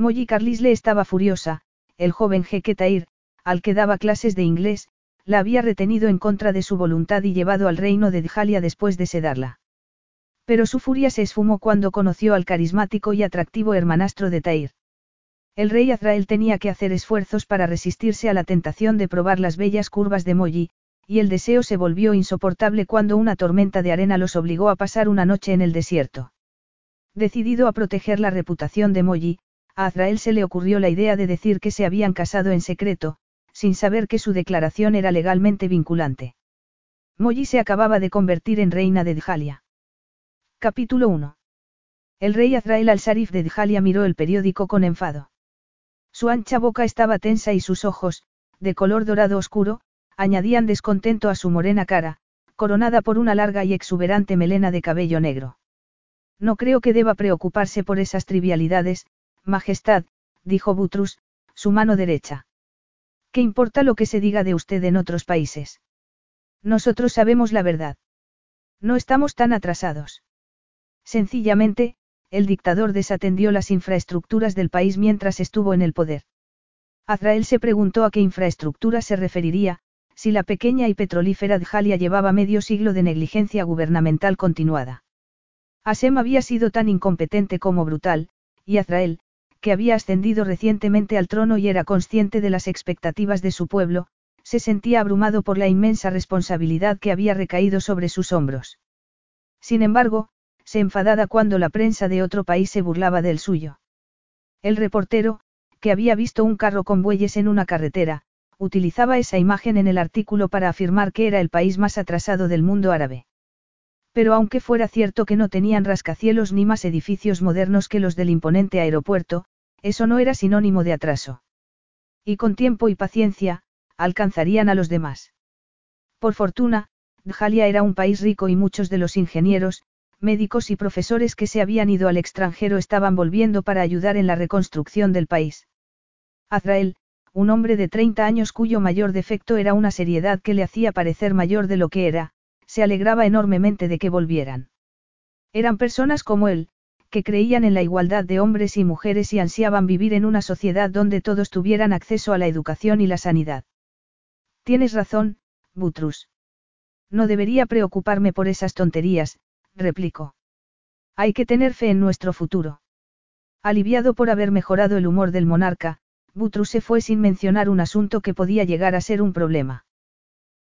Molly Carlisle estaba furiosa, el joven jeque Tair, al que daba clases de inglés, la había retenido en contra de su voluntad y llevado al reino de Djalia después de sedarla. Pero su furia se esfumó cuando conoció al carismático y atractivo hermanastro de Tair. El rey Azrael tenía que hacer esfuerzos para resistirse a la tentación de probar las bellas curvas de Molly, y el deseo se volvió insoportable cuando una tormenta de arena los obligó a pasar una noche en el desierto. Decidido a proteger la reputación de Molly, a Azrael se le ocurrió la idea de decir que se habían casado en secreto, sin saber que su declaración era legalmente vinculante. Molly se acababa de convertir en reina de Djalia. Capítulo 1. El rey Azrael al-Sarif de Djalia miró el periódico con enfado. Su ancha boca estaba tensa y sus ojos, de color dorado oscuro, añadían descontento a su morena cara, coronada por una larga y exuberante melena de cabello negro. No creo que deba preocuparse por esas trivialidades, Majestad, dijo Butrus, su mano derecha. ¿Qué importa lo que se diga de usted en otros países? Nosotros sabemos la verdad. No estamos tan atrasados. Sencillamente, el dictador desatendió las infraestructuras del país mientras estuvo en el poder. Azrael se preguntó a qué infraestructura se referiría, si la pequeña y petrolífera Djalia llevaba medio siglo de negligencia gubernamental continuada. Asem había sido tan incompetente como brutal, y Azrael, que había ascendido recientemente al trono y era consciente de las expectativas de su pueblo, se sentía abrumado por la inmensa responsabilidad que había recaído sobre sus hombros. Sin embargo, se enfadada cuando la prensa de otro país se burlaba del suyo. El reportero, que había visto un carro con bueyes en una carretera, utilizaba esa imagen en el artículo para afirmar que era el país más atrasado del mundo árabe. Pero aunque fuera cierto que no tenían rascacielos ni más edificios modernos que los del imponente aeropuerto, eso no era sinónimo de atraso. Y con tiempo y paciencia, alcanzarían a los demás. Por fortuna, Djalia era un país rico y muchos de los ingenieros, médicos y profesores que se habían ido al extranjero estaban volviendo para ayudar en la reconstrucción del país. Azrael, un hombre de 30 años cuyo mayor defecto era una seriedad que le hacía parecer mayor de lo que era, se alegraba enormemente de que volvieran. Eran personas como él, que creían en la igualdad de hombres y mujeres y ansiaban vivir en una sociedad donde todos tuvieran acceso a la educación y la sanidad. Tienes razón, Butrus. No debería preocuparme por esas tonterías, replicó. Hay que tener fe en nuestro futuro. Aliviado por haber mejorado el humor del monarca, Butrus se fue sin mencionar un asunto que podía llegar a ser un problema.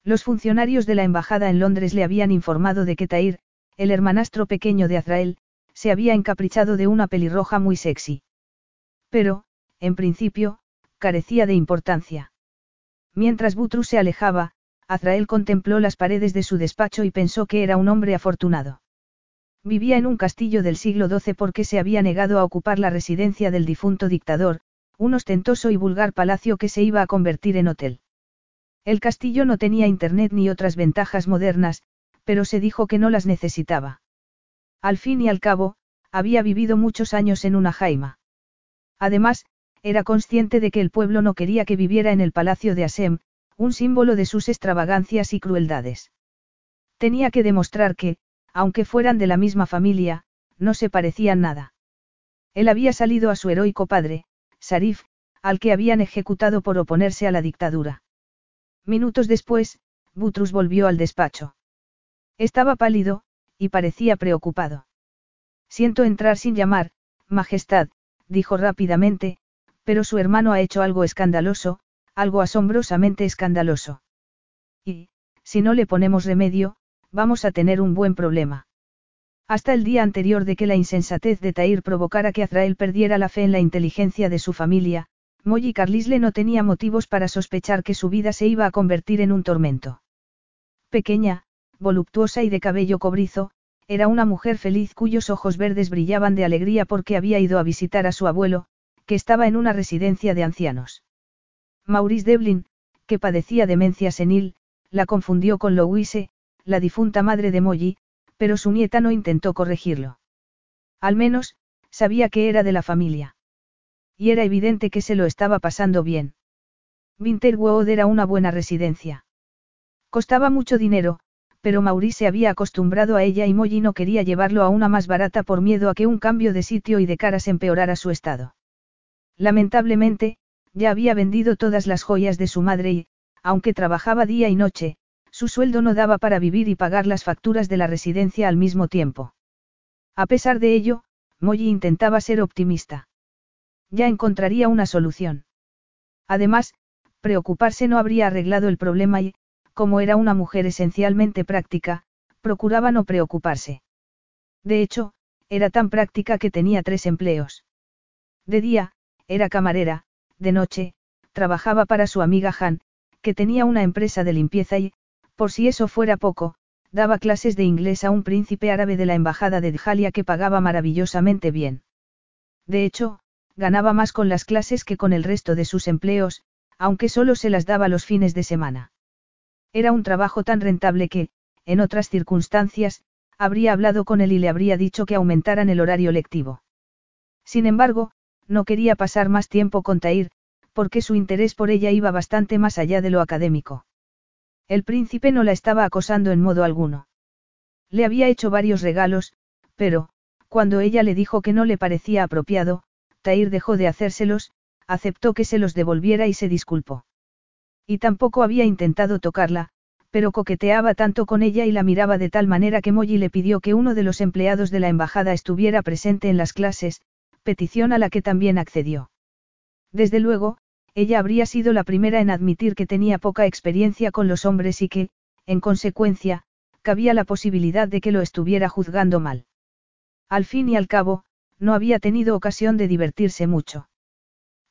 Los funcionarios de la embajada en Londres le habían informado de que Tair, el hermanastro pequeño de Azrael, se había encaprichado de una pelirroja muy sexy. Pero, en principio, carecía de importancia. Mientras Butrus se alejaba, Azrael contempló las paredes de su despacho y pensó que era un hombre afortunado. Vivía en un castillo del siglo XII porque se había negado a ocupar la residencia del difunto dictador, un ostentoso y vulgar palacio que se iba a convertir en hotel. El castillo no tenía internet ni otras ventajas modernas, pero se dijo que no las necesitaba. Al fin y al cabo, había vivido muchos años en una jaima. Además, era consciente de que el pueblo no quería que viviera en el palacio de Asem, un símbolo de sus extravagancias y crueldades. Tenía que demostrar que, aunque fueran de la misma familia, no se parecían nada. Él había salido a su heroico padre, Sarif, al que habían ejecutado por oponerse a la dictadura. Minutos después, Butrus volvió al despacho. Estaba pálido, y parecía preocupado. Siento entrar sin llamar, Majestad, dijo rápidamente, pero su hermano ha hecho algo escandaloso, algo asombrosamente escandaloso. Y, si no le ponemos remedio, vamos a tener un buen problema. Hasta el día anterior de que la insensatez de Tair provocara que Azrael perdiera la fe en la inteligencia de su familia, Molly Carlisle no tenía motivos para sospechar que su vida se iba a convertir en un tormento. Pequeña, voluptuosa y de cabello cobrizo, era una mujer feliz cuyos ojos verdes brillaban de alegría porque había ido a visitar a su abuelo, que estaba en una residencia de ancianos. Maurice Devlin, que padecía demencia senil, la confundió con Louise, la difunta madre de Molly, pero su nieta no intentó corregirlo. Al menos, sabía que era de la familia. Y era evidente que se lo estaba pasando bien. Winterwood era una buena residencia. Costaba mucho dinero, pero Maurice se había acostumbrado a ella y Molly no quería llevarlo a una más barata por miedo a que un cambio de sitio y de caras empeorara su estado. Lamentablemente, ya había vendido todas las joyas de su madre y, aunque trabajaba día y noche, su sueldo no daba para vivir y pagar las facturas de la residencia al mismo tiempo. A pesar de ello, Molly intentaba ser optimista. Ya encontraría una solución. Además, preocuparse no habría arreglado el problema y, como era una mujer esencialmente práctica, procuraba no preocuparse. De hecho, era tan práctica que tenía tres empleos. De día, era camarera, de noche, trabajaba para su amiga Han, que tenía una empresa de limpieza y, por si eso fuera poco, daba clases de inglés a un príncipe árabe de la embajada de Djalia que pagaba maravillosamente bien. De hecho, ganaba más con las clases que con el resto de sus empleos, aunque solo se las daba los fines de semana. Era un trabajo tan rentable que, en otras circunstancias, habría hablado con él y le habría dicho que aumentaran el horario lectivo. Sin embargo, no quería pasar más tiempo con Tair, porque su interés por ella iba bastante más allá de lo académico. El príncipe no la estaba acosando en modo alguno. Le había hecho varios regalos, pero, cuando ella le dijo que no le parecía apropiado, Tair dejó de hacérselos, aceptó que se los devolviera y se disculpó. Y tampoco había intentado tocarla, pero coqueteaba tanto con ella y la miraba de tal manera que Molly le pidió que uno de los empleados de la embajada estuviera presente en las clases, petición a la que también accedió. Desde luego, ella habría sido la primera en admitir que tenía poca experiencia con los hombres y que, en consecuencia, cabía la posibilidad de que lo estuviera juzgando mal. Al fin y al cabo, no había tenido ocasión de divertirse mucho.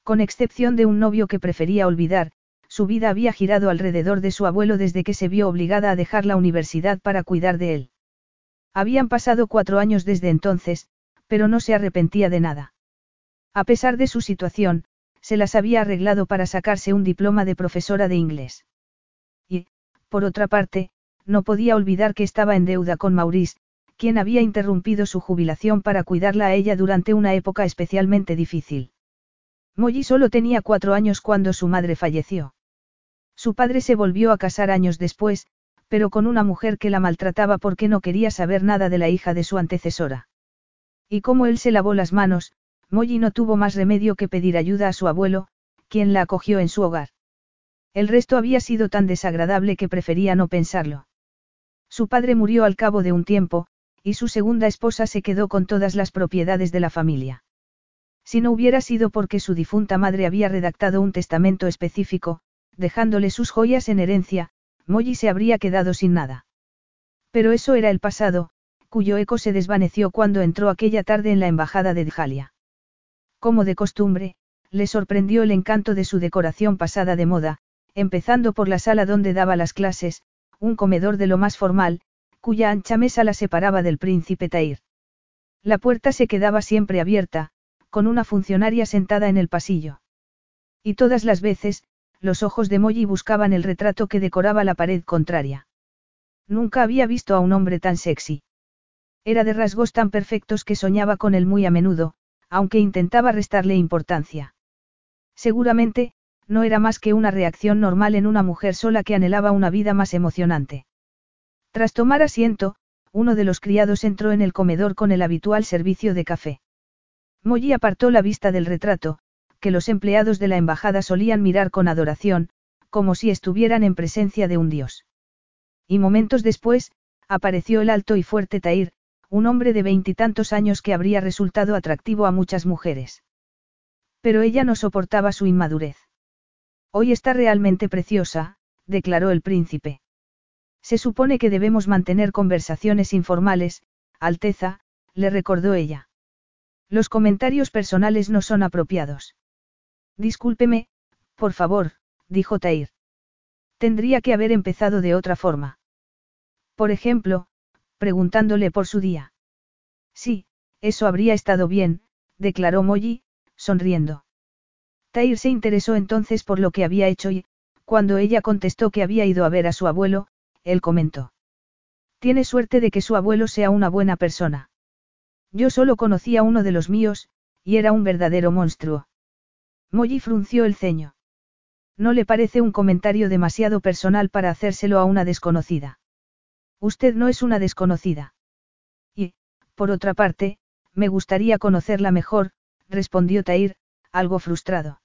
Con excepción de un novio que prefería olvidar, su vida había girado alrededor de su abuelo desde que se vio obligada a dejar la universidad para cuidar de él. Habían pasado cuatro años desde entonces, pero no se arrepentía de nada. A pesar de su situación, se las había arreglado para sacarse un diploma de profesora de inglés. Y, por otra parte, no podía olvidar que estaba en deuda con Maurice, quien había interrumpido su jubilación para cuidarla a ella durante una época especialmente difícil. Molly solo tenía cuatro años cuando su madre falleció. Su padre se volvió a casar años después, pero con una mujer que la maltrataba porque no quería saber nada de la hija de su antecesora. Y como él se lavó las manos, Molly no tuvo más remedio que pedir ayuda a su abuelo, quien la acogió en su hogar. El resto había sido tan desagradable que prefería no pensarlo. Su padre murió al cabo de un tiempo, y su segunda esposa se quedó con todas las propiedades de la familia. Si no hubiera sido porque su difunta madre había redactado un testamento específico, dejándole sus joyas en herencia, Molly se habría quedado sin nada. Pero eso era el pasado, cuyo eco se desvaneció cuando entró aquella tarde en la embajada de Djalia. Como de costumbre, le sorprendió el encanto de su decoración pasada de moda, empezando por la sala donde daba las clases, un comedor de lo más formal, cuya ancha mesa la separaba del príncipe Tair. La puerta se quedaba siempre abierta, con una funcionaria sentada en el pasillo. Y todas las veces, los ojos de Molly buscaban el retrato que decoraba la pared contraria. Nunca había visto a un hombre tan sexy. Era de rasgos tan perfectos que soñaba con él muy a menudo, aunque intentaba restarle importancia. Seguramente, no era más que una reacción normal en una mujer sola que anhelaba una vida más emocionante. Tras tomar asiento, uno de los criados entró en el comedor con el habitual servicio de café. Molly apartó la vista del retrato, que los empleados de la embajada solían mirar con adoración, como si estuvieran en presencia de un dios. Y momentos después, apareció el alto y fuerte Tair, un hombre de veintitantos años que habría resultado atractivo a muchas mujeres. Pero ella no soportaba su inmadurez. Hoy está realmente preciosa, declaró el príncipe. Se supone que debemos mantener conversaciones informales, Alteza, le recordó ella. Los comentarios personales no son apropiados. Discúlpeme, por favor, dijo Tair. Tendría que haber empezado de otra forma. Por ejemplo, preguntándole por su día. Sí, eso habría estado bien, declaró Molly, sonriendo. Tair se interesó entonces por lo que había hecho y, cuando ella contestó que había ido a ver a su abuelo, él comentó. Tiene suerte de que su abuelo sea una buena persona. Yo solo conocía a uno de los míos, y era un verdadero monstruo. Molly frunció el ceño. ¿No le parece un comentario demasiado personal para hacérselo a una desconocida? Usted no es una desconocida. Y, por otra parte, me gustaría conocerla mejor, respondió Tair, algo frustrado.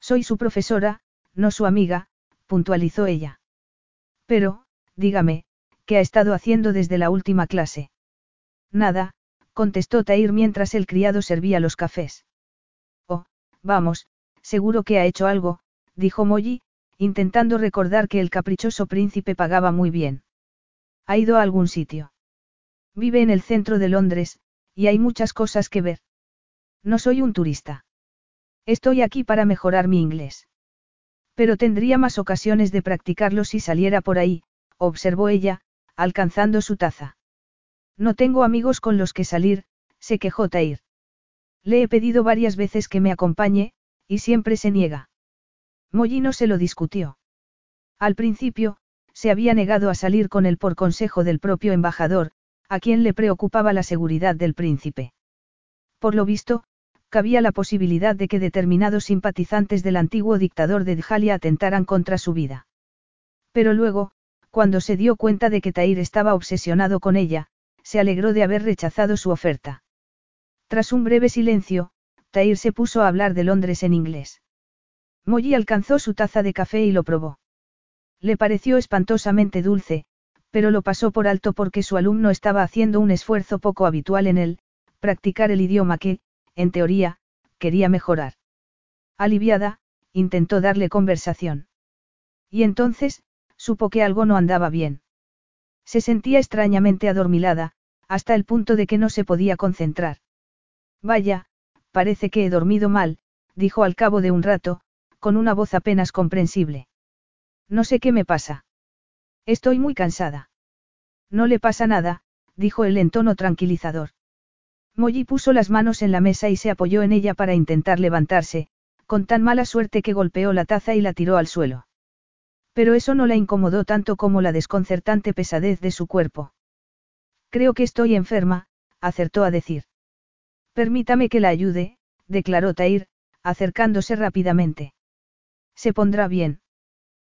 Soy su profesora, no su amiga, puntualizó ella. Pero, dígame, ¿qué ha estado haciendo desde la última clase? Nada, contestó Tair mientras el criado servía los cafés. Vamos, seguro que ha hecho algo, dijo Molly, intentando recordar que el caprichoso príncipe pagaba muy bien. ¿Ha ido a algún sitio? Vive en el centro de Londres, y hay muchas cosas que ver. No soy un turista. Estoy aquí para mejorar mi inglés. Pero tendría más ocasiones de practicarlo si saliera por ahí, observó ella, alcanzando su taza. No tengo amigos con los que salir, se quejó Tair. Le he pedido varias veces que me acompañe, y siempre se niega. Mollino se lo discutió. Al principio, se había negado a salir con él por consejo del propio embajador, a quien le preocupaba la seguridad del príncipe. Por lo visto, cabía la posibilidad de que determinados simpatizantes del antiguo dictador de Djalia atentaran contra su vida. Pero luego, cuando se dio cuenta de que Tair estaba obsesionado con ella, se alegró de haber rechazado su oferta. Tras un breve silencio, Tair se puso a hablar de Londres en inglés. Molly alcanzó su taza de café y lo probó. Le pareció espantosamente dulce, pero lo pasó por alto porque su alumno estaba haciendo un esfuerzo poco habitual en él, practicar el idioma que, en teoría, quería mejorar. Aliviada, intentó darle conversación. Y entonces, supo que algo no andaba bien. Se sentía extrañamente adormilada, hasta el punto de que no se podía concentrar. Vaya, parece que he dormido mal, dijo al cabo de un rato, con una voz apenas comprensible. No sé qué me pasa. Estoy muy cansada. No le pasa nada, dijo él en tono tranquilizador. Molly puso las manos en la mesa y se apoyó en ella para intentar levantarse, con tan mala suerte que golpeó la taza y la tiró al suelo. Pero eso no la incomodó tanto como la desconcertante pesadez de su cuerpo. Creo que estoy enferma, acertó a decir. Permítame que la ayude, declaró Tair, acercándose rápidamente. Se pondrá bien.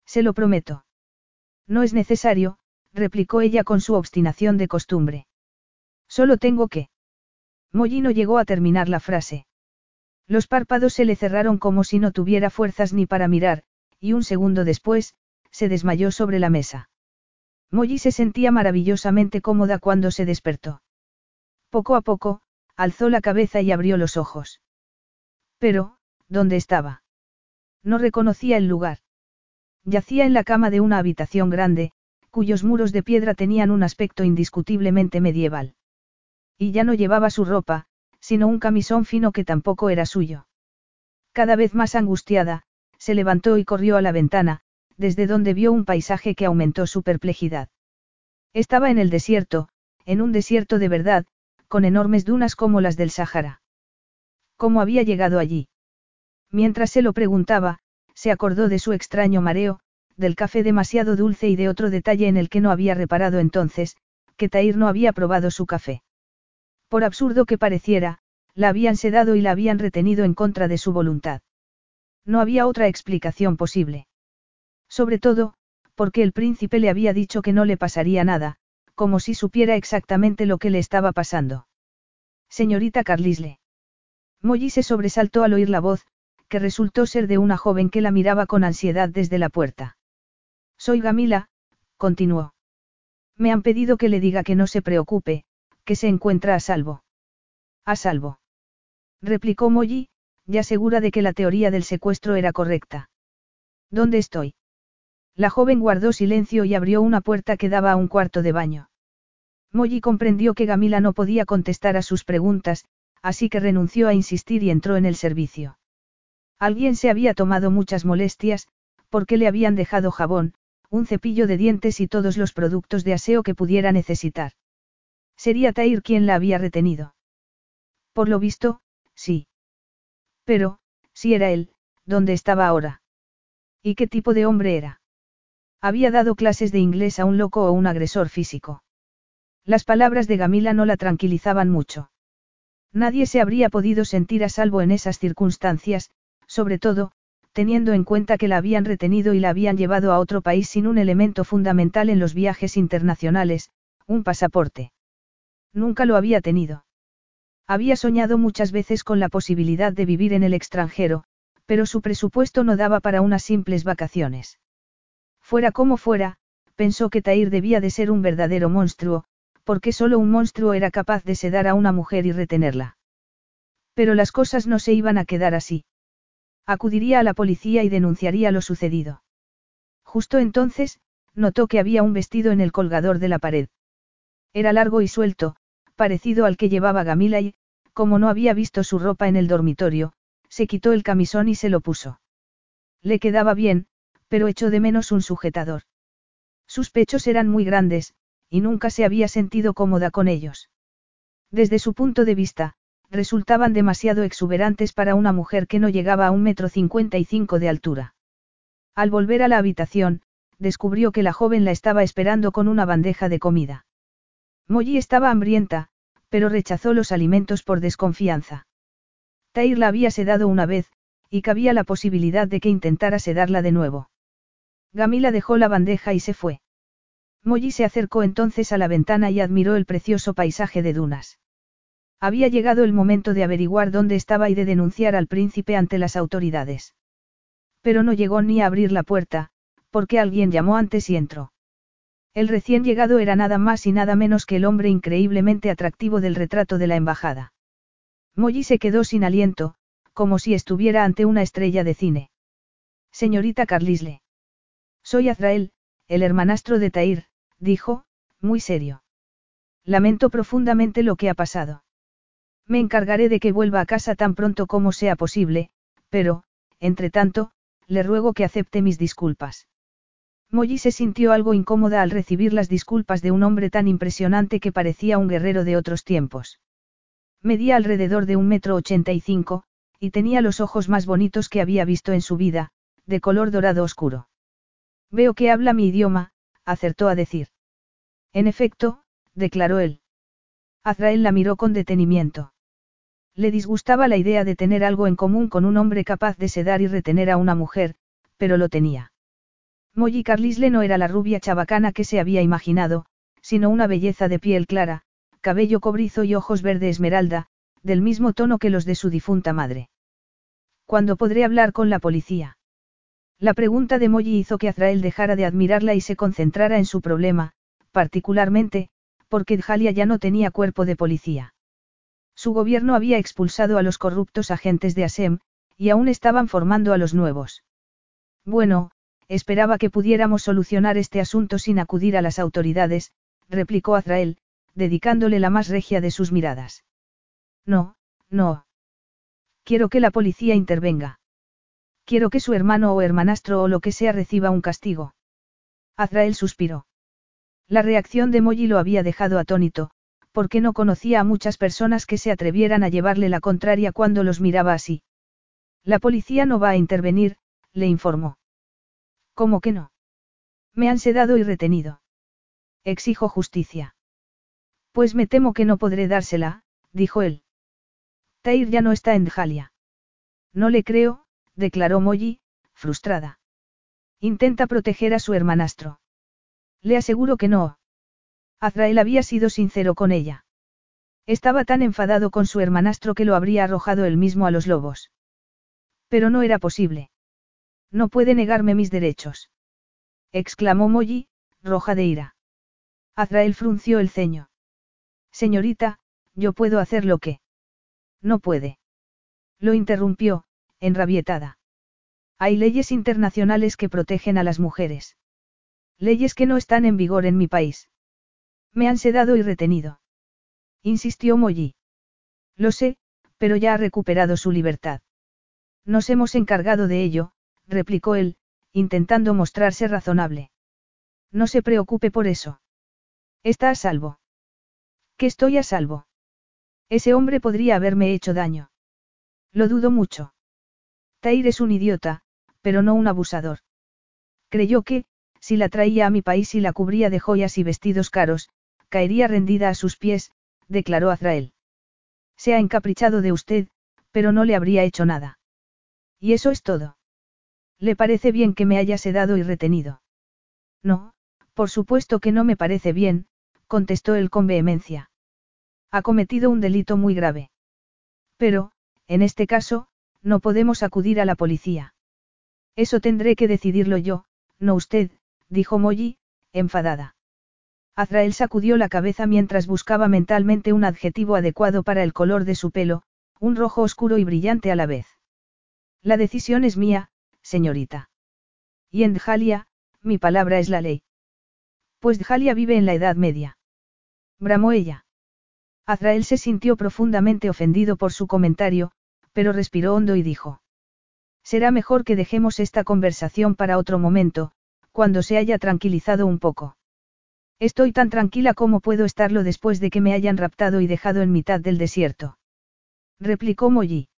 Se lo prometo. No es necesario, replicó ella con su obstinación de costumbre. Solo tengo que. Molly no llegó a terminar la frase. Los párpados se le cerraron como si no tuviera fuerzas ni para mirar, y un segundo después, se desmayó sobre la mesa. Molly se sentía maravillosamente cómoda cuando se despertó. Poco a poco, alzó la cabeza y abrió los ojos. Pero, ¿dónde estaba? No reconocía el lugar. Yacía en la cama de una habitación grande, cuyos muros de piedra tenían un aspecto indiscutiblemente medieval. Y ya no llevaba su ropa, sino un camisón fino que tampoco era suyo. Cada vez más angustiada, se levantó y corrió a la ventana, desde donde vio un paisaje que aumentó su perplejidad. Estaba en el desierto, en un desierto de verdad, con enormes dunas como las del Sáhara. ¿Cómo había llegado allí? Mientras se lo preguntaba, se acordó de su extraño mareo, del café demasiado dulce y de otro detalle en el que no había reparado entonces, que Tair no había probado su café. Por absurdo que pareciera, la habían sedado y la habían retenido en contra de su voluntad. No había otra explicación posible. Sobre todo, porque el príncipe le había dicho que no le pasaría nada, como si supiera exactamente lo que le estaba pasando. Señorita Carlisle. Molly se sobresaltó al oír la voz, que resultó ser de una joven que la miraba con ansiedad desde la puerta. Soy Gamila, continuó. Me han pedido que le diga que no se preocupe, que se encuentra a salvo. A salvo. Replicó Molly, ya segura de que la teoría del secuestro era correcta. ¿Dónde estoy? La joven guardó silencio y abrió una puerta que daba a un cuarto de baño. Molly comprendió que Gamila no podía contestar a sus preguntas, así que renunció a insistir y entró en el servicio. Alguien se había tomado muchas molestias, porque le habían dejado jabón, un cepillo de dientes y todos los productos de aseo que pudiera necesitar. Sería Tair quien la había retenido. Por lo visto, sí. Pero, si era él, ¿dónde estaba ahora? ¿Y qué tipo de hombre era? Había dado clases de inglés a un loco o un agresor físico. Las palabras de Gamila no la tranquilizaban mucho. Nadie se habría podido sentir a salvo en esas circunstancias, sobre todo, teniendo en cuenta que la habían retenido y la habían llevado a otro país sin un elemento fundamental en los viajes internacionales, un pasaporte. Nunca lo había tenido. Había soñado muchas veces con la posibilidad de vivir en el extranjero, pero su presupuesto no daba para unas simples vacaciones. Fuera como fuera, pensó que Tair debía de ser un verdadero monstruo, porque solo un monstruo era capaz de sedar a una mujer y retenerla. Pero las cosas no se iban a quedar así. Acudiría a la policía y denunciaría lo sucedido. Justo entonces, notó que había un vestido en el colgador de la pared. Era largo y suelto, parecido al que llevaba Gamila y, como no había visto su ropa en el dormitorio, se quitó el camisón y se lo puso. Le quedaba bien, pero echó de menos un sujetador. Sus pechos eran muy grandes, y nunca se había sentido cómoda con ellos. Desde su punto de vista, resultaban demasiado exuberantes para una mujer que no llegaba a un metro cincuenta y cinco de altura. Al volver a la habitación, descubrió que la joven la estaba esperando con una bandeja de comida. Molly estaba hambrienta, pero rechazó los alimentos por desconfianza. Tair la había sedado una vez, y cabía la posibilidad de que intentara sedarla de nuevo. Gamila dejó la bandeja y se fue. Molly se acercó entonces a la ventana y admiró el precioso paisaje de dunas. Había llegado el momento de averiguar dónde estaba y de denunciar al príncipe ante las autoridades. Pero no llegó ni a abrir la puerta, porque alguien llamó antes y entró. El recién llegado era nada más y nada menos que el hombre increíblemente atractivo del retrato de la embajada. Molly se quedó sin aliento, como si estuviera ante una estrella de cine. Señorita Carlisle. Soy Azrael, el hermanastro de Tair, dijo, muy serio. Lamento profundamente lo que ha pasado. Me encargaré de que vuelva a casa tan pronto como sea posible, pero, entre tanto, le ruego que acepte mis disculpas. Molly se sintió algo incómoda al recibir las disculpas de un hombre tan impresionante que parecía un guerrero de otros tiempos. Medía alrededor de un metro ochenta y cinco, y tenía los ojos más bonitos que había visto en su vida, de color dorado oscuro. Veo que habla mi idioma, acertó a decir. En efecto, declaró él. Azrael la miró con detenimiento. Le disgustaba la idea de tener algo en común con un hombre capaz de sedar y retener a una mujer, pero lo tenía. Molly Carlisle no era la rubia chabacana que se había imaginado, sino una belleza de piel clara, cabello cobrizo y ojos verde esmeralda, del mismo tono que los de su difunta madre. ¿Cuándo podré hablar con la policía? La pregunta de Molly hizo que Azrael dejara de admirarla y se concentrara en su problema, particularmente, porque Djalia ya no tenía cuerpo de policía. Su gobierno había expulsado a los corruptos agentes de ASEM, y aún estaban formando a los nuevos. Bueno, esperaba que pudiéramos solucionar este asunto sin acudir a las autoridades, replicó Azrael, dedicándole la más regia de sus miradas. No, no. Quiero que la policía intervenga. Quiero que su hermano o hermanastro o lo que sea reciba un castigo. Azrael suspiró. La reacción de Molly lo había dejado atónito, porque no conocía a muchas personas que se atrevieran a llevarle la contraria cuando los miraba así. La policía no va a intervenir, le informó. ¿Cómo que no? Me han sedado y retenido. Exijo justicia. Pues me temo que no podré dársela, dijo él. Tair ya no está en Jalia. No le creo, declaró Molly, frustrada. Intenta proteger a su hermanastro. Le aseguro que no. Azrael había sido sincero con ella. Estaba tan enfadado con su hermanastro que lo habría arrojado él mismo a los lobos. Pero no era posible. No puede negarme mis derechos. Exclamó Molly, roja de ira. Azrael frunció el ceño. Señorita, yo puedo hacer lo que. No puede. Lo interrumpió, enrabietada. Hay leyes internacionales que protegen a las mujeres. Leyes que no están en vigor en mi país. Me han sedado y retenido. Insistió Molly. Lo sé, pero ya ha recuperado su libertad. Nos hemos encargado de ello, replicó él, intentando mostrarse razonable. No se preocupe por eso. Está a salvo. Que estoy a salvo. Ese hombre podría haberme hecho daño. Lo dudo mucho. Tair es un idiota, pero no un abusador. Creyó que, si la traía a mi país y la cubría de joyas y vestidos caros, caería rendida a sus pies, declaró Azrael. Se ha encaprichado de usted, pero no le habría hecho nada. Y eso es todo. ¿Le parece bien que me haya sedado y retenido? No, por supuesto que no me parece bien, contestó él con vehemencia. Ha cometido un delito muy grave. Pero, en este caso, no podemos acudir a la policía. Eso tendré que decidirlo yo, no usted, dijo Molly, enfadada. Azrael sacudió la cabeza mientras buscaba mentalmente un adjetivo adecuado para el color de su pelo, un rojo oscuro y brillante a la vez. La decisión es mía, señorita. Y en Djalia, mi palabra es la ley. Pues Djalia vive en la Edad Media. Bramó ella. Azrael se sintió profundamente ofendido por su comentario, pero respiró hondo y dijo. Será mejor que dejemos esta conversación para otro momento, cuando se haya tranquilizado un poco. Estoy tan tranquila como puedo estarlo después de que me hayan raptado y dejado en mitad del desierto. Replicó Molly.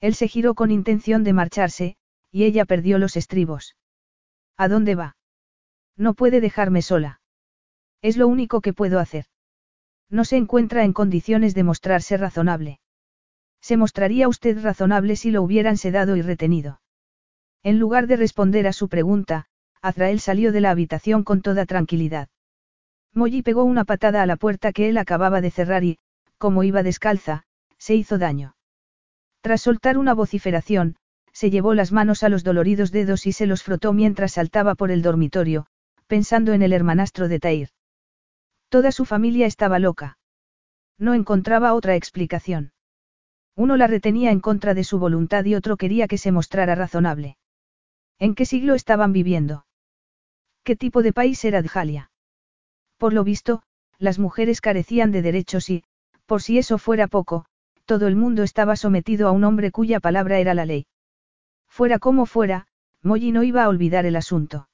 Él se giró con intención de marcharse, y ella perdió los estribos. ¿A dónde va? No puede dejarme sola. Es lo único que puedo hacer. No se encuentra en condiciones de mostrarse razonable. Se mostraría usted razonable si lo hubieran sedado y retenido. En lugar de responder a su pregunta, Azrael salió de la habitación con toda tranquilidad. Molly pegó una patada a la puerta que él acababa de cerrar y, como iba descalza, se hizo daño. Tras soltar una vociferación, se llevó las manos a los doloridos dedos y se los frotó mientras saltaba por el dormitorio, pensando en el hermanastro de Tair. Toda su familia estaba loca. No encontraba otra explicación. Uno la retenía en contra de su voluntad y otro quería que se mostrara razonable. ¿En qué siglo estaban viviendo? ¿Qué tipo de país era Djalia? Por lo visto, las mujeres carecían de derechos y, por si eso fuera poco, todo el mundo estaba sometido a un hombre cuya palabra era la ley. Fuera como fuera, Molly no iba a olvidar el asunto.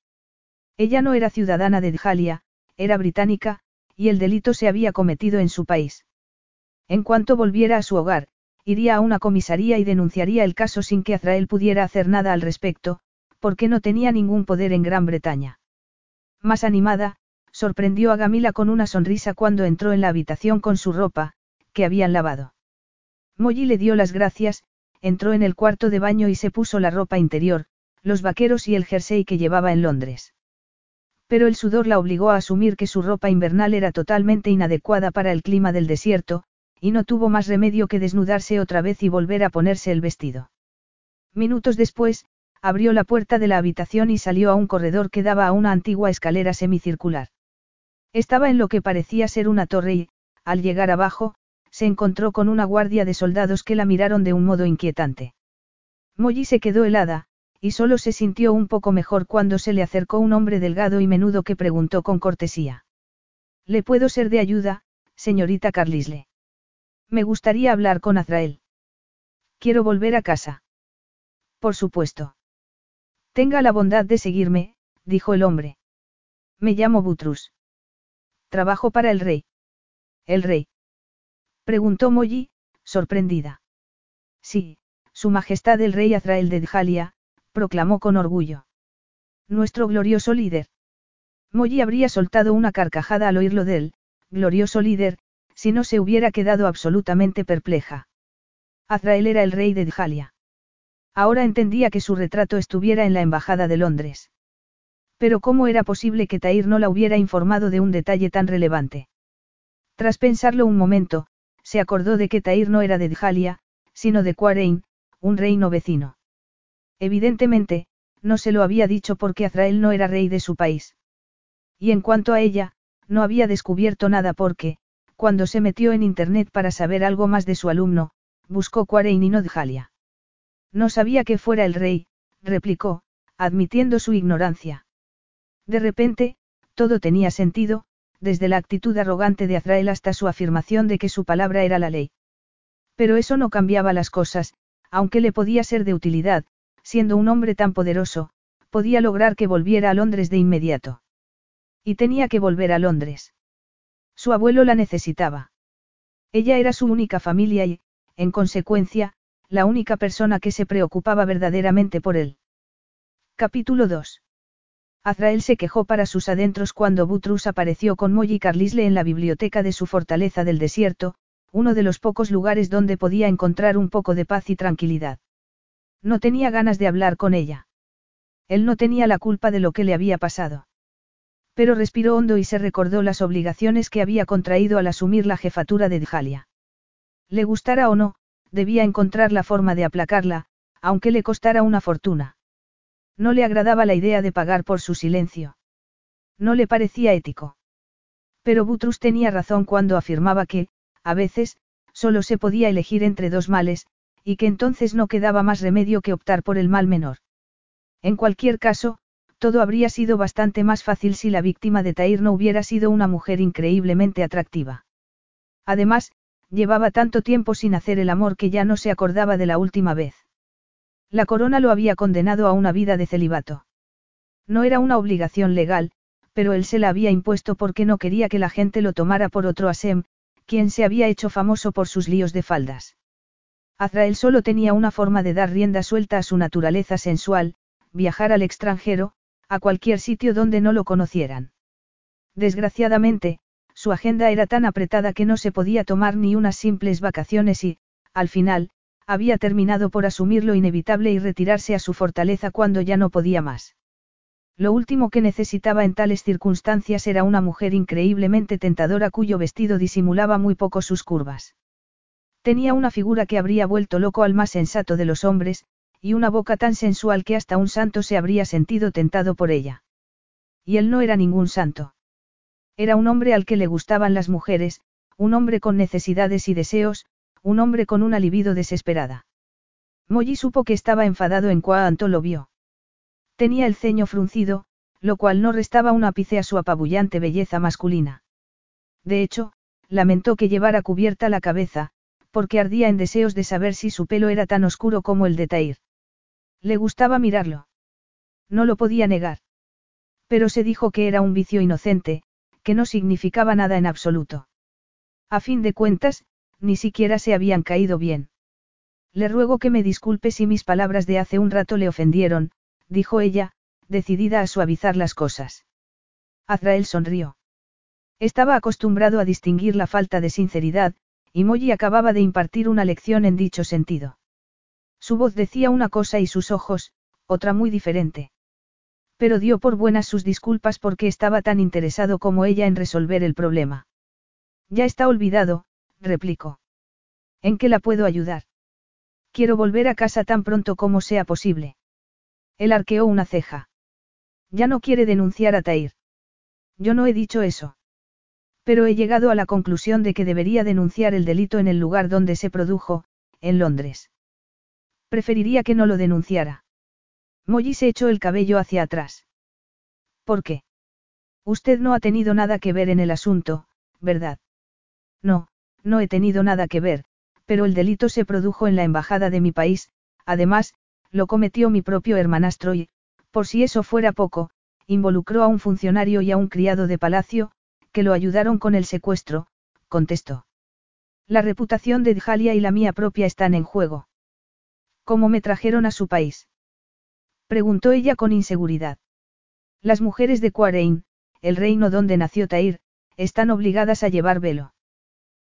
Ella no era ciudadana de Djalia, era británica, y el delito se había cometido en su país. En cuanto volviera a su hogar, iría a una comisaría y denunciaría el caso sin que Azrael pudiera hacer nada al respecto, porque no tenía ningún poder en Gran Bretaña. Más animada, sorprendió a Gamila con una sonrisa cuando entró en la habitación con su ropa, que habían lavado. Molly le dio las gracias, entró en el cuarto de baño y se puso la ropa interior, los vaqueros y el jersey que llevaba en Londres. Pero el sudor la obligó a asumir que su ropa invernal era totalmente inadecuada para el clima del desierto, y no tuvo más remedio que desnudarse otra vez y volver a ponerse el vestido. Minutos después, abrió la puerta de la habitación y salió a un corredor que daba a una antigua escalera semicircular. Estaba en lo que parecía ser una torre y, al llegar abajo, se encontró con una guardia de soldados que la miraron de un modo inquietante. Molly se quedó helada, y solo se sintió un poco mejor cuando se le acercó un hombre delgado y menudo que preguntó con cortesía. ¿Le puedo ser de ayuda, señorita Carlisle? Me gustaría hablar con Azrael. Quiero volver a casa. Por supuesto. Tenga la bondad de seguirme, dijo el hombre. Me llamo Butrus. Trabajo para el rey. ¿El rey? Preguntó Molly, sorprendida. Sí, Su Majestad el Rey Azrael de Djalia, proclamó con orgullo. Nuestro glorioso líder. Molly habría soltado una carcajada al oírlo de él, glorioso líder, si no se hubiera quedado absolutamente perpleja. Azrael era el rey de Djalia. Ahora entendía que su retrato estuviera en la Embajada de Londres. Pero ¿cómo era posible que Tair no la hubiera informado de un detalle tan relevante? Tras pensarlo un momento, se acordó de que Tair no era de Djalia, sino de Quarein, un reino vecino. Evidentemente, no se lo había dicho porque Azrael no era rey de su país. Y en cuanto a ella, no había descubierto nada porque, cuando se metió en internet para saber algo más de su alumno, buscó Quarein y no. No sabía que fuera el rey, replicó, admitiendo su ignorancia. De repente, todo tenía sentido, desde la actitud arrogante de Azrael hasta su afirmación de que su palabra era la ley. Pero eso no cambiaba las cosas, aunque le podía ser de utilidad, siendo un hombre tan poderoso, podía lograr que volviera a Londres de inmediato. Y tenía que volver a Londres. Su abuelo la necesitaba. Ella era su única familia y, en consecuencia, la única persona que se preocupaba verdaderamente por él. Capítulo 2. Azrael se quejó para sus adentros cuando Butrus apareció con Molly Carlisle en la biblioteca de su fortaleza del desierto, uno de los pocos lugares donde podía encontrar un poco de paz y tranquilidad. No tenía ganas de hablar con ella. Él no tenía la culpa de lo que le había pasado. Pero respiró hondo y se recordó las obligaciones que había contraído al asumir la jefatura de Djalia. Le gustara o no, debía encontrar la forma de aplacarla, aunque le costara una fortuna. No le agradaba la idea de pagar por su silencio. No le parecía ético. Pero Butrus tenía razón cuando afirmaba que, a veces, solo se podía elegir entre dos males, y que entonces no quedaba más remedio que optar por el mal menor. En cualquier caso, todo habría sido bastante más fácil si la víctima de Tair no hubiera sido una mujer increíblemente atractiva. Además, llevaba tanto tiempo sin hacer el amor que ya no se acordaba de la última vez. La corona lo había condenado a una vida de celibato. No era una obligación legal, pero él se la había impuesto porque no quería que la gente lo tomara por otro Asem, quien se había hecho famoso por sus líos de faldas. Azrael solo tenía una forma de dar rienda suelta a su naturaleza sensual, viajar al extranjero, a cualquier sitio donde no lo conocieran. Desgraciadamente, su agenda era tan apretada que no se podía tomar ni unas simples vacaciones y, al final, había terminado por asumir lo inevitable y retirarse a su fortaleza cuando ya no podía más. Lo último que necesitaba en tales circunstancias era una mujer increíblemente tentadora cuyo vestido disimulaba muy poco sus curvas. Tenía una figura que habría vuelto loco al más sensato de los hombres, y una boca tan sensual que hasta un santo se habría sentido tentado por ella. Y él no era ningún santo. Era un hombre al que le gustaban las mujeres, un hombre con necesidades y deseos, un hombre con una libido desesperada. Molly supo que estaba enfadado en cuanto lo vio. Tenía el ceño fruncido, lo cual no restaba un ápice a su apabullante belleza masculina. De hecho, lamentó que llevara cubierta la cabeza, porque ardía en deseos de saber si su pelo era tan oscuro como el de Tair. Le gustaba mirarlo. No lo podía negar. Pero se dijo que era un vicio inocente, que no significaba nada en absoluto. A fin de cuentas, ni siquiera se habían caído bien. Le ruego que me disculpe si mis palabras de hace un rato le ofendieron, dijo ella, decidida a suavizar las cosas. Azrael sonrió. Estaba acostumbrado a distinguir la falta de sinceridad, y Molly acababa de impartir una lección en dicho sentido. Su voz decía una cosa y sus ojos, otra muy diferente. Pero dio por buenas sus disculpas porque estaba tan interesado como ella en resolver el problema. Ya está olvidado, replicó. ¿En qué la puedo ayudar? Quiero volver a casa tan pronto como sea posible. Él arqueó una ceja. Ya no quiere denunciar a Tair. Yo no he dicho eso. Pero he llegado a la conclusión de que debería denunciar el delito en el lugar donde se produjo, en Londres. Preferiría que no lo denunciara. Molly se echó el cabello hacia atrás. ¿Por qué? Usted no ha tenido nada que ver en el asunto, ¿verdad? No, no he tenido nada que ver, pero el delito se produjo en la embajada de mi país, además, lo cometió mi propio hermanastro y, por si eso fuera poco, involucró a un funcionario y a un criado de palacio, que lo ayudaron con el secuestro, contestó. La reputación de Djalia y la mía propia están en juego. ¿Cómo me trajeron a su país? Preguntó ella con inseguridad. Las mujeres de Quarein, el reino donde nació Tair, están obligadas a llevar velo.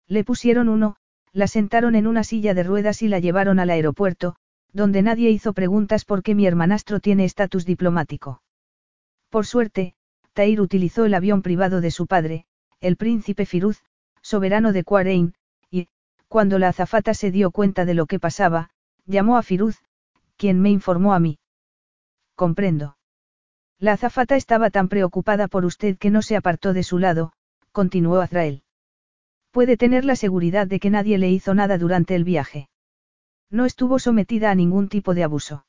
Le pusieron uno, la sentaron en una silla de ruedas y la llevaron al aeropuerto, donde nadie hizo preguntas porque mi hermanastro tiene estatus diplomático. Por suerte, Tair utilizó el avión privado de su padre, el príncipe Firuz, soberano de Quarein, y, cuando la azafata se dio cuenta de lo que pasaba, llamó a Firuz, quien me informó a mí. Comprendo. La azafata estaba tan preocupada por usted que no se apartó de su lado, continuó Azrael. Puede tener la seguridad de que nadie le hizo nada durante el viaje. No estuvo sometida a ningún tipo de abuso.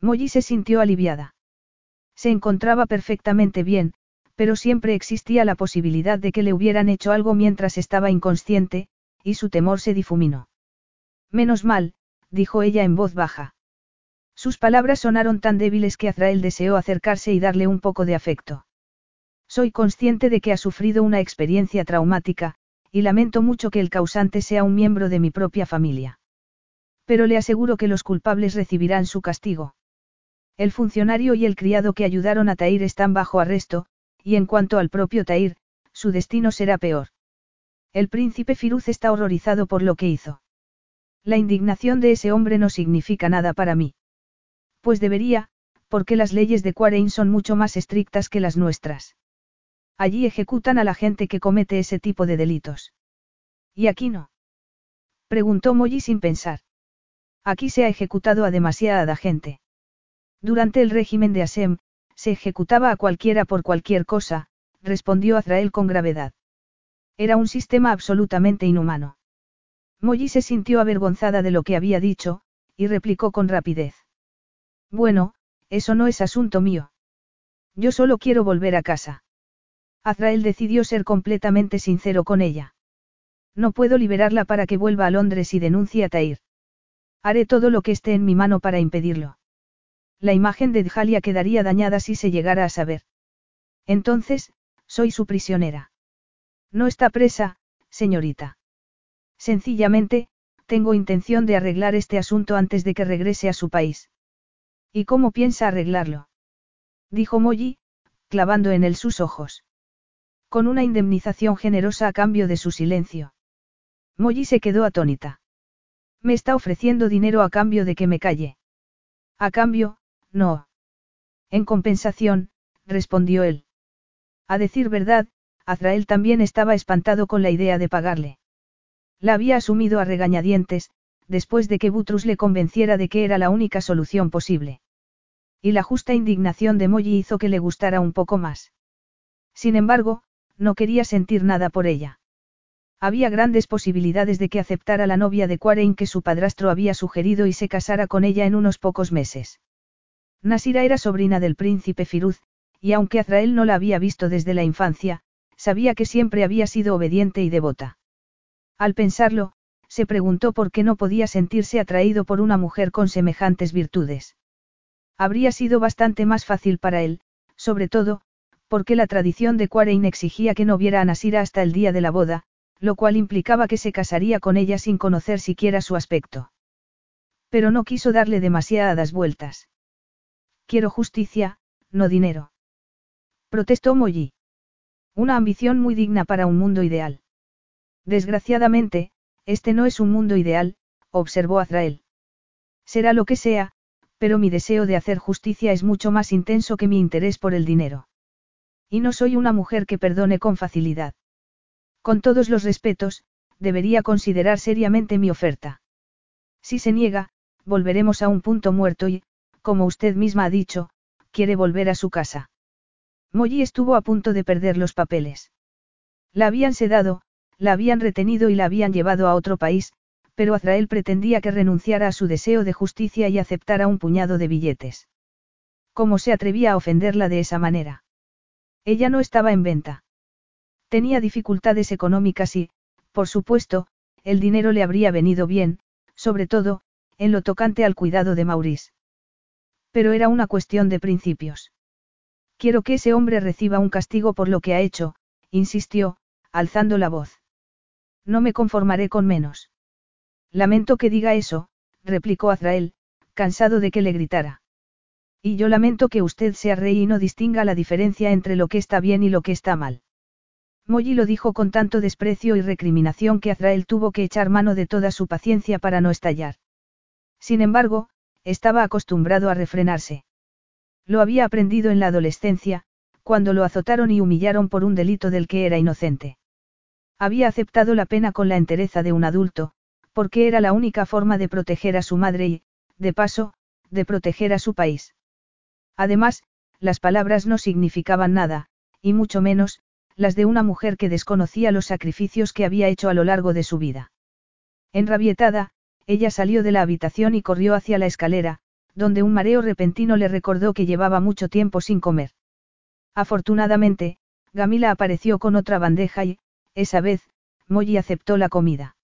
Molly se sintió aliviada. Se encontraba perfectamente bien, pero siempre existía la posibilidad de que le hubieran hecho algo mientras estaba inconsciente, y su temor se difuminó. Menos mal, dijo ella en voz baja. Sus palabras sonaron tan débiles que Azrael deseó acercarse y darle un poco de afecto. Soy consciente de que ha sufrido una experiencia traumática, y lamento mucho que el causante sea un miembro de mi propia familia. Pero le aseguro que los culpables recibirán su castigo. El funcionario y el criado que ayudaron a Tair están bajo arresto, y en cuanto al propio Tair, su destino será peor. El príncipe Firuz está horrorizado por lo que hizo. La indignación de ese hombre no significa nada para mí. Pues debería, porque las leyes de Quarein son mucho más estrictas que las nuestras. Allí ejecutan a la gente que comete ese tipo de delitos. ¿Y aquí no? Preguntó Molly sin pensar. Aquí se ha ejecutado a demasiada gente. Durante el régimen de Asem, se ejecutaba a cualquiera por cualquier cosa, respondió Azrael con gravedad. Era un sistema absolutamente inhumano. Molly se sintió avergonzada de lo que había dicho, y replicó con rapidez. Bueno, eso no es asunto mío. Yo solo quiero volver a casa. Azrael decidió ser completamente sincero con ella. No puedo liberarla para que vuelva a Londres y denuncie a Tair. Haré todo lo que esté en mi mano para impedirlo. La imagen de Djalia quedaría dañada si se llegara a saber. Entonces, soy su prisionera. No está presa, señorita. Sencillamente, tengo intención de arreglar este asunto antes de que regrese a su país. ¿Y cómo piensa arreglarlo? Dijo Molly, clavando en él sus ojos. Con una indemnización generosa a cambio de su silencio. Molly se quedó atónita. Me está ofreciendo dinero a cambio de que me calle. A cambio, no. En compensación, respondió él. A decir verdad, Azrael también estaba espantado con la idea de pagarle. La había asumido a regañadientes, después de que Butrus le convenciera de que era la única solución posible. Y la justa indignación de Molly hizo que le gustara un poco más. Sin embargo, no quería sentir nada por ella. Había grandes posibilidades de que aceptara la novia de Quarein que su padrastro había sugerido y se casara con ella en unos pocos meses. Nasira era sobrina del príncipe Firuz, y aunque Azrael no la había visto desde la infancia, sabía que siempre había sido obediente y devota. Al pensarlo, se preguntó por qué no podía sentirse atraído por una mujer con semejantes virtudes. Habría sido bastante más fácil para él, sobre todo, porque la tradición de Quarein exigía que no viera a Nasira hasta el día de la boda, lo cual implicaba que se casaría con ella sin conocer siquiera su aspecto. Pero no quiso darle demasiadas vueltas. Quiero justicia, no dinero. Protestó Molly. Una ambición muy digna para un mundo ideal. Desgraciadamente, este no es un mundo ideal, observó Azrael. Será lo que sea, pero mi deseo de hacer justicia es mucho más intenso que mi interés por el dinero. Y no soy una mujer que perdone con facilidad. Con todos los respetos, debería considerar seriamente mi oferta. Si se niega, volveremos a un punto muerto y, como usted misma ha dicho, quiere volver a su casa. Molly estuvo a punto de perder los papeles. La habían sedado, la habían retenido y la habían llevado a otro país, pero Azrael pretendía que renunciara a su deseo de justicia y aceptara un puñado de billetes. ¿Cómo se atrevía a ofenderla de esa manera? Ella no estaba en venta. Tenía dificultades económicas y, por supuesto, el dinero le habría venido bien, sobre todo, en lo tocante al cuidado de Maurice. Pero era una cuestión de principios. Quiero que ese hombre reciba un castigo por lo que ha hecho, insistió, alzando la voz. No me conformaré con menos. Lamento que diga eso, replicó Azrael, cansado de que le gritara. Y yo lamento que usted sea rey y no distinga la diferencia entre lo que está bien y lo que está mal. Molly lo dijo con tanto desprecio y recriminación que Azrael tuvo que echar mano de toda su paciencia para no estallar. Sin embargo, estaba acostumbrado a refrenarse. Lo había aprendido en la adolescencia, cuando lo azotaron y humillaron por un delito del que era inocente. Había aceptado la pena con la entereza de un adulto, porque era la única forma de proteger a su madre y, de paso, de proteger a su país. Además, las palabras no significaban nada, y mucho menos, las de una mujer que desconocía los sacrificios que había hecho a lo largo de su vida. Enrabietada, ella salió de la habitación y corrió hacia la escalera, donde un mareo repentino le recordó que llevaba mucho tiempo sin comer. Afortunadamente, Gamila apareció con otra bandeja y, esa vez, Molly aceptó la comida.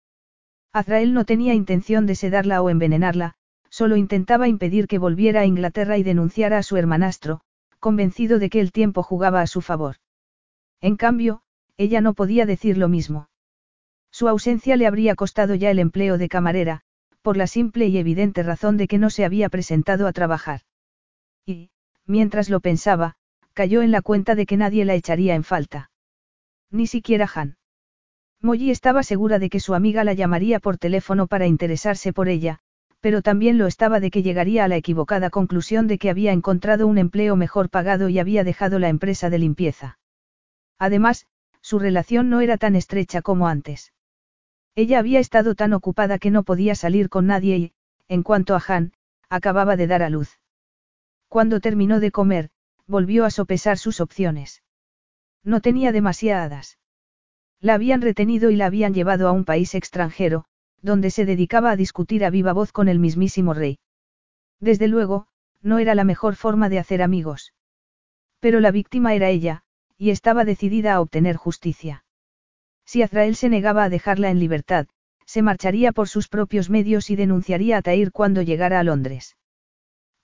Azrael no tenía intención de sedarla o envenenarla, solo intentaba impedir que volviera a Inglaterra y denunciara a su hermanastro, convencido de que el tiempo jugaba a su favor. En cambio, ella no podía decir lo mismo. Su ausencia le habría costado ya el empleo de camarera, por la simple y evidente razón de que no se había presentado a trabajar. Y, mientras lo pensaba, cayó en la cuenta de que nadie la echaría en falta. Ni siquiera Han. Molly estaba segura de que su amiga la llamaría por teléfono para interesarse por ella, pero también lo estaba de que llegaría a la equivocada conclusión de que había encontrado un empleo mejor pagado y había dejado la empresa de limpieza. Además, su relación no era tan estrecha como antes. Ella había estado tan ocupada que no podía salir con nadie y, en cuanto a Han, acababa de dar a luz. Cuando terminó de comer, volvió a sopesar sus opciones. No tenía demasiadas. La habían retenido y la habían llevado a un país extranjero, donde se dedicaba a discutir a viva voz con el mismísimo rey. Desde luego, no era la mejor forma de hacer amigos. Pero la víctima era ella, y estaba decidida a obtener justicia. Si Azrael se negaba a dejarla en libertad, se marcharía por sus propios medios y denunciaría a Tair cuando llegara a Londres.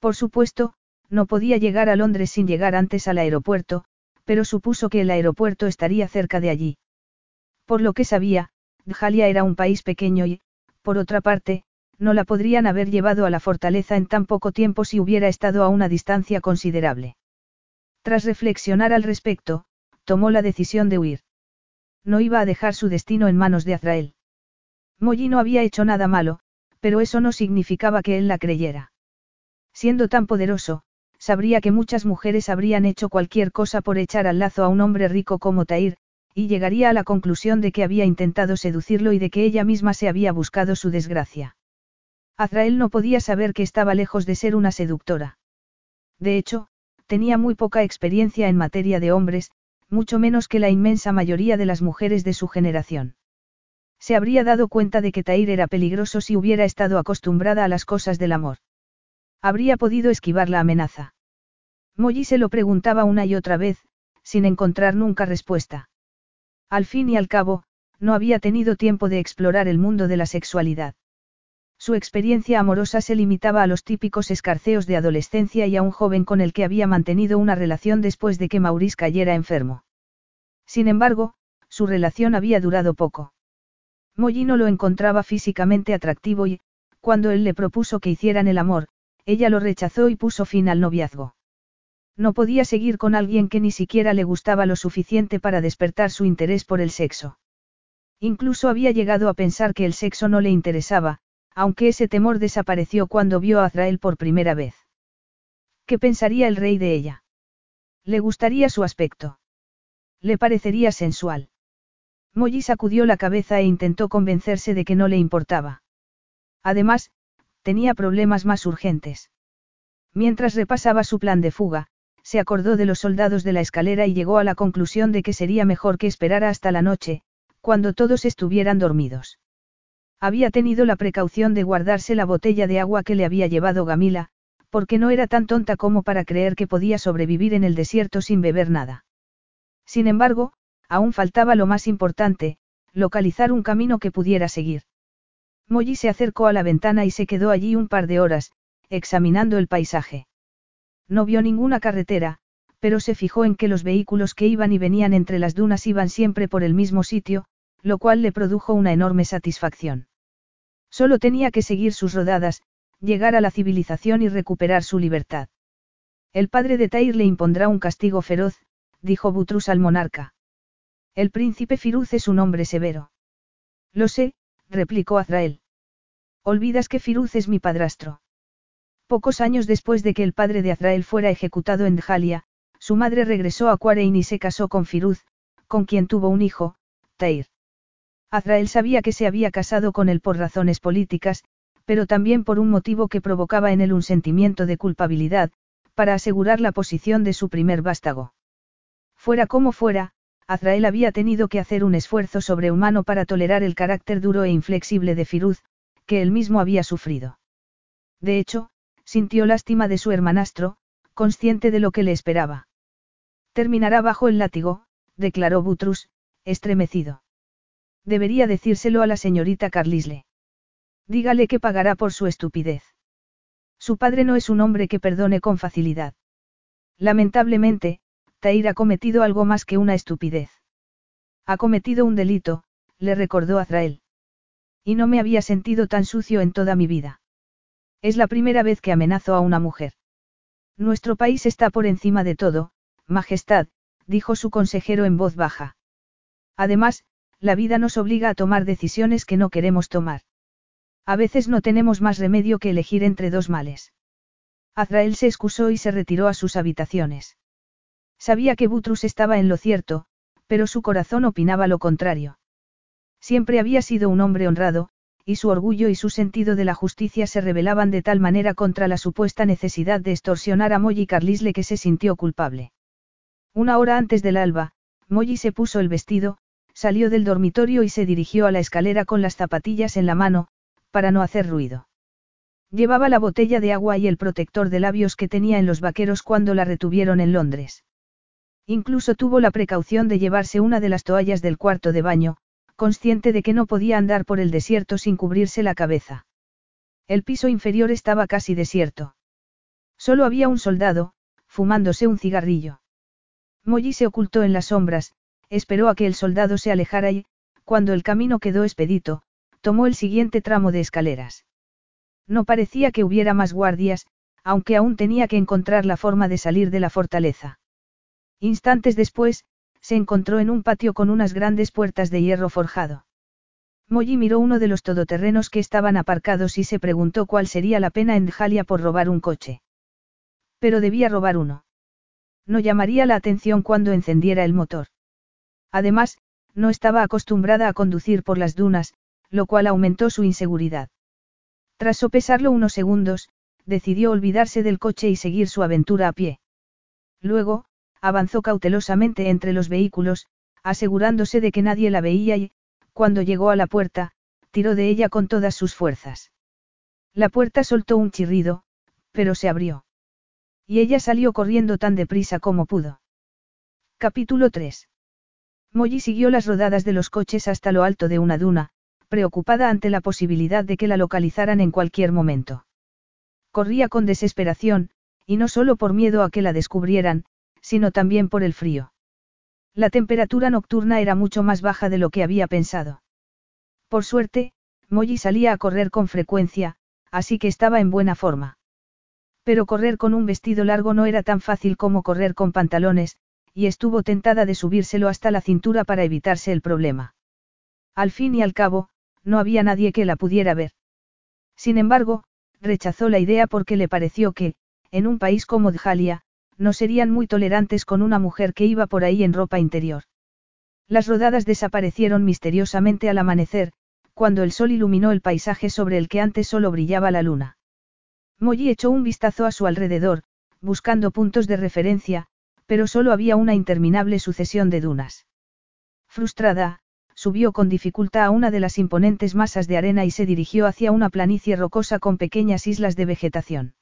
Por supuesto, no podía llegar a Londres sin llegar antes al aeropuerto, pero supuso que el aeropuerto estaría cerca de allí. Por lo que sabía, Djalia era un país pequeño y, por otra parte, no la podrían haber llevado a la fortaleza en tan poco tiempo si hubiera estado a una distancia considerable. Tras reflexionar al respecto, tomó la decisión de huir. No iba a dejar su destino en manos de Azrael. Molly no había hecho nada malo, pero eso no significaba que él la creyera. Siendo tan poderoso, sabría que muchas mujeres habrían hecho cualquier cosa por echar al lazo a un hombre rico como Tair, y llegaría a la conclusión de que había intentado seducirlo y de que ella misma se había buscado su desgracia. Azrael no podía saber que estaba lejos de ser una seductora. De hecho, tenía muy poca experiencia en materia de hombres, mucho menos que la inmensa mayoría de las mujeres de su generación. Se habría dado cuenta de que Tair era peligroso si hubiera estado acostumbrada a las cosas del amor. Habría podido esquivar la amenaza. Molly se lo preguntaba una y otra vez, sin encontrar nunca respuesta. Al fin y al cabo, no había tenido tiempo de explorar el mundo de la sexualidad. Su experiencia amorosa se limitaba a los típicos escarceos de adolescencia y a un joven con el que había mantenido una relación después de que Maurice cayera enfermo. Sin embargo, su relación había durado poco. Molly no lo encontraba físicamente atractivo y, cuando él le propuso que hicieran el amor, ella lo rechazó y puso fin al noviazgo. No podía seguir con alguien que ni siquiera le gustaba lo suficiente para despertar su interés por el sexo. Incluso había llegado a pensar que el sexo no le interesaba, aunque ese temor desapareció cuando vio a Azrael por primera vez. ¿Qué pensaría el rey de ella? Le gustaría su aspecto. Le parecería sensual. Molly sacudió la cabeza e intentó convencerse de que no le importaba. Además, tenía problemas más urgentes. Mientras repasaba su plan de fuga, se acordó de los soldados de la escalera y llegó a la conclusión de que sería mejor que esperara hasta la noche, cuando todos estuvieran dormidos. Había tenido la precaución de guardarse la botella de agua que le había llevado Gamila, porque no era tan tonta como para creer que podía sobrevivir en el desierto sin beber nada. Sin embargo, aún faltaba lo más importante, localizar un camino que pudiera seguir. Molly se acercó a la ventana y se quedó allí un par de horas, examinando el paisaje. No vio ninguna carretera, pero se fijó en que los vehículos que iban y venían entre las dunas iban siempre por el mismo sitio, lo cual le produjo una enorme satisfacción. Solo tenía que seguir sus rodadas, llegar a la civilización y recuperar su libertad. El padre de Tair le impondrá un castigo feroz, dijo Butrus al monarca. El príncipe Firuz es un hombre severo. Lo sé, replicó Azrael. Olvidas que Firuz es mi padrastro. Pocos años después de que el padre de Azrael fuera ejecutado en Djalia, su madre regresó a Quarein y se casó con Firuz, con quien tuvo un hijo, Tair. Azrael sabía que se había casado con él por razones políticas, pero también por un motivo que provocaba en él un sentimiento de culpabilidad, para asegurar la posición de su primer vástago. Fuera como fuera, Azrael había tenido que hacer un esfuerzo sobrehumano para tolerar el carácter duro e inflexible de Firuz, que él mismo había sufrido. De hecho, sintió lástima de su hermanastro, consciente de lo que le esperaba. Terminará bajo el látigo, declaró Butrus, estremecido. Debería decírselo a la señorita Carlisle. Dígale que pagará por su estupidez. Su padre no es un hombre que perdone con facilidad. Lamentablemente, Tair ha cometido algo más que una estupidez. Ha cometido un delito, le recordó Azrael. Y no me había sentido tan sucio en toda mi vida. Es la primera vez que amenazo a una mujer. Nuestro país está por encima de todo, Majestad, dijo su consejero en voz baja. Además, la vida nos obliga a tomar decisiones que no queremos tomar. A veces no tenemos más remedio que elegir entre dos males. Azrael se excusó y se retiró a sus habitaciones. Sabía que Butrus estaba en lo cierto, pero su corazón opinaba lo contrario. Siempre había sido un hombre honrado, y su orgullo y su sentido de la justicia se rebelaban de tal manera contra la supuesta necesidad de extorsionar a Molly Carlisle que se sintió culpable. Una hora antes del alba, Molly se puso el vestido, salió del dormitorio y se dirigió a la escalera con las zapatillas en la mano, para no hacer ruido. Llevaba la botella de agua y el protector de labios que tenía en los vaqueros cuando la retuvieron en Londres. Incluso tuvo la precaución de llevarse una de las toallas del cuarto de baño, consciente de que no podía andar por el desierto sin cubrirse la cabeza. El piso inferior estaba casi desierto. Solo había un soldado, fumándose un cigarrillo. Molly se ocultó en las sombras, esperó a que el soldado se alejara y, cuando el camino quedó expedito, tomó el siguiente tramo de escaleras. No parecía que hubiera más guardias, aunque aún tenía que encontrar la forma de salir de la fortaleza. Instantes después, se encontró en un patio con unas grandes puertas de hierro forjado. Molly miró uno de los todoterrenos que estaban aparcados y se preguntó cuál sería la pena en Jalia por robar un coche. Pero debía robar uno. No llamaría la atención cuando encendiera el motor. Además, no estaba acostumbrada a conducir por las dunas, lo cual aumentó su inseguridad. Tras sopesarlo unos segundos, decidió olvidarse del coche y seguir su aventura a pie. Luego, avanzó cautelosamente entre los vehículos, asegurándose de que nadie la veía y, cuando llegó a la puerta, tiró de ella con todas sus fuerzas. La puerta soltó un chirrido, pero se abrió. Y ella salió corriendo tan deprisa como pudo. Capítulo 3. Molly siguió las rodadas de los coches hasta lo alto de una duna, preocupada ante la posibilidad de que la localizaran en cualquier momento. Corría con desesperación, y no solo por miedo a que la descubrieran, sino también por el frío. La temperatura nocturna era mucho más baja de lo que había pensado. Por suerte, Molly salía a correr con frecuencia, así que estaba en buena forma. Pero correr con un vestido largo no era tan fácil como correr con pantalones, y estuvo tentada de subírselo hasta la cintura para evitarse el problema. Al fin y al cabo, no había nadie que la pudiera ver. Sin embargo, rechazó la idea porque le pareció que, en un país como Djalia, no serían muy tolerantes con una mujer que iba por ahí en ropa interior. Las rodadas desaparecieron misteriosamente al amanecer, cuando el sol iluminó el paisaje sobre el que antes solo brillaba la luna. Molly echó un vistazo a su alrededor, buscando puntos de referencia, pero solo había una interminable sucesión de dunas. Frustrada, subió con dificultad a una de las imponentes masas de arena y se dirigió hacia una planicie rocosa con pequeñas islas de vegetación.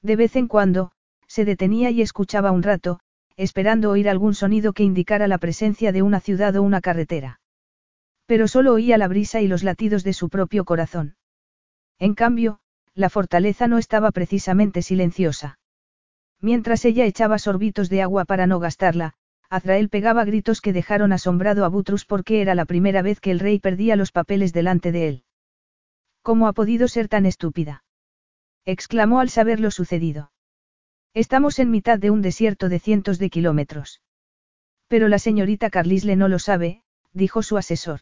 De vez en cuando, se detenía y escuchaba un rato, esperando oír algún sonido que indicara la presencia de una ciudad o una carretera. Pero solo oía la brisa y los latidos de su propio corazón. En cambio, la fortaleza no estaba precisamente silenciosa. Mientras ella echaba sorbitos de agua para no gastarla, Azrael pegaba gritos que dejaron asombrado a Butrus porque era la primera vez que el rey perdía los papeles delante de él. ¿Cómo ha podido ser tan estúpida? exclamó al saber lo sucedido. Estamos en mitad de un desierto de cientos de kilómetros. Pero la señorita Carlisle no lo sabe, dijo su asesor.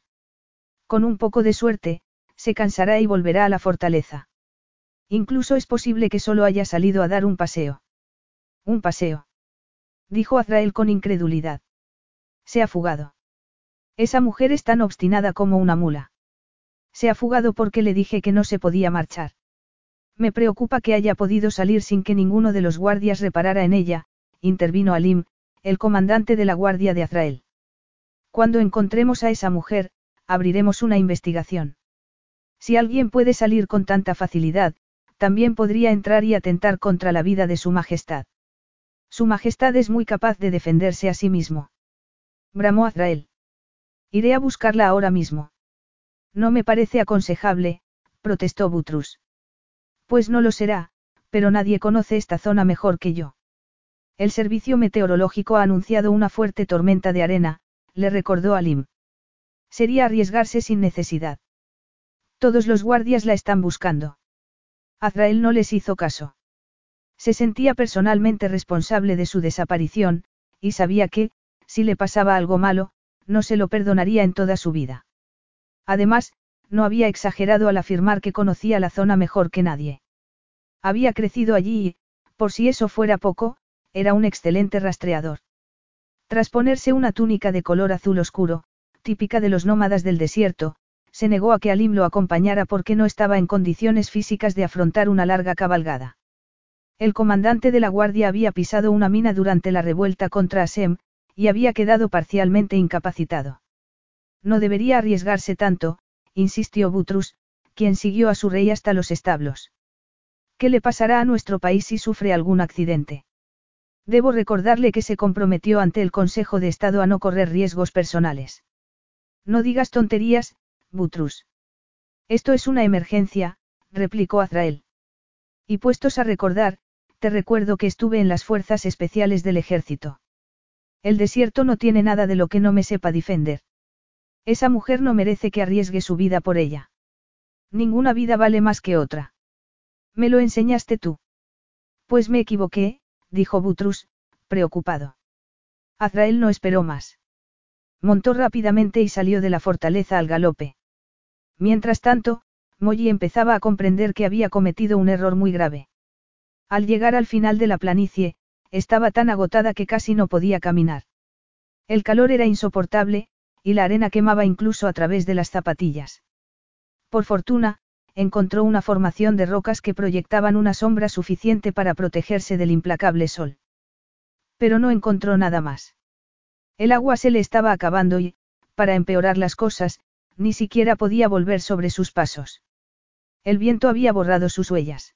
Con un poco de suerte, se cansará y volverá a la fortaleza. Incluso es posible que solo haya salido a dar un paseo. Un paseo. Dijo Azrael con incredulidad. Se ha fugado. Esa mujer es tan obstinada como una mula. Se ha fugado porque le dije que no se podía marchar. Me preocupa que haya podido salir sin que ninguno de los guardias reparara en ella, intervino Alim, el comandante de la guardia de Azrael. Cuando encontremos a esa mujer, abriremos una investigación. Si alguien puede salir con tanta facilidad, también podría entrar y atentar contra la vida de su Majestad. Su Majestad es muy capaz de defenderse a sí mismo. Bramó Azrael. Iré a buscarla ahora mismo. No me parece aconsejable, protestó Butrus. Pues no lo será, pero nadie conoce esta zona mejor que yo. El servicio meteorológico ha anunciado una fuerte tormenta de arena, le recordó a Lim. Sería arriesgarse sin necesidad. Todos los guardias la están buscando. Azrael no les hizo caso. Se sentía personalmente responsable de su desaparición, y sabía que, si le pasaba algo malo, no se lo perdonaría en toda su vida. Además, no había exagerado al afirmar que conocía la zona mejor que nadie. Había crecido allí y, por si eso fuera poco, era un excelente rastreador. Tras ponerse una túnica de color azul oscuro, típica de los nómadas del desierto, se negó a que Alim lo acompañara porque no estaba en condiciones físicas de afrontar una larga cabalgada. El comandante de la guardia había pisado una mina durante la revuelta contra Asem, y había quedado parcialmente incapacitado. No debería arriesgarse tanto, insistió Butrus, quien siguió a su rey hasta los establos. ¿Qué le pasará a nuestro país si sufre algún accidente? Debo recordarle que se comprometió ante el Consejo de Estado a no correr riesgos personales. No digas tonterías, Butrus. Esto es una emergencia, replicó Azrael. Y puestos a recordar, te recuerdo que estuve en las fuerzas especiales del ejército. El desierto no tiene nada de lo que no me sepa defender. Esa mujer no merece que arriesgue su vida por ella. Ninguna vida vale más que otra. Me lo enseñaste tú. Pues me equivoqué, dijo Butrus, preocupado. Azrael no esperó más. Montó rápidamente y salió de la fortaleza al galope. Mientras tanto, Molly empezaba a comprender que había cometido un error muy grave. Al llegar al final de la planicie, estaba tan agotada que casi no podía caminar. El calor era insoportable, y la arena quemaba incluso a través de las zapatillas. Por fortuna, encontró una formación de rocas que proyectaban una sombra suficiente para protegerse del implacable sol. Pero no encontró nada más. El agua se le estaba acabando y, para empeorar las cosas, ni siquiera podía volver sobre sus pasos. El viento había borrado sus huellas.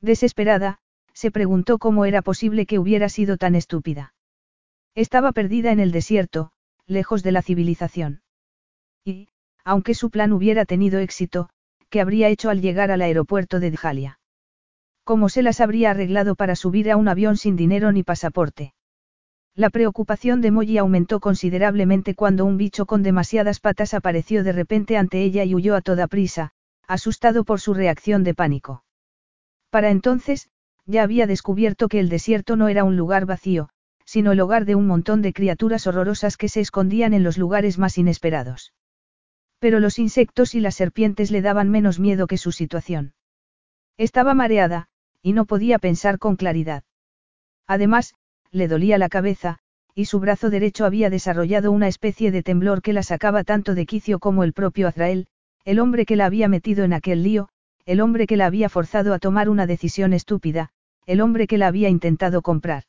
Desesperada, se preguntó cómo era posible que hubiera sido tan estúpida. Estaba perdida en el desierto, lejos de la civilización. Y, aunque su plan hubiera tenido éxito, ¿qué habría hecho al llegar al aeropuerto de Djalia? ¿Cómo se las habría arreglado para subir a un avión sin dinero ni pasaporte? La preocupación de Molly aumentó considerablemente cuando un bicho con demasiadas patas apareció de repente ante ella y huyó a toda prisa, asustado por su reacción de pánico. Para entonces, ya había descubierto que el desierto no era un lugar vacío, sino el hogar de un montón de criaturas horrorosas que se escondían en los lugares más inesperados. Pero los insectos y las serpientes le daban menos miedo que su situación. Estaba mareada, y no podía pensar con claridad. Además, le dolía la cabeza, y su brazo derecho había desarrollado una especie de temblor que la sacaba tanto de quicio como el propio Azrael, el hombre que la había metido en aquel lío, el hombre que la había forzado a tomar una decisión estúpida, el hombre que la había intentado comprar.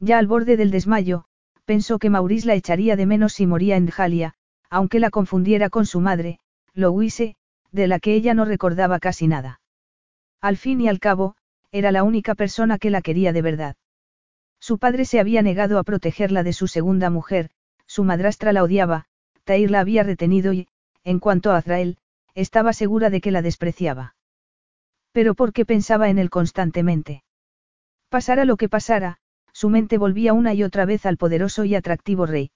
Ya al borde del desmayo, pensó que Maurice la echaría de menos si moría en Djalia, aunque la confundiera con su madre, Louise, de la que ella no recordaba casi nada. Al fin y al cabo, era la única persona que la quería de verdad. Su padre se había negado a protegerla de su segunda mujer, su madrastra la odiaba, Tair la había retenido y, en cuanto a Azrael, estaba segura de que la despreciaba. Pero ¿por qué pensaba en él constantemente? Pasara lo que pasara, su mente volvía una y otra vez al poderoso y atractivo rey.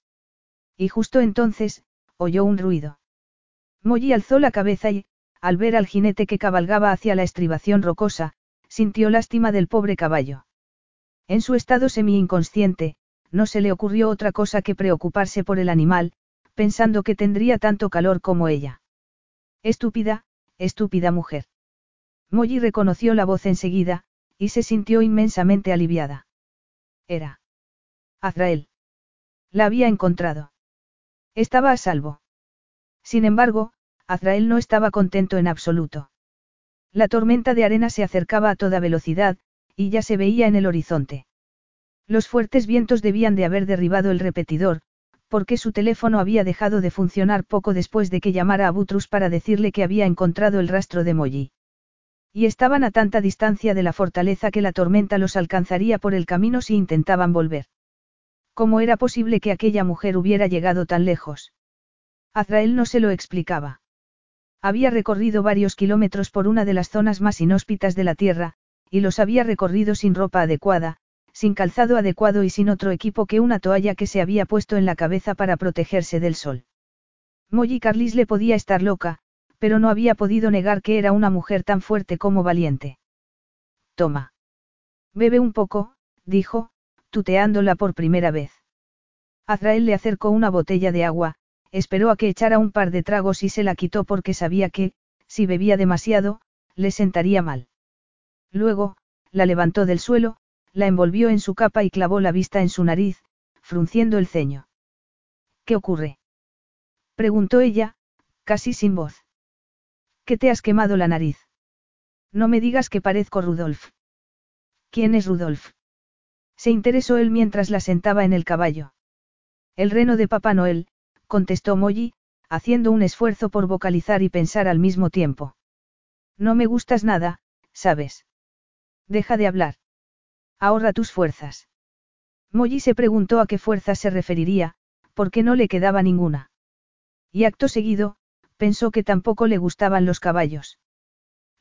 Y justo entonces, oyó un ruido. Molly alzó la cabeza y, al ver al jinete que cabalgaba hacia la estribación rocosa, sintió lástima del pobre caballo. En su estado semi-inconsciente, no se le ocurrió otra cosa que preocuparse por el animal, pensando que tendría tanto calor como ella. Estúpida, estúpida mujer. Molly reconoció la voz enseguida, y se sintió inmensamente aliviada. Era. Azrael. La había encontrado. Estaba a salvo. Sin embargo, Azrael no estaba contento en absoluto. La tormenta de arena se acercaba a toda velocidad, y ya se veía en el horizonte. Los fuertes vientos debían de haber derribado el repetidor, porque su teléfono había dejado de funcionar poco después de que llamara a Butrus para decirle que había encontrado el rastro de Molly. Y estaban a tanta distancia de la fortaleza que la tormenta los alcanzaría por el camino si intentaban volver. ¿Cómo era posible que aquella mujer hubiera llegado tan lejos? Azrael no se lo explicaba. Había recorrido varios kilómetros por una de las zonas más inhóspitas de la Tierra, y los había recorrido sin ropa adecuada, sin calzado adecuado y sin otro equipo que una toalla que se había puesto en la cabeza para protegerse del sol. Molly Carlis le podía estar loca, pero no había podido negar que era una mujer tan fuerte como valiente. Toma. Bebe un poco, dijo, tuteándola por primera vez. Azrael le acercó una botella de agua, esperó a que echara un par de tragos y se la quitó porque sabía que, si bebía demasiado, le sentaría mal. Luego, la levantó del suelo, la envolvió en su capa y clavó la vista en su nariz, frunciendo el ceño. ¿Qué ocurre? preguntó ella, casi sin voz. ¿Qué te has quemado la nariz? No me digas que parezco Rudolf. ¿Quién es Rudolf? Se interesó él mientras la sentaba en el caballo. El reno de Papá Noel, contestó Molly, haciendo un esfuerzo por vocalizar y pensar al mismo tiempo. No me gustas nada, ¿sabes? Deja de hablar. Ahorra tus fuerzas. Molly se preguntó a qué fuerza se referiría, porque no le quedaba ninguna. Y acto seguido, pensó que tampoco le gustaban los caballos.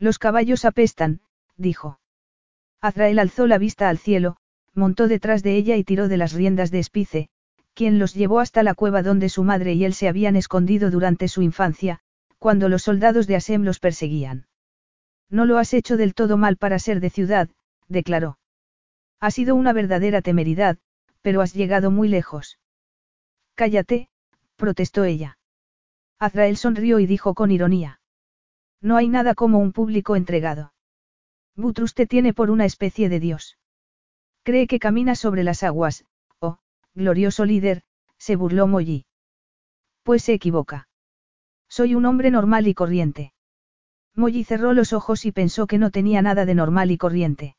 Los caballos apestan, dijo. Azrael alzó la vista al cielo, montó detrás de ella y tiró de las riendas de Espice, quien los llevó hasta la cueva donde su madre y él se habían escondido durante su infancia, cuando los soldados de Asem los perseguían. No lo has hecho del todo mal para ser de ciudad, declaró. Ha sido una verdadera temeridad, pero has llegado muy lejos. Cállate, protestó ella. Azrael sonrió y dijo con ironía. No hay nada como un público entregado. Butrus te tiene por una especie de dios. Cree que camina sobre las aguas, oh, glorioso líder, se burló Molly. Pues se equivoca. Soy un hombre normal y corriente. Molly cerró los ojos y pensó que no tenía nada de normal y corriente.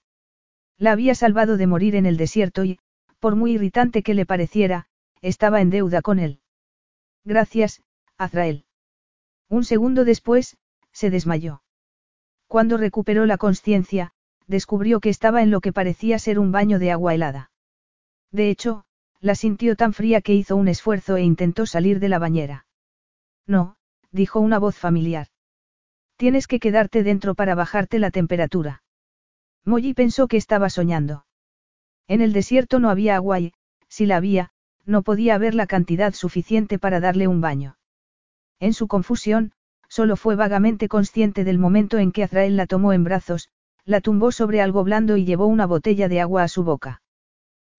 La había salvado de morir en el desierto y, por muy irritante que le pareciera, estaba en deuda con él. Gracias, Azrael. Un segundo después, se desmayó. Cuando recuperó la conciencia, descubrió que estaba en lo que parecía ser un baño de agua helada. De hecho, la sintió tan fría que hizo un esfuerzo e intentó salir de la bañera. No, dijo una voz familiar. Tienes que quedarte dentro para bajarte la temperatura. Molly pensó que estaba soñando. En el desierto no había agua y, si la había, no podía haber la cantidad suficiente para darle un baño. En su confusión, solo fue vagamente consciente del momento en que Azrael la tomó en brazos, la tumbó sobre algo blando y llevó una botella de agua a su boca.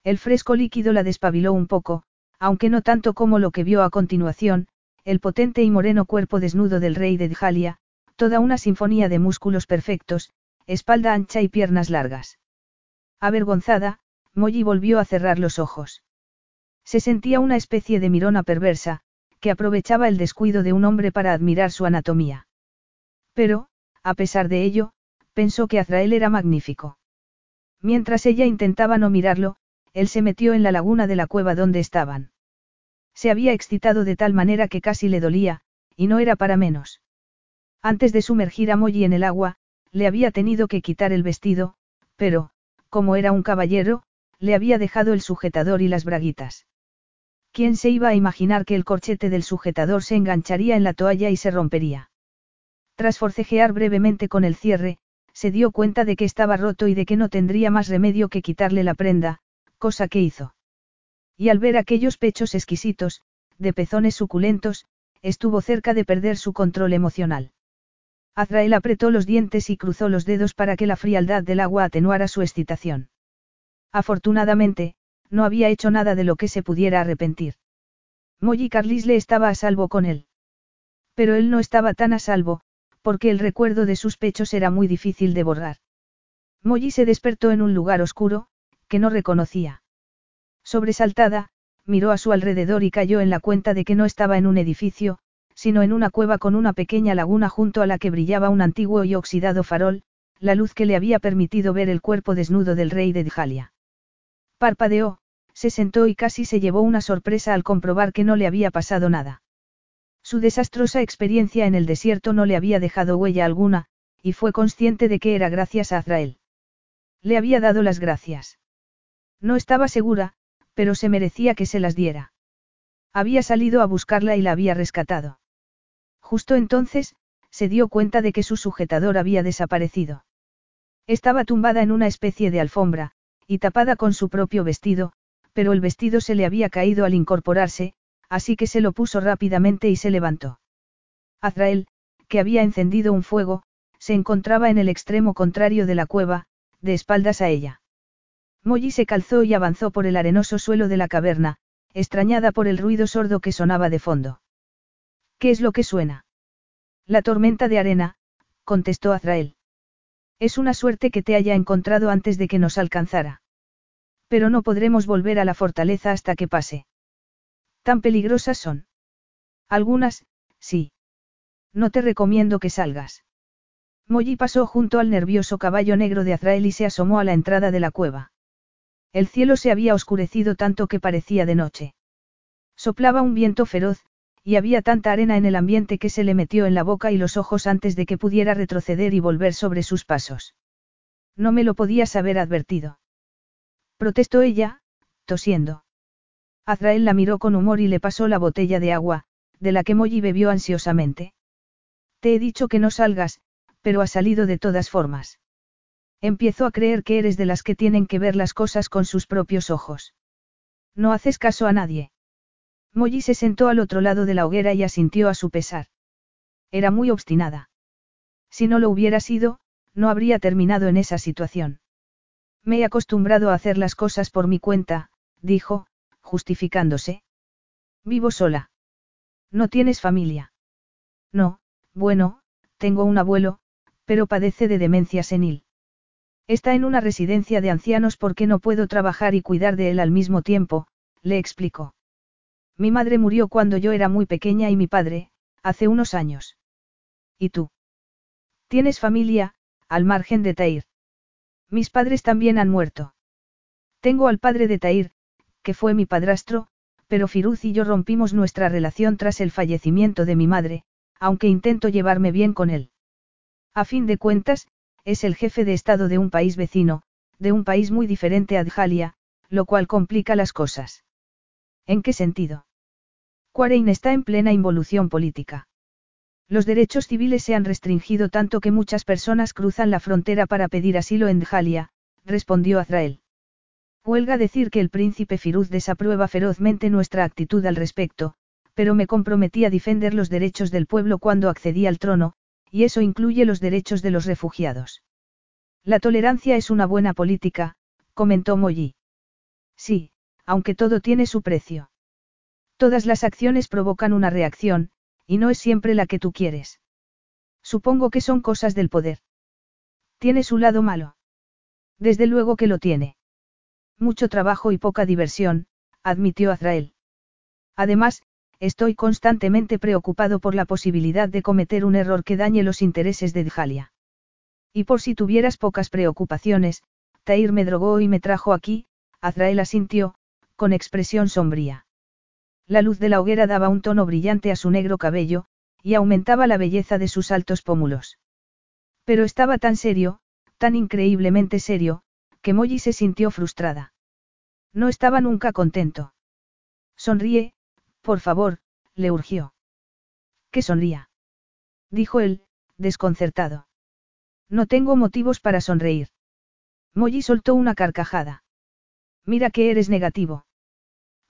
El fresco líquido la despabiló un poco, aunque no tanto como lo que vio a continuación, el potente y moreno cuerpo desnudo del rey de Djalia, toda una sinfonía de músculos perfectos, espalda ancha y piernas largas. Avergonzada, Molly volvió a cerrar los ojos. Se sentía una especie de mirona perversa, que aprovechaba el descuido de un hombre para admirar su anatomía. Pero, a pesar de ello, pensó que Azrael era magnífico. Mientras ella intentaba no mirarlo, él se metió en la laguna de la cueva donde estaban. Se había excitado de tal manera que casi le dolía, y no era para menos. Antes de sumergir a Molly en el agua, le había tenido que quitar el vestido, pero, como era un caballero, le había dejado el sujetador y las braguitas. ¿Quién se iba a imaginar que el corchete del sujetador se engancharía en la toalla y se rompería? Tras forcejear brevemente con el cierre, se dio cuenta de que estaba roto y de que no tendría más remedio que quitarle la prenda, cosa que hizo. Y al ver aquellos pechos exquisitos, de pezones suculentos, estuvo cerca de perder su control emocional. Azrael apretó los dientes y cruzó los dedos para que la frialdad del agua atenuara su excitación. Afortunadamente, no había hecho nada de lo que se pudiera arrepentir. Molly Carlisle estaba a salvo con él. Pero él no estaba tan a salvo, porque el recuerdo de sus pechos era muy difícil de borrar. Molly se despertó en un lugar oscuro, que no reconocía. Sobresaltada, miró a su alrededor y cayó en la cuenta de que no estaba en un edificio, sino en una cueva con una pequeña laguna junto a la que brillaba un antiguo y oxidado farol, la luz que le había permitido ver el cuerpo desnudo del rey de Djalia. Parpadeó, se sentó y casi se llevó una sorpresa al comprobar que no le había pasado nada. Su desastrosa experiencia en el desierto no le había dejado huella alguna, y fue consciente de que era gracias a Azrael. Le había dado las gracias. No estaba segura, pero se merecía que se las diera. Había salido a buscarla y la había rescatado. Justo entonces, se dio cuenta de que su sujetador había desaparecido. Estaba tumbada en una especie de alfombra, y tapada con su propio vestido, pero el vestido se le había caído al incorporarse, así que se lo puso rápidamente y se levantó. Azrael, que había encendido un fuego, se encontraba en el extremo contrario de la cueva, de espaldas a ella. Molly se calzó y avanzó por el arenoso suelo de la caverna, extrañada por el ruido sordo que sonaba de fondo. ¿Qué es lo que suena? La tormenta de arena, contestó Azrael. Es una suerte que te haya encontrado antes de que nos alcanzara. Pero no podremos volver a la fortaleza hasta que pase. ¿Tan peligrosas son? Algunas, sí. No te recomiendo que salgas. Molly pasó junto al nervioso caballo negro de Azrael y se asomó a la entrada de la cueva. El cielo se había oscurecido tanto que parecía de noche. Soplaba un viento feroz, y había tanta arena en el ambiente que se le metió en la boca y los ojos antes de que pudiera retroceder y volver sobre sus pasos. No me lo podías haber advertido. Protestó ella, tosiendo. Azrael la miró con humor y le pasó la botella de agua, de la que Molly bebió ansiosamente. Te he dicho que no salgas, pero ha salido de todas formas. Empiezo a creer que eres de las que tienen que ver las cosas con sus propios ojos. No haces caso a nadie. Molly se sentó al otro lado de la hoguera y asintió a su pesar. Era muy obstinada. Si no lo hubiera sido, no habría terminado en esa situación. Me he acostumbrado a hacer las cosas por mi cuenta, dijo, justificándose. Vivo sola. ¿No tienes familia? No, bueno, tengo un abuelo, pero padece de demencia senil. Está en una residencia de ancianos porque no puedo trabajar y cuidar de él al mismo tiempo, le explicó. Mi madre murió cuando yo era muy pequeña y mi padre, hace unos años. ¿Y tú? ¿Tienes familia, al margen de Tair? Mis padres también han muerto. Tengo al padre de Tair, que fue mi padrastro, pero Firuz y yo rompimos nuestra relación tras el fallecimiento de mi madre, aunque intento llevarme bien con él. A fin de cuentas, es el jefe de Estado de un país vecino, de un país muy diferente a Djalia, lo cual complica las cosas. ¿En qué sentido? Quarein está en plena involución política. Los derechos civiles se han restringido tanto que muchas personas cruzan la frontera para pedir asilo en Djalia, respondió Azrael. Huelga decir que el príncipe Firuz desaprueba ferozmente nuestra actitud al respecto, pero me comprometí a defender los derechos del pueblo cuando accedí al trono, y eso incluye los derechos de los refugiados. La tolerancia es una buena política, comentó Molly. Sí, aunque todo tiene su precio. Todas las acciones provocan una reacción, y no es siempre la que tú quieres. Supongo que son cosas del poder. Tiene su lado malo. Desde luego que lo tiene. Mucho trabajo y poca diversión, admitió Azrael. Además, estoy constantemente preocupado por la posibilidad de cometer un error que dañe los intereses de Djalia. Y por si tuvieras pocas preocupaciones, Tair me drogó y me trajo aquí, Azrael asintió, con expresión sombría. La luz de la hoguera daba un tono brillante a su negro cabello, y aumentaba la belleza de sus altos pómulos. Pero estaba tan serio, tan increíblemente serio, que Molly se sintió frustrada. No estaba nunca contento. Sonríe, por favor, le urgió. ¿Qué sonría? Dijo él, desconcertado. No tengo motivos para sonreír. Molly soltó una carcajada. Mira que eres negativo.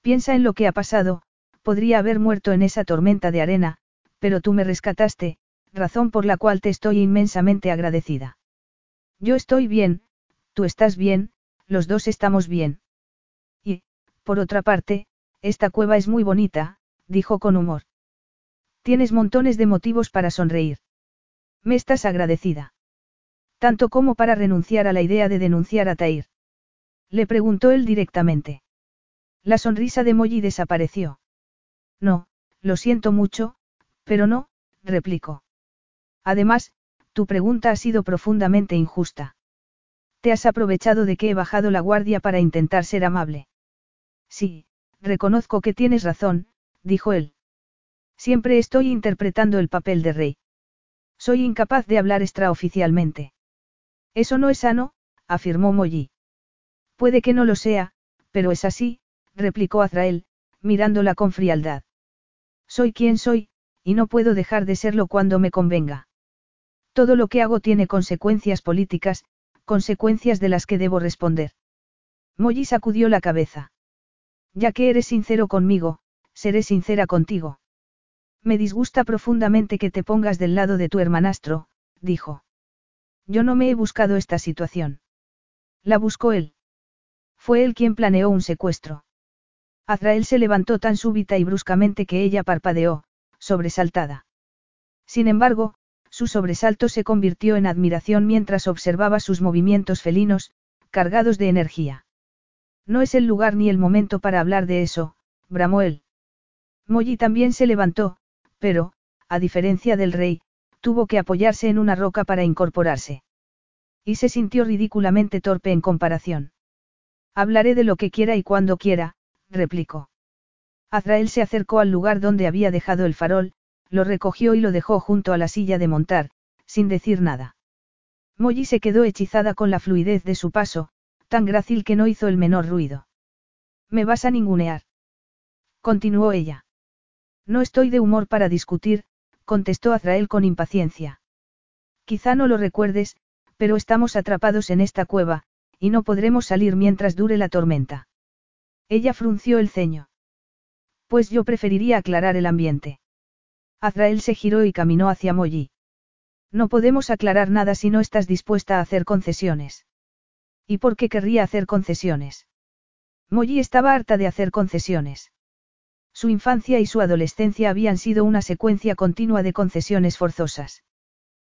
Piensa en lo que ha pasado, podría haber muerto en esa tormenta de arena, pero tú me rescataste, razón por la cual te estoy inmensamente agradecida. Yo estoy bien, tú estás bien, los dos estamos bien. Y, por otra parte, esta cueva es muy bonita, dijo con humor. Tienes montones de motivos para sonreír. Me estás agradecida. Tanto como para renunciar a la idea de denunciar a Tair. Le preguntó él directamente. La sonrisa de Molly desapareció. No, lo siento mucho, pero no, replicó. Además, tu pregunta ha sido profundamente injusta. Te has aprovechado de que he bajado la guardia para intentar ser amable. Sí, reconozco que tienes razón, dijo él. Siempre estoy interpretando el papel de rey. Soy incapaz de hablar extraoficialmente. Eso no es sano, afirmó Molly. Puede que no lo sea, pero es así, replicó Azrael, mirándola con frialdad. Soy quien soy, y no puedo dejar de serlo cuando me convenga. Todo lo que hago tiene consecuencias políticas, consecuencias de las que debo responder. Molly sacudió la cabeza. Ya que eres sincero conmigo, seré sincera contigo. Me disgusta profundamente que te pongas del lado de tu hermanastro, dijo. Yo no me he buscado esta situación. La buscó él. Fue él quien planeó un secuestro. Azrael se levantó tan súbita y bruscamente que ella parpadeó, sobresaltada. Sin embargo, su sobresalto se convirtió en admiración mientras observaba sus movimientos felinos, cargados de energía. No es el lugar ni el momento para hablar de eso, bramó él. Molly también se levantó, pero, a diferencia del rey, tuvo que apoyarse en una roca para incorporarse. Y se sintió ridículamente torpe en comparación. Hablaré de lo que quiera y cuando quiera, replicó. Azrael se acercó al lugar donde había dejado el farol, lo recogió y lo dejó junto a la silla de montar, sin decir nada. Molly se quedó hechizada con la fluidez de su paso, tan grácil que no hizo el menor ruido. ¿Me vas a ningunear? Continuó ella. No estoy de humor para discutir, contestó Azrael con impaciencia. Quizá no lo recuerdes, pero estamos atrapados en esta cueva, y no podremos salir mientras dure la tormenta. Ella frunció el ceño. Pues yo preferiría aclarar el ambiente. Azrael se giró y caminó hacia Molly. No podemos aclarar nada si no estás dispuesta a hacer concesiones. ¿Y por qué querría hacer concesiones? Molly estaba harta de hacer concesiones. Su infancia y su adolescencia habían sido una secuencia continua de concesiones forzosas.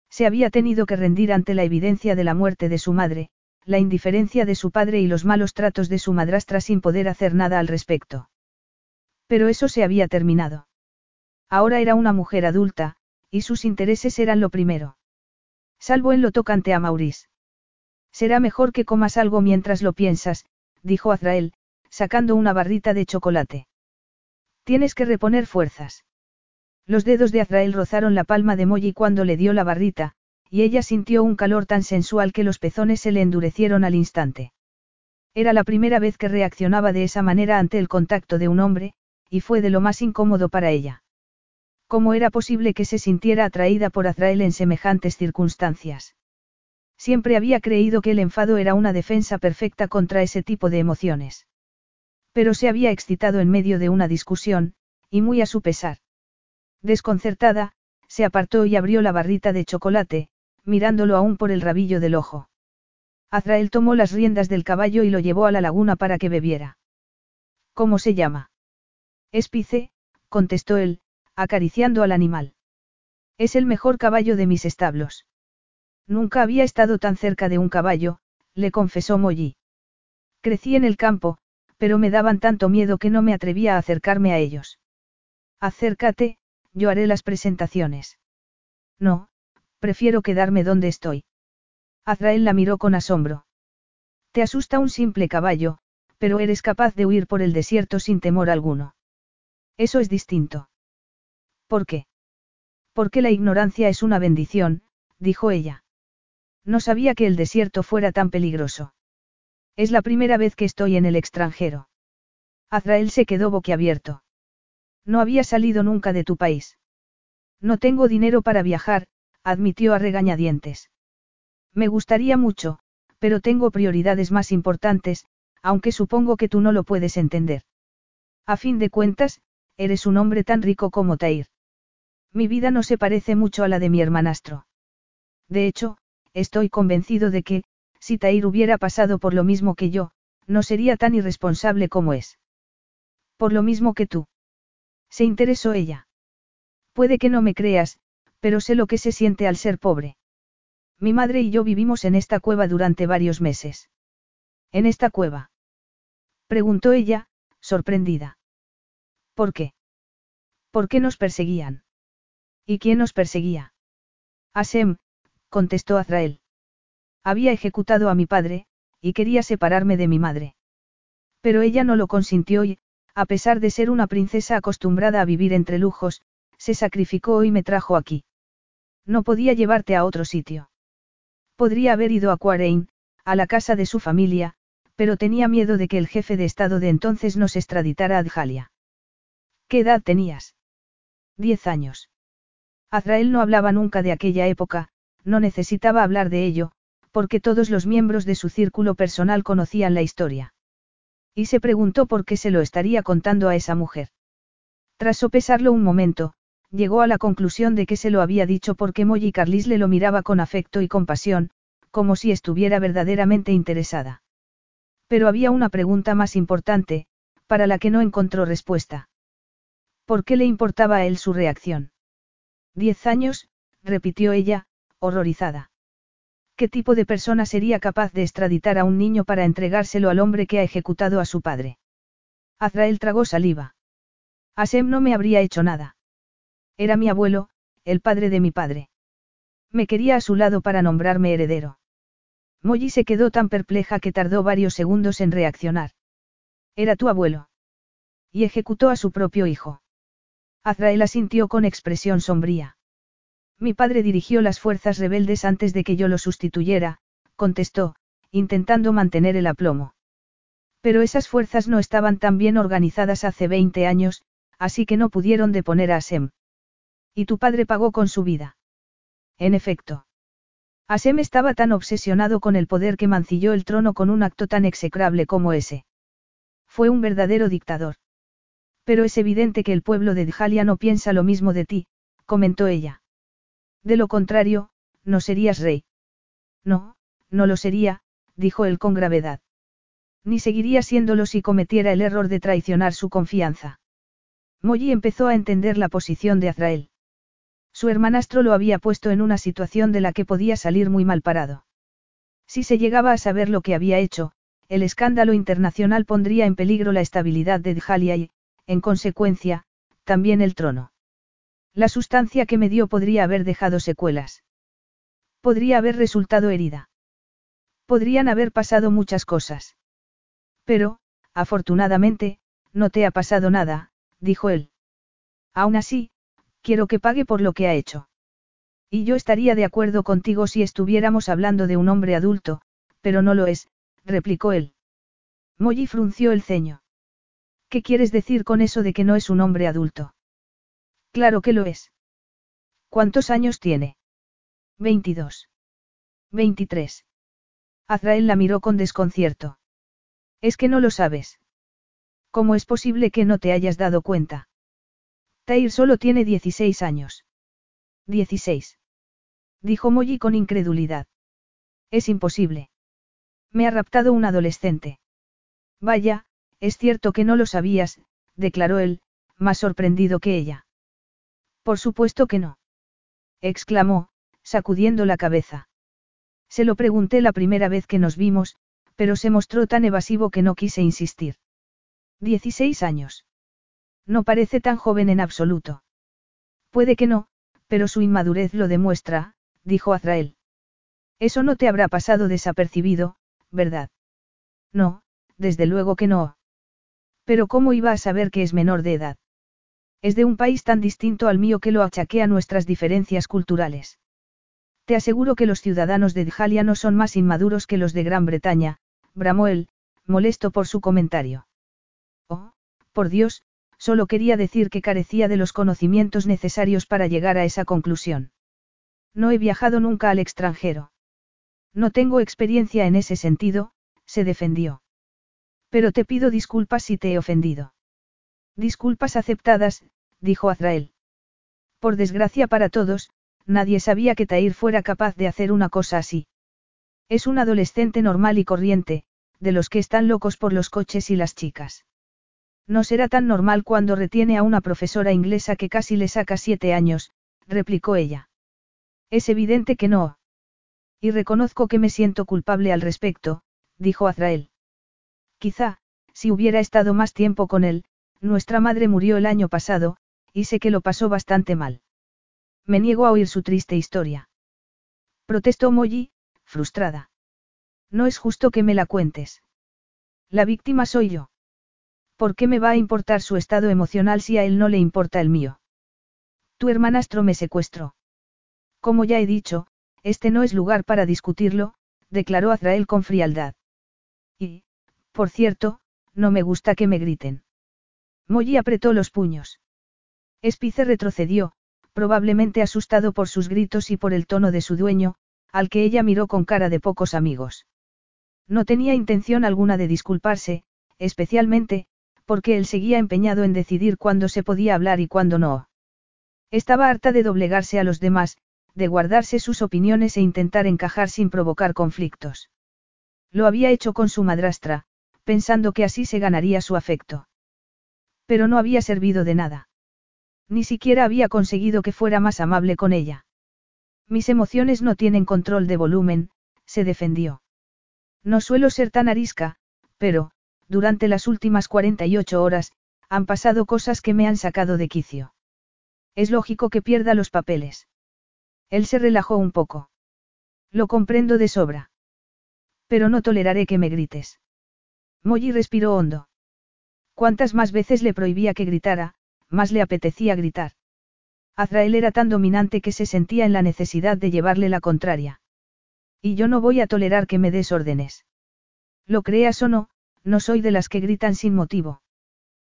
Se había tenido que rendir ante la evidencia de la muerte de su madre, la indiferencia de su padre y los malos tratos de su madrastra sin poder hacer nada al respecto. Pero eso se había terminado. Ahora era una mujer adulta, y sus intereses eran lo primero. Salvo en lo tocante a Maurice. Será mejor que comas algo mientras lo piensas, dijo Azrael, sacando una barrita de chocolate. Tienes que reponer fuerzas. Los dedos de Azrael rozaron la palma de Molly cuando le dio la barrita, y ella sintió un calor tan sensual que los pezones se le endurecieron al instante. Era la primera vez que reaccionaba de esa manera ante el contacto de un hombre, y fue de lo más incómodo para ella. ¿Cómo era posible que se sintiera atraída por Azrael en semejantes circunstancias? Siempre había creído que el enfado era una defensa perfecta contra ese tipo de emociones. Pero se había excitado en medio de una discusión, y muy a su pesar. Desconcertada, se apartó y abrió la barrita de chocolate, mirándolo aún por el rabillo del ojo. Azrael tomó las riendas del caballo y lo llevó a la laguna para que bebiera. ¿Cómo se llama? Espice, contestó él, acariciando al animal. Es el mejor caballo de mis establos. Nunca había estado tan cerca de un caballo, le confesó Molly. Crecí en el campo, pero me daban tanto miedo que no me atrevía a acercarme a ellos. Acércate, yo haré las presentaciones. No, prefiero quedarme donde estoy. Azrael la miró con asombro. Te asusta un simple caballo, pero eres capaz de huir por el desierto sin temor alguno. Eso es distinto. ¿Por qué? Porque la ignorancia es una bendición, dijo ella. No sabía que el desierto fuera tan peligroso. Es la primera vez que estoy en el extranjero. Azrael se quedó boquiabierto. No había salido nunca de tu país. No tengo dinero para viajar, admitió a regañadientes. Me gustaría mucho, pero tengo prioridades más importantes, aunque supongo que tú no lo puedes entender. A fin de cuentas, eres un hombre tan rico como Tair. Mi vida no se parece mucho a la de mi hermanastro. De hecho, estoy convencido de que, si Tair hubiera pasado por lo mismo que yo, no sería tan irresponsable como es. Por lo mismo que tú. Se interesó ella. Puede que no me creas, pero sé lo que se siente al ser pobre. Mi madre y yo vivimos en esta cueva durante varios meses. ¿En esta cueva? Preguntó ella, sorprendida. ¿Por qué? ¿Por qué nos perseguían? ¿Y quién nos perseguía? Asem, contestó Azrael. Había ejecutado a mi padre, y quería separarme de mi madre. Pero ella no lo consintió y, a pesar de ser una princesa acostumbrada a vivir entre lujos, se sacrificó y me trajo aquí. No podía llevarte a otro sitio. Podría haber ido a Quarein, a la casa de su familia, pero tenía miedo de que el jefe de Estado de entonces nos extraditara a Adjalia. ¿Qué edad tenías? Diez años. Azrael no hablaba nunca de aquella época, no necesitaba hablar de ello, porque todos los miembros de su círculo personal conocían la historia. Y se preguntó por qué se lo estaría contando a esa mujer. Tras sopesarlo un momento, llegó a la conclusión de que se lo había dicho porque Molly Carlis le lo miraba con afecto y compasión, como si estuviera verdaderamente interesada. Pero había una pregunta más importante, para la que no encontró respuesta. ¿Por qué le importaba a él su reacción? Diez años, repitió ella, horrorizada. ¿Qué tipo de persona sería capaz de extraditar a un niño para entregárselo al hombre que ha ejecutado a su padre? Azrael tragó saliva. Asem no me habría hecho nada. Era mi abuelo, el padre de mi padre. Me quería a su lado para nombrarme heredero. Molly se quedó tan perpleja que tardó varios segundos en reaccionar. Era tu abuelo. Y ejecutó a su propio hijo. Azrael asintió con expresión sombría. Mi padre dirigió las fuerzas rebeldes antes de que yo lo sustituyera, contestó, intentando mantener el aplomo. Pero esas fuerzas no estaban tan bien organizadas hace 20 años, así que no pudieron deponer a Asem. Y tu padre pagó con su vida. En efecto. Asem estaba tan obsesionado con el poder que mancilló el trono con un acto tan execrable como ese. Fue un verdadero dictador. Pero es evidente que el pueblo de Djalia no piensa lo mismo de ti, comentó ella. De lo contrario, no serías rey. No, no lo sería, dijo él con gravedad. Ni seguiría siéndolo si cometiera el error de traicionar su confianza. Molly empezó a entender la posición de Azrael. Su hermanastro lo había puesto en una situación de la que podía salir muy mal parado. Si se llegaba a saber lo que había hecho, el escándalo internacional pondría en peligro la estabilidad de Djalia y, en consecuencia, también el trono. La sustancia que me dio podría haber dejado secuelas. Podría haber resultado herida. Podrían haber pasado muchas cosas. Pero, afortunadamente, no te ha pasado nada, dijo él. Aún así, quiero que pague por lo que ha hecho. Y yo estaría de acuerdo contigo si estuviéramos hablando de un hombre adulto, pero no lo es, replicó él. Molly frunció el ceño. ¿Qué quieres decir con eso de que no es un hombre adulto? Claro que lo es. ¿Cuántos años tiene? 22. 23. Azrael la miró con desconcierto. Es que no lo sabes. ¿Cómo es posible que no te hayas dado cuenta? Tair solo tiene 16 años. 16. Dijo Molly con incredulidad. Es imposible. Me ha raptado un adolescente. Vaya, es cierto que no lo sabías, declaró él, más sorprendido que ella. Por supuesto que no. exclamó, sacudiendo la cabeza. Se lo pregunté la primera vez que nos vimos, pero se mostró tan evasivo que no quise insistir. Dieciséis años. No parece tan joven en absoluto. Puede que no, pero su inmadurez lo demuestra, dijo Azrael. Eso no te habrá pasado desapercibido, ¿verdad? No, desde luego que no. Pero ¿cómo iba a saber que es menor de edad? Es de un país tan distinto al mío que lo achaque a nuestras diferencias culturales. Te aseguro que los ciudadanos de Djalia no son más inmaduros que los de Gran Bretaña, bramó él, molesto por su comentario. Oh, por Dios, solo quería decir que carecía de los conocimientos necesarios para llegar a esa conclusión. No he viajado nunca al extranjero. No tengo experiencia en ese sentido, se defendió. Pero te pido disculpas si te he ofendido. Disculpas aceptadas, dijo Azrael. Por desgracia para todos, nadie sabía que Tair fuera capaz de hacer una cosa así. Es un adolescente normal y corriente, de los que están locos por los coches y las chicas. No será tan normal cuando retiene a una profesora inglesa que casi le saca siete años, replicó ella. Es evidente que no. Y reconozco que me siento culpable al respecto, dijo Azrael. Quizá, si hubiera estado más tiempo con él, nuestra madre murió el año pasado, y sé que lo pasó bastante mal. Me niego a oír su triste historia. Protestó Molly, frustrada. No es justo que me la cuentes. La víctima soy yo. ¿Por qué me va a importar su estado emocional si a él no le importa el mío? Tu hermanastro me secuestró. Como ya he dicho, este no es lugar para discutirlo, declaró Azrael con frialdad. Y, por cierto, no me gusta que me griten. Molly apretó los puños. Espice retrocedió, probablemente asustado por sus gritos y por el tono de su dueño, al que ella miró con cara de pocos amigos. No tenía intención alguna de disculparse, especialmente, porque él seguía empeñado en decidir cuándo se podía hablar y cuándo no. Estaba harta de doblegarse a los demás, de guardarse sus opiniones e intentar encajar sin provocar conflictos. Lo había hecho con su madrastra, pensando que así se ganaría su afecto. Pero no había servido de nada. Ni siquiera había conseguido que fuera más amable con ella. Mis emociones no tienen control de volumen, se defendió. No suelo ser tan arisca, pero, durante las últimas 48 horas, han pasado cosas que me han sacado de quicio. Es lógico que pierda los papeles. Él se relajó un poco. Lo comprendo de sobra. Pero no toleraré que me grites. Molly respiró hondo. Cuantas más veces le prohibía que gritara, más le apetecía gritar. Azrael era tan dominante que se sentía en la necesidad de llevarle la contraria. Y yo no voy a tolerar que me des órdenes. Lo creas o no, no soy de las que gritan sin motivo.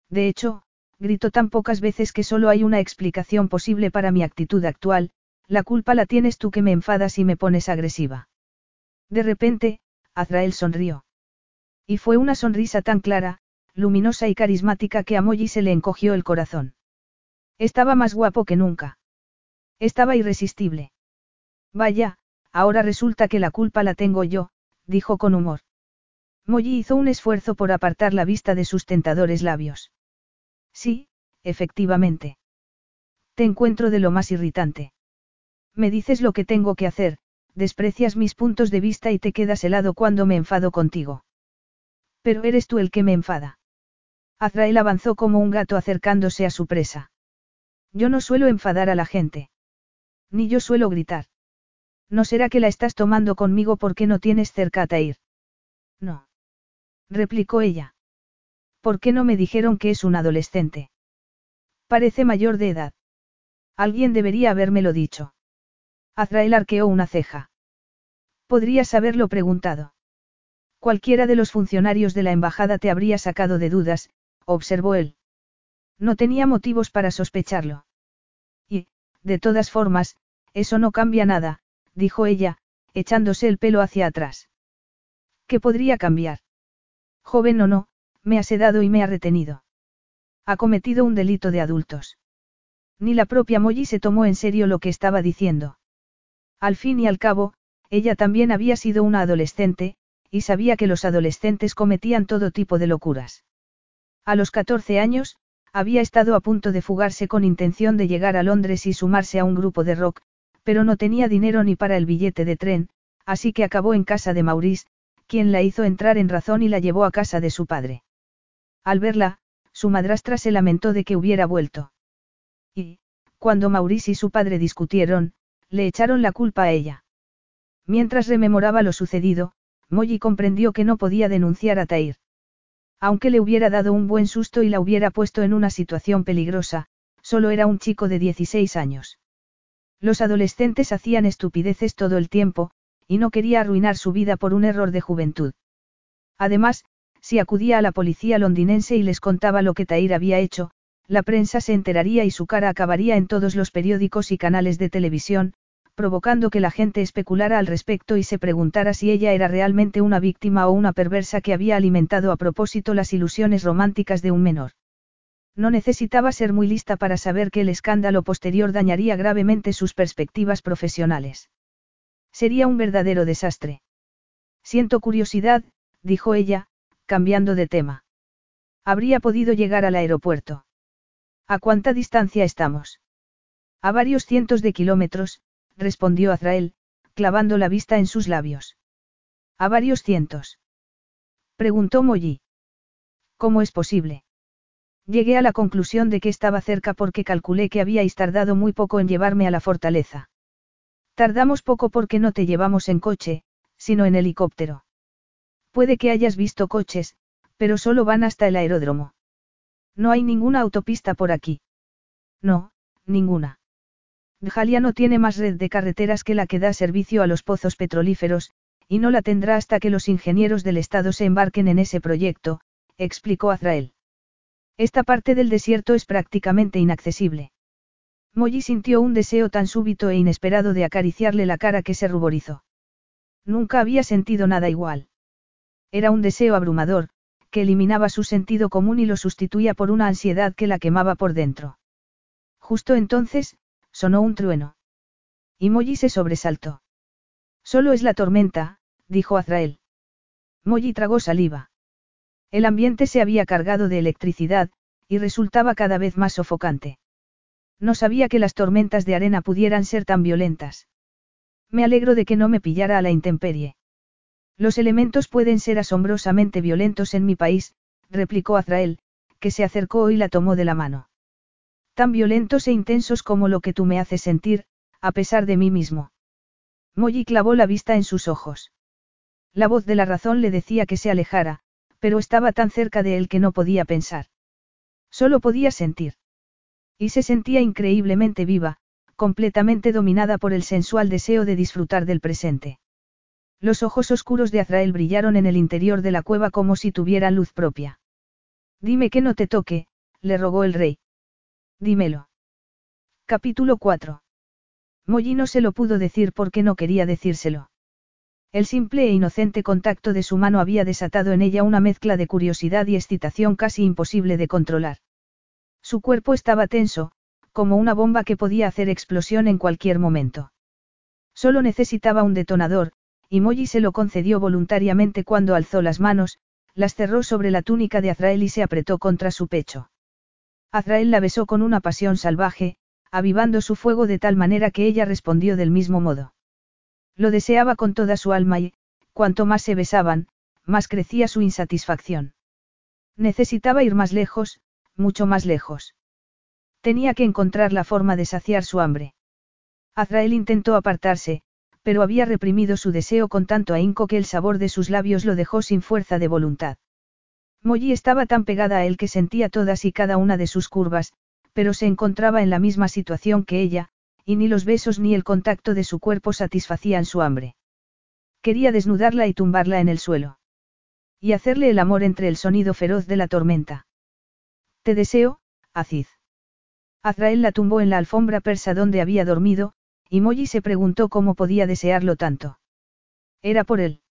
De hecho, grito tan pocas veces que solo hay una explicación posible para mi actitud actual, la culpa la tienes tú que me enfadas y me pones agresiva. De repente, Azrael sonrió. Y fue una sonrisa tan clara, luminosa y carismática que a Molly se le encogió el corazón. Estaba más guapo que nunca. Estaba irresistible. Vaya, ahora resulta que la culpa la tengo yo, dijo con humor. Molly hizo un esfuerzo por apartar la vista de sus tentadores labios. Sí, efectivamente. Te encuentro de lo más irritante. Me dices lo que tengo que hacer, desprecias mis puntos de vista y te quedas helado cuando me enfado contigo. Pero eres tú el que me enfada. Azrael avanzó como un gato acercándose a su presa. Yo no suelo enfadar a la gente. Ni yo suelo gritar. ¿No será que la estás tomando conmigo porque no tienes cerca a Tair? No. Replicó ella. ¿Por qué no me dijeron que es un adolescente? Parece mayor de edad. Alguien debería habérmelo dicho. Azrael arqueó una ceja. Podrías haberlo preguntado. Cualquiera de los funcionarios de la embajada te habría sacado de dudas, observó él. No tenía motivos para sospecharlo. Y, de todas formas, eso no cambia nada, dijo ella, echándose el pelo hacia atrás. ¿Qué podría cambiar? Joven o no, me ha sedado y me ha retenido. Ha cometido un delito de adultos. Ni la propia Molly se tomó en serio lo que estaba diciendo. Al fin y al cabo, ella también había sido una adolescente, y sabía que los adolescentes cometían todo tipo de locuras. A los 14 años, había estado a punto de fugarse con intención de llegar a Londres y sumarse a un grupo de rock, pero no tenía dinero ni para el billete de tren, así que acabó en casa de Maurice, quien la hizo entrar en razón y la llevó a casa de su padre. Al verla, su madrastra se lamentó de que hubiera vuelto. Y, cuando Maurice y su padre discutieron, le echaron la culpa a ella. Mientras rememoraba lo sucedido, Molly comprendió que no podía denunciar a Tair. Aunque le hubiera dado un buen susto y la hubiera puesto en una situación peligrosa, solo era un chico de 16 años. Los adolescentes hacían estupideces todo el tiempo, y no quería arruinar su vida por un error de juventud. Además, si acudía a la policía londinense y les contaba lo que Tair había hecho, la prensa se enteraría y su cara acabaría en todos los periódicos y canales de televisión, provocando que la gente especulara al respecto y se preguntara si ella era realmente una víctima o una perversa que había alimentado a propósito las ilusiones románticas de un menor. No necesitaba ser muy lista para saber que el escándalo posterior dañaría gravemente sus perspectivas profesionales. Sería un verdadero desastre. Siento curiosidad, dijo ella, cambiando de tema. Habría podido llegar al aeropuerto. ¿A cuánta distancia estamos? A varios cientos de kilómetros, respondió Azrael, clavando la vista en sus labios. A varios cientos. Preguntó Molly. ¿Cómo es posible? Llegué a la conclusión de que estaba cerca porque calculé que habíais tardado muy poco en llevarme a la fortaleza. Tardamos poco porque no te llevamos en coche, sino en helicóptero. Puede que hayas visto coches, pero solo van hasta el aeródromo. No hay ninguna autopista por aquí. No, ninguna. Djalia no tiene más red de carreteras que la que da servicio a los pozos petrolíferos, y no la tendrá hasta que los ingenieros del Estado se embarquen en ese proyecto, explicó Azrael. Esta parte del desierto es prácticamente inaccesible. Molly sintió un deseo tan súbito e inesperado de acariciarle la cara que se ruborizó. Nunca había sentido nada igual. Era un deseo abrumador, que eliminaba su sentido común y lo sustituía por una ansiedad que la quemaba por dentro. Justo entonces, sonó un trueno. Y Molly se sobresaltó. Solo es la tormenta, dijo Azrael. Molly tragó saliva. El ambiente se había cargado de electricidad, y resultaba cada vez más sofocante. No sabía que las tormentas de arena pudieran ser tan violentas. Me alegro de que no me pillara a la intemperie. Los elementos pueden ser asombrosamente violentos en mi país, replicó Azrael, que se acercó y la tomó de la mano. Tan violentos e intensos como lo que tú me haces sentir, a pesar de mí mismo. Molly clavó la vista en sus ojos. La voz de la razón le decía que se alejara, pero estaba tan cerca de él que no podía pensar. Solo podía sentir. Y se sentía increíblemente viva, completamente dominada por el sensual deseo de disfrutar del presente. Los ojos oscuros de Azrael brillaron en el interior de la cueva como si tuvieran luz propia. Dime que no te toque, le rogó el rey. Dímelo. Capítulo 4. Molly no se lo pudo decir porque no quería decírselo. El simple e inocente contacto de su mano había desatado en ella una mezcla de curiosidad y excitación casi imposible de controlar. Su cuerpo estaba tenso, como una bomba que podía hacer explosión en cualquier momento. Solo necesitaba un detonador, y Molly se lo concedió voluntariamente cuando alzó las manos, las cerró sobre la túnica de Azrael y se apretó contra su pecho. Azrael la besó con una pasión salvaje, avivando su fuego de tal manera que ella respondió del mismo modo. Lo deseaba con toda su alma y, cuanto más se besaban, más crecía su insatisfacción. Necesitaba ir más lejos, mucho más lejos. Tenía que encontrar la forma de saciar su hambre. Azrael intentó apartarse, pero había reprimido su deseo con tanto ahínco que el sabor de sus labios lo dejó sin fuerza de voluntad. Molly estaba tan pegada a él que sentía todas y cada una de sus curvas, pero se encontraba en la misma situación que ella, y ni los besos ni el contacto de su cuerpo satisfacían su hambre. Quería desnudarla y tumbarla en el suelo. Y hacerle el amor entre el sonido feroz de la tormenta. Te deseo, Aziz. Azrael la tumbó en la alfombra persa donde había dormido, y Molly se preguntó cómo podía desearlo tanto. Era por él.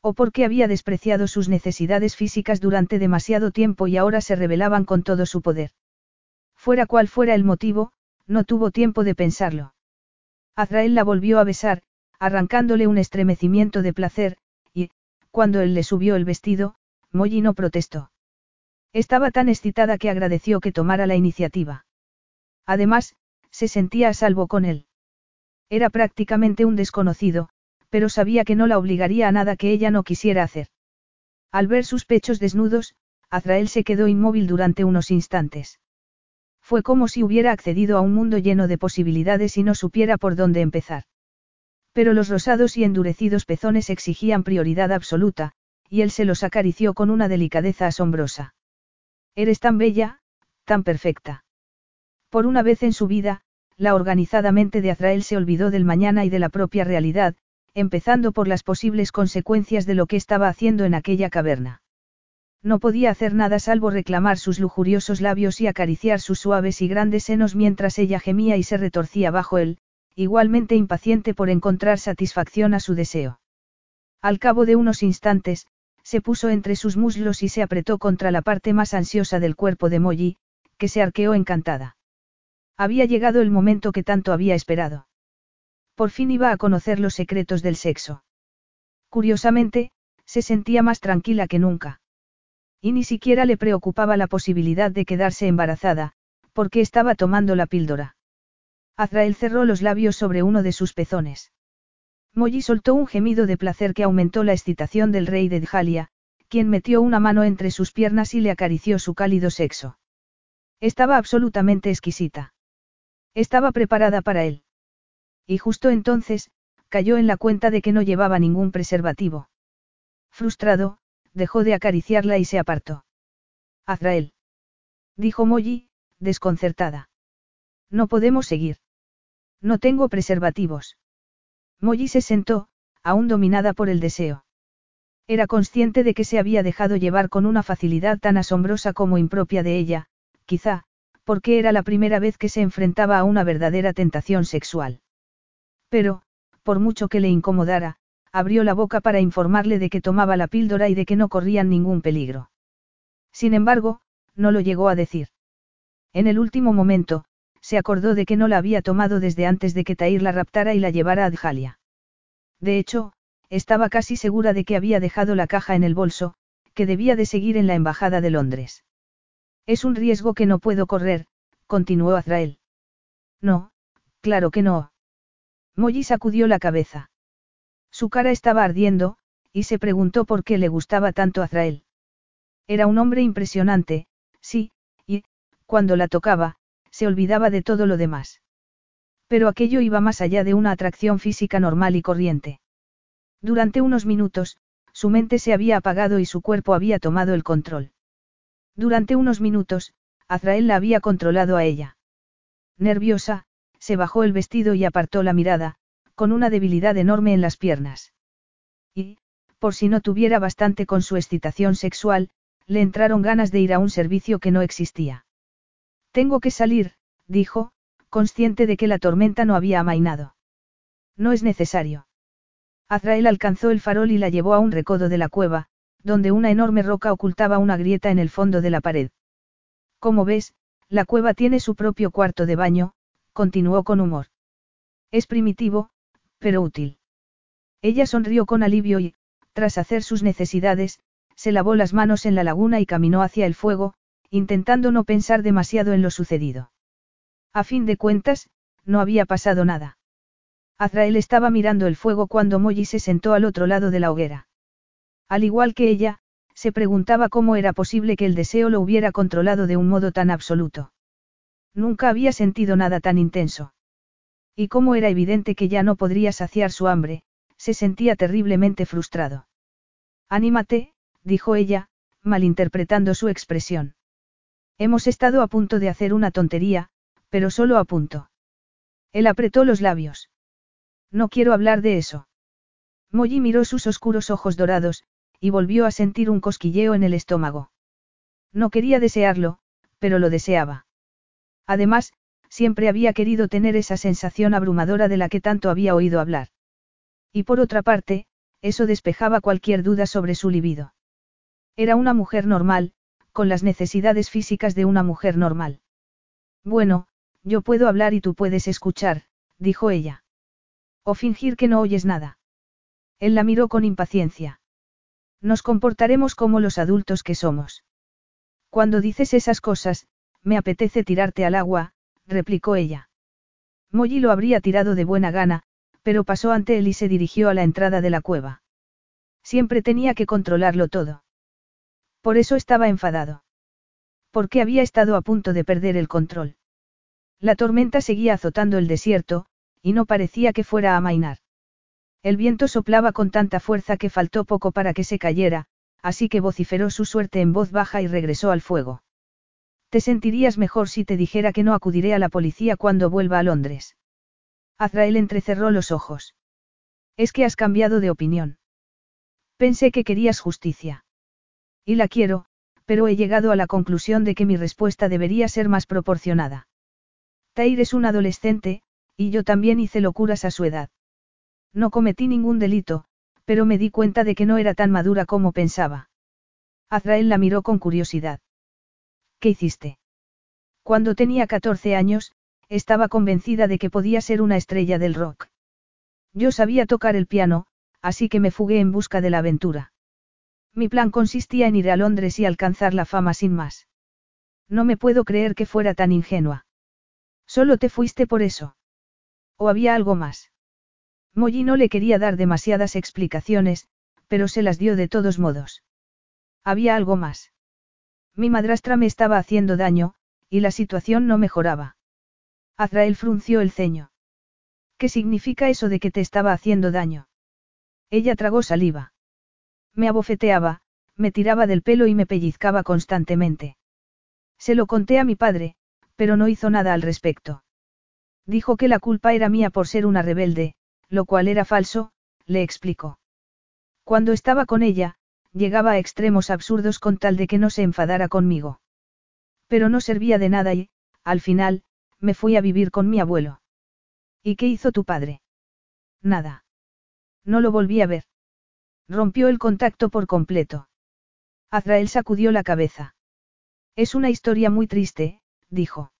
O porque había despreciado sus necesidades físicas durante demasiado tiempo y ahora se revelaban con todo su poder. Fuera cual fuera el motivo, no tuvo tiempo de pensarlo. Azrael la volvió a besar, arrancándole un estremecimiento de placer, y, cuando él le subió el vestido, Molly no protestó. Estaba tan excitada que agradeció que tomara la iniciativa. Además, se sentía a salvo con él. Era prácticamente un desconocido, pero sabía que no la obligaría a nada que ella no quisiera hacer. Al ver sus pechos desnudos, Azrael se quedó inmóvil durante unos instantes. Fue como si hubiera accedido a un mundo lleno de posibilidades y no supiera por dónde empezar. Pero los rosados y endurecidos pezones exigían prioridad absoluta, y él se los acarició con una delicadeza asombrosa. Eres tan bella, tan perfecta. Por una vez en su vida, la organizada mente de Azrael se olvidó del mañana y de la propia realidad, empezando por las posibles consecuencias de lo que estaba haciendo en aquella caverna. No podía hacer nada salvo reclamar sus lujuriosos labios y acariciar sus suaves y grandes senos mientras ella gemía y se retorcía bajo él, igualmente impaciente por encontrar satisfacción a su deseo. Al cabo de unos instantes, se puso entre sus muslos y se apretó contra la parte más ansiosa del cuerpo de Molly, que se arqueó encantada. Había llegado el momento que tanto había esperado. Por fin iba a conocer los secretos del sexo. Curiosamente, se sentía más tranquila que nunca. Y ni siquiera le preocupaba la posibilidad de quedarse embarazada, porque estaba tomando la píldora. Azrael cerró los labios sobre uno de sus pezones. Molly soltó un gemido de placer que aumentó la excitación del rey de Djalia, quien metió una mano entre sus piernas y le acarició su cálido sexo. Estaba absolutamente exquisita. Estaba preparada para él. Y justo entonces, cayó en la cuenta de que no llevaba ningún preservativo. Frustrado, dejó de acariciarla y se apartó. Azrael. Dijo Molly, desconcertada. No podemos seguir. No tengo preservativos. Molly se sentó, aún dominada por el deseo. Era consciente de que se había dejado llevar con una facilidad tan asombrosa como impropia de ella, quizá, porque era la primera vez que se enfrentaba a una verdadera tentación sexual. Pero, por mucho que le incomodara, abrió la boca para informarle de que tomaba la píldora y de que no corrían ningún peligro. Sin embargo, no lo llegó a decir. En el último momento, se acordó de que no la había tomado desde antes de que Tair la raptara y la llevara a Djalia. De hecho, estaba casi segura de que había dejado la caja en el bolso, que debía de seguir en la Embajada de Londres. Es un riesgo que no puedo correr, continuó Azrael. No, claro que no. Molly sacudió la cabeza. Su cara estaba ardiendo, y se preguntó por qué le gustaba tanto Azrael. Era un hombre impresionante, sí, y, cuando la tocaba, se olvidaba de todo lo demás. Pero aquello iba más allá de una atracción física normal y corriente. Durante unos minutos, su mente se había apagado y su cuerpo había tomado el control. Durante unos minutos, Azrael la había controlado a ella. Nerviosa, se bajó el vestido y apartó la mirada, con una debilidad enorme en las piernas. Y, por si no tuviera bastante con su excitación sexual, le entraron ganas de ir a un servicio que no existía. Tengo que salir, dijo, consciente de que la tormenta no había amainado. No es necesario. Azrael alcanzó el farol y la llevó a un recodo de la cueva, donde una enorme roca ocultaba una grieta en el fondo de la pared. Como ves, la cueva tiene su propio cuarto de baño, continuó con humor. Es primitivo, pero útil. Ella sonrió con alivio y, tras hacer sus necesidades, se lavó las manos en la laguna y caminó hacia el fuego, intentando no pensar demasiado en lo sucedido. A fin de cuentas, no había pasado nada. Azrael estaba mirando el fuego cuando Molly se sentó al otro lado de la hoguera. Al igual que ella, se preguntaba cómo era posible que el deseo lo hubiera controlado de un modo tan absoluto. Nunca había sentido nada tan intenso. Y como era evidente que ya no podría saciar su hambre, se sentía terriblemente frustrado. Anímate, dijo ella, malinterpretando su expresión. Hemos estado a punto de hacer una tontería, pero solo a punto. Él apretó los labios. No quiero hablar de eso. Molly miró sus oscuros ojos dorados, y volvió a sentir un cosquilleo en el estómago. No quería desearlo, pero lo deseaba. Además, siempre había querido tener esa sensación abrumadora de la que tanto había oído hablar. Y por otra parte, eso despejaba cualquier duda sobre su libido. Era una mujer normal, con las necesidades físicas de una mujer normal. Bueno, yo puedo hablar y tú puedes escuchar, dijo ella. O fingir que no oyes nada. Él la miró con impaciencia. Nos comportaremos como los adultos que somos. Cuando dices esas cosas, me apetece tirarte al agua, replicó ella. Molly lo habría tirado de buena gana, pero pasó ante él y se dirigió a la entrada de la cueva. Siempre tenía que controlarlo todo. Por eso estaba enfadado. Porque había estado a punto de perder el control. La tormenta seguía azotando el desierto, y no parecía que fuera a amainar. El viento soplaba con tanta fuerza que faltó poco para que se cayera, así que vociferó su suerte en voz baja y regresó al fuego. Te sentirías mejor si te dijera que no acudiré a la policía cuando vuelva a Londres. Azrael entrecerró los ojos. Es que has cambiado de opinión. Pensé que querías justicia. Y la quiero, pero he llegado a la conclusión de que mi respuesta debería ser más proporcionada. Tair es un adolescente, y yo también hice locuras a su edad. No cometí ningún delito, pero me di cuenta de que no era tan madura como pensaba. Azrael la miró con curiosidad. ¿Qué hiciste? Cuando tenía 14 años, estaba convencida de que podía ser una estrella del rock. Yo sabía tocar el piano, así que me fugué en busca de la aventura. Mi plan consistía en ir a Londres y alcanzar la fama sin más. No me puedo creer que fuera tan ingenua. Solo te fuiste por eso. ¿O había algo más? Molly no le quería dar demasiadas explicaciones, pero se las dio de todos modos. Había algo más. Mi madrastra me estaba haciendo daño, y la situación no mejoraba. Azrael frunció el ceño. ¿Qué significa eso de que te estaba haciendo daño? Ella tragó saliva. Me abofeteaba, me tiraba del pelo y me pellizcaba constantemente. Se lo conté a mi padre, pero no hizo nada al respecto. Dijo que la culpa era mía por ser una rebelde, lo cual era falso, le explicó. Cuando estaba con ella, llegaba a extremos absurdos con tal de que no se enfadara conmigo. Pero no servía de nada y, al final, me fui a vivir con mi abuelo. ¿Y qué hizo tu padre? Nada. No lo volví a ver. Rompió el contacto por completo. Azrael sacudió la cabeza. Es una historia muy triste, dijo.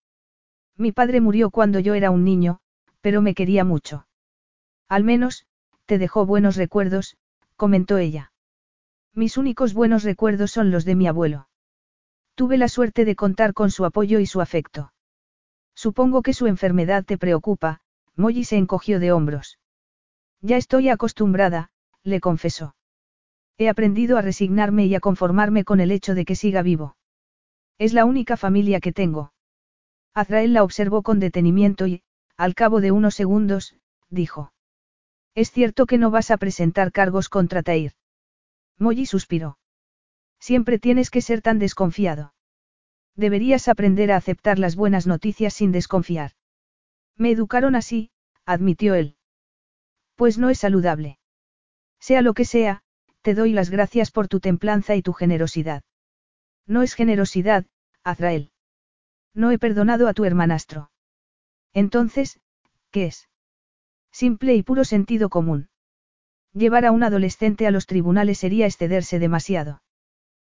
Mi padre murió cuando yo era un niño, pero me quería mucho. Al menos, te dejó buenos recuerdos, comentó ella. Mis únicos buenos recuerdos son los de mi abuelo. Tuve la suerte de contar con su apoyo y su afecto. Supongo que su enfermedad te preocupa, Molly se encogió de hombros. Ya estoy acostumbrada, le confesó. He aprendido a resignarme y a conformarme con el hecho de que siga vivo. Es la única familia que tengo. Azrael la observó con detenimiento y, al cabo de unos segundos, dijo. Es cierto que no vas a presentar cargos contra Tair. Molly suspiró. Siempre tienes que ser tan desconfiado. Deberías aprender a aceptar las buenas noticias sin desconfiar. Me educaron así, admitió él. Pues no es saludable. Sea lo que sea, te doy las gracias por tu templanza y tu generosidad. No es generosidad, Azrael. No he perdonado a tu hermanastro. Entonces, ¿qué es? Simple y puro sentido común. Llevar a un adolescente a los tribunales sería excederse demasiado.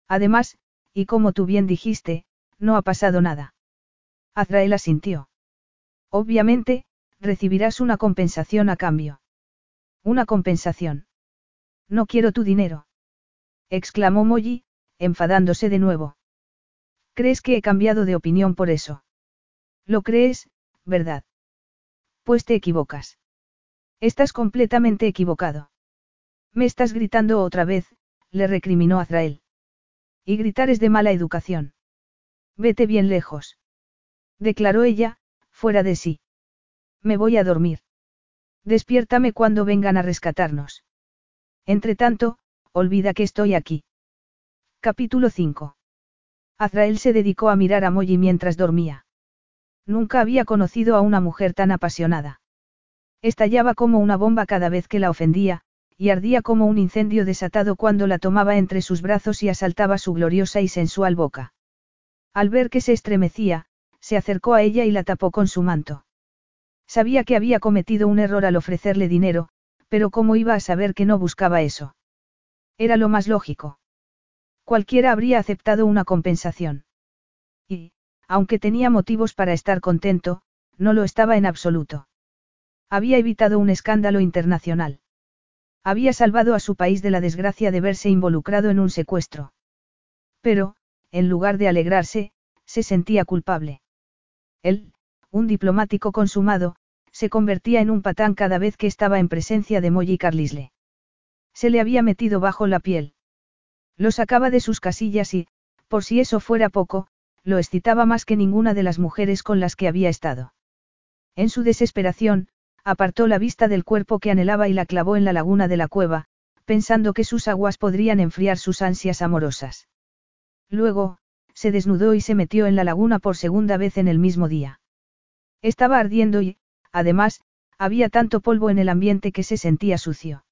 Además, y como tú bien dijiste, no ha pasado nada. Azrael asintió. Obviamente, recibirás una compensación a cambio. Una compensación. No quiero tu dinero. exclamó Molly, enfadándose de nuevo. ¿Crees que he cambiado de opinión por eso? Lo crees, ¿verdad? Pues te equivocas. Estás completamente equivocado. Me estás gritando otra vez, le recriminó Azrael. Y gritar es de mala educación. Vete bien lejos. Declaró ella, fuera de sí. Me voy a dormir. Despiértame cuando vengan a rescatarnos. Entre tanto, olvida que estoy aquí. Capítulo 5. Azrael se dedicó a mirar a Molly mientras dormía. Nunca había conocido a una mujer tan apasionada. Estallaba como una bomba cada vez que la ofendía, y ardía como un incendio desatado cuando la tomaba entre sus brazos y asaltaba su gloriosa y sensual boca. Al ver que se estremecía, se acercó a ella y la tapó con su manto. Sabía que había cometido un error al ofrecerle dinero, pero ¿cómo iba a saber que no buscaba eso? Era lo más lógico. Cualquiera habría aceptado una compensación. Y, aunque tenía motivos para estar contento, no lo estaba en absoluto. Había evitado un escándalo internacional. Había salvado a su país de la desgracia de verse involucrado en un secuestro. Pero, en lugar de alegrarse, se sentía culpable. Él, un diplomático consumado, se convertía en un patán cada vez que estaba en presencia de Molly Carlisle. Se le había metido bajo la piel. Lo sacaba de sus casillas y, por si eso fuera poco, lo excitaba más que ninguna de las mujeres con las que había estado. En su desesperación, apartó la vista del cuerpo que anhelaba y la clavó en la laguna de la cueva, pensando que sus aguas podrían enfriar sus ansias amorosas. Luego, se desnudó y se metió en la laguna por segunda vez en el mismo día. Estaba ardiendo y, además, había tanto polvo en el ambiente que se sentía sucio.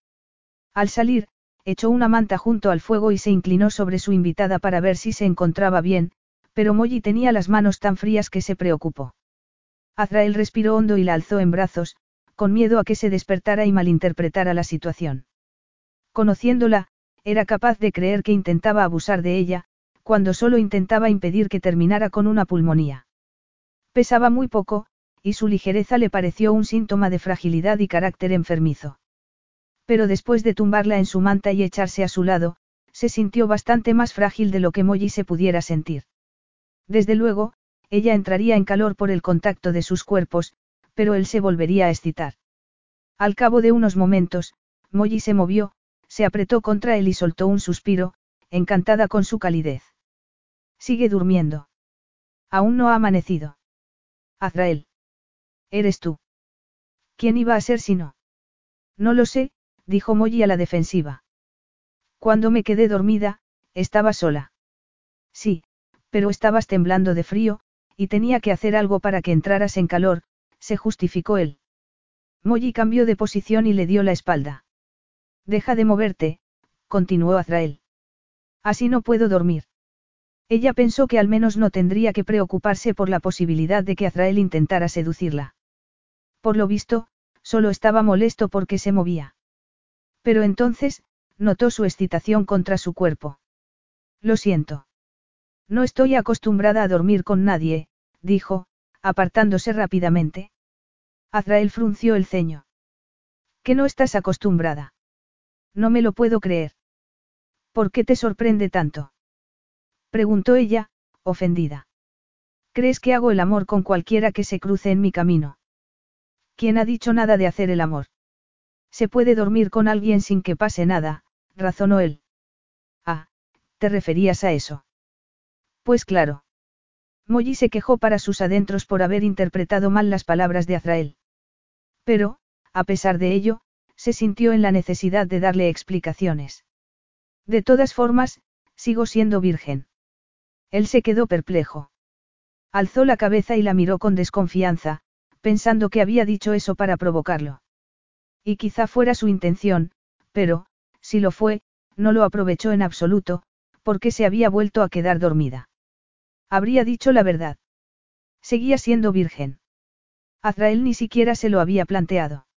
Al salir, echó una manta junto al fuego y se inclinó sobre su invitada para ver si se encontraba bien, pero Molly tenía las manos tan frías que se preocupó. Azrael respiró hondo y la alzó en brazos, con miedo a que se despertara y malinterpretara la situación. Conociéndola, era capaz de creer que intentaba abusar de ella, cuando solo intentaba impedir que terminara con una pulmonía. Pesaba muy poco, y su ligereza le pareció un síntoma de fragilidad y carácter enfermizo. Pero después de tumbarla en su manta y echarse a su lado, se sintió bastante más frágil de lo que Molly se pudiera sentir. Desde luego, ella entraría en calor por el contacto de sus cuerpos, pero él se volvería a excitar. Al cabo de unos momentos, Molly se movió, se apretó contra él y soltó un suspiro, encantada con su calidez. Sigue durmiendo. Aún no ha amanecido. Azrael. Eres tú. ¿Quién iba a ser si no? No lo sé, dijo Molly a la defensiva. Cuando me quedé dormida, estaba sola. Sí, pero estabas temblando de frío, y tenía que hacer algo para que entraras en calor, se justificó él. Molly cambió de posición y le dio la espalda. Deja de moverte, continuó Azrael. Así no puedo dormir. Ella pensó que al menos no tendría que preocuparse por la posibilidad de que Azrael intentara seducirla. Por lo visto, solo estaba molesto porque se movía. Pero entonces, notó su excitación contra su cuerpo. Lo siento. No estoy acostumbrada a dormir con nadie, dijo, apartándose rápidamente. Azrael frunció el ceño. Que no estás acostumbrada. No me lo puedo creer. ¿Por qué te sorprende tanto? Preguntó ella, ofendida. ¿Crees que hago el amor con cualquiera que se cruce en mi camino? ¿Quién ha dicho nada de hacer el amor? Se puede dormir con alguien sin que pase nada, razonó él. Ah, ¿te referías a eso? Pues claro. Molly se quejó para sus adentros por haber interpretado mal las palabras de Azrael. Pero, a pesar de ello, se sintió en la necesidad de darle explicaciones. De todas formas, sigo siendo virgen. Él se quedó perplejo. Alzó la cabeza y la miró con desconfianza, pensando que había dicho eso para provocarlo. Y quizá fuera su intención, pero, si lo fue, no lo aprovechó en absoluto, porque se había vuelto a quedar dormida. Habría dicho la verdad. Seguía siendo virgen. Azrael ni siquiera se lo había planteado.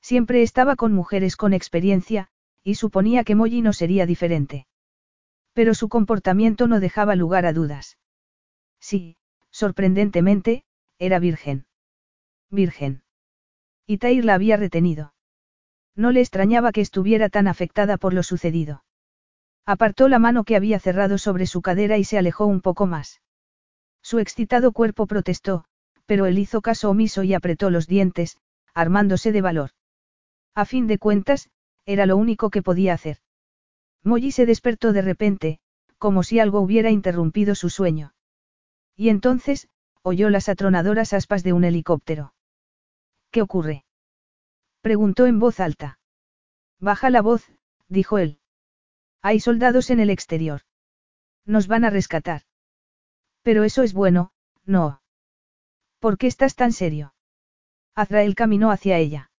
Siempre estaba con mujeres con experiencia, y suponía que Molly no sería diferente. Pero su comportamiento no dejaba lugar a dudas. Sí, sorprendentemente, era virgen. Virgen. Y Tair la había retenido. No le extrañaba que estuviera tan afectada por lo sucedido. Apartó la mano que había cerrado sobre su cadera y se alejó un poco más. Su excitado cuerpo protestó, pero él hizo caso omiso y apretó los dientes, armándose de valor. A fin de cuentas, era lo único que podía hacer. Molly se despertó de repente, como si algo hubiera interrumpido su sueño. Y entonces, oyó las atronadoras aspas de un helicóptero. ¿Qué ocurre? Preguntó en voz alta. Baja la voz, dijo él. Hay soldados en el exterior. Nos van a rescatar. Pero eso es bueno, no. ¿Por qué estás tan serio? Azrael caminó hacia ella.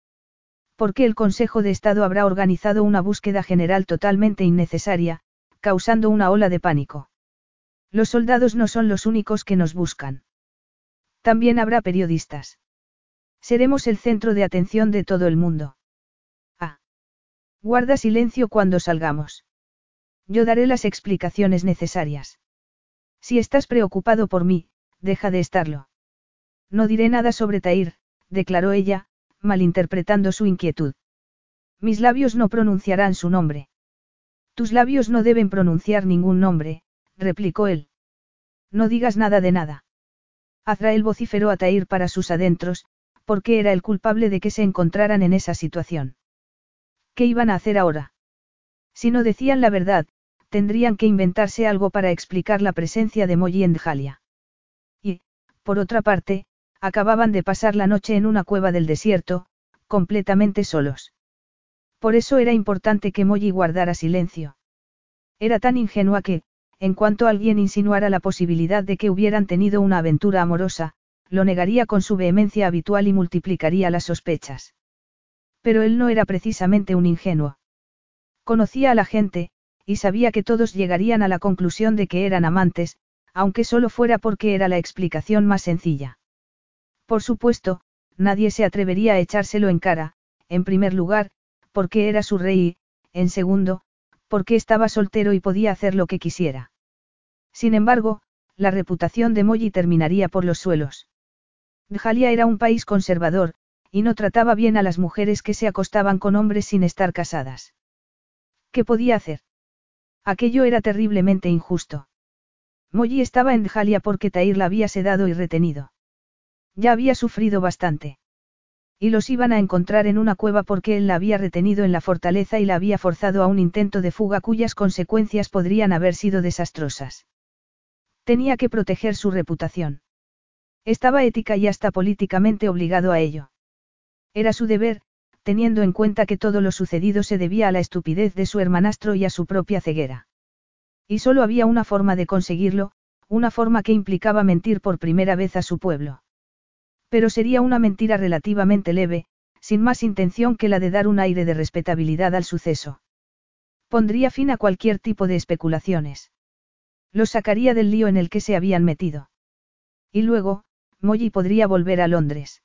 Porque el Consejo de Estado habrá organizado una búsqueda general totalmente innecesaria, causando una ola de pánico. Los soldados no son los únicos que nos buscan. También habrá periodistas. Seremos el centro de atención de todo el mundo. Ah. Guarda silencio cuando salgamos. Yo daré las explicaciones necesarias. Si estás preocupado por mí, deja de estarlo. No diré nada sobre Tair, declaró ella, malinterpretando su inquietud. Mis labios no pronunciarán su nombre. Tus labios no deben pronunciar ningún nombre, replicó él. No digas nada de nada. Azrael vociferó a Tair para sus adentros, porque era el culpable de que se encontraran en esa situación. ¿Qué iban a hacer ahora? Si no decían la verdad, tendrían que inventarse algo para explicar la presencia de Molly en Djalia. Y, por otra parte, acababan de pasar la noche en una cueva del desierto, completamente solos. Por eso era importante que Molly guardara silencio. Era tan ingenua que, en cuanto alguien insinuara la posibilidad de que hubieran tenido una aventura amorosa, lo negaría con su vehemencia habitual y multiplicaría las sospechas. Pero él no era precisamente un ingenuo. Conocía a la gente, y sabía que todos llegarían a la conclusión de que eran amantes, aunque solo fuera porque era la explicación más sencilla. Por supuesto, nadie se atrevería a echárselo en cara, en primer lugar, porque era su rey y, en segundo, porque estaba soltero y podía hacer lo que quisiera. Sin embargo, la reputación de Molly terminaría por los suelos. Djalia era un país conservador, y no trataba bien a las mujeres que se acostaban con hombres sin estar casadas. ¿Qué podía hacer? Aquello era terriblemente injusto. Molly estaba en Djalia porque Tair la había sedado y retenido. Ya había sufrido bastante. Y los iban a encontrar en una cueva porque él la había retenido en la fortaleza y la había forzado a un intento de fuga cuyas consecuencias podrían haber sido desastrosas. Tenía que proteger su reputación. Estaba ética y hasta políticamente obligado a ello. Era su deber, teniendo en cuenta que todo lo sucedido se debía a la estupidez de su hermanastro y a su propia ceguera. Y solo había una forma de conseguirlo, una forma que implicaba mentir por primera vez a su pueblo. Pero sería una mentira relativamente leve, sin más intención que la de dar un aire de respetabilidad al suceso. Pondría fin a cualquier tipo de especulaciones. Lo sacaría del lío en el que se habían metido. Y luego, Molly podría volver a Londres.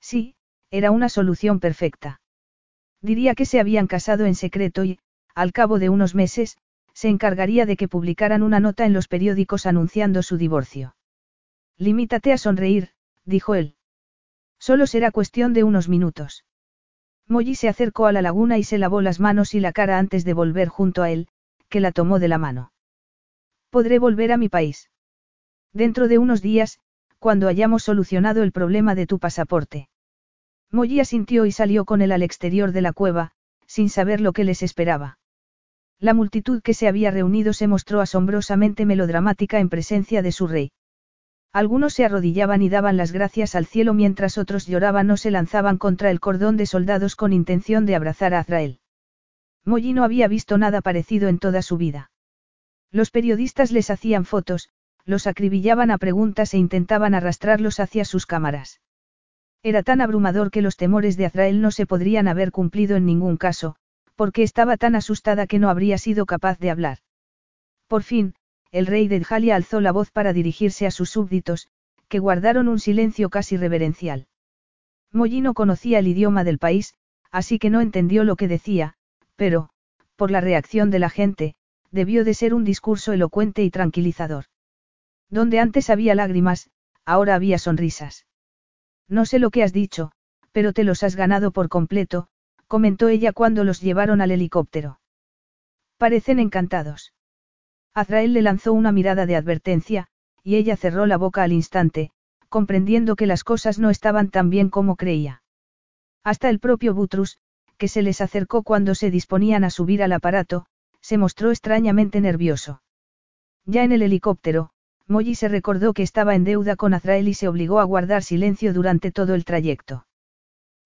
Sí, era una solución perfecta. Diría que se habían casado en secreto y, al cabo de unos meses, se encargaría de que publicaran una nota en los periódicos anunciando su divorcio. Limítate a sonreír, dijo él. Solo será cuestión de unos minutos. Molly se acercó a la laguna y se lavó las manos y la cara antes de volver junto a él, que la tomó de la mano. Podré volver a mi país. Dentro de unos días, cuando hayamos solucionado el problema de tu pasaporte. Molly asintió y salió con él al exterior de la cueva, sin saber lo que les esperaba. La multitud que se había reunido se mostró asombrosamente melodramática en presencia de su rey. Algunos se arrodillaban y daban las gracias al cielo mientras otros lloraban o se lanzaban contra el cordón de soldados con intención de abrazar a Azrael. Molly no había visto nada parecido en toda su vida. Los periodistas les hacían fotos, los acribillaban a preguntas e intentaban arrastrarlos hacia sus cámaras. Era tan abrumador que los temores de Azrael no se podrían haber cumplido en ningún caso, porque estaba tan asustada que no habría sido capaz de hablar. Por fin, el rey de Djalia alzó la voz para dirigirse a sus súbditos, que guardaron un silencio casi reverencial. Molly no conocía el idioma del país, así que no entendió lo que decía, pero, por la reacción de la gente, debió de ser un discurso elocuente y tranquilizador. Donde antes había lágrimas, ahora había sonrisas. No sé lo que has dicho, pero te los has ganado por completo, comentó ella cuando los llevaron al helicóptero. Parecen encantados. Azrael le lanzó una mirada de advertencia, y ella cerró la boca al instante, comprendiendo que las cosas no estaban tan bien como creía. Hasta el propio Butrus, que se les acercó cuando se disponían a subir al aparato, se mostró extrañamente nervioso. Ya en el helicóptero, Molly se recordó que estaba en deuda con Azrael y se obligó a guardar silencio durante todo el trayecto.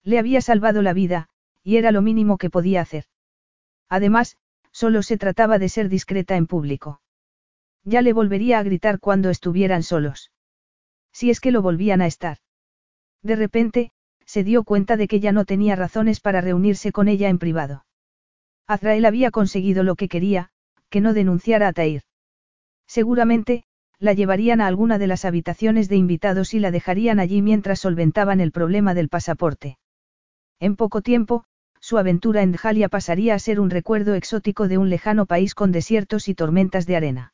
Le había salvado la vida, y era lo mínimo que podía hacer. Además, solo se trataba de ser discreta en público. Ya le volvería a gritar cuando estuvieran solos. Si es que lo volvían a estar. De repente, se dio cuenta de que ya no tenía razones para reunirse con ella en privado. Azrael había conseguido lo que quería, que no denunciara a Tair. Seguramente, la llevarían a alguna de las habitaciones de invitados y la dejarían allí mientras solventaban el problema del pasaporte. En poco tiempo, su aventura en Djalia pasaría a ser un recuerdo exótico de un lejano país con desiertos y tormentas de arena.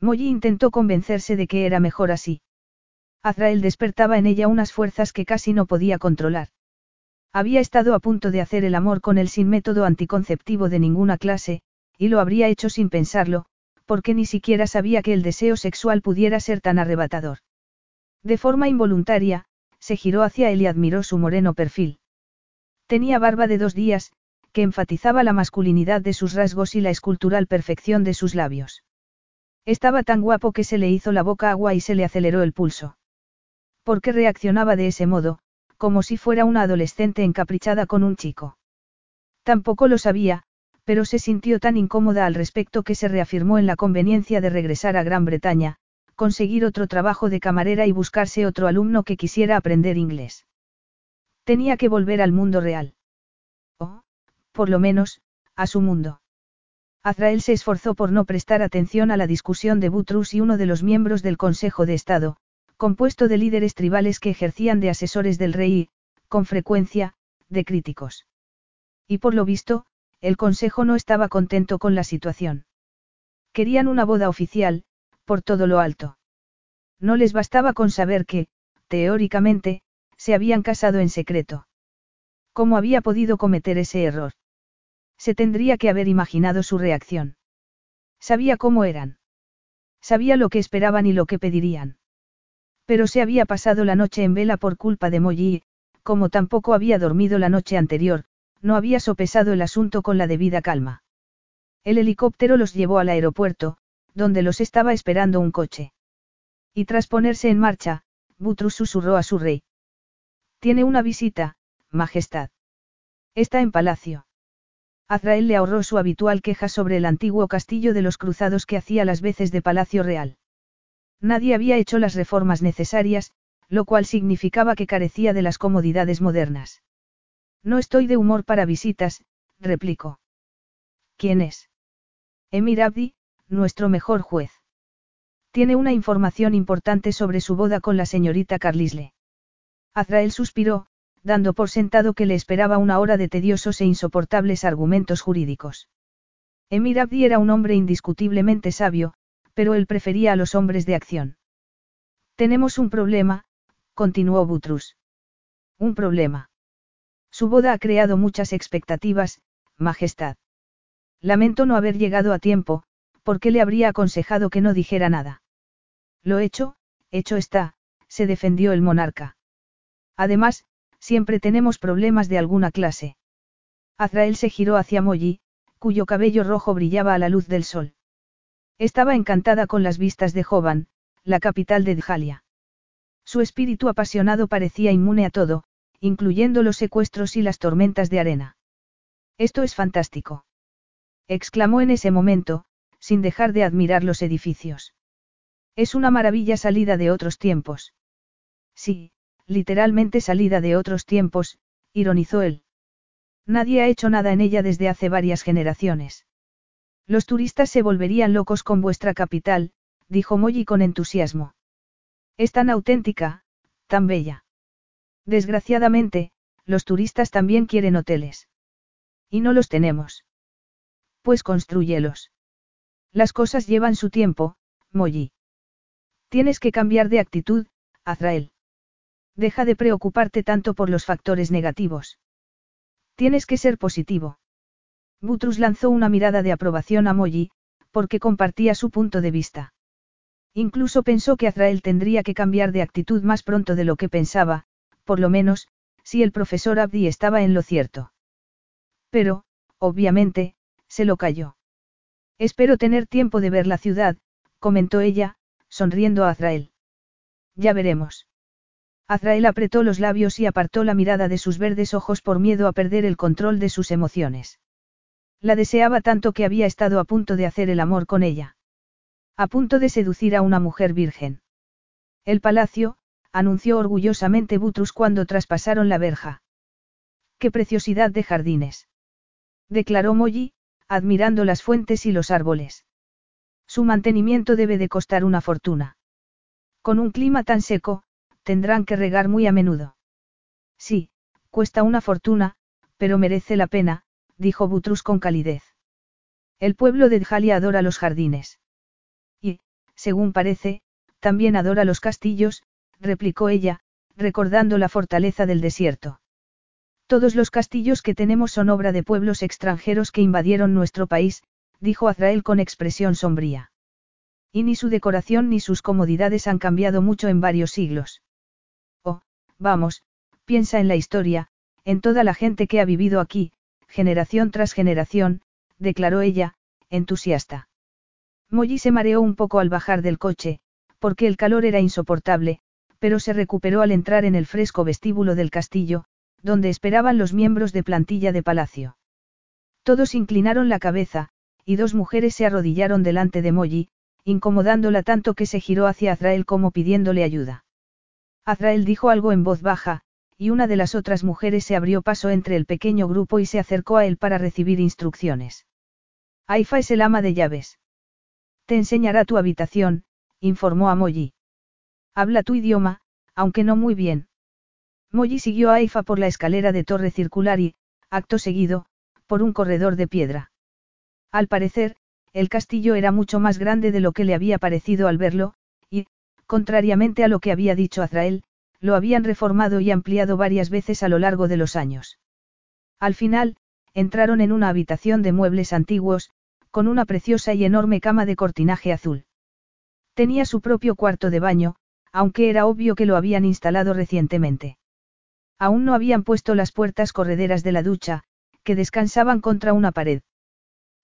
Molly intentó convencerse de que era mejor así. Azrael despertaba en ella unas fuerzas que casi no podía controlar. Había estado a punto de hacer el amor con él sin método anticonceptivo de ninguna clase, y lo habría hecho sin pensarlo, porque ni siquiera sabía que el deseo sexual pudiera ser tan arrebatador. De forma involuntaria, se giró hacia él y admiró su moreno perfil. Tenía barba de dos días, que enfatizaba la masculinidad de sus rasgos y la escultural perfección de sus labios. Estaba tan guapo que se le hizo la boca agua y se le aceleró el pulso. ¿Por qué reaccionaba de ese modo, como si fuera una adolescente encaprichada con un chico? Tampoco lo sabía, pero se sintió tan incómoda al respecto que se reafirmó en la conveniencia de regresar a Gran Bretaña, conseguir otro trabajo de camarera y buscarse otro alumno que quisiera aprender inglés. Tenía que volver al mundo real. O, por lo menos, a su mundo. Azrael se esforzó por no prestar atención a la discusión de Butrus y uno de los miembros del Consejo de Estado, compuesto de líderes tribales que ejercían de asesores del rey y, con frecuencia, de críticos. Y por lo visto, el Consejo no estaba contento con la situación. Querían una boda oficial, por todo lo alto. No les bastaba con saber que, teóricamente, se habían casado en secreto. ¿Cómo había podido cometer ese error? Se tendría que haber imaginado su reacción. Sabía cómo eran. Sabía lo que esperaban y lo que pedirían. Pero se había pasado la noche en vela por culpa de Molly como tampoco había dormido la noche anterior, no había sopesado el asunto con la debida calma. El helicóptero los llevó al aeropuerto, donde los estaba esperando un coche. Y tras ponerse en marcha, Butrus susurró a su rey. Tiene una visita, Majestad. Está en palacio. Azrael le ahorró su habitual queja sobre el antiguo castillo de los cruzados que hacía las veces de palacio real. Nadie había hecho las reformas necesarias, lo cual significaba que carecía de las comodidades modernas. No estoy de humor para visitas, replicó. ¿Quién es? Emir Abdi, nuestro mejor juez. Tiene una información importante sobre su boda con la señorita Carlisle. Azrael suspiró, dando por sentado que le esperaba una hora de tediosos e insoportables argumentos jurídicos. Emir Abdi era un hombre indiscutiblemente sabio, pero él prefería a los hombres de acción. Tenemos un problema, continuó Butrus. Un problema. Su boda ha creado muchas expectativas, Majestad. Lamento no haber llegado a tiempo, porque le habría aconsejado que no dijera nada. Lo hecho, hecho está, se defendió el monarca. Además, siempre tenemos problemas de alguna clase. Azrael se giró hacia Molly, cuyo cabello rojo brillaba a la luz del sol. Estaba encantada con las vistas de Jovan, la capital de Djalia. Su espíritu apasionado parecía inmune a todo, incluyendo los secuestros y las tormentas de arena. Esto es fantástico. exclamó en ese momento, sin dejar de admirar los edificios. Es una maravilla salida de otros tiempos. Sí, literalmente salida de otros tiempos, ironizó él. Nadie ha hecho nada en ella desde hace varias generaciones. Los turistas se volverían locos con vuestra capital, dijo Molly con entusiasmo. Es tan auténtica, tan bella. Desgraciadamente, los turistas también quieren hoteles. Y no los tenemos. Pues construyelos. Las cosas llevan su tiempo, Molly. Tienes que cambiar de actitud, Azrael. Deja de preocuparte tanto por los factores negativos. Tienes que ser positivo. Butrus lanzó una mirada de aprobación a Molly, porque compartía su punto de vista. Incluso pensó que Azrael tendría que cambiar de actitud más pronto de lo que pensaba, por lo menos, si el profesor Abdi estaba en lo cierto. Pero, obviamente, se lo cayó. Espero tener tiempo de ver la ciudad, comentó ella, sonriendo a Azrael. Ya veremos. Azrael apretó los labios y apartó la mirada de sus verdes ojos por miedo a perder el control de sus emociones. La deseaba tanto que había estado a punto de hacer el amor con ella. A punto de seducir a una mujer virgen. El palacio, anunció orgullosamente Butrus cuando traspasaron la verja. ¡Qué preciosidad de jardines! declaró Molly, admirando las fuentes y los árboles. Su mantenimiento debe de costar una fortuna. Con un clima tan seco, tendrán que regar muy a menudo. Sí, cuesta una fortuna, pero merece la pena, dijo Butrus con calidez. El pueblo de Djalia adora los jardines. Y, según parece, también adora los castillos, replicó ella, recordando la fortaleza del desierto. Todos los castillos que tenemos son obra de pueblos extranjeros que invadieron nuestro país, dijo Azrael con expresión sombría. Y ni su decoración ni sus comodidades han cambiado mucho en varios siglos. Vamos, piensa en la historia, en toda la gente que ha vivido aquí, generación tras generación, declaró ella, entusiasta. Molly se mareó un poco al bajar del coche, porque el calor era insoportable, pero se recuperó al entrar en el fresco vestíbulo del castillo, donde esperaban los miembros de plantilla de palacio. Todos inclinaron la cabeza, y dos mujeres se arrodillaron delante de Molly, incomodándola tanto que se giró hacia Azrael como pidiéndole ayuda. Azrael dijo algo en voz baja, y una de las otras mujeres se abrió paso entre el pequeño grupo y se acercó a él para recibir instrucciones. Aifa es el ama de llaves. Te enseñará tu habitación, informó a Molly. Habla tu idioma, aunque no muy bien. Molly siguió a Aifa por la escalera de torre circular y, acto seguido, por un corredor de piedra. Al parecer, el castillo era mucho más grande de lo que le había parecido al verlo, Contrariamente a lo que había dicho Azrael, lo habían reformado y ampliado varias veces a lo largo de los años. Al final, entraron en una habitación de muebles antiguos, con una preciosa y enorme cama de cortinaje azul. Tenía su propio cuarto de baño, aunque era obvio que lo habían instalado recientemente. Aún no habían puesto las puertas correderas de la ducha, que descansaban contra una pared.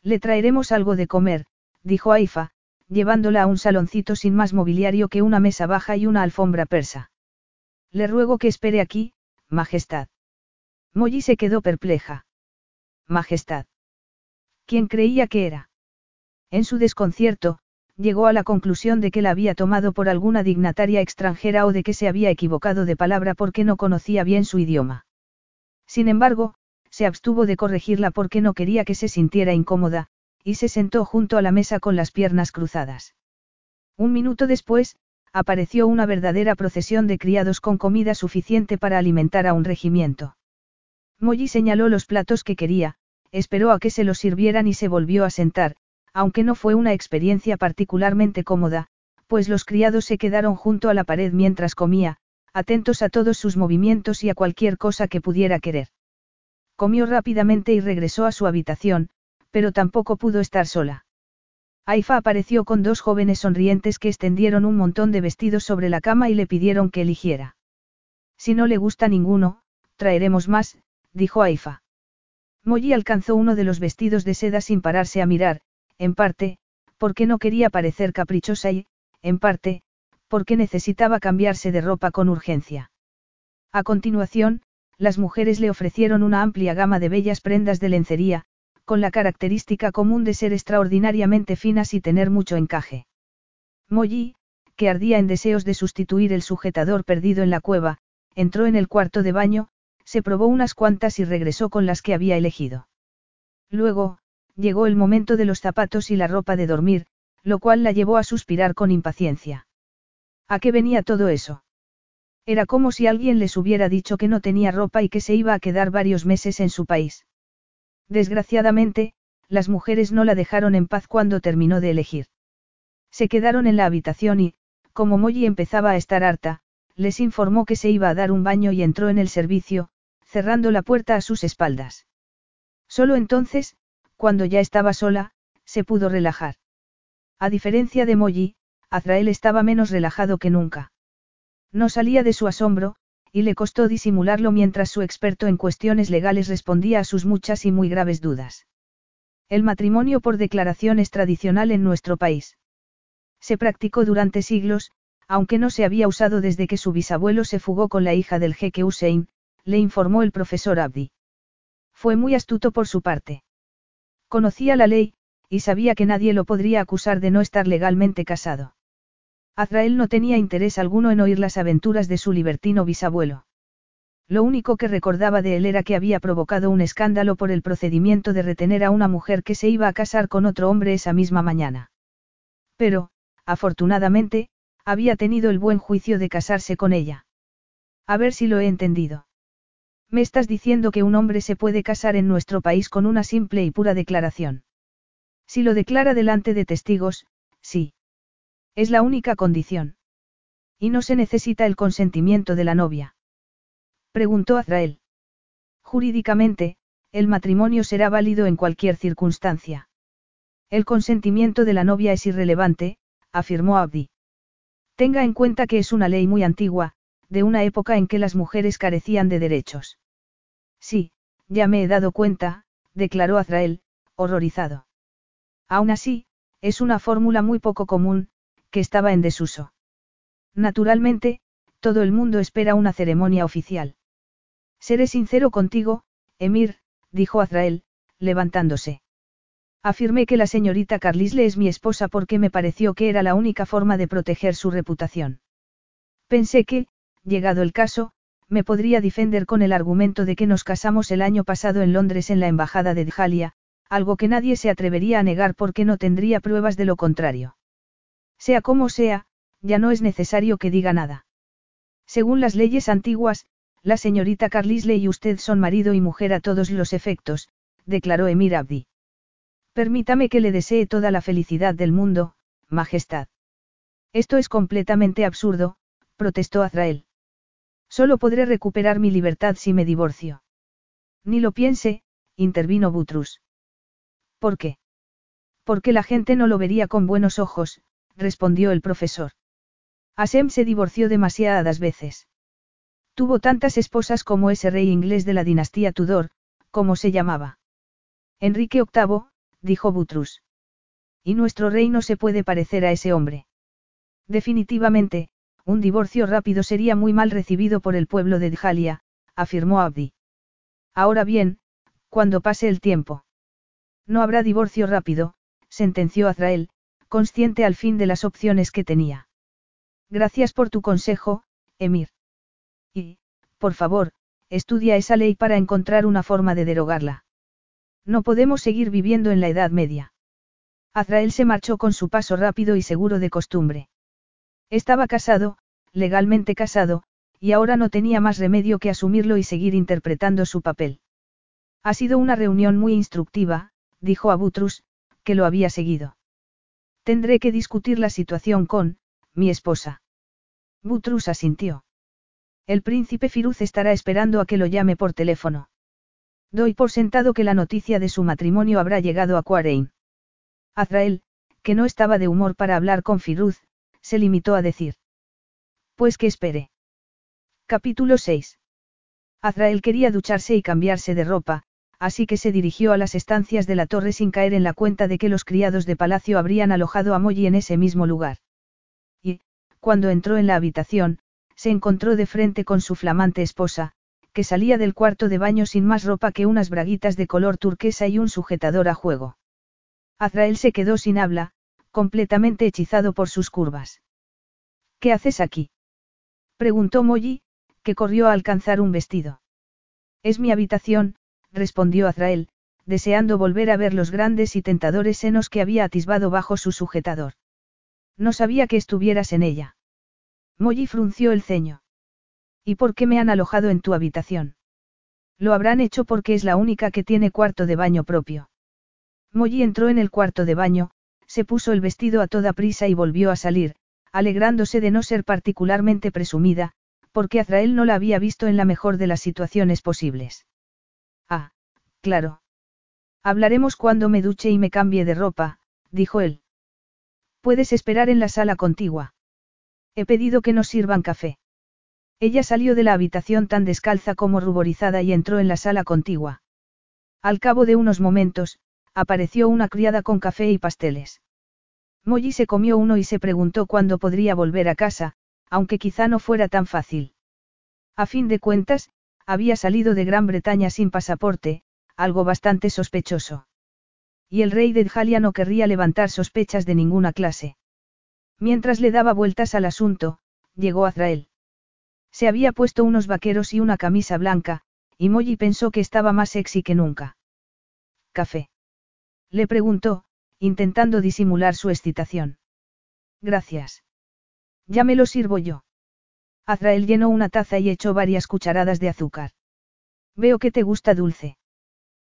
Le traeremos algo de comer, dijo Aifa, llevándola a un saloncito sin más mobiliario que una mesa baja y una alfombra persa. Le ruego que espere aquí, Majestad. Molly se quedó perpleja. Majestad. ¿Quién creía que era? En su desconcierto, llegó a la conclusión de que la había tomado por alguna dignataria extranjera o de que se había equivocado de palabra porque no conocía bien su idioma. Sin embargo, se abstuvo de corregirla porque no quería que se sintiera incómoda, y se sentó junto a la mesa con las piernas cruzadas. Un minuto después, apareció una verdadera procesión de criados con comida suficiente para alimentar a un regimiento. Molly señaló los platos que quería, esperó a que se los sirvieran y se volvió a sentar, aunque no fue una experiencia particularmente cómoda, pues los criados se quedaron junto a la pared mientras comía, atentos a todos sus movimientos y a cualquier cosa que pudiera querer. Comió rápidamente y regresó a su habitación, pero tampoco pudo estar sola. Aifa apareció con dos jóvenes sonrientes que extendieron un montón de vestidos sobre la cama y le pidieron que eligiera. Si no le gusta ninguno, traeremos más, dijo Aifa. Molly alcanzó uno de los vestidos de seda sin pararse a mirar, en parte, porque no quería parecer caprichosa y, en parte, porque necesitaba cambiarse de ropa con urgencia. A continuación, las mujeres le ofrecieron una amplia gama de bellas prendas de lencería, con la característica común de ser extraordinariamente finas y tener mucho encaje. Molly, que ardía en deseos de sustituir el sujetador perdido en la cueva, entró en el cuarto de baño, se probó unas cuantas y regresó con las que había elegido. Luego, llegó el momento de los zapatos y la ropa de dormir, lo cual la llevó a suspirar con impaciencia. ¿A qué venía todo eso? Era como si alguien les hubiera dicho que no tenía ropa y que se iba a quedar varios meses en su país. Desgraciadamente, las mujeres no la dejaron en paz cuando terminó de elegir. Se quedaron en la habitación y, como Molly empezaba a estar harta, les informó que se iba a dar un baño y entró en el servicio, cerrando la puerta a sus espaldas. Solo entonces, cuando ya estaba sola, se pudo relajar. A diferencia de Molly, Azrael estaba menos relajado que nunca. No salía de su asombro, y le costó disimularlo mientras su experto en cuestiones legales respondía a sus muchas y muy graves dudas. El matrimonio por declaración es tradicional en nuestro país. Se practicó durante siglos, aunque no se había usado desde que su bisabuelo se fugó con la hija del jeque Hussein, le informó el profesor Abdi. Fue muy astuto por su parte. Conocía la ley, y sabía que nadie lo podría acusar de no estar legalmente casado. Azrael no tenía interés alguno en oír las aventuras de su libertino bisabuelo. Lo único que recordaba de él era que había provocado un escándalo por el procedimiento de retener a una mujer que se iba a casar con otro hombre esa misma mañana. Pero, afortunadamente, había tenido el buen juicio de casarse con ella. A ver si lo he entendido. Me estás diciendo que un hombre se puede casar en nuestro país con una simple y pura declaración. Si lo declara delante de testigos, sí. Es la única condición. Y no se necesita el consentimiento de la novia. Preguntó Azrael. Jurídicamente, el matrimonio será válido en cualquier circunstancia. El consentimiento de la novia es irrelevante, afirmó Abdi. Tenga en cuenta que es una ley muy antigua, de una época en que las mujeres carecían de derechos. Sí, ya me he dado cuenta, declaró Azrael, horrorizado. Aún así, es una fórmula muy poco común, que estaba en desuso. Naturalmente, todo el mundo espera una ceremonia oficial. Seré sincero contigo, Emir, dijo Azrael, levantándose. Afirmé que la señorita Carlisle es mi esposa porque me pareció que era la única forma de proteger su reputación. Pensé que, llegado el caso, me podría defender con el argumento de que nos casamos el año pasado en Londres en la embajada de Djalia, algo que nadie se atrevería a negar porque no tendría pruebas de lo contrario. Sea como sea, ya no es necesario que diga nada. Según las leyes antiguas, la señorita Carlisle y usted son marido y mujer a todos los efectos, declaró Emir Abdi. Permítame que le desee toda la felicidad del mundo, Majestad. Esto es completamente absurdo, protestó Azrael. Solo podré recuperar mi libertad si me divorcio. Ni lo piense, intervino Butrus. ¿Por qué? Porque la gente no lo vería con buenos ojos, respondió el profesor. Asem se divorció demasiadas veces. Tuvo tantas esposas como ese rey inglés de la dinastía Tudor, como se llamaba. Enrique VIII, dijo Butrus. Y nuestro rey no se puede parecer a ese hombre. Definitivamente, un divorcio rápido sería muy mal recibido por el pueblo de Djalia, afirmó Abdi. Ahora bien, cuando pase el tiempo. No habrá divorcio rápido, sentenció Azrael, consciente al fin de las opciones que tenía. Gracias por tu consejo, Emir. Y, por favor, estudia esa ley para encontrar una forma de derogarla. No podemos seguir viviendo en la Edad Media. Azrael se marchó con su paso rápido y seguro de costumbre. Estaba casado, legalmente casado, y ahora no tenía más remedio que asumirlo y seguir interpretando su papel. Ha sido una reunión muy instructiva, dijo a Butrus, que lo había seguido. Tendré que discutir la situación con, mi esposa. Butrus asintió. El príncipe Firuz estará esperando a que lo llame por teléfono. Doy por sentado que la noticia de su matrimonio habrá llegado a Quarein. Azrael, que no estaba de humor para hablar con Firuz, se limitó a decir. Pues que espere. Capítulo 6. Azrael quería ducharse y cambiarse de ropa, así que se dirigió a las estancias de la torre sin caer en la cuenta de que los criados de palacio habrían alojado a Molly en ese mismo lugar. Y, cuando entró en la habitación, se encontró de frente con su flamante esposa, que salía del cuarto de baño sin más ropa que unas braguitas de color turquesa y un sujetador a juego. Azrael se quedó sin habla, completamente hechizado por sus curvas. ¿Qué haces aquí? preguntó Molly, que corrió a alcanzar un vestido. Es mi habitación, respondió Azrael, deseando volver a ver los grandes y tentadores senos que había atisbado bajo su sujetador. No sabía que estuvieras en ella. Molly frunció el ceño. ¿Y por qué me han alojado en tu habitación? Lo habrán hecho porque es la única que tiene cuarto de baño propio. Molly entró en el cuarto de baño, se puso el vestido a toda prisa y volvió a salir, alegrándose de no ser particularmente presumida, porque Azrael no la había visto en la mejor de las situaciones posibles. Ah, claro. Hablaremos cuando me duche y me cambie de ropa, dijo él. Puedes esperar en la sala contigua. He pedido que nos sirvan café. Ella salió de la habitación tan descalza como ruborizada y entró en la sala contigua. Al cabo de unos momentos, apareció una criada con café y pasteles. Molly se comió uno y se preguntó cuándo podría volver a casa, aunque quizá no fuera tan fácil. A fin de cuentas, había salido de Gran Bretaña sin pasaporte, algo bastante sospechoso. Y el rey de Djalia no querría levantar sospechas de ninguna clase. Mientras le daba vueltas al asunto, llegó Azrael. Se había puesto unos vaqueros y una camisa blanca, y Molly pensó que estaba más sexy que nunca. ¿Café? Le preguntó, intentando disimular su excitación. Gracias. Ya me lo sirvo yo. Azrael llenó una taza y echó varias cucharadas de azúcar. Veo que te gusta dulce.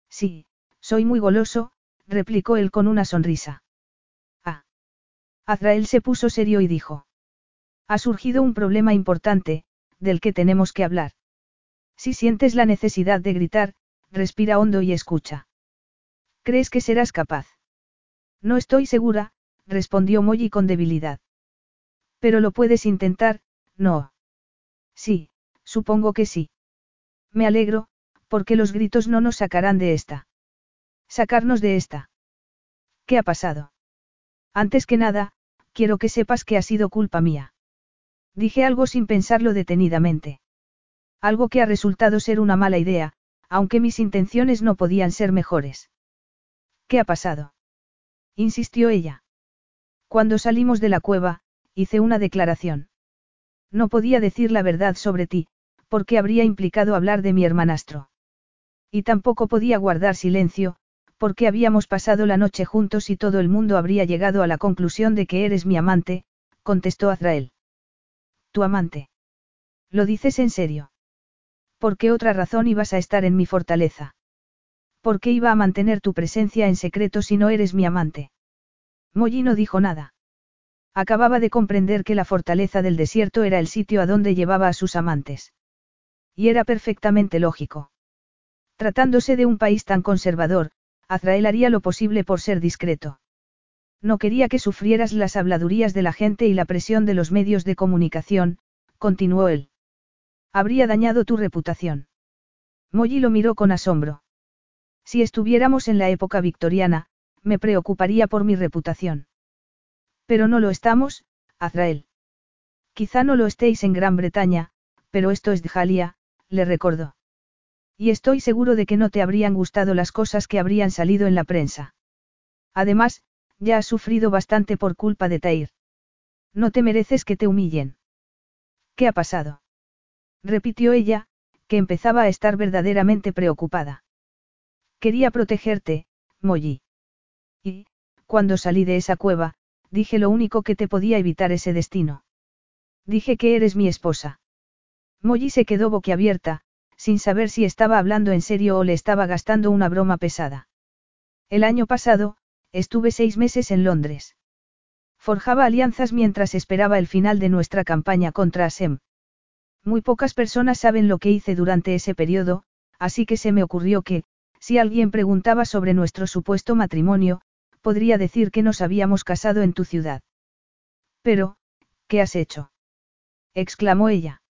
Sí, soy muy goloso, replicó él con una sonrisa. Ah. Azrael se puso serio y dijo. Ha surgido un problema importante, del que tenemos que hablar. Si sientes la necesidad de gritar, respira hondo y escucha. ¿Crees que serás capaz? No estoy segura, respondió Molly con debilidad. Pero lo puedes intentar, no. Sí, supongo que sí. Me alegro, porque los gritos no nos sacarán de esta. Sacarnos de esta. ¿Qué ha pasado? Antes que nada, quiero que sepas que ha sido culpa mía. Dije algo sin pensarlo detenidamente. Algo que ha resultado ser una mala idea, aunque mis intenciones no podían ser mejores. ¿Qué ha pasado? insistió ella. Cuando salimos de la cueva, hice una declaración. No podía decir la verdad sobre ti, porque habría implicado hablar de mi hermanastro. Y tampoco podía guardar silencio, porque habíamos pasado la noche juntos y todo el mundo habría llegado a la conclusión de que eres mi amante, contestó Azrael. ¿Tu amante? ¿Lo dices en serio? ¿Por qué otra razón ibas a estar en mi fortaleza? ¿Por qué iba a mantener tu presencia en secreto si no eres mi amante? Molly no dijo nada. Acababa de comprender que la fortaleza del desierto era el sitio a donde llevaba a sus amantes. Y era perfectamente lógico. Tratándose de un país tan conservador, Azrael haría lo posible por ser discreto. No quería que sufrieras las habladurías de la gente y la presión de los medios de comunicación, continuó él. Habría dañado tu reputación. Molly lo miró con asombro. Si estuviéramos en la época victoriana, me preocuparía por mi reputación. Pero no lo estamos, Azrael. Quizá no lo estéis en Gran Bretaña, pero esto es Djalia, le recordó. Y estoy seguro de que no te habrían gustado las cosas que habrían salido en la prensa. Además, ya has sufrido bastante por culpa de Tair. No te mereces que te humillen. ¿Qué ha pasado? repitió ella, que empezaba a estar verdaderamente preocupada. Quería protegerte, Molly. Y, cuando salí de esa cueva, dije lo único que te podía evitar ese destino. Dije que eres mi esposa. Molly se quedó boquiabierta, sin saber si estaba hablando en serio o le estaba gastando una broma pesada. El año pasado, estuve seis meses en Londres. Forjaba alianzas mientras esperaba el final de nuestra campaña contra Asem. Muy pocas personas saben lo que hice durante ese periodo, así que se me ocurrió que, si alguien preguntaba sobre nuestro supuesto matrimonio, podría decir que nos habíamos casado en tu ciudad. Pero, ¿qué has hecho? exclamó ella.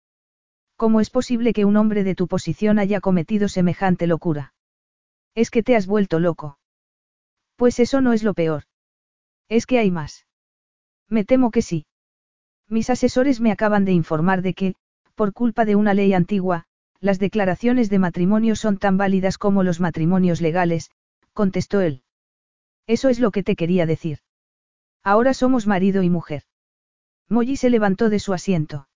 ¿Cómo es posible que un hombre de tu posición haya cometido semejante locura? Es que te has vuelto loco. Pues eso no es lo peor. Es que hay más. Me temo que sí. Mis asesores me acaban de informar de que, por culpa de una ley antigua, las declaraciones de matrimonio son tan válidas como los matrimonios legales, contestó él. Eso es lo que te quería decir. Ahora somos marido y mujer. Molly se levantó de su asiento.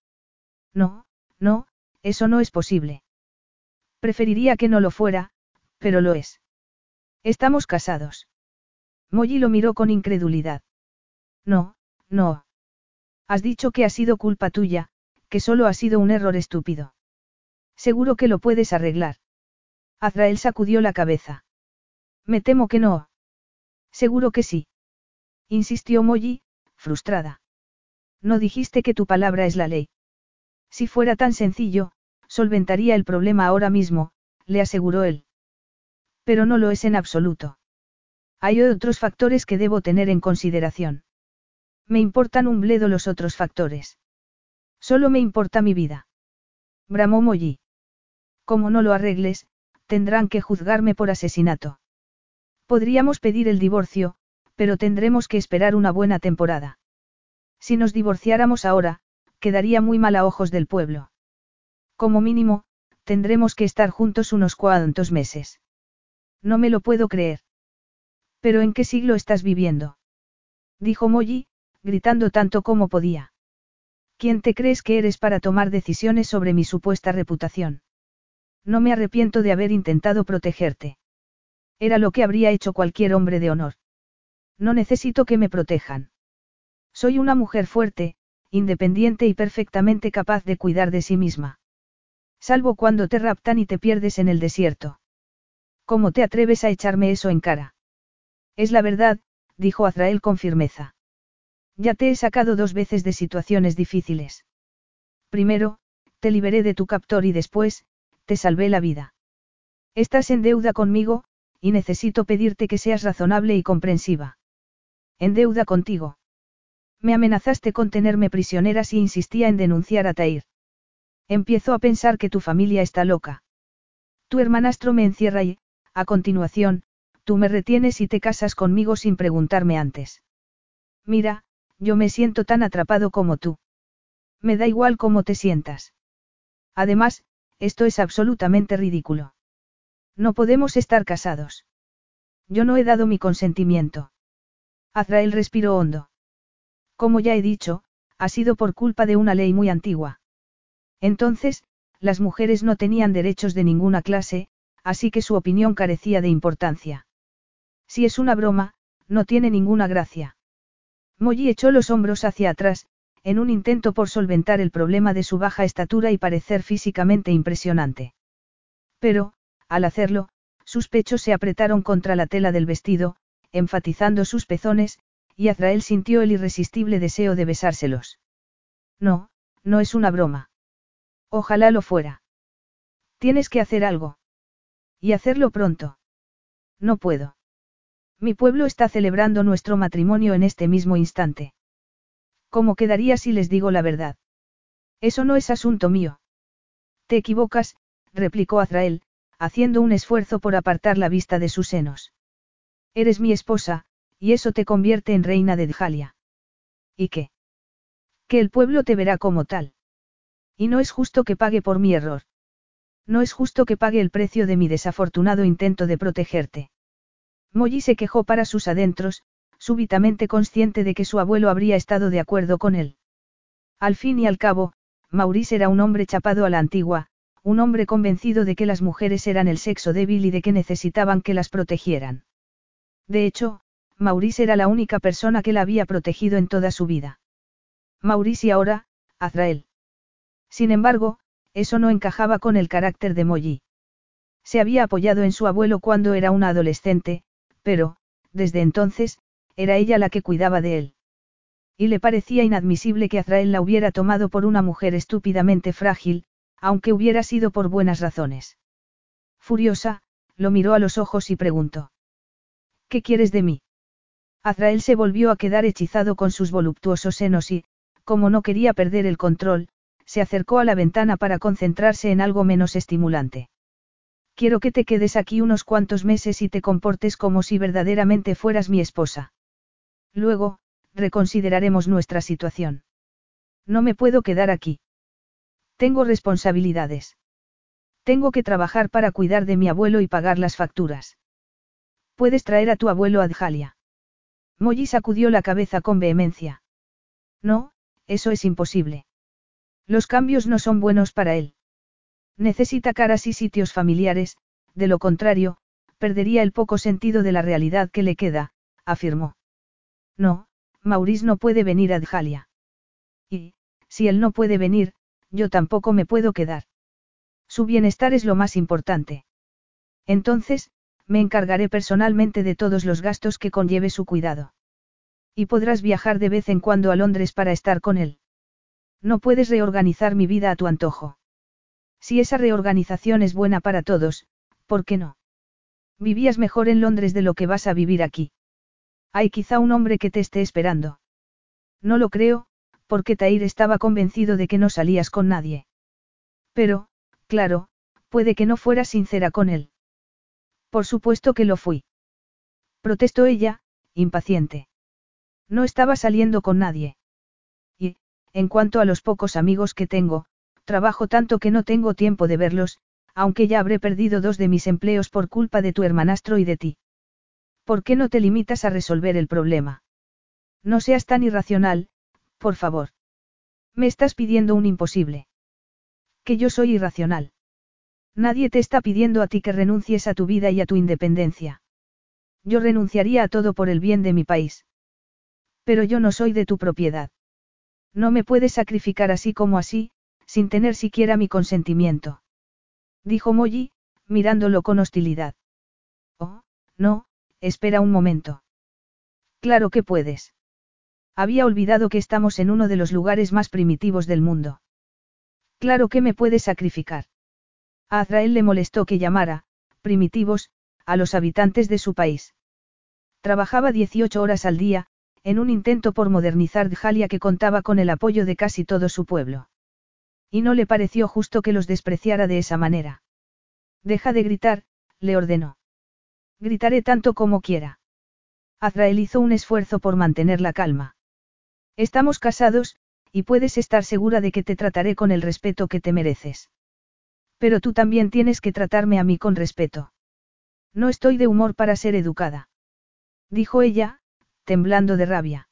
No, no, eso no es posible. Preferiría que no lo fuera, pero lo es. Estamos casados. Molly lo miró con incredulidad. No, no. Has dicho que ha sido culpa tuya, que solo ha sido un error estúpido. Seguro que lo puedes arreglar. Azrael sacudió la cabeza. Me temo que no. Seguro que sí. Insistió Molly, frustrada. No dijiste que tu palabra es la ley. Si fuera tan sencillo, solventaría el problema ahora mismo, le aseguró él. Pero no lo es en absoluto. Hay otros factores que debo tener en consideración. Me importan un bledo los otros factores. Solo me importa mi vida. Bramó Molly. Como no lo arregles, tendrán que juzgarme por asesinato. Podríamos pedir el divorcio, pero tendremos que esperar una buena temporada. Si nos divorciáramos ahora, quedaría muy mal a ojos del pueblo. Como mínimo, tendremos que estar juntos unos cuantos meses. No me lo puedo creer. ¿Pero en qué siglo estás viviendo? Dijo Molly, gritando tanto como podía. ¿Quién te crees que eres para tomar decisiones sobre mi supuesta reputación? No me arrepiento de haber intentado protegerte. Era lo que habría hecho cualquier hombre de honor. No necesito que me protejan. Soy una mujer fuerte, independiente y perfectamente capaz de cuidar de sí misma. Salvo cuando te raptan y te pierdes en el desierto. ¿Cómo te atreves a echarme eso en cara? Es la verdad, dijo Azrael con firmeza. Ya te he sacado dos veces de situaciones difíciles. Primero, te liberé de tu captor y después, te salvé la vida. Estás en deuda conmigo, y necesito pedirte que seas razonable y comprensiva. En deuda contigo. Me amenazaste con tenerme prisionera si insistía en denunciar a Tair. Empiezo a pensar que tu familia está loca. Tu hermanastro me encierra y, a continuación, tú me retienes y te casas conmigo sin preguntarme antes. Mira, yo me siento tan atrapado como tú. Me da igual cómo te sientas. Además, esto es absolutamente ridículo. No podemos estar casados. Yo no he dado mi consentimiento. Azrael respiró hondo. Como ya he dicho, ha sido por culpa de una ley muy antigua. Entonces, las mujeres no tenían derechos de ninguna clase, así que su opinión carecía de importancia. Si es una broma, no tiene ninguna gracia. Molly echó los hombros hacia atrás, en un intento por solventar el problema de su baja estatura y parecer físicamente impresionante. Pero, al hacerlo, sus pechos se apretaron contra la tela del vestido, enfatizando sus pezones, y Azrael sintió el irresistible deseo de besárselos. No, no es una broma. Ojalá lo fuera. Tienes que hacer algo. Y hacerlo pronto. No puedo. Mi pueblo está celebrando nuestro matrimonio en este mismo instante. ¿Cómo quedaría si les digo la verdad? Eso no es asunto mío. Te equivocas, replicó Azrael, haciendo un esfuerzo por apartar la vista de sus senos. Eres mi esposa, y eso te convierte en reina de Djalia. ¿Y qué? Que el pueblo te verá como tal. Y no es justo que pague por mi error. No es justo que pague el precio de mi desafortunado intento de protegerte. Molly se quejó para sus adentros, súbitamente consciente de que su abuelo habría estado de acuerdo con él. Al fin y al cabo, Maurice era un hombre chapado a la antigua, un hombre convencido de que las mujeres eran el sexo débil y de que necesitaban que las protegieran. De hecho, Maurice era la única persona que la había protegido en toda su vida. Maurice y ahora, Azrael. Sin embargo, eso no encajaba con el carácter de Molly. Se había apoyado en su abuelo cuando era una adolescente, pero, desde entonces, era ella la que cuidaba de él. Y le parecía inadmisible que Azrael la hubiera tomado por una mujer estúpidamente frágil, aunque hubiera sido por buenas razones. Furiosa, lo miró a los ojos y preguntó. ¿Qué quieres de mí? Azrael se volvió a quedar hechizado con sus voluptuosos senos y, como no quería perder el control, se acercó a la ventana para concentrarse en algo menos estimulante. Quiero que te quedes aquí unos cuantos meses y te comportes como si verdaderamente fueras mi esposa. Luego, reconsideraremos nuestra situación. No me puedo quedar aquí. Tengo responsabilidades. Tengo que trabajar para cuidar de mi abuelo y pagar las facturas. Puedes traer a tu abuelo a Adjalia. Molly sacudió la cabeza con vehemencia. No, eso es imposible. Los cambios no son buenos para él. Necesita caras y sitios familiares, de lo contrario, perdería el poco sentido de la realidad que le queda, afirmó. No, Maurice no puede venir a Adjalia. Y, si él no puede venir, yo tampoco me puedo quedar. Su bienestar es lo más importante. Entonces, me encargaré personalmente de todos los gastos que conlleve su cuidado. Y podrás viajar de vez en cuando a Londres para estar con él. No puedes reorganizar mi vida a tu antojo. Si esa reorganización es buena para todos, ¿por qué no? Vivías mejor en Londres de lo que vas a vivir aquí. Hay quizá un hombre que te esté esperando. No lo creo, porque Tair estaba convencido de que no salías con nadie. Pero, claro, puede que no fueras sincera con él. Por supuesto que lo fui. Protestó ella, impaciente. No estaba saliendo con nadie. Y, en cuanto a los pocos amigos que tengo, trabajo tanto que no tengo tiempo de verlos, aunque ya habré perdido dos de mis empleos por culpa de tu hermanastro y de ti. ¿Por qué no te limitas a resolver el problema? No seas tan irracional, por favor. Me estás pidiendo un imposible. Que yo soy irracional. Nadie te está pidiendo a ti que renuncies a tu vida y a tu independencia. Yo renunciaría a todo por el bien de mi país. Pero yo no soy de tu propiedad. No me puedes sacrificar así como así, sin tener siquiera mi consentimiento. Dijo Molly, mirándolo con hostilidad. Oh, no, espera un momento. Claro que puedes. Había olvidado que estamos en uno de los lugares más primitivos del mundo. Claro que me puedes sacrificar. A Azrael le molestó que llamara, primitivos, a los habitantes de su país. Trabajaba 18 horas al día, en un intento por modernizar Djalia que contaba con el apoyo de casi todo su pueblo. Y no le pareció justo que los despreciara de esa manera. Deja de gritar, le ordenó. Gritaré tanto como quiera. Azrael hizo un esfuerzo por mantener la calma. Estamos casados, y puedes estar segura de que te trataré con el respeto que te mereces. Pero tú también tienes que tratarme a mí con respeto. No estoy de humor para ser educada. Dijo ella, temblando de rabia.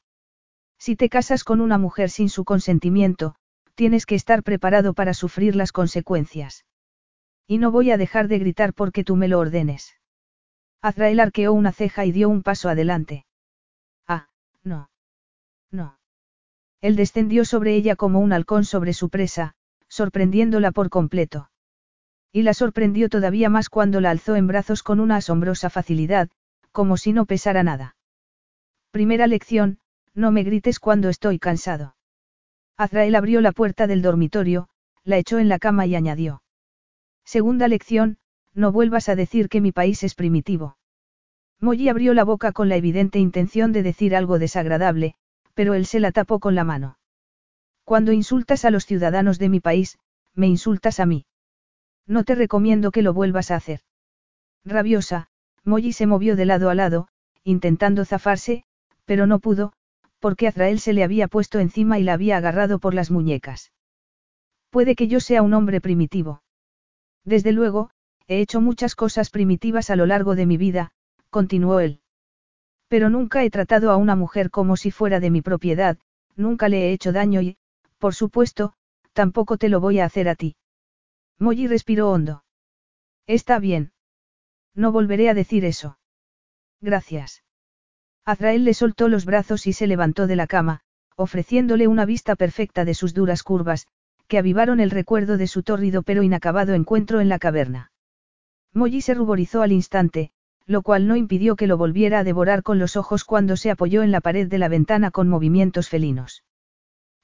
Si te casas con una mujer sin su consentimiento, tienes que estar preparado para sufrir las consecuencias. Y no voy a dejar de gritar porque tú me lo ordenes. Azrael arqueó una ceja y dio un paso adelante. Ah, no. No. Él descendió sobre ella como un halcón sobre su presa, sorprendiéndola por completo. Y la sorprendió todavía más cuando la alzó en brazos con una asombrosa facilidad, como si no pesara nada. Primera lección, no me grites cuando estoy cansado. Azrael abrió la puerta del dormitorio, la echó en la cama y añadió. Segunda lección, no vuelvas a decir que mi país es primitivo. Molly abrió la boca con la evidente intención de decir algo desagradable, pero él se la tapó con la mano. Cuando insultas a los ciudadanos de mi país, me insultas a mí. No te recomiendo que lo vuelvas a hacer. Rabiosa, Molly se movió de lado a lado, intentando zafarse, pero no pudo, porque Azrael se le había puesto encima y la había agarrado por las muñecas. Puede que yo sea un hombre primitivo. Desde luego, he hecho muchas cosas primitivas a lo largo de mi vida, continuó él. Pero nunca he tratado a una mujer como si fuera de mi propiedad, nunca le he hecho daño y, por supuesto, tampoco te lo voy a hacer a ti. Molly respiró hondo. Está bien. No volveré a decir eso. Gracias. Azrael le soltó los brazos y se levantó de la cama, ofreciéndole una vista perfecta de sus duras curvas, que avivaron el recuerdo de su tórrido pero inacabado encuentro en la caverna. Molly se ruborizó al instante, lo cual no impidió que lo volviera a devorar con los ojos cuando se apoyó en la pared de la ventana con movimientos felinos.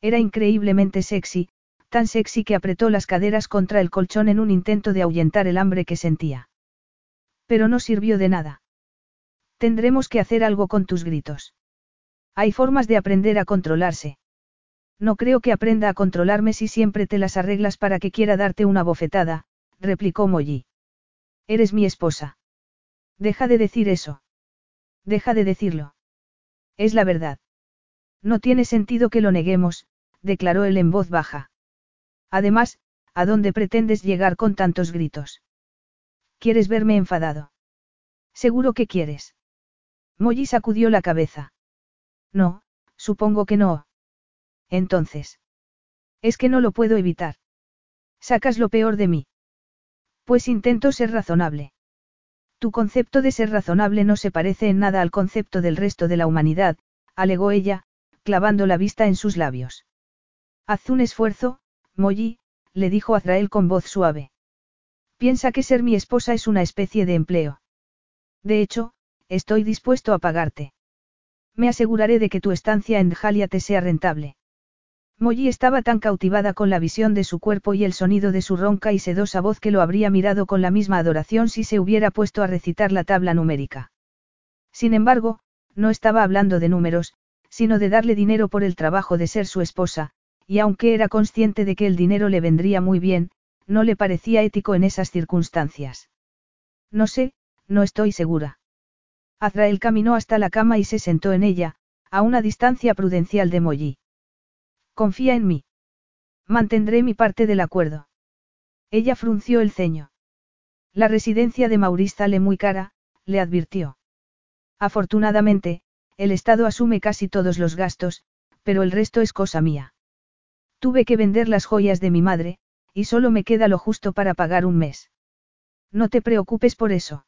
Era increíblemente sexy, tan sexy que apretó las caderas contra el colchón en un intento de ahuyentar el hambre que sentía. Pero no sirvió de nada. Tendremos que hacer algo con tus gritos. Hay formas de aprender a controlarse. No creo que aprenda a controlarme si siempre te las arreglas para que quiera darte una bofetada, replicó Molly. Eres mi esposa. Deja de decir eso. Deja de decirlo. Es la verdad. No tiene sentido que lo neguemos, declaró él en voz baja. Además, ¿a dónde pretendes llegar con tantos gritos? ¿Quieres verme enfadado? Seguro que quieres. Molly sacudió la cabeza. No, supongo que no. Entonces. Es que no lo puedo evitar. Sacas lo peor de mí. Pues intento ser razonable. Tu concepto de ser razonable no se parece en nada al concepto del resto de la humanidad, alegó ella, clavando la vista en sus labios. Haz un esfuerzo, Molly, le dijo Azrael con voz suave. Piensa que ser mi esposa es una especie de empleo. De hecho, estoy dispuesto a pagarte. Me aseguraré de que tu estancia en Jalia te sea rentable. Molly estaba tan cautivada con la visión de su cuerpo y el sonido de su ronca y sedosa voz que lo habría mirado con la misma adoración si se hubiera puesto a recitar la tabla numérica. Sin embargo, no estaba hablando de números, sino de darle dinero por el trabajo de ser su esposa, y aunque era consciente de que el dinero le vendría muy bien, no le parecía ético en esas circunstancias. No sé, no estoy segura. Azrael caminó hasta la cama y se sentó en ella, a una distancia prudencial de Molly. Confía en mí. Mantendré mi parte del acuerdo. Ella frunció el ceño. La residencia de Maurice sale muy cara, le advirtió. Afortunadamente, el Estado asume casi todos los gastos, pero el resto es cosa mía. Tuve que vender las joyas de mi madre, y solo me queda lo justo para pagar un mes. No te preocupes por eso.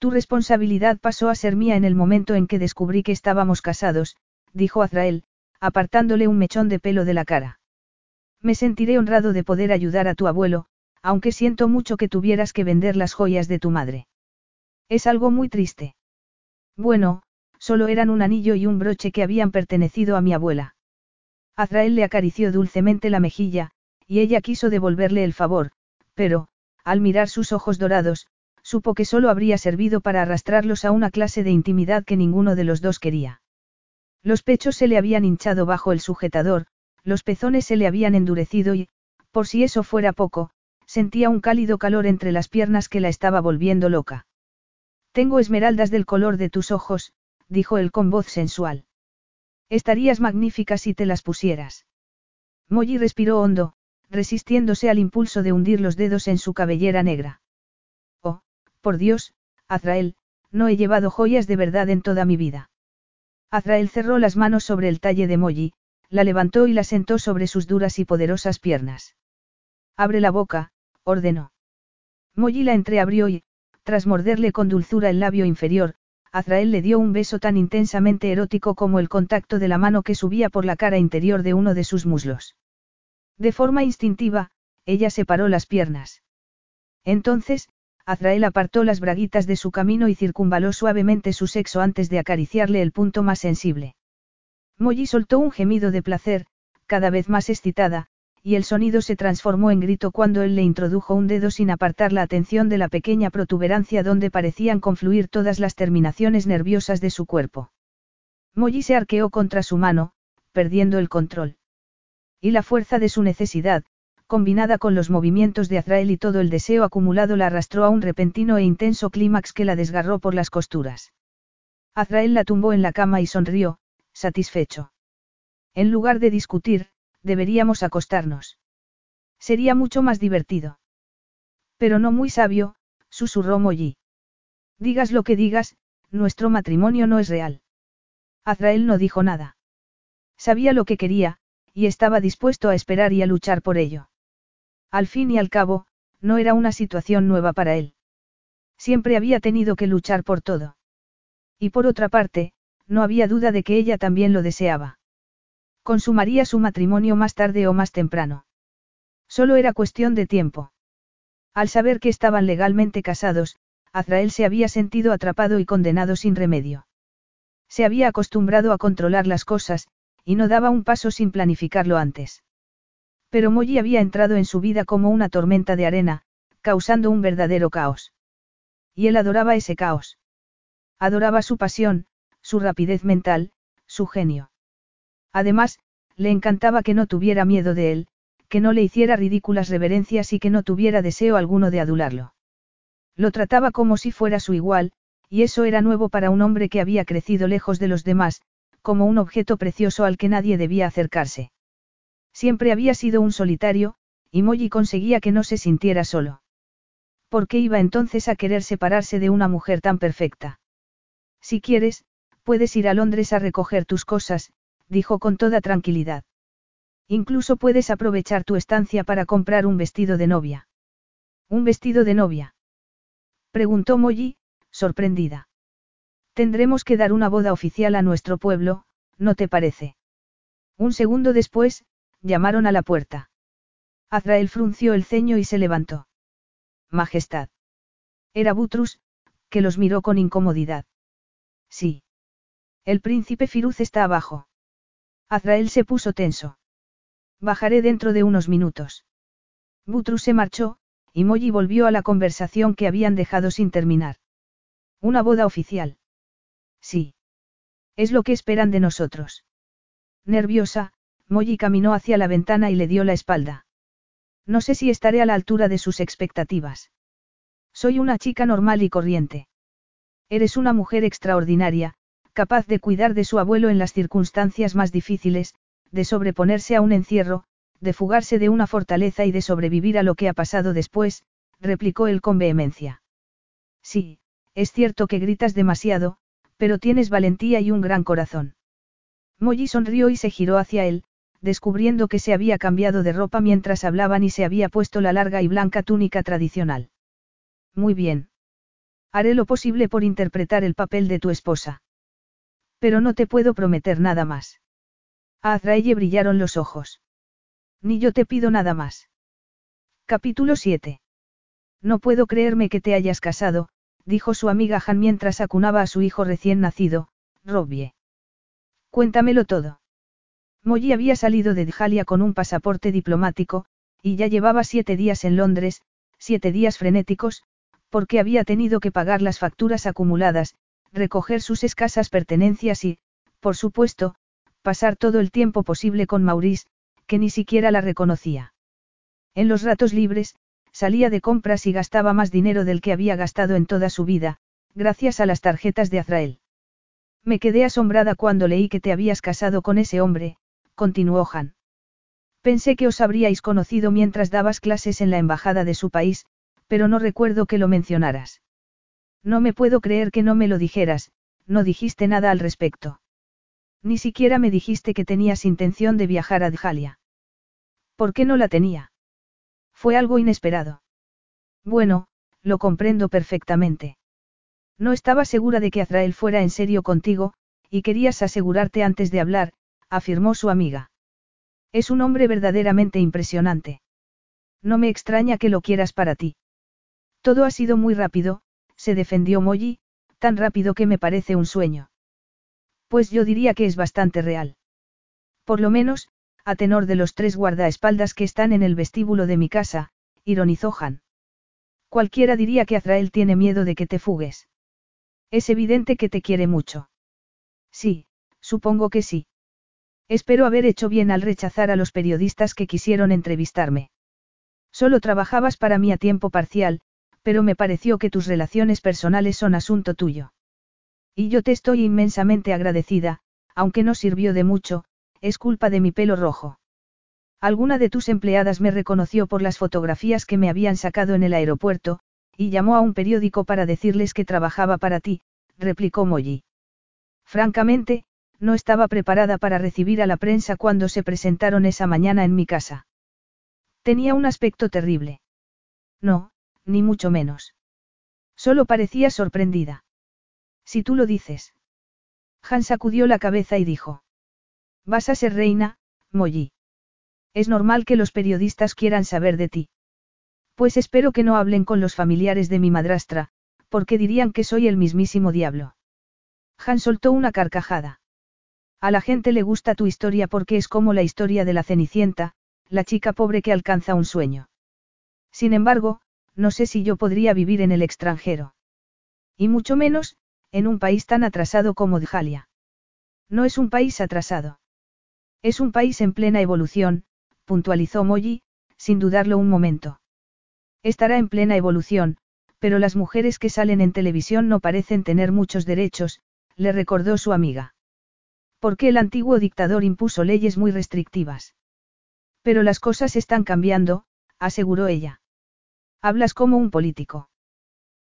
Tu responsabilidad pasó a ser mía en el momento en que descubrí que estábamos casados, dijo Azrael, apartándole un mechón de pelo de la cara. Me sentiré honrado de poder ayudar a tu abuelo, aunque siento mucho que tuvieras que vender las joyas de tu madre. Es algo muy triste. Bueno, solo eran un anillo y un broche que habían pertenecido a mi abuela. Azrael le acarició dulcemente la mejilla, y ella quiso devolverle el favor, pero, al mirar sus ojos dorados, supo que solo habría servido para arrastrarlos a una clase de intimidad que ninguno de los dos quería. Los pechos se le habían hinchado bajo el sujetador, los pezones se le habían endurecido y, por si eso fuera poco, sentía un cálido calor entre las piernas que la estaba volviendo loca. Tengo esmeraldas del color de tus ojos, dijo él con voz sensual. Estarías magnífica si te las pusieras. Molly respiró hondo, resistiéndose al impulso de hundir los dedos en su cabellera negra. Oh, por Dios, Azrael, no he llevado joyas de verdad en toda mi vida. Azrael cerró las manos sobre el talle de Molly, la levantó y la sentó sobre sus duras y poderosas piernas. Abre la boca, ordenó. Molly la entreabrió y, tras morderle con dulzura el labio inferior, Azrael le dio un beso tan intensamente erótico como el contacto de la mano que subía por la cara interior de uno de sus muslos. De forma instintiva, ella separó las piernas. Entonces, Azrael apartó las braguitas de su camino y circunvaló suavemente su sexo antes de acariciarle el punto más sensible. Molly soltó un gemido de placer, cada vez más excitada, y el sonido se transformó en grito cuando él le introdujo un dedo sin apartar la atención de la pequeña protuberancia donde parecían confluir todas las terminaciones nerviosas de su cuerpo. Molly se arqueó contra su mano, perdiendo el control. Y la fuerza de su necesidad, combinada con los movimientos de Azrael y todo el deseo acumulado la arrastró a un repentino e intenso clímax que la desgarró por las costuras. Azrael la tumbó en la cama y sonrió, satisfecho. En lugar de discutir, deberíamos acostarnos. Sería mucho más divertido. Pero no muy sabio, susurró Molly. Digas lo que digas, nuestro matrimonio no es real. Azrael no dijo nada. Sabía lo que quería, y estaba dispuesto a esperar y a luchar por ello. Al fin y al cabo, no era una situación nueva para él. Siempre había tenido que luchar por todo. Y por otra parte, no había duda de que ella también lo deseaba. Consumaría su matrimonio más tarde o más temprano. Solo era cuestión de tiempo. Al saber que estaban legalmente casados, Azrael se había sentido atrapado y condenado sin remedio. Se había acostumbrado a controlar las cosas, y no daba un paso sin planificarlo antes. Pero Molly había entrado en su vida como una tormenta de arena, causando un verdadero caos. Y él adoraba ese caos. Adoraba su pasión, su rapidez mental, su genio. Además, le encantaba que no tuviera miedo de él, que no le hiciera ridículas reverencias y que no tuviera deseo alguno de adularlo. Lo trataba como si fuera su igual, y eso era nuevo para un hombre que había crecido lejos de los demás, como un objeto precioso al que nadie debía acercarse. Siempre había sido un solitario, y Molly conseguía que no se sintiera solo. ¿Por qué iba entonces a querer separarse de una mujer tan perfecta? Si quieres, puedes ir a Londres a recoger tus cosas, dijo con toda tranquilidad. Incluso puedes aprovechar tu estancia para comprar un vestido de novia. ¿Un vestido de novia? Preguntó Molly, sorprendida. Tendremos que dar una boda oficial a nuestro pueblo, ¿no te parece? Un segundo después, llamaron a la puerta. Azrael frunció el ceño y se levantó. Majestad. Era Butrus, que los miró con incomodidad. Sí. El príncipe Firuz está abajo. Azrael se puso tenso. Bajaré dentro de unos minutos. Butrus se marchó, y Molly volvió a la conversación que habían dejado sin terminar. Una boda oficial. Sí. Es lo que esperan de nosotros. Nerviosa, Molly caminó hacia la ventana y le dio la espalda. No sé si estaré a la altura de sus expectativas. Soy una chica normal y corriente. Eres una mujer extraordinaria, capaz de cuidar de su abuelo en las circunstancias más difíciles, de sobreponerse a un encierro, de fugarse de una fortaleza y de sobrevivir a lo que ha pasado después, replicó él con vehemencia. Sí, es cierto que gritas demasiado, pero tienes valentía y un gran corazón. Molly sonrió y se giró hacia él, descubriendo que se había cambiado de ropa mientras hablaban y se había puesto la larga y blanca túnica tradicional. Muy bien. Haré lo posible por interpretar el papel de tu esposa. Pero no te puedo prometer nada más. A Azraelle brillaron los ojos. Ni yo te pido nada más. Capítulo 7. No puedo creerme que te hayas casado, dijo su amiga Han mientras acunaba a su hijo recién nacido, Robbie. Cuéntamelo todo. Molly había salido de Djalia con un pasaporte diplomático, y ya llevaba siete días en Londres, siete días frenéticos, porque había tenido que pagar las facturas acumuladas, recoger sus escasas pertenencias y, por supuesto, pasar todo el tiempo posible con Maurice, que ni siquiera la reconocía. En los ratos libres, salía de compras y gastaba más dinero del que había gastado en toda su vida, gracias a las tarjetas de Azrael. Me quedé asombrada cuando leí que te habías casado con ese hombre, continuó Han. Pensé que os habríais conocido mientras dabas clases en la embajada de su país, pero no recuerdo que lo mencionaras. No me puedo creer que no me lo dijeras, no dijiste nada al respecto. Ni siquiera me dijiste que tenías intención de viajar a Djalia. ¿Por qué no la tenía? Fue algo inesperado. Bueno, lo comprendo perfectamente. No estaba segura de que Azrael fuera en serio contigo, y querías asegurarte antes de hablar, afirmó su amiga. Es un hombre verdaderamente impresionante. No me extraña que lo quieras para ti. Todo ha sido muy rápido, se defendió Molly, tan rápido que me parece un sueño. Pues yo diría que es bastante real. Por lo menos, a tenor de los tres guardaespaldas que están en el vestíbulo de mi casa, ironizó Han. Cualquiera diría que Azrael tiene miedo de que te fugues. Es evidente que te quiere mucho. Sí, supongo que sí. Espero haber hecho bien al rechazar a los periodistas que quisieron entrevistarme. Solo trabajabas para mí a tiempo parcial, pero me pareció que tus relaciones personales son asunto tuyo. Y yo te estoy inmensamente agradecida, aunque no sirvió de mucho, es culpa de mi pelo rojo. Alguna de tus empleadas me reconoció por las fotografías que me habían sacado en el aeropuerto, y llamó a un periódico para decirles que trabajaba para ti, replicó Molly. Francamente, no estaba preparada para recibir a la prensa cuando se presentaron esa mañana en mi casa. Tenía un aspecto terrible. No, ni mucho menos. Solo parecía sorprendida. Si tú lo dices. Han sacudió la cabeza y dijo. Vas a ser reina, Molly. Es normal que los periodistas quieran saber de ti. Pues espero que no hablen con los familiares de mi madrastra, Porque dirían que soy el mismísimo diablo. Han soltó una carcajada. A la gente le gusta tu historia porque es como la historia de la Cenicienta, la chica pobre que alcanza un sueño. Sin embargo, no sé si yo podría vivir en el extranjero. Y mucho menos, en un país tan atrasado como Djalia. No es un país atrasado. Es un país en plena evolución, puntualizó Molly, sin dudarlo un momento. Estará en plena evolución, pero las mujeres que salen en televisión no parecen tener muchos derechos, le recordó su amiga. Porque el antiguo dictador impuso leyes muy restrictivas. Pero las cosas están cambiando, aseguró ella. Hablas como un político.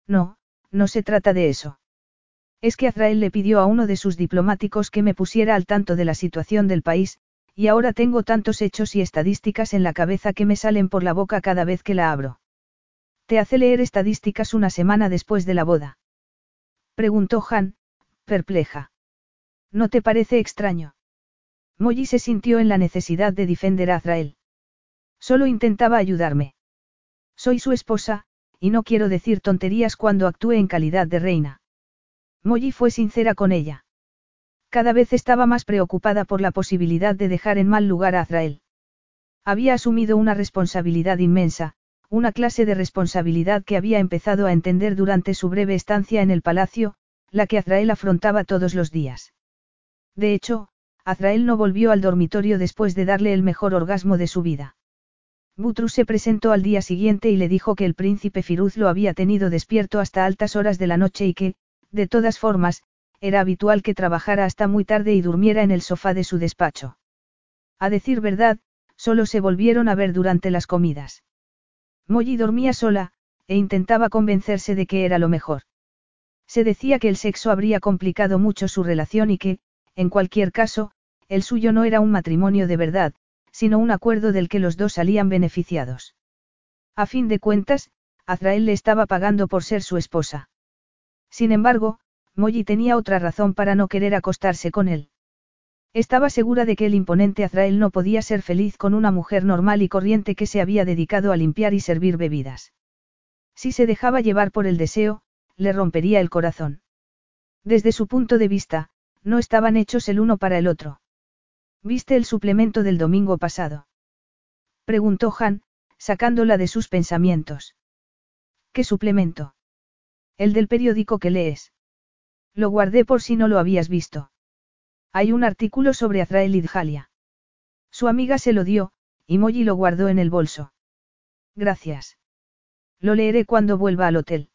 No, no se trata de eso. Es que Azrael le pidió a uno de sus diplomáticos que me pusiera al tanto de la situación del país, y ahora tengo tantos hechos y estadísticas en la cabeza que me salen por la boca cada vez que la abro. ¿Te hace leer estadísticas una semana después de la boda? Preguntó Han, perpleja. ¿No te parece extraño? Molly se sintió en la necesidad de defender a Azrael. Solo intentaba ayudarme. Soy su esposa, y no quiero decir tonterías cuando actúe en calidad de reina. Molly fue sincera con ella. Cada vez estaba más preocupada por la posibilidad de dejar en mal lugar a Azrael. Había asumido una responsabilidad inmensa, una clase de responsabilidad que había empezado a entender durante su breve estancia en el palacio, la que Azrael afrontaba todos los días. De hecho, Azrael no volvió al dormitorio después de darle el mejor orgasmo de su vida. Butrus se presentó al día siguiente y le dijo que el príncipe Firuz lo había tenido despierto hasta altas horas de la noche y que, de todas formas, era habitual que trabajara hasta muy tarde y durmiera en el sofá de su despacho. A decir verdad, solo se volvieron a ver durante las comidas. Molly dormía sola, e intentaba convencerse de que era lo mejor. Se decía que el sexo habría complicado mucho su relación y que, en cualquier caso, el suyo no era un matrimonio de verdad, sino un acuerdo del que los dos salían beneficiados. A fin de cuentas, Azrael le estaba pagando por ser su esposa. Sin embargo, Molly tenía otra razón para no querer acostarse con él. Estaba segura de que el imponente Azrael no podía ser feliz con una mujer normal y corriente que se había dedicado a limpiar y servir bebidas. Si se dejaba llevar por el deseo, le rompería el corazón. Desde su punto de vista, no estaban hechos el uno para el otro. ¿Viste el suplemento del domingo pasado? Preguntó Han, sacándola de sus pensamientos. ¿Qué suplemento? El del periódico que lees. Lo guardé por si no lo habías visto. Hay un artículo sobre Azrael y Djalia. Su amiga se lo dio, y Molly lo guardó en el bolso. Gracias. Lo leeré cuando vuelva al hotel.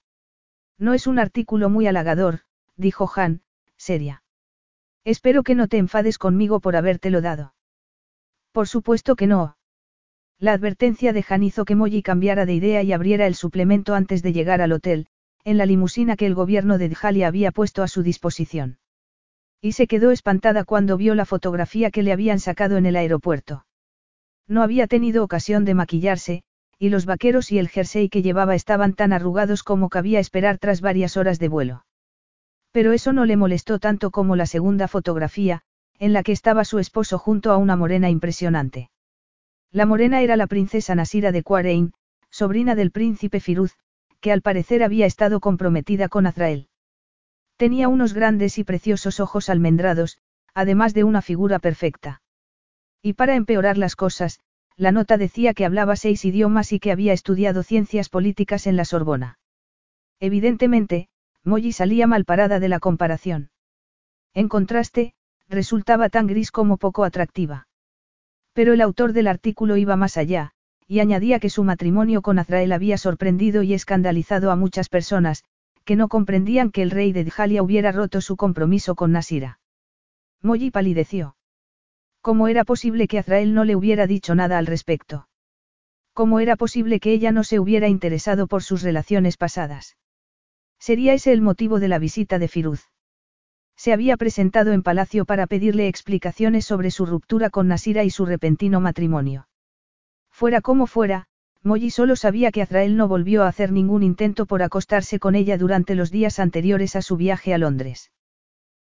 No es un artículo muy halagador, dijo Han, seria. Espero que no te enfades conmigo por habértelo dado. Por supuesto que no. La advertencia de Han hizo que Molly cambiara de idea y abriera el suplemento antes de llegar al hotel, en la limusina que el gobierno de Djalia había puesto a su disposición. Y se quedó espantada cuando vio la fotografía que le habían sacado en el aeropuerto. No había tenido ocasión de maquillarse, y los vaqueros y el jersey que llevaba estaban tan arrugados como cabía esperar tras varias horas de vuelo. Pero eso no le molestó tanto como la segunda fotografía, en la que estaba su esposo junto a una morena impresionante. La morena era la princesa Nasira de Quarein, sobrina del príncipe Firuz, que al parecer había estado comprometida con Azrael. Tenía unos grandes y preciosos ojos almendrados, además de una figura perfecta. Y para empeorar las cosas, la nota decía que hablaba seis idiomas y que había estudiado ciencias políticas en la Sorbona. Evidentemente, Molly salía mal parada de la comparación. En contraste, resultaba tan gris como poco atractiva. Pero el autor del artículo iba más allá, y añadía que su matrimonio con Azrael había sorprendido y escandalizado a muchas personas, que no comprendían que el rey de Djalia hubiera roto su compromiso con Nasira. Molly palideció. ¿Cómo era posible que Azrael no le hubiera dicho nada al respecto? ¿Cómo era posible que ella no se hubiera interesado por sus relaciones pasadas? ¿Sería ese el motivo de la visita de Firuz? Se había presentado en palacio para pedirle explicaciones sobre su ruptura con Nasira y su repentino matrimonio. Fuera como fuera, Molly solo sabía que Azrael no volvió a hacer ningún intento por acostarse con ella durante los días anteriores a su viaje a Londres.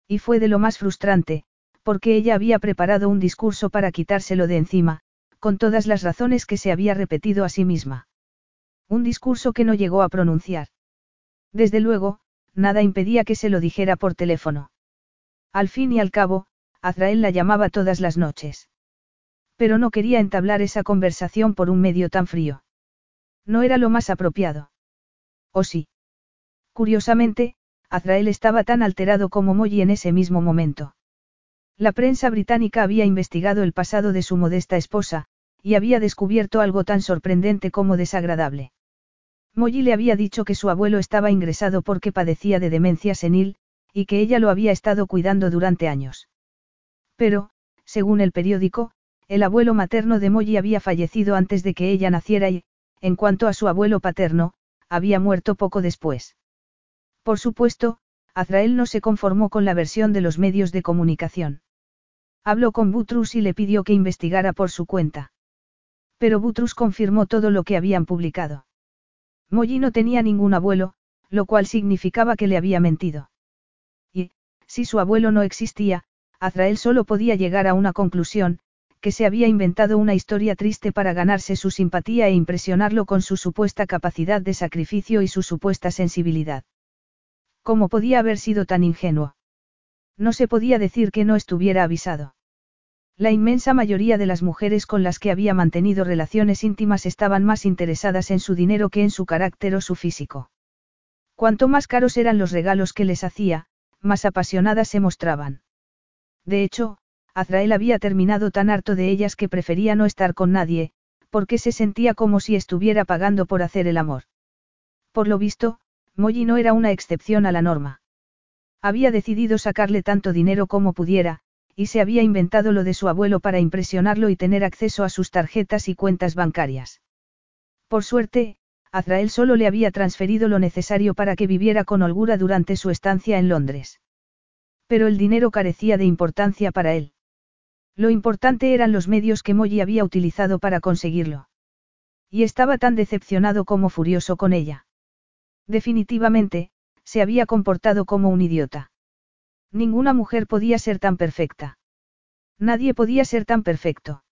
Y fue de lo más frustrante, porque ella había preparado un discurso para quitárselo de encima, con todas las razones que se había repetido a sí misma. Un discurso que no llegó a pronunciar. Desde luego, nada impedía que se lo dijera por teléfono. Al fin y al cabo, Azrael la llamaba todas las noches. Pero no quería entablar esa conversación por un medio tan frío. No era lo más apropiado. ¿O sí? Curiosamente, Azrael estaba tan alterado como Molly en ese mismo momento. La prensa británica había investigado el pasado de su modesta esposa, y había descubierto algo tan sorprendente como desagradable. Molly le había dicho que su abuelo estaba ingresado porque padecía de demencia senil, y que ella lo había estado cuidando durante años. Pero, según el periódico, el abuelo materno de Molly había fallecido antes de que ella naciera y, en cuanto a su abuelo paterno, había muerto poco después. Por supuesto, Azrael no se conformó con la versión de los medios de comunicación. Habló con Butrus y le pidió que investigara por su cuenta. Pero Butrus confirmó todo lo que habían publicado. Molly no tenía ningún abuelo, lo cual significaba que le había mentido. Y, si su abuelo no existía, Azrael solo podía llegar a una conclusión, que se había inventado una historia triste para ganarse su simpatía e impresionarlo con su supuesta capacidad de sacrificio y su supuesta sensibilidad. ¿Cómo podía haber sido tan ingenuo? No se podía decir que no estuviera avisado. La inmensa mayoría de las mujeres con las que había mantenido relaciones íntimas estaban más interesadas en su dinero que en su carácter o su físico. Cuanto más caros eran los regalos que les hacía, más apasionadas se mostraban. De hecho, Azrael había terminado tan harto de ellas que prefería no estar con nadie, porque se sentía como si estuviera pagando por hacer el amor. Por lo visto, Molly no era una excepción a la norma. Había decidido sacarle tanto dinero como pudiera, y se había inventado lo de su abuelo para impresionarlo y tener acceso a sus tarjetas y cuentas bancarias. Por suerte, Azrael solo le había transferido lo necesario para que viviera con holgura durante su estancia en Londres. Pero el dinero carecía de importancia para él. Lo importante eran los medios que Molly había utilizado para conseguirlo. Y estaba tan decepcionado como furioso con ella. Definitivamente, se había comportado como un idiota. Ninguna mujer podía ser tan perfecta. Nadie podía ser tan perfecto.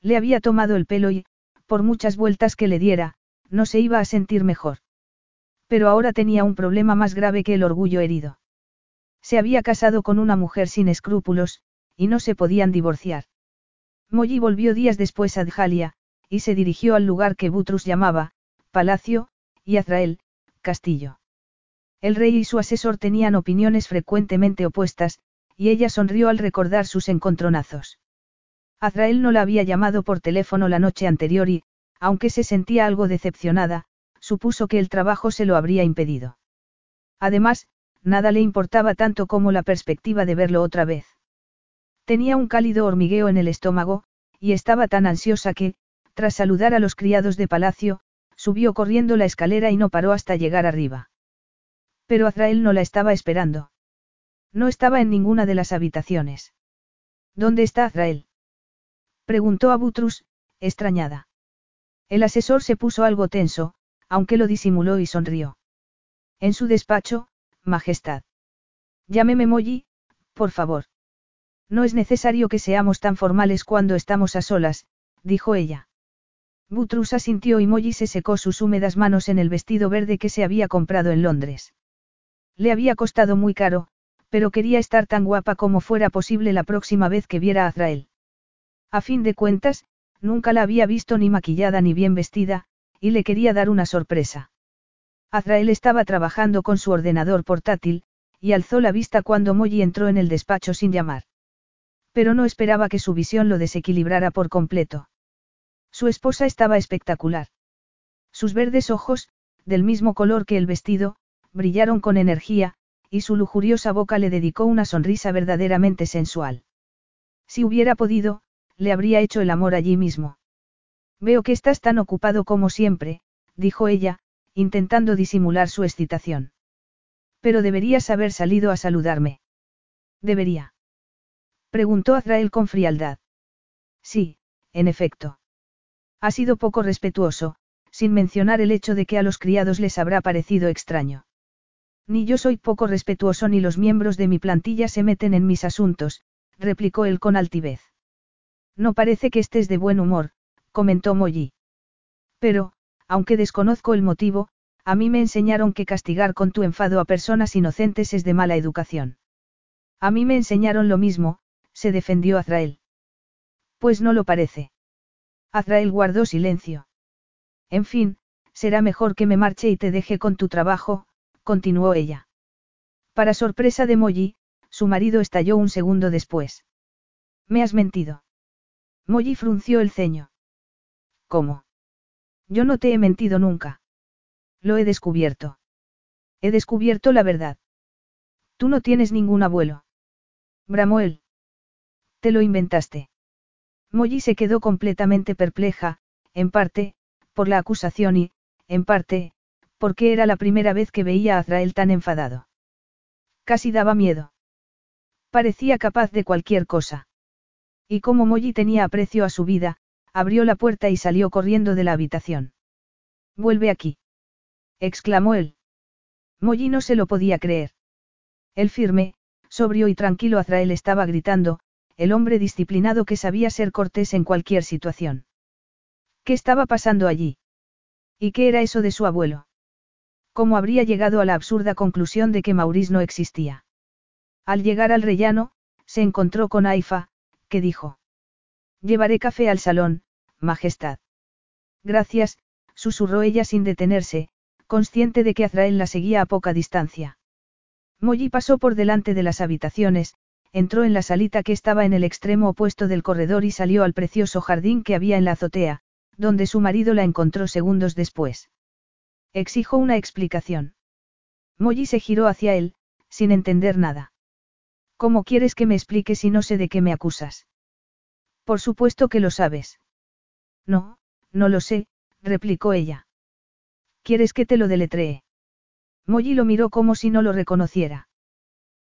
Le había tomado el pelo y, por muchas vueltas que le diera, no se iba a sentir mejor. Pero ahora tenía un problema más grave que el orgullo herido. Se había casado con una mujer sin escrúpulos, y no se podían divorciar. Molly volvió días después a Djalia, y se dirigió al lugar que Butrus llamaba, Palacio, y Azrael, Castillo. El rey y su asesor tenían opiniones frecuentemente opuestas, y ella sonrió al recordar sus encontronazos. Azrael no la había llamado por teléfono la noche anterior y, aunque se sentía algo decepcionada, supuso que el trabajo se lo habría impedido. Además, nada le importaba tanto como la perspectiva de verlo otra vez. Tenía un cálido hormigueo en el estómago, y estaba tan ansiosa que, tras saludar a los criados de palacio, subió corriendo la escalera y no paró hasta llegar arriba. Pero Azrael no la estaba esperando. No estaba en ninguna de las habitaciones. ¿Dónde está Azrael? Preguntó a Butrus, extrañada. El asesor se puso algo tenso, aunque lo disimuló y sonrió. En su despacho, Majestad. Llámeme Molly, por favor. No es necesario que seamos tan formales cuando estamos a solas, dijo ella. Butrus asintió y Molly se secó sus húmedas manos en el vestido verde que se había comprado en Londres. Le había costado muy caro, pero quería estar tan guapa como fuera posible la próxima vez que viera a Azrael. A fin de cuentas, nunca la había visto ni maquillada ni bien vestida, y le quería dar una sorpresa. Azrael estaba trabajando con su ordenador portátil, y alzó la vista cuando Molly entró en el despacho sin llamar. Pero no esperaba que su visión lo desequilibrara por completo. Su esposa estaba espectacular. Sus verdes ojos, del mismo color que el vestido, brillaron con energía, y su lujuriosa boca le dedicó una sonrisa verdaderamente sensual. Si hubiera podido, le habría hecho el amor allí mismo. Veo que estás tan ocupado como siempre, dijo ella, intentando disimular su excitación. Pero deberías haber salido a saludarme. Debería. Preguntó Azrael con frialdad. Sí, en efecto. Ha sido poco respetuoso, sin mencionar el hecho de que a los criados les habrá parecido extraño. Ni yo soy poco respetuoso ni los miembros de mi plantilla se meten en mis asuntos, replicó él con altivez. No parece que estés de buen humor, comentó Molly. Pero, aunque desconozco el motivo, a mí me enseñaron que castigar con tu enfado a personas inocentes es de mala educación. A mí me enseñaron lo mismo, se defendió Azrael. Pues no lo parece. Azrael guardó silencio. En fin, será mejor que me marche y te deje con tu trabajo, continuó ella. Para sorpresa de Molly, su marido estalló un segundo después. Me has mentido. Molly frunció el ceño. ¿Cómo? Yo no te he mentido nunca. Lo he descubierto. He descubierto la verdad. Tú no tienes ningún abuelo. Bramó él. Te lo inventaste. Molly se quedó completamente perpleja, en parte, por la acusación y, en parte, porque era la primera vez que veía a Azrael tan enfadado. Casi daba miedo. Parecía capaz de cualquier cosa. Y como Molly tenía aprecio a su vida, abrió la puerta y salió corriendo de la habitación. Vuelve aquí exclamó él. Molly no se lo podía creer. El firme, sobrio y tranquilo Azrael estaba gritando, el hombre disciplinado que sabía ser cortés en cualquier situación. ¿Qué estaba pasando allí? ¿Y qué era eso de su abuelo? ¿Cómo habría llegado a la absurda conclusión de que Maurice no existía? Al llegar al rellano, se encontró con Aifa, que dijo. Llevaré café al salón, Majestad. Gracias, susurró ella sin detenerse, consciente de que Azrael la seguía a poca distancia. Molly pasó por delante de las habitaciones, entró en la salita que estaba en el extremo opuesto del corredor y salió al precioso jardín que había en la azotea, donde su marido la encontró segundos después. Exijo una explicación. Molly se giró hacia él, sin entender nada. ¿Cómo quieres que me explique si no sé de qué me acusas? Por supuesto que lo sabes. No, no lo sé, replicó ella. ¿Quieres que te lo deletree? Molly lo miró como si no lo reconociera.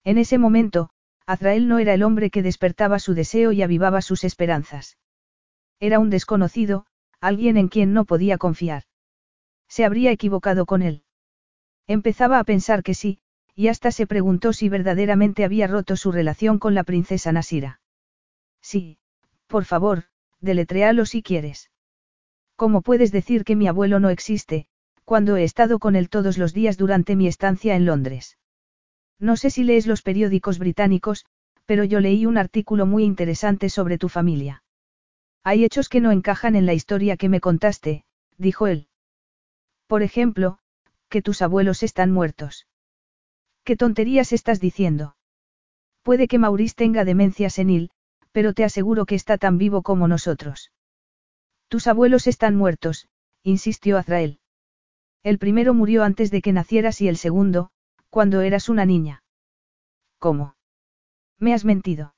En ese momento, Azrael no era el hombre que despertaba su deseo y avivaba sus esperanzas. Era un desconocido, alguien en quien no podía confiar. Se habría equivocado con él. Empezaba a pensar que sí, y hasta se preguntó si verdaderamente había roto su relación con la princesa Nasira. Sí, por favor, deletréalo si quieres. ¿Cómo puedes decir que mi abuelo no existe, cuando he estado con él todos los días durante mi estancia en Londres. No sé si lees los periódicos británicos, pero yo leí un artículo muy interesante sobre tu familia. Hay hechos que no encajan en la historia que me contaste, dijo él. Por ejemplo, que tus abuelos están muertos. ¿Qué tonterías estás diciendo? Puede que Maurice tenga demencia senil, pero te aseguro que está tan vivo como nosotros. Tus abuelos están muertos, insistió Azrael. El primero murió antes de que nacieras y el segundo, cuando eras una niña. ¿Cómo? Me has mentido.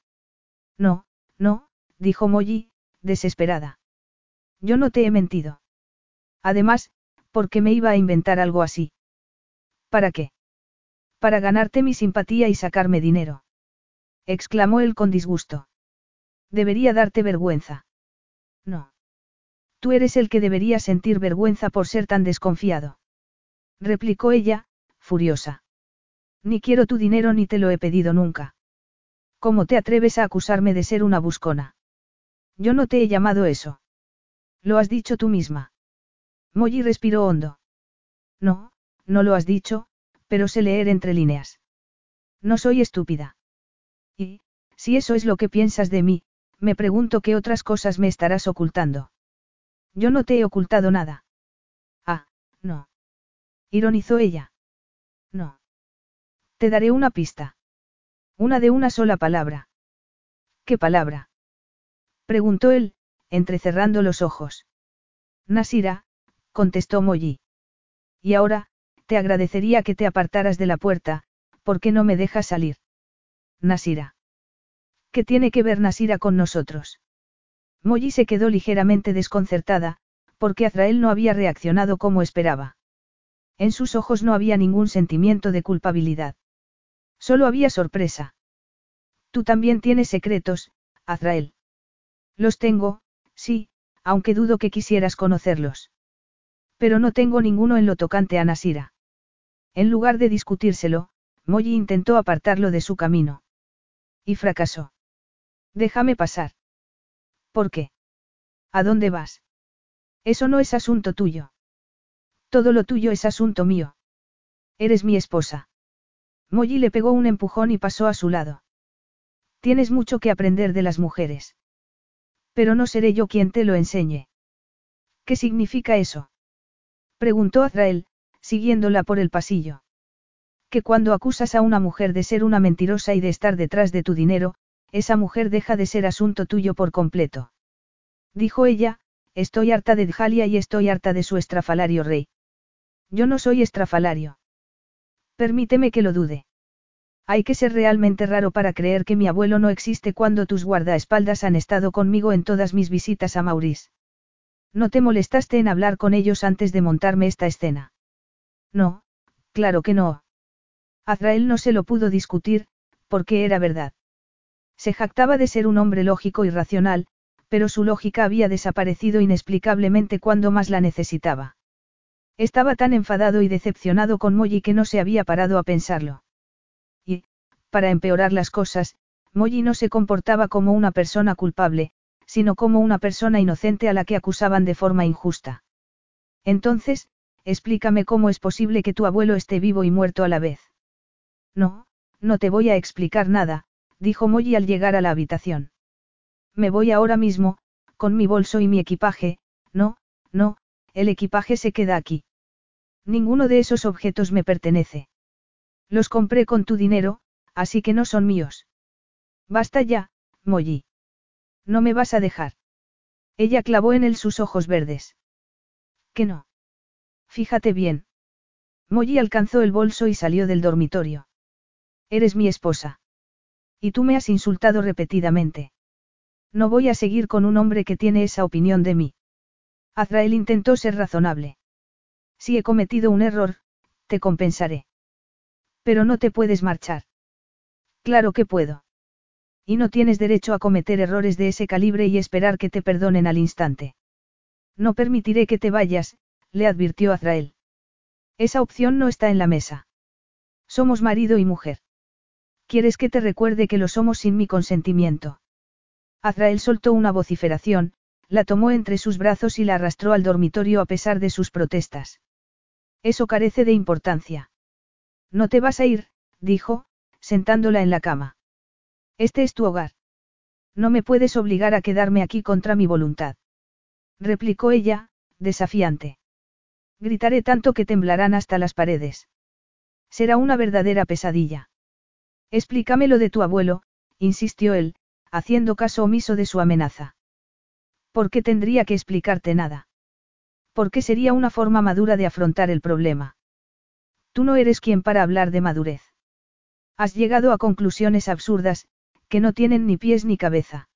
No, no, dijo Molly, desesperada. Yo no te he mentido. Además, ¿por qué me iba a inventar algo así? ¿Para qué? Para ganarte mi simpatía y sacarme dinero. exclamó él con disgusto. Debería darte vergüenza. No. Tú eres el que debería sentir vergüenza por ser tan desconfiado. Replicó ella, furiosa. Ni quiero tu dinero ni te lo he pedido nunca. ¿Cómo te atreves a acusarme de ser una buscona? Yo no te he llamado eso. Lo has dicho tú misma. Molly respiró hondo. No, no lo has dicho, pero sé leer entre líneas. No soy estúpida. Y, si eso es lo que piensas de mí, me pregunto qué otras cosas me estarás ocultando. Yo no te he ocultado nada. Ah, no. Ironizó ella. No. Te daré una pista. Una de una sola palabra. ¿Qué palabra? Preguntó él, entrecerrando los ojos. Nasira, contestó Molly. Y ahora, te agradecería que te apartaras de la puerta, porque no me dejas salir. Nasira. ¿Qué tiene que ver Nasira con nosotros? Molly se quedó ligeramente desconcertada, porque Azrael no había reaccionado como esperaba. En sus ojos no había ningún sentimiento de culpabilidad. Solo había sorpresa. Tú también tienes secretos, Azrael. Los tengo, sí, aunque dudo que quisieras conocerlos. Pero no tengo ninguno en lo tocante a Nasira. En lugar de discutírselo, Molly intentó apartarlo de su camino. Y fracasó. Déjame pasar. ¿Por qué? ¿A dónde vas? Eso no es asunto tuyo. Todo lo tuyo es asunto mío. Eres mi esposa. Molly le pegó un empujón y pasó a su lado. Tienes mucho que aprender de las mujeres. Pero no seré yo quien te lo enseñe. ¿Qué significa eso? Preguntó Azrael, siguiéndola por el pasillo. Que cuando acusas a una mujer de ser una mentirosa y de estar detrás de tu dinero, esa mujer deja de ser asunto tuyo por completo. Dijo ella, estoy harta de Djalia y estoy harta de su estrafalario rey. Yo no soy estrafalario. Permíteme que lo dude. Hay que ser realmente raro para creer que mi abuelo no existe cuando tus guardaespaldas han estado conmigo en todas mis visitas a Maurice. ¿No te molestaste en hablar con ellos antes de montarme esta escena? No, claro que no. Azrael no se lo pudo discutir, porque era verdad. Se jactaba de ser un hombre lógico y racional, pero su lógica había desaparecido inexplicablemente cuando más la necesitaba. Estaba tan enfadado y decepcionado con Molly que no se había parado a pensarlo. Y, para empeorar las cosas, Molly no se comportaba como una persona culpable, sino como una persona inocente a la que acusaban de forma injusta. Entonces, explícame cómo es posible que tu abuelo esté vivo y muerto a la vez. No, no te voy a explicar nada, dijo Molly al llegar a la habitación. Me voy ahora mismo, con mi bolso y mi equipaje, no, no, el equipaje se queda aquí. Ninguno de esos objetos me pertenece. Los compré con tu dinero, así que no son míos. Basta ya, Molly. No me vas a dejar. Ella clavó en él sus ojos verdes. ¿Qué no? Fíjate bien. Molly alcanzó el bolso y salió del dormitorio. Eres mi esposa. Y tú me has insultado repetidamente. No voy a seguir con un hombre que tiene esa opinión de mí. Azrael intentó ser razonable. Si he cometido un error, te compensaré. Pero no te puedes marchar. Claro que puedo. Y no tienes derecho a cometer errores de ese calibre y esperar que te perdonen al instante. No permitiré que te vayas, le advirtió Azrael. Esa opción no está en la mesa. Somos marido y mujer. ¿Quieres que te recuerde que lo somos sin mi consentimiento? Azrael soltó una vociferación, la tomó entre sus brazos y la arrastró al dormitorio a pesar de sus protestas. Eso carece de importancia. No te vas a ir, dijo, sentándola en la cama. Este es tu hogar. No me puedes obligar a quedarme aquí contra mi voluntad. Replicó ella, desafiante. Gritaré tanto que temblarán hasta las paredes. Será una verdadera pesadilla. Explícame lo de tu abuelo, insistió él, haciendo caso omiso de su amenaza. ¿Por qué tendría que explicarte nada? Porque sería una forma madura de afrontar el problema. Tú no eres quien para hablar de madurez. Has llegado a conclusiones absurdas, que no tienen ni pies ni cabeza.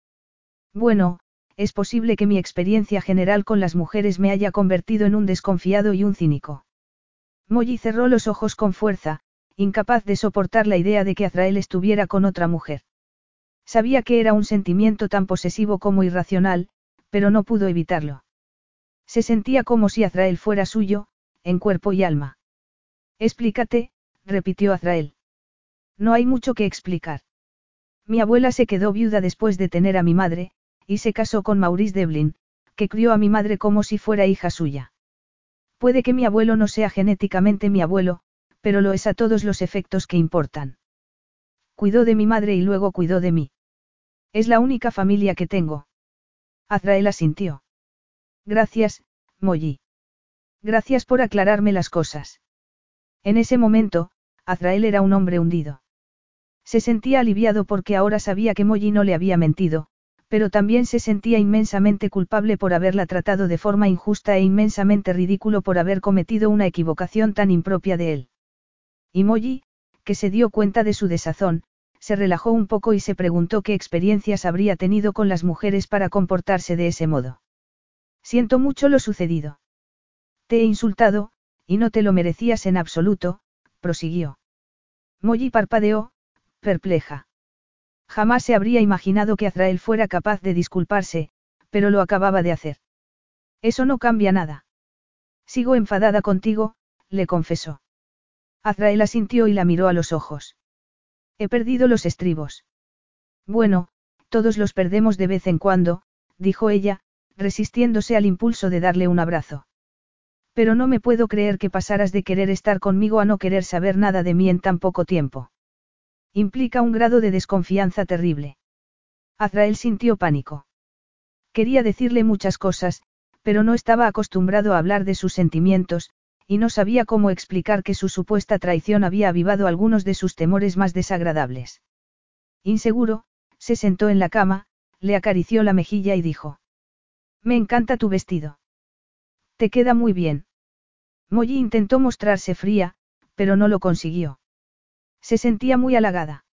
Bueno, es posible que mi experiencia general con las mujeres me haya convertido en un desconfiado y un cínico. Molly cerró los ojos con fuerza, incapaz de soportar la idea de que Azrael estuviera con otra mujer. Sabía que era un sentimiento tan posesivo como irracional, pero no pudo evitarlo. Se sentía como si Azrael fuera suyo, en cuerpo y alma. Explícate, repitió Azrael. No hay mucho que explicar. Mi abuela se quedó viuda después de tener a mi madre, y se casó con Maurice Devlin, que crió a mi madre como si fuera hija suya. Puede que mi abuelo no sea genéticamente mi abuelo, pero lo es a todos los efectos que importan. Cuidó de mi madre y luego cuidó de mí. Es la única familia que tengo. Azrael asintió. Gracias, Molly. Gracias por aclararme las cosas. En ese momento, Azrael era un hombre hundido. Se sentía aliviado porque ahora sabía que Molly no le había mentido, pero también se sentía inmensamente culpable por haberla tratado de forma injusta e inmensamente ridículo por haber cometido una equivocación tan impropia de él. Y Molly, que se dio cuenta de su desazón, se relajó un poco y se preguntó qué experiencias habría tenido con las mujeres para comportarse de ese modo. Siento mucho lo sucedido. Te he insultado, y no te lo merecías en absoluto, prosiguió. Molly parpadeó, perpleja. Jamás se habría imaginado que Azrael fuera capaz de disculparse, pero lo acababa de hacer. Eso no cambia nada. Sigo enfadada contigo, le confesó. Azrael asintió y la miró a los ojos. He perdido los estribos. Bueno, todos los perdemos de vez en cuando, dijo ella, resistiéndose al impulso de darle un abrazo. Pero no me puedo creer que pasaras de querer estar conmigo a no querer saber nada de mí en tan poco tiempo. Implica un grado de desconfianza terrible. Azrael sintió pánico. Quería decirle muchas cosas, pero no estaba acostumbrado a hablar de sus sentimientos, y no sabía cómo explicar que su supuesta traición había avivado algunos de sus temores más desagradables. Inseguro, se sentó en la cama, le acarició la mejilla y dijo. Me encanta tu vestido. Te queda muy bien. Molly intentó mostrarse fría, pero no lo consiguió. Se sentía muy halagada.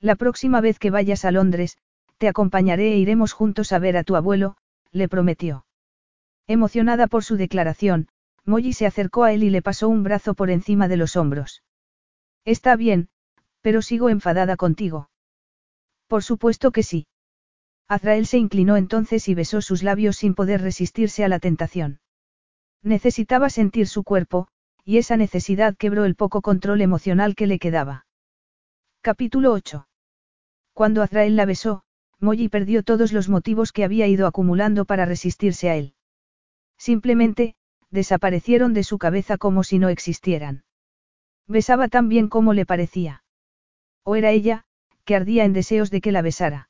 La próxima vez que vayas a Londres, te acompañaré e iremos juntos a ver a tu abuelo, le prometió. Emocionada por su declaración, Molly se acercó a él y le pasó un brazo por encima de los hombros. Está bien, pero sigo enfadada contigo. Por supuesto que sí. Azrael se inclinó entonces y besó sus labios sin poder resistirse a la tentación. Necesitaba sentir su cuerpo, y esa necesidad quebró el poco control emocional que le quedaba. Capítulo 8. Cuando Azrael la besó, Molly perdió todos los motivos que había ido acumulando para resistirse a él. Simplemente, desaparecieron de su cabeza como si no existieran. Besaba tan bien como le parecía. O era ella, que ardía en deseos de que la besara.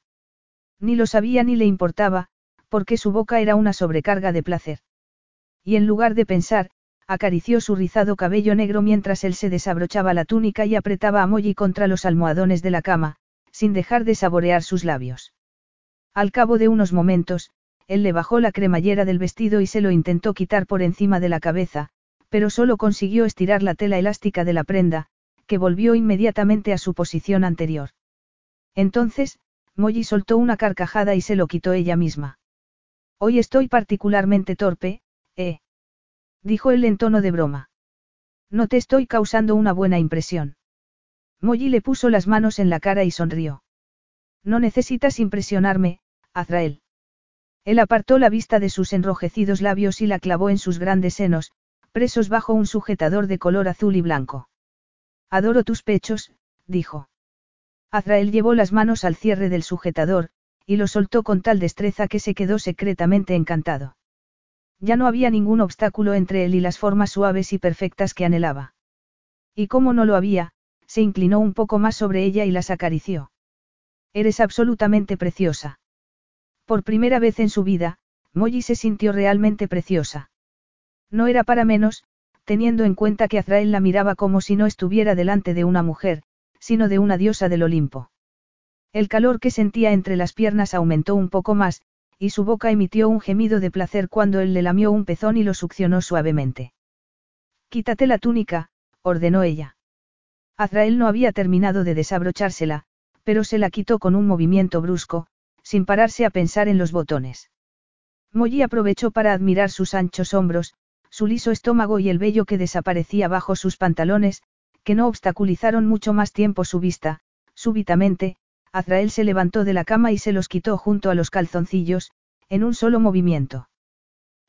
Ni lo sabía ni le importaba, porque su boca era una sobrecarga de placer. Y en lugar de pensar, acarició su rizado cabello negro mientras él se desabrochaba la túnica y apretaba a Molly contra los almohadones de la cama, sin dejar de saborear sus labios. Al cabo de unos momentos, él le bajó la cremallera del vestido y se lo intentó quitar por encima de la cabeza, pero solo consiguió estirar la tela elástica de la prenda, que volvió inmediatamente a su posición anterior. Entonces, Molly soltó una carcajada y se lo quitó ella misma. Hoy estoy particularmente torpe, ¿eh? Dijo él en tono de broma. No te estoy causando una buena impresión. Molly le puso las manos en la cara y sonrió. No necesitas impresionarme, Azrael. Él apartó la vista de sus enrojecidos labios y la clavó en sus grandes senos, presos bajo un sujetador de color azul y blanco. Adoro tus pechos, dijo. Azrael llevó las manos al cierre del sujetador, y lo soltó con tal destreza que se quedó secretamente encantado. Ya no había ningún obstáculo entre él y las formas suaves y perfectas que anhelaba. Y como no lo había, se inclinó un poco más sobre ella y las acarició. Eres absolutamente preciosa. Por primera vez en su vida, Molly se sintió realmente preciosa. No era para menos, teniendo en cuenta que Azrael la miraba como si no estuviera delante de una mujer, sino de una diosa del Olimpo. El calor que sentía entre las piernas aumentó un poco más, y su boca emitió un gemido de placer cuando él le lamió un pezón y lo succionó suavemente. Quítate la túnica, ordenó ella. Azrael no había terminado de desabrochársela, pero se la quitó con un movimiento brusco, sin pararse a pensar en los botones. Molly aprovechó para admirar sus anchos hombros, su liso estómago y el vello que desaparecía bajo sus pantalones, que no obstaculizaron mucho más tiempo su vista, súbitamente, Azrael se levantó de la cama y se los quitó junto a los calzoncillos, en un solo movimiento.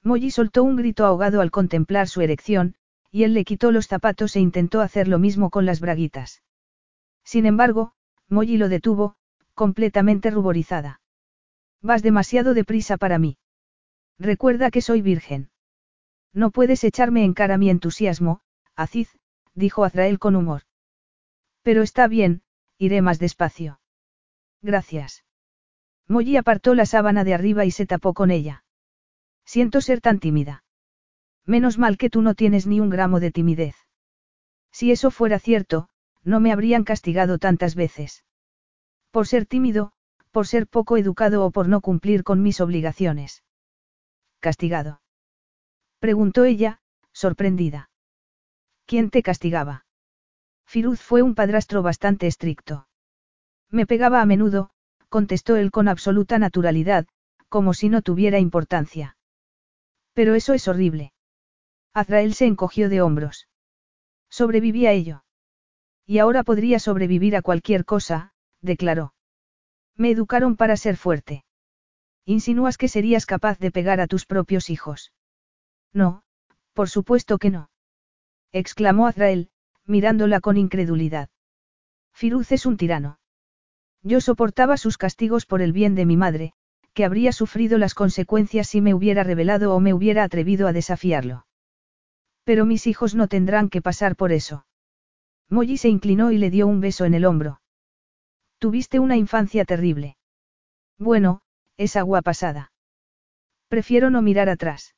Molly soltó un grito ahogado al contemplar su erección, y él le quitó los zapatos e intentó hacer lo mismo con las braguitas. Sin embargo, Molly lo detuvo, completamente ruborizada. Vas demasiado deprisa para mí. Recuerda que soy virgen. No puedes echarme en cara mi entusiasmo, Aziz, dijo Azrael con humor. Pero está bien, iré más despacio. Gracias. Molly apartó la sábana de arriba y se tapó con ella. Siento ser tan tímida. Menos mal que tú no tienes ni un gramo de timidez. Si eso fuera cierto, no me habrían castigado tantas veces. Por ser tímido, por ser poco educado o por no cumplir con mis obligaciones. ¿Castigado? Preguntó ella, sorprendida. ¿Quién te castigaba? Firuz fue un padrastro bastante estricto. Me pegaba a menudo, contestó él con absoluta naturalidad, como si no tuviera importancia. Pero eso es horrible. Azrael se encogió de hombros. Sobreviví a ello. Y ahora podría sobrevivir a cualquier cosa, declaró. Me educaron para ser fuerte. Insinúas que serías capaz de pegar a tus propios hijos. No, por supuesto que no. exclamó Azrael, mirándola con incredulidad. Firuz es un tirano. Yo soportaba sus castigos por el bien de mi madre, que habría sufrido las consecuencias si me hubiera revelado o me hubiera atrevido a desafiarlo. Pero mis hijos no tendrán que pasar por eso. Molly se inclinó y le dio un beso en el hombro. Tuviste una infancia terrible. Bueno, es agua pasada. Prefiero no mirar atrás.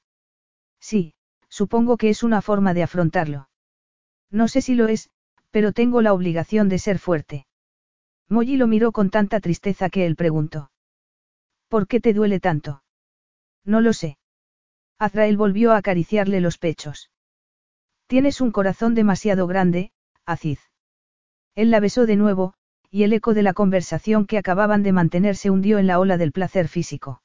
Sí, supongo que es una forma de afrontarlo. No sé si lo es, pero tengo la obligación de ser fuerte. Molly lo miró con tanta tristeza que él preguntó. ¿Por qué te duele tanto? No lo sé. Azrael volvió a acariciarle los pechos. Tienes un corazón demasiado grande, Aziz. Él la besó de nuevo, y el eco de la conversación que acababan de mantener se hundió en la ola del placer físico.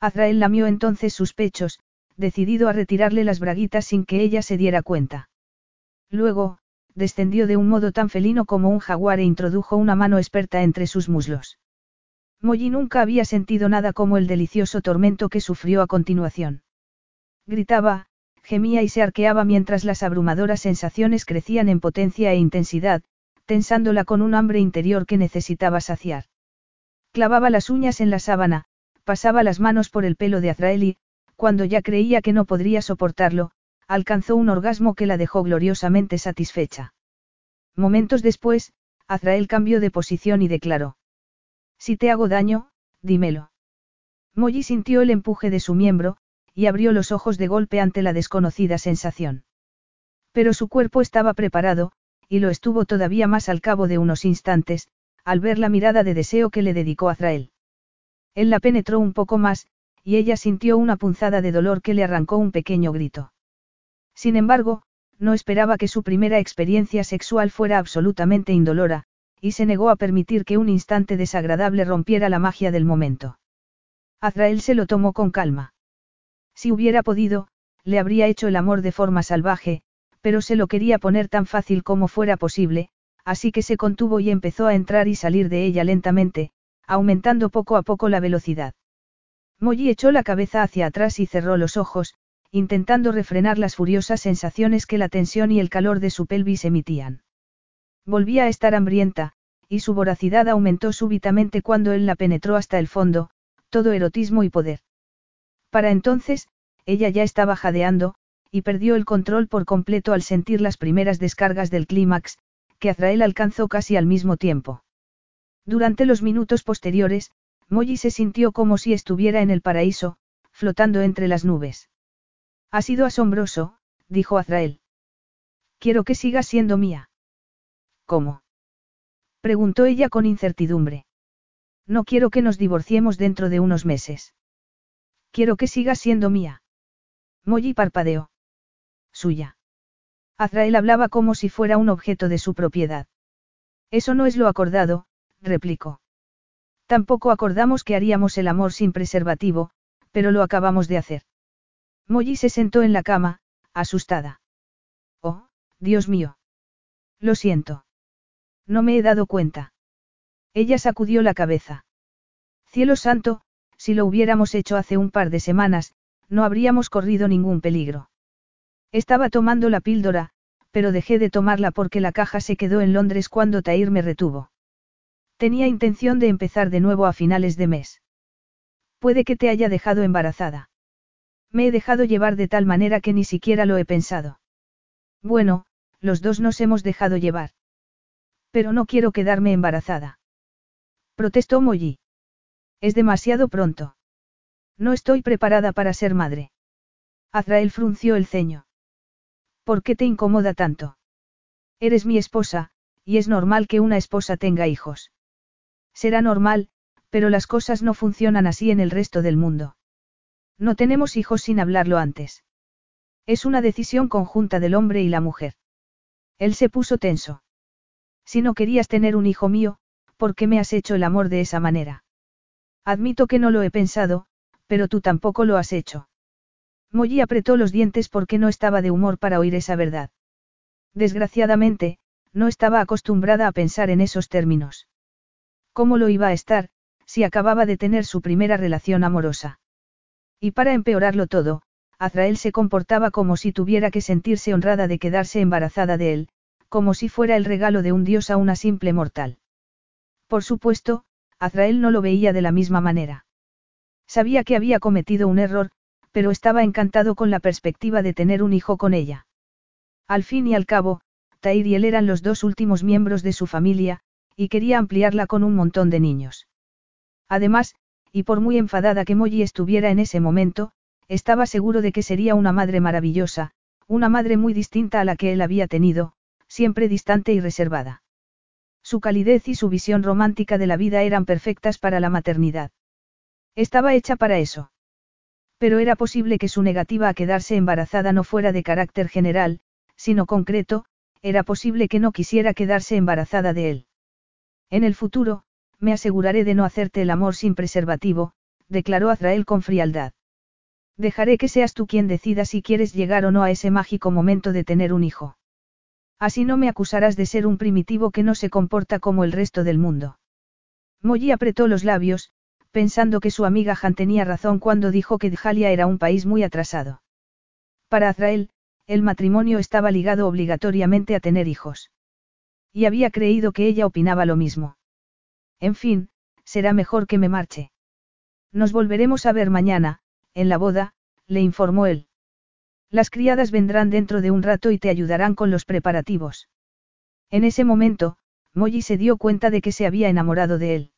Azrael lamió entonces sus pechos, decidido a retirarle las braguitas sin que ella se diera cuenta. Luego, descendió de un modo tan felino como un jaguar e introdujo una mano experta entre sus muslos. Molly nunca había sentido nada como el delicioso tormento que sufrió a continuación. Gritaba, gemía y se arqueaba mientras las abrumadoras sensaciones crecían en potencia e intensidad, tensándola con un hambre interior que necesitaba saciar. Clavaba las uñas en la sábana, pasaba las manos por el pelo de Azrael y, cuando ya creía que no podría soportarlo, alcanzó un orgasmo que la dejó gloriosamente satisfecha. Momentos después, Azrael cambió de posición y declaró. Si te hago daño, dímelo. Molly sintió el empuje de su miembro, y abrió los ojos de golpe ante la desconocida sensación. Pero su cuerpo estaba preparado, y lo estuvo todavía más al cabo de unos instantes, al ver la mirada de deseo que le dedicó Azrael. Él la penetró un poco más, y ella sintió una punzada de dolor que le arrancó un pequeño grito. Sin embargo, no esperaba que su primera experiencia sexual fuera absolutamente indolora, y se negó a permitir que un instante desagradable rompiera la magia del momento. Azrael se lo tomó con calma. Si hubiera podido, le habría hecho el amor de forma salvaje, pero se lo quería poner tan fácil como fuera posible, así que se contuvo y empezó a entrar y salir de ella lentamente, aumentando poco a poco la velocidad. Molly echó la cabeza hacia atrás y cerró los ojos, intentando refrenar las furiosas sensaciones que la tensión y el calor de su pelvis emitían. Volvía a estar hambrienta, y su voracidad aumentó súbitamente cuando él la penetró hasta el fondo, todo erotismo y poder. Para entonces, ella ya estaba jadeando, y perdió el control por completo al sentir las primeras descargas del clímax, que Azrael alcanzó casi al mismo tiempo. Durante los minutos posteriores, Molly se sintió como si estuviera en el paraíso, flotando entre las nubes. Ha sido asombroso, dijo Azrael. Quiero que sigas siendo mía. ¿Cómo? preguntó ella con incertidumbre. No quiero que nos divorciemos dentro de unos meses. Quiero que sigas siendo mía. Molly parpadeó. Suya. Azrael hablaba como si fuera un objeto de su propiedad. Eso no es lo acordado, replicó. Tampoco acordamos que haríamos el amor sin preservativo, pero lo acabamos de hacer. Molly se sentó en la cama, asustada. Oh, Dios mío. Lo siento. No me he dado cuenta. Ella sacudió la cabeza. Cielo santo, si lo hubiéramos hecho hace un par de semanas, no habríamos corrido ningún peligro. Estaba tomando la píldora, pero dejé de tomarla porque la caja se quedó en Londres cuando Tair me retuvo. Tenía intención de empezar de nuevo a finales de mes. Puede que te haya dejado embarazada. Me he dejado llevar de tal manera que ni siquiera lo he pensado. Bueno, los dos nos hemos dejado llevar. Pero no quiero quedarme embarazada. Protestó Molly. Es demasiado pronto. No estoy preparada para ser madre. Azrael frunció el ceño. ¿Por qué te incomoda tanto? Eres mi esposa, y es normal que una esposa tenga hijos. Será normal, pero las cosas no funcionan así en el resto del mundo. No tenemos hijos sin hablarlo antes. Es una decisión conjunta del hombre y la mujer. Él se puso tenso. Si no querías tener un hijo mío, ¿por qué me has hecho el amor de esa manera? Admito que no lo he pensado, pero tú tampoco lo has hecho. Molly apretó los dientes porque no estaba de humor para oír esa verdad. Desgraciadamente, no estaba acostumbrada a pensar en esos términos. ¿Cómo lo iba a estar, si acababa de tener su primera relación amorosa? Y para empeorarlo todo, Azrael se comportaba como si tuviera que sentirse honrada de quedarse embarazada de él, como si fuera el regalo de un dios a una simple mortal. Por supuesto, Azrael no lo veía de la misma manera. Sabía que había cometido un error, pero estaba encantado con la perspectiva de tener un hijo con ella. Al fin y al cabo, Tair y él eran los dos últimos miembros de su familia, y quería ampliarla con un montón de niños. Además, y por muy enfadada que Molly estuviera en ese momento, estaba seguro de que sería una madre maravillosa, una madre muy distinta a la que él había tenido, siempre distante y reservada. Su calidez y su visión romántica de la vida eran perfectas para la maternidad. Estaba hecha para eso. Pero era posible que su negativa a quedarse embarazada no fuera de carácter general, sino concreto, era posible que no quisiera quedarse embarazada de él. En el futuro, me aseguraré de no hacerte el amor sin preservativo, declaró Azrael con frialdad. Dejaré que seas tú quien decida si quieres llegar o no a ese mágico momento de tener un hijo. Así no me acusarás de ser un primitivo que no se comporta como el resto del mundo. Molly apretó los labios, pensando que su amiga Han tenía razón cuando dijo que Djalia era un país muy atrasado. Para Azrael, el matrimonio estaba ligado obligatoriamente a tener hijos. Y había creído que ella opinaba lo mismo. En fin, será mejor que me marche. Nos volveremos a ver mañana, en la boda, le informó él. Las criadas vendrán dentro de un rato y te ayudarán con los preparativos. En ese momento, Molly se dio cuenta de que se había enamorado de él.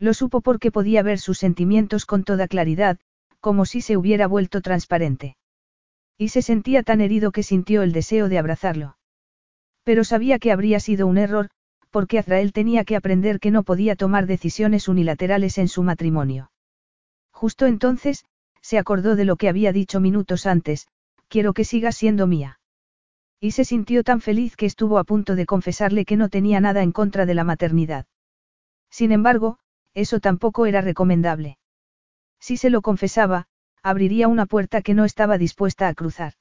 Lo supo porque podía ver sus sentimientos con toda claridad, como si se hubiera vuelto transparente. Y se sentía tan herido que sintió el deseo de abrazarlo. Pero sabía que habría sido un error, porque Azrael tenía que aprender que no podía tomar decisiones unilaterales en su matrimonio. Justo entonces, se acordó de lo que había dicho minutos antes, quiero que sigas siendo mía. Y se sintió tan feliz que estuvo a punto de confesarle que no tenía nada en contra de la maternidad. Sin embargo, eso tampoco era recomendable. Si se lo confesaba, abriría una puerta que no estaba dispuesta a cruzar.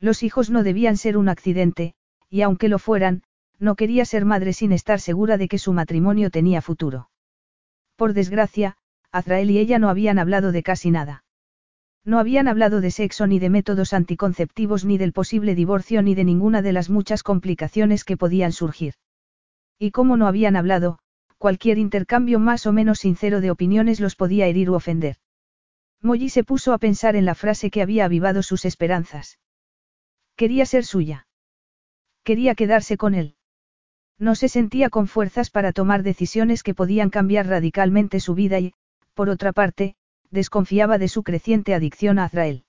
Los hijos no debían ser un accidente, y aunque lo fueran, no quería ser madre sin estar segura de que su matrimonio tenía futuro. Por desgracia, Azrael y ella no habían hablado de casi nada. No habían hablado de sexo ni de métodos anticonceptivos ni del posible divorcio ni de ninguna de las muchas complicaciones que podían surgir. Y como no habían hablado, cualquier intercambio más o menos sincero de opiniones los podía herir u ofender. Molly se puso a pensar en la frase que había avivado sus esperanzas. Quería ser suya. Quería quedarse con él. No se sentía con fuerzas para tomar decisiones que podían cambiar radicalmente su vida y, por otra parte, desconfiaba de su creciente adicción a Azrael.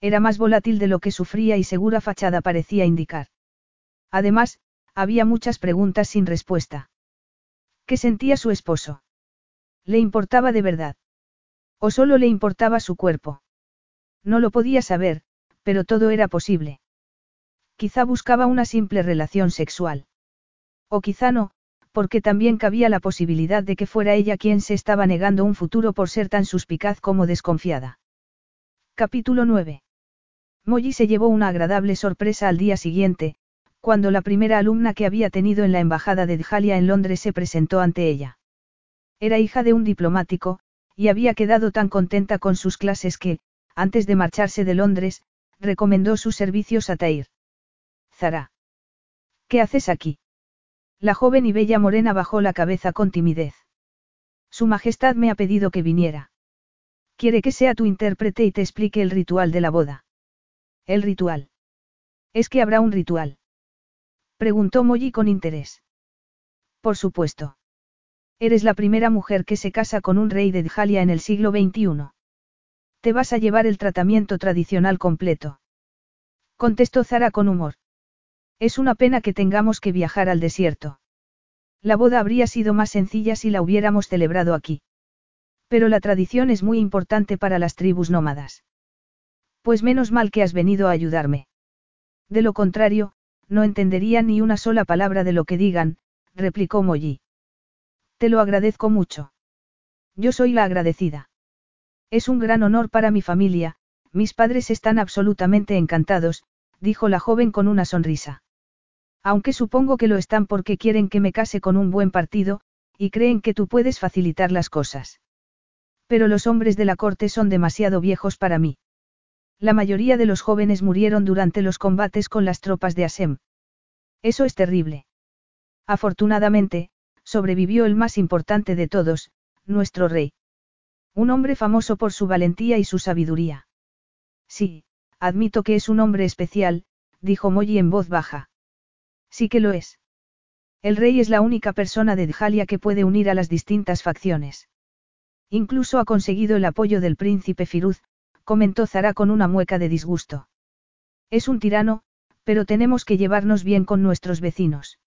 Era más volátil de lo que sufría y segura fachada parecía indicar. Además, había muchas preguntas sin respuesta. ¿Qué sentía su esposo? ¿Le importaba de verdad? ¿O solo le importaba su cuerpo? No lo podía saber, pero todo era posible. Quizá buscaba una simple relación sexual. O quizá no, porque también cabía la posibilidad de que fuera ella quien se estaba negando un futuro por ser tan suspicaz como desconfiada. Capítulo 9. Molly se llevó una agradable sorpresa al día siguiente, cuando la primera alumna que había tenido en la embajada de Djalia en Londres se presentó ante ella. Era hija de un diplomático, y había quedado tan contenta con sus clases que, antes de marcharse de Londres, recomendó sus servicios a Tair. Zara. ¿Qué haces aquí? La joven y bella morena bajó la cabeza con timidez. Su Majestad me ha pedido que viniera. Quiere que sea tu intérprete y te explique el ritual de la boda. El ritual. ¿Es que habrá un ritual? Preguntó Molly con interés. Por supuesto. Eres la primera mujer que se casa con un rey de Djalia en el siglo XXI. Te vas a llevar el tratamiento tradicional completo. Contestó Zara con humor. Es una pena que tengamos que viajar al desierto. La boda habría sido más sencilla si la hubiéramos celebrado aquí. Pero la tradición es muy importante para las tribus nómadas. Pues menos mal que has venido a ayudarme. De lo contrario, no entendería ni una sola palabra de lo que digan, replicó Molly. Te lo agradezco mucho. Yo soy la agradecida. Es un gran honor para mi familia, mis padres están absolutamente encantados, dijo la joven con una sonrisa. Aunque supongo que lo están porque quieren que me case con un buen partido, y creen que tú puedes facilitar las cosas. Pero los hombres de la corte son demasiado viejos para mí. La mayoría de los jóvenes murieron durante los combates con las tropas de Asem. Eso es terrible. Afortunadamente, sobrevivió el más importante de todos, nuestro rey. Un hombre famoso por su valentía y su sabiduría. Sí, admito que es un hombre especial, dijo Molly en voz baja. Sí que lo es. El rey es la única persona de Djalia que puede unir a las distintas facciones. Incluso ha conseguido el apoyo del príncipe Firuz, comentó Zara con una mueca de disgusto. Es un tirano, pero tenemos que llevarnos bien con nuestros vecinos.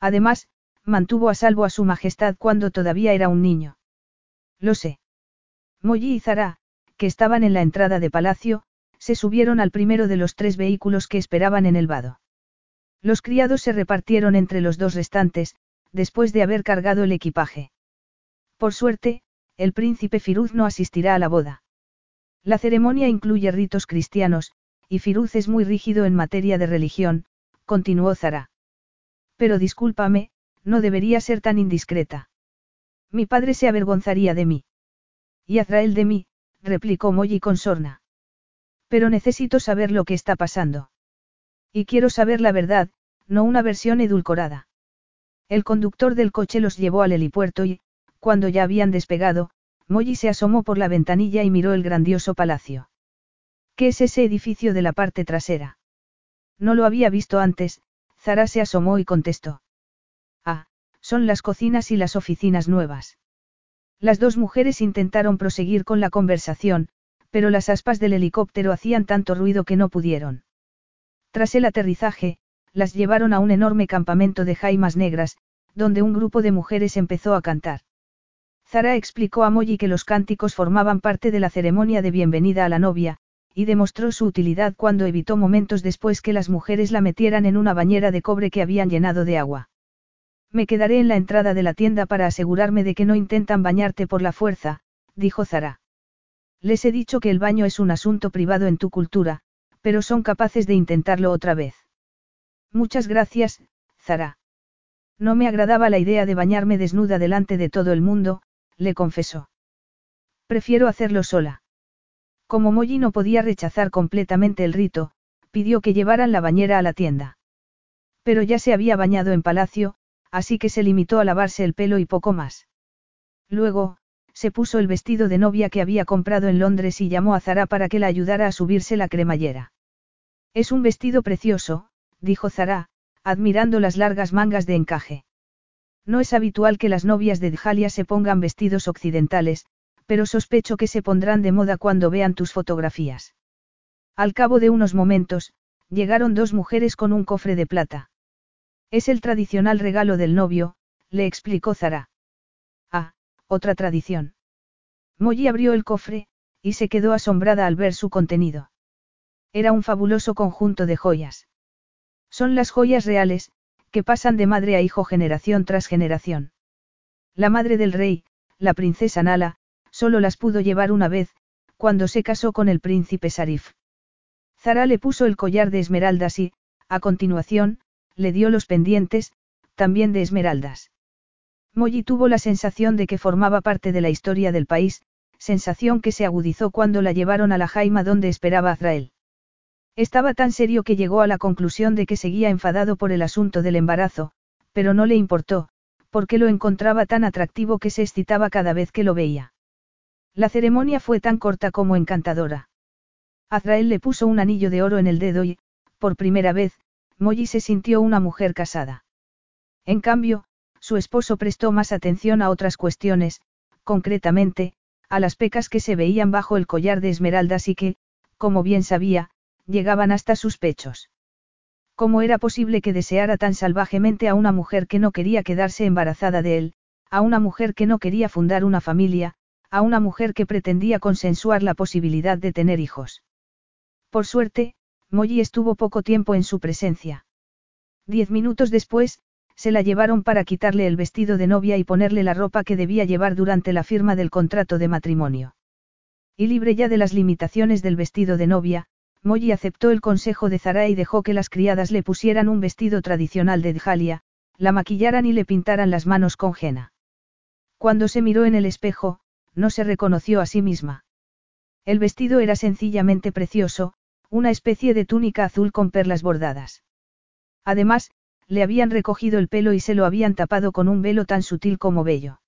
Además, mantuvo a salvo a su majestad cuando todavía era un niño. Lo sé. Molly y Zara, que estaban en la entrada de palacio, se subieron al primero de los tres vehículos que esperaban en el vado. Los criados se repartieron entre los dos restantes, después de haber cargado el equipaje. Por suerte, el príncipe Firuz no asistirá a la boda. La ceremonia incluye ritos cristianos, y Firuz es muy rígido en materia de religión, continuó Zara. Pero discúlpame, no debería ser tan indiscreta. Mi padre se avergonzaría de mí. Y Azrael de mí, replicó Molly con sorna. Pero necesito saber lo que está pasando. Y quiero saber la verdad, no una versión edulcorada. El conductor del coche los llevó al helipuerto y, cuando ya habían despegado, Molly se asomó por la ventanilla y miró el grandioso palacio. ¿Qué es ese edificio de la parte trasera? No lo había visto antes, Zara se asomó y contestó. Ah, son las cocinas y las oficinas nuevas. Las dos mujeres intentaron proseguir con la conversación, pero las aspas del helicóptero hacían tanto ruido que no pudieron. Tras el aterrizaje, las llevaron a un enorme campamento de jaimas negras, donde un grupo de mujeres empezó a cantar. Zara explicó a Molly que los cánticos formaban parte de la ceremonia de bienvenida a la novia, y demostró su utilidad cuando evitó momentos después que las mujeres la metieran en una bañera de cobre que habían llenado de agua. Me quedaré en la entrada de la tienda para asegurarme de que no intentan bañarte por la fuerza, dijo Zara. Les he dicho que el baño es un asunto privado en tu cultura, pero son capaces de intentarlo otra vez. Muchas gracias, Zara. No me agradaba la idea de bañarme desnuda delante de todo el mundo, le confesó. Prefiero hacerlo sola. Como Molly no podía rechazar completamente el rito, pidió que llevaran la bañera a la tienda. Pero ya se había bañado en palacio, así que se limitó a lavarse el pelo y poco más. Luego, se puso el vestido de novia que había comprado en Londres y llamó a Zara para que la ayudara a subirse la cremallera. Es un vestido precioso, dijo Zara, admirando las largas mangas de encaje. No es habitual que las novias de Djalia se pongan vestidos occidentales, pero sospecho que se pondrán de moda cuando vean tus fotografías. Al cabo de unos momentos, llegaron dos mujeres con un cofre de plata. Es el tradicional regalo del novio, le explicó Zara. Otra tradición. Molly abrió el cofre, y se quedó asombrada al ver su contenido. Era un fabuloso conjunto de joyas. Son las joyas reales, que pasan de madre a hijo generación tras generación. La madre del rey, la princesa Nala, solo las pudo llevar una vez, cuando se casó con el príncipe Sarif. Zara le puso el collar de esmeraldas y, a continuación, le dio los pendientes, también de esmeraldas. Molly tuvo la sensación de que formaba parte de la historia del país, sensación que se agudizó cuando la llevaron a la jaima donde esperaba Azrael. Estaba tan serio que llegó a la conclusión de que seguía enfadado por el asunto del embarazo, pero no le importó, porque lo encontraba tan atractivo que se excitaba cada vez que lo veía. La ceremonia fue tan corta como encantadora. Azrael le puso un anillo de oro en el dedo y, por primera vez, Molly se sintió una mujer casada. En cambio, su esposo prestó más atención a otras cuestiones, concretamente, a las pecas que se veían bajo el collar de esmeraldas y que, como bien sabía, llegaban hasta sus pechos. ¿Cómo era posible que deseara tan salvajemente a una mujer que no quería quedarse embarazada de él, a una mujer que no quería fundar una familia, a una mujer que pretendía consensuar la posibilidad de tener hijos? Por suerte, Molly estuvo poco tiempo en su presencia. Diez minutos después, se la llevaron para quitarle el vestido de novia y ponerle la ropa que debía llevar durante la firma del contrato de matrimonio. Y libre ya de las limitaciones del vestido de novia, Molly aceptó el consejo de Zara y dejó que las criadas le pusieran un vestido tradicional de Djalia, la maquillaran y le pintaran las manos con jena. Cuando se miró en el espejo, no se reconoció a sí misma. El vestido era sencillamente precioso, una especie de túnica azul con perlas bordadas. Además, le habían recogido el pelo y se lo habían tapado con un velo tan sutil como bello.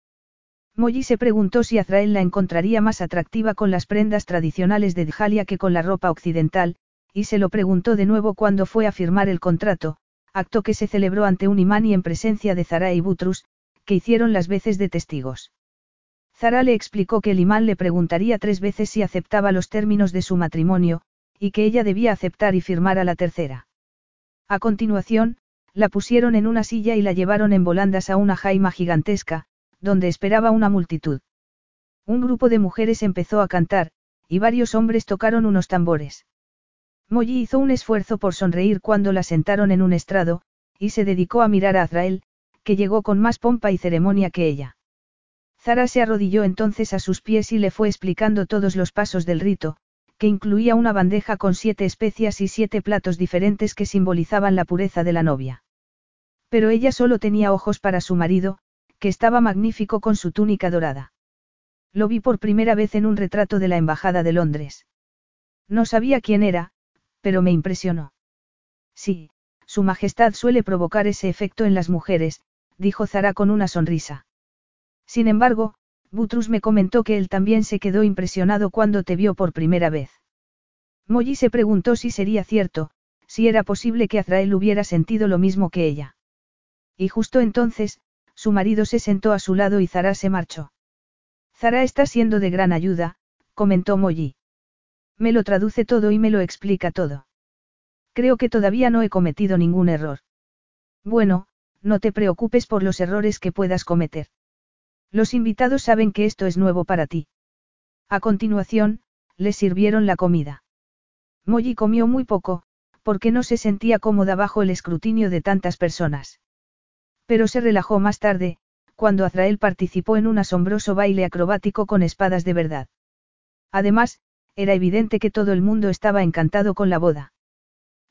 Molly se preguntó si Azrael la encontraría más atractiva con las prendas tradicionales de Djalia que con la ropa occidental, y se lo preguntó de nuevo cuando fue a firmar el contrato, acto que se celebró ante un imán y en presencia de Zara y Butrus, que hicieron las veces de testigos. Zara le explicó que el imán le preguntaría tres veces si aceptaba los términos de su matrimonio, y que ella debía aceptar y firmar a la tercera. A continuación, la pusieron en una silla y la llevaron en volandas a una jaima gigantesca, donde esperaba una multitud. Un grupo de mujeres empezó a cantar, y varios hombres tocaron unos tambores. Molly hizo un esfuerzo por sonreír cuando la sentaron en un estrado, y se dedicó a mirar a Azrael, que llegó con más pompa y ceremonia que ella. Zara se arrodilló entonces a sus pies y le fue explicando todos los pasos del rito, que incluía una bandeja con siete especias y siete platos diferentes que simbolizaban la pureza de la novia. Pero ella solo tenía ojos para su marido, que estaba magnífico con su túnica dorada. Lo vi por primera vez en un retrato de la Embajada de Londres. No sabía quién era, pero me impresionó. Sí, Su Majestad suele provocar ese efecto en las mujeres, dijo Zara con una sonrisa. Sin embargo, Butrus me comentó que él también se quedó impresionado cuando te vio por primera vez. Molly se preguntó si sería cierto, si era posible que Azrael hubiera sentido lo mismo que ella. Y justo entonces, su marido se sentó a su lado y Zara se marchó. Zara está siendo de gran ayuda, comentó Molly. Me lo traduce todo y me lo explica todo. Creo que todavía no he cometido ningún error. Bueno, no te preocupes por los errores que puedas cometer. Los invitados saben que esto es nuevo para ti. A continuación, les sirvieron la comida. Molly comió muy poco, porque no se sentía cómoda bajo el escrutinio de tantas personas. Pero se relajó más tarde, cuando Azrael participó en un asombroso baile acrobático con espadas de verdad. Además, era evidente que todo el mundo estaba encantado con la boda.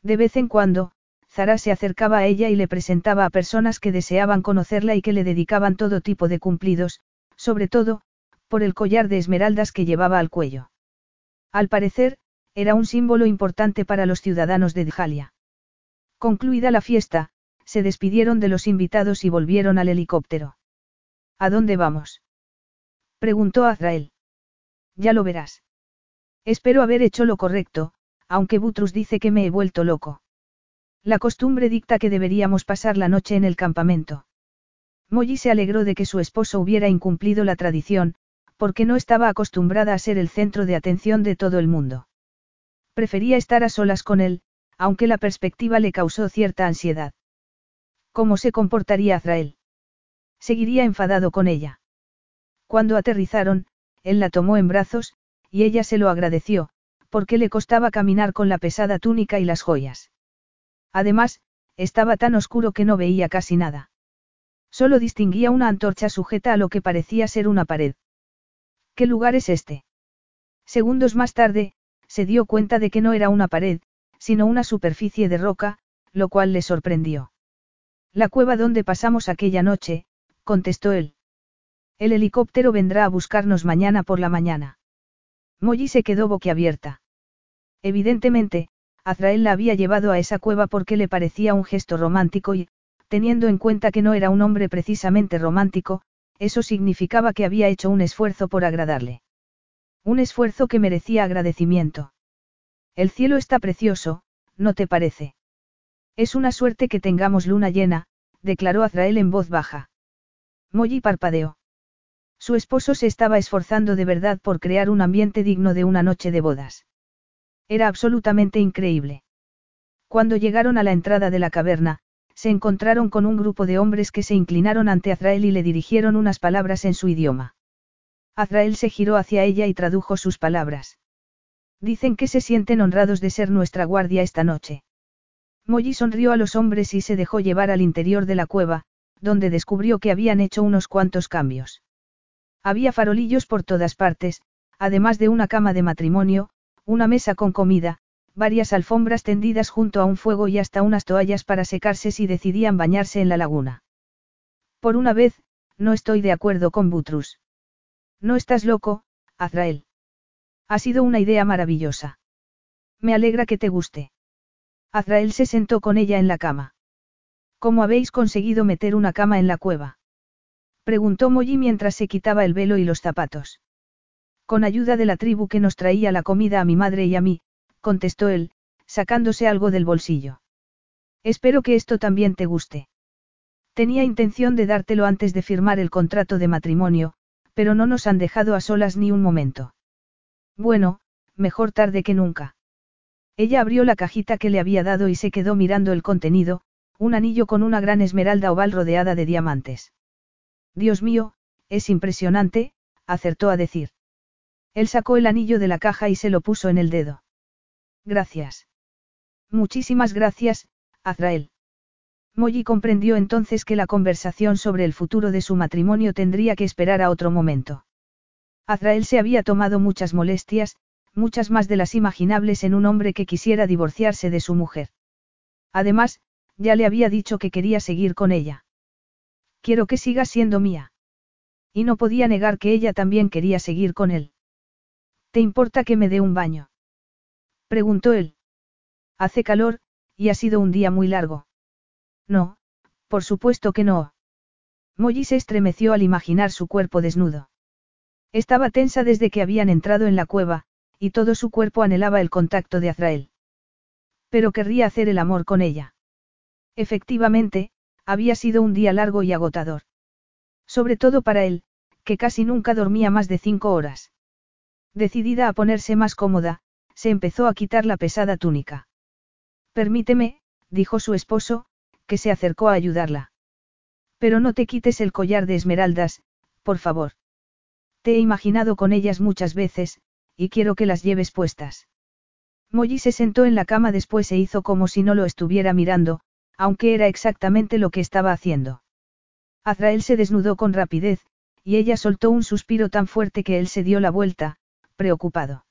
De vez en cuando, Zara se acercaba a ella y le presentaba a personas que deseaban conocerla y que le dedicaban todo tipo de cumplidos, sobre todo, por el collar de esmeraldas que llevaba al cuello. Al parecer, era un símbolo importante para los ciudadanos de Djalia. Concluida la fiesta, se despidieron de los invitados y volvieron al helicóptero. ¿A dónde vamos? preguntó Azrael. Ya lo verás. Espero haber hecho lo correcto, aunque Butrus dice que me he vuelto loco. La costumbre dicta que deberíamos pasar la noche en el campamento. Molly se alegró de que su esposo hubiera incumplido la tradición, porque no estaba acostumbrada a ser el centro de atención de todo el mundo. Prefería estar a solas con él, aunque la perspectiva le causó cierta ansiedad. ¿Cómo se comportaría Azrael? Seguiría enfadado con ella. Cuando aterrizaron, él la tomó en brazos, y ella se lo agradeció, porque le costaba caminar con la pesada túnica y las joyas. Además, estaba tan oscuro que no veía casi nada. Solo distinguía una antorcha sujeta a lo que parecía ser una pared. ¿Qué lugar es este? Segundos más tarde, se dio cuenta de que no era una pared, sino una superficie de roca, lo cual le sorprendió. La cueva donde pasamos aquella noche, contestó él. El helicóptero vendrá a buscarnos mañana por la mañana. Molly se quedó boquiabierta. Evidentemente, Azrael la había llevado a esa cueva porque le parecía un gesto romántico y, teniendo en cuenta que no era un hombre precisamente romántico, eso significaba que había hecho un esfuerzo por agradarle. Un esfuerzo que merecía agradecimiento. El cielo está precioso, ¿no te parece? Es una suerte que tengamos luna llena, declaró Azrael en voz baja. Molly parpadeó. Su esposo se estaba esforzando de verdad por crear un ambiente digno de una noche de bodas. Era absolutamente increíble. Cuando llegaron a la entrada de la caverna, se encontraron con un grupo de hombres que se inclinaron ante Azrael y le dirigieron unas palabras en su idioma. Azrael se giró hacia ella y tradujo sus palabras. Dicen que se sienten honrados de ser nuestra guardia esta noche. Molly sonrió a los hombres y se dejó llevar al interior de la cueva, donde descubrió que habían hecho unos cuantos cambios. Había farolillos por todas partes, además de una cama de matrimonio, una mesa con comida, varias alfombras tendidas junto a un fuego y hasta unas toallas para secarse si decidían bañarse en la laguna. Por una vez, no estoy de acuerdo con Butrus. No estás loco, Azrael. Ha sido una idea maravillosa. Me alegra que te guste. Azrael se sentó con ella en la cama. ¿Cómo habéis conseguido meter una cama en la cueva? Preguntó Molly mientras se quitaba el velo y los zapatos. Con ayuda de la tribu que nos traía la comida a mi madre y a mí, contestó él, sacándose algo del bolsillo. Espero que esto también te guste. Tenía intención de dártelo antes de firmar el contrato de matrimonio, pero no nos han dejado a solas ni un momento. Bueno, mejor tarde que nunca. Ella abrió la cajita que le había dado y se quedó mirando el contenido, un anillo con una gran esmeralda oval rodeada de diamantes. Dios mío, es impresionante, acertó a decir. Él sacó el anillo de la caja y se lo puso en el dedo. Gracias. Muchísimas gracias, Azrael. Molly comprendió entonces que la conversación sobre el futuro de su matrimonio tendría que esperar a otro momento. Azrael se había tomado muchas molestias, muchas más de las imaginables en un hombre que quisiera divorciarse de su mujer. Además, ya le había dicho que quería seguir con ella. Quiero que siga siendo mía. Y no podía negar que ella también quería seguir con él. ¿Te importa que me dé un baño? Preguntó él. Hace calor, y ha sido un día muy largo. No, por supuesto que no. Molly se estremeció al imaginar su cuerpo desnudo. Estaba tensa desde que habían entrado en la cueva, y todo su cuerpo anhelaba el contacto de Azrael. Pero querría hacer el amor con ella. Efectivamente, había sido un día largo y agotador. Sobre todo para él, que casi nunca dormía más de cinco horas. Decidida a ponerse más cómoda, se empezó a quitar la pesada túnica. Permíteme, dijo su esposo, que se acercó a ayudarla. Pero no te quites el collar de esmeraldas, por favor. Te he imaginado con ellas muchas veces, y quiero que las lleves puestas. Molly se sentó en la cama después e hizo como si no lo estuviera mirando, aunque era exactamente lo que estaba haciendo. Azrael se desnudó con rapidez, y ella soltó un suspiro tan fuerte que él se dio la vuelta, preocupado.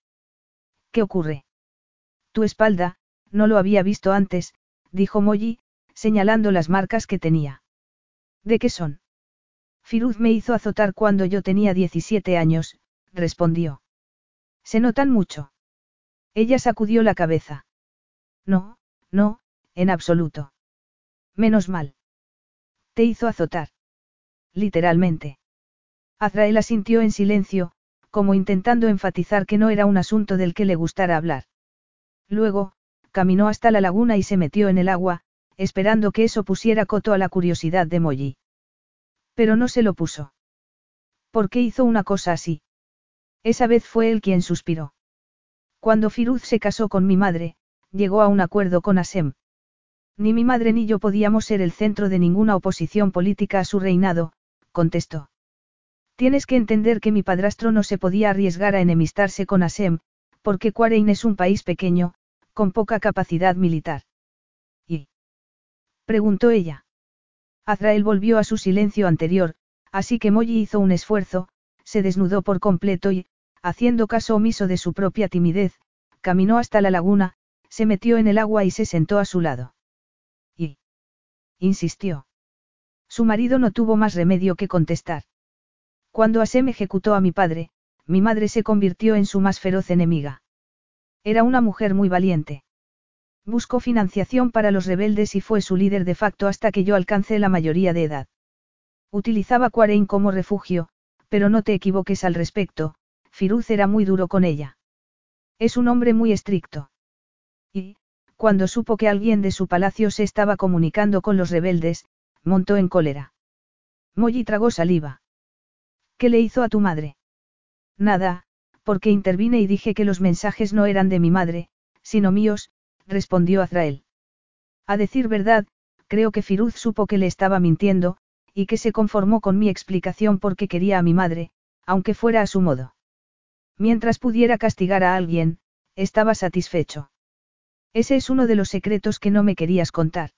¿Qué ocurre? Tu espalda, no lo había visto antes, dijo Molly, señalando las marcas que tenía. ¿De qué son? Firuz me hizo azotar cuando yo tenía 17 años, respondió. ¿Se notan mucho? Ella sacudió la cabeza. No, no, en absoluto. Menos mal. Te hizo azotar. Literalmente. Azrael asintió en silencio, como intentando enfatizar que no era un asunto del que le gustara hablar. Luego, caminó hasta la laguna y se metió en el agua, esperando que eso pusiera coto a la curiosidad de Molly. Pero no se lo puso. ¿Por qué hizo una cosa así? Esa vez fue él quien suspiró. Cuando Firuz se casó con mi madre, llegó a un acuerdo con Asem. Ni mi madre ni yo podíamos ser el centro de ninguna oposición política a su reinado, contestó. Tienes que entender que mi padrastro no se podía arriesgar a enemistarse con Asem, porque Quarein es un país pequeño, con poca capacidad militar. ¿Y? preguntó ella. Azrael volvió a su silencio anterior, así que Molly hizo un esfuerzo, se desnudó por completo y, haciendo caso omiso de su propia timidez, caminó hasta la laguna, se metió en el agua y se sentó a su lado. ¿Y? insistió. Su marido no tuvo más remedio que contestar. Cuando Asem ejecutó a mi padre, mi madre se convirtió en su más feroz enemiga. Era una mujer muy valiente. Buscó financiación para los rebeldes y fue su líder de facto hasta que yo alcancé la mayoría de edad. Utilizaba Quarein como refugio, pero no te equivoques al respecto, Firuz era muy duro con ella. Es un hombre muy estricto. Y, cuando supo que alguien de su palacio se estaba comunicando con los rebeldes, montó en cólera. Molly tragó saliva. ¿Qué le hizo a tu madre? Nada, porque intervine y dije que los mensajes no eran de mi madre, sino míos, respondió Azrael. A decir verdad, creo que Firuz supo que le estaba mintiendo, y que se conformó con mi explicación porque quería a mi madre, aunque fuera a su modo. Mientras pudiera castigar a alguien, estaba satisfecho. Ese es uno de los secretos que no me querías contar.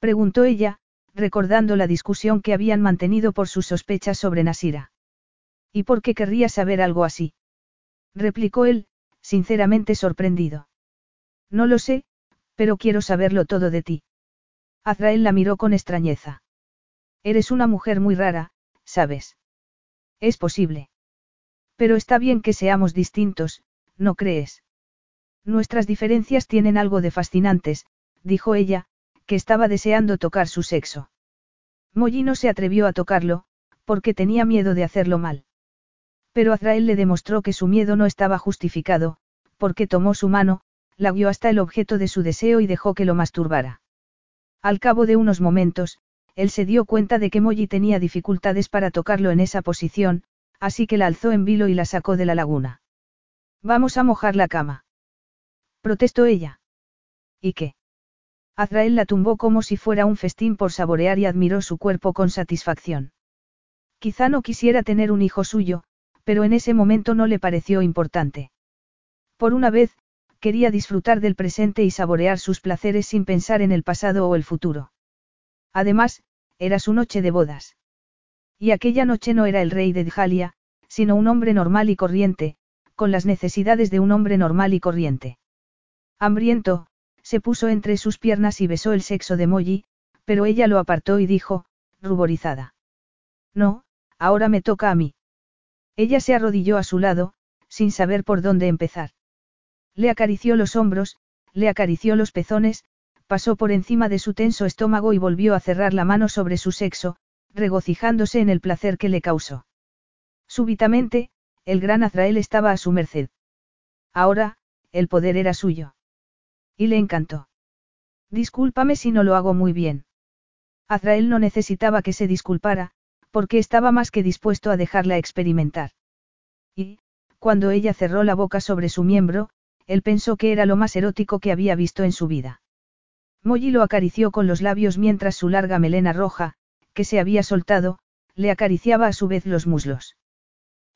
Preguntó ella, recordando la discusión que habían mantenido por sus sospechas sobre Nasira. ¿Y por qué querría saber algo así? replicó él, sinceramente sorprendido. No lo sé, pero quiero saberlo todo de ti. Azrael la miró con extrañeza. Eres una mujer muy rara, ¿sabes? Es posible. Pero está bien que seamos distintos, ¿no crees? Nuestras diferencias tienen algo de fascinantes, dijo ella, que estaba deseando tocar su sexo. Molly no se atrevió a tocarlo, porque tenía miedo de hacerlo mal. Pero Azrael le demostró que su miedo no estaba justificado, porque tomó su mano, la guió hasta el objeto de su deseo y dejó que lo masturbara. Al cabo de unos momentos, él se dio cuenta de que Molly tenía dificultades para tocarlo en esa posición, así que la alzó en vilo y la sacó de la laguna. Vamos a mojar la cama. Protestó ella. ¿Y qué? Azrael la tumbó como si fuera un festín por saborear y admiró su cuerpo con satisfacción. Quizá no quisiera tener un hijo suyo, pero en ese momento no le pareció importante. Por una vez, quería disfrutar del presente y saborear sus placeres sin pensar en el pasado o el futuro. Además, era su noche de bodas. Y aquella noche no era el rey de Djalia, sino un hombre normal y corriente, con las necesidades de un hombre normal y corriente. Hambriento, se puso entre sus piernas y besó el sexo de Molly, pero ella lo apartó y dijo, ruborizada. No, ahora me toca a mí. Ella se arrodilló a su lado, sin saber por dónde empezar. Le acarició los hombros, le acarició los pezones, pasó por encima de su tenso estómago y volvió a cerrar la mano sobre su sexo, regocijándose en el placer que le causó. Súbitamente, el gran Azrael estaba a su merced. Ahora, el poder era suyo. Y le encantó. Discúlpame si no lo hago muy bien. Azrael no necesitaba que se disculpara, porque estaba más que dispuesto a dejarla experimentar. Y, cuando ella cerró la boca sobre su miembro, él pensó que era lo más erótico que había visto en su vida. Molly lo acarició con los labios mientras su larga melena roja, que se había soltado, le acariciaba a su vez los muslos.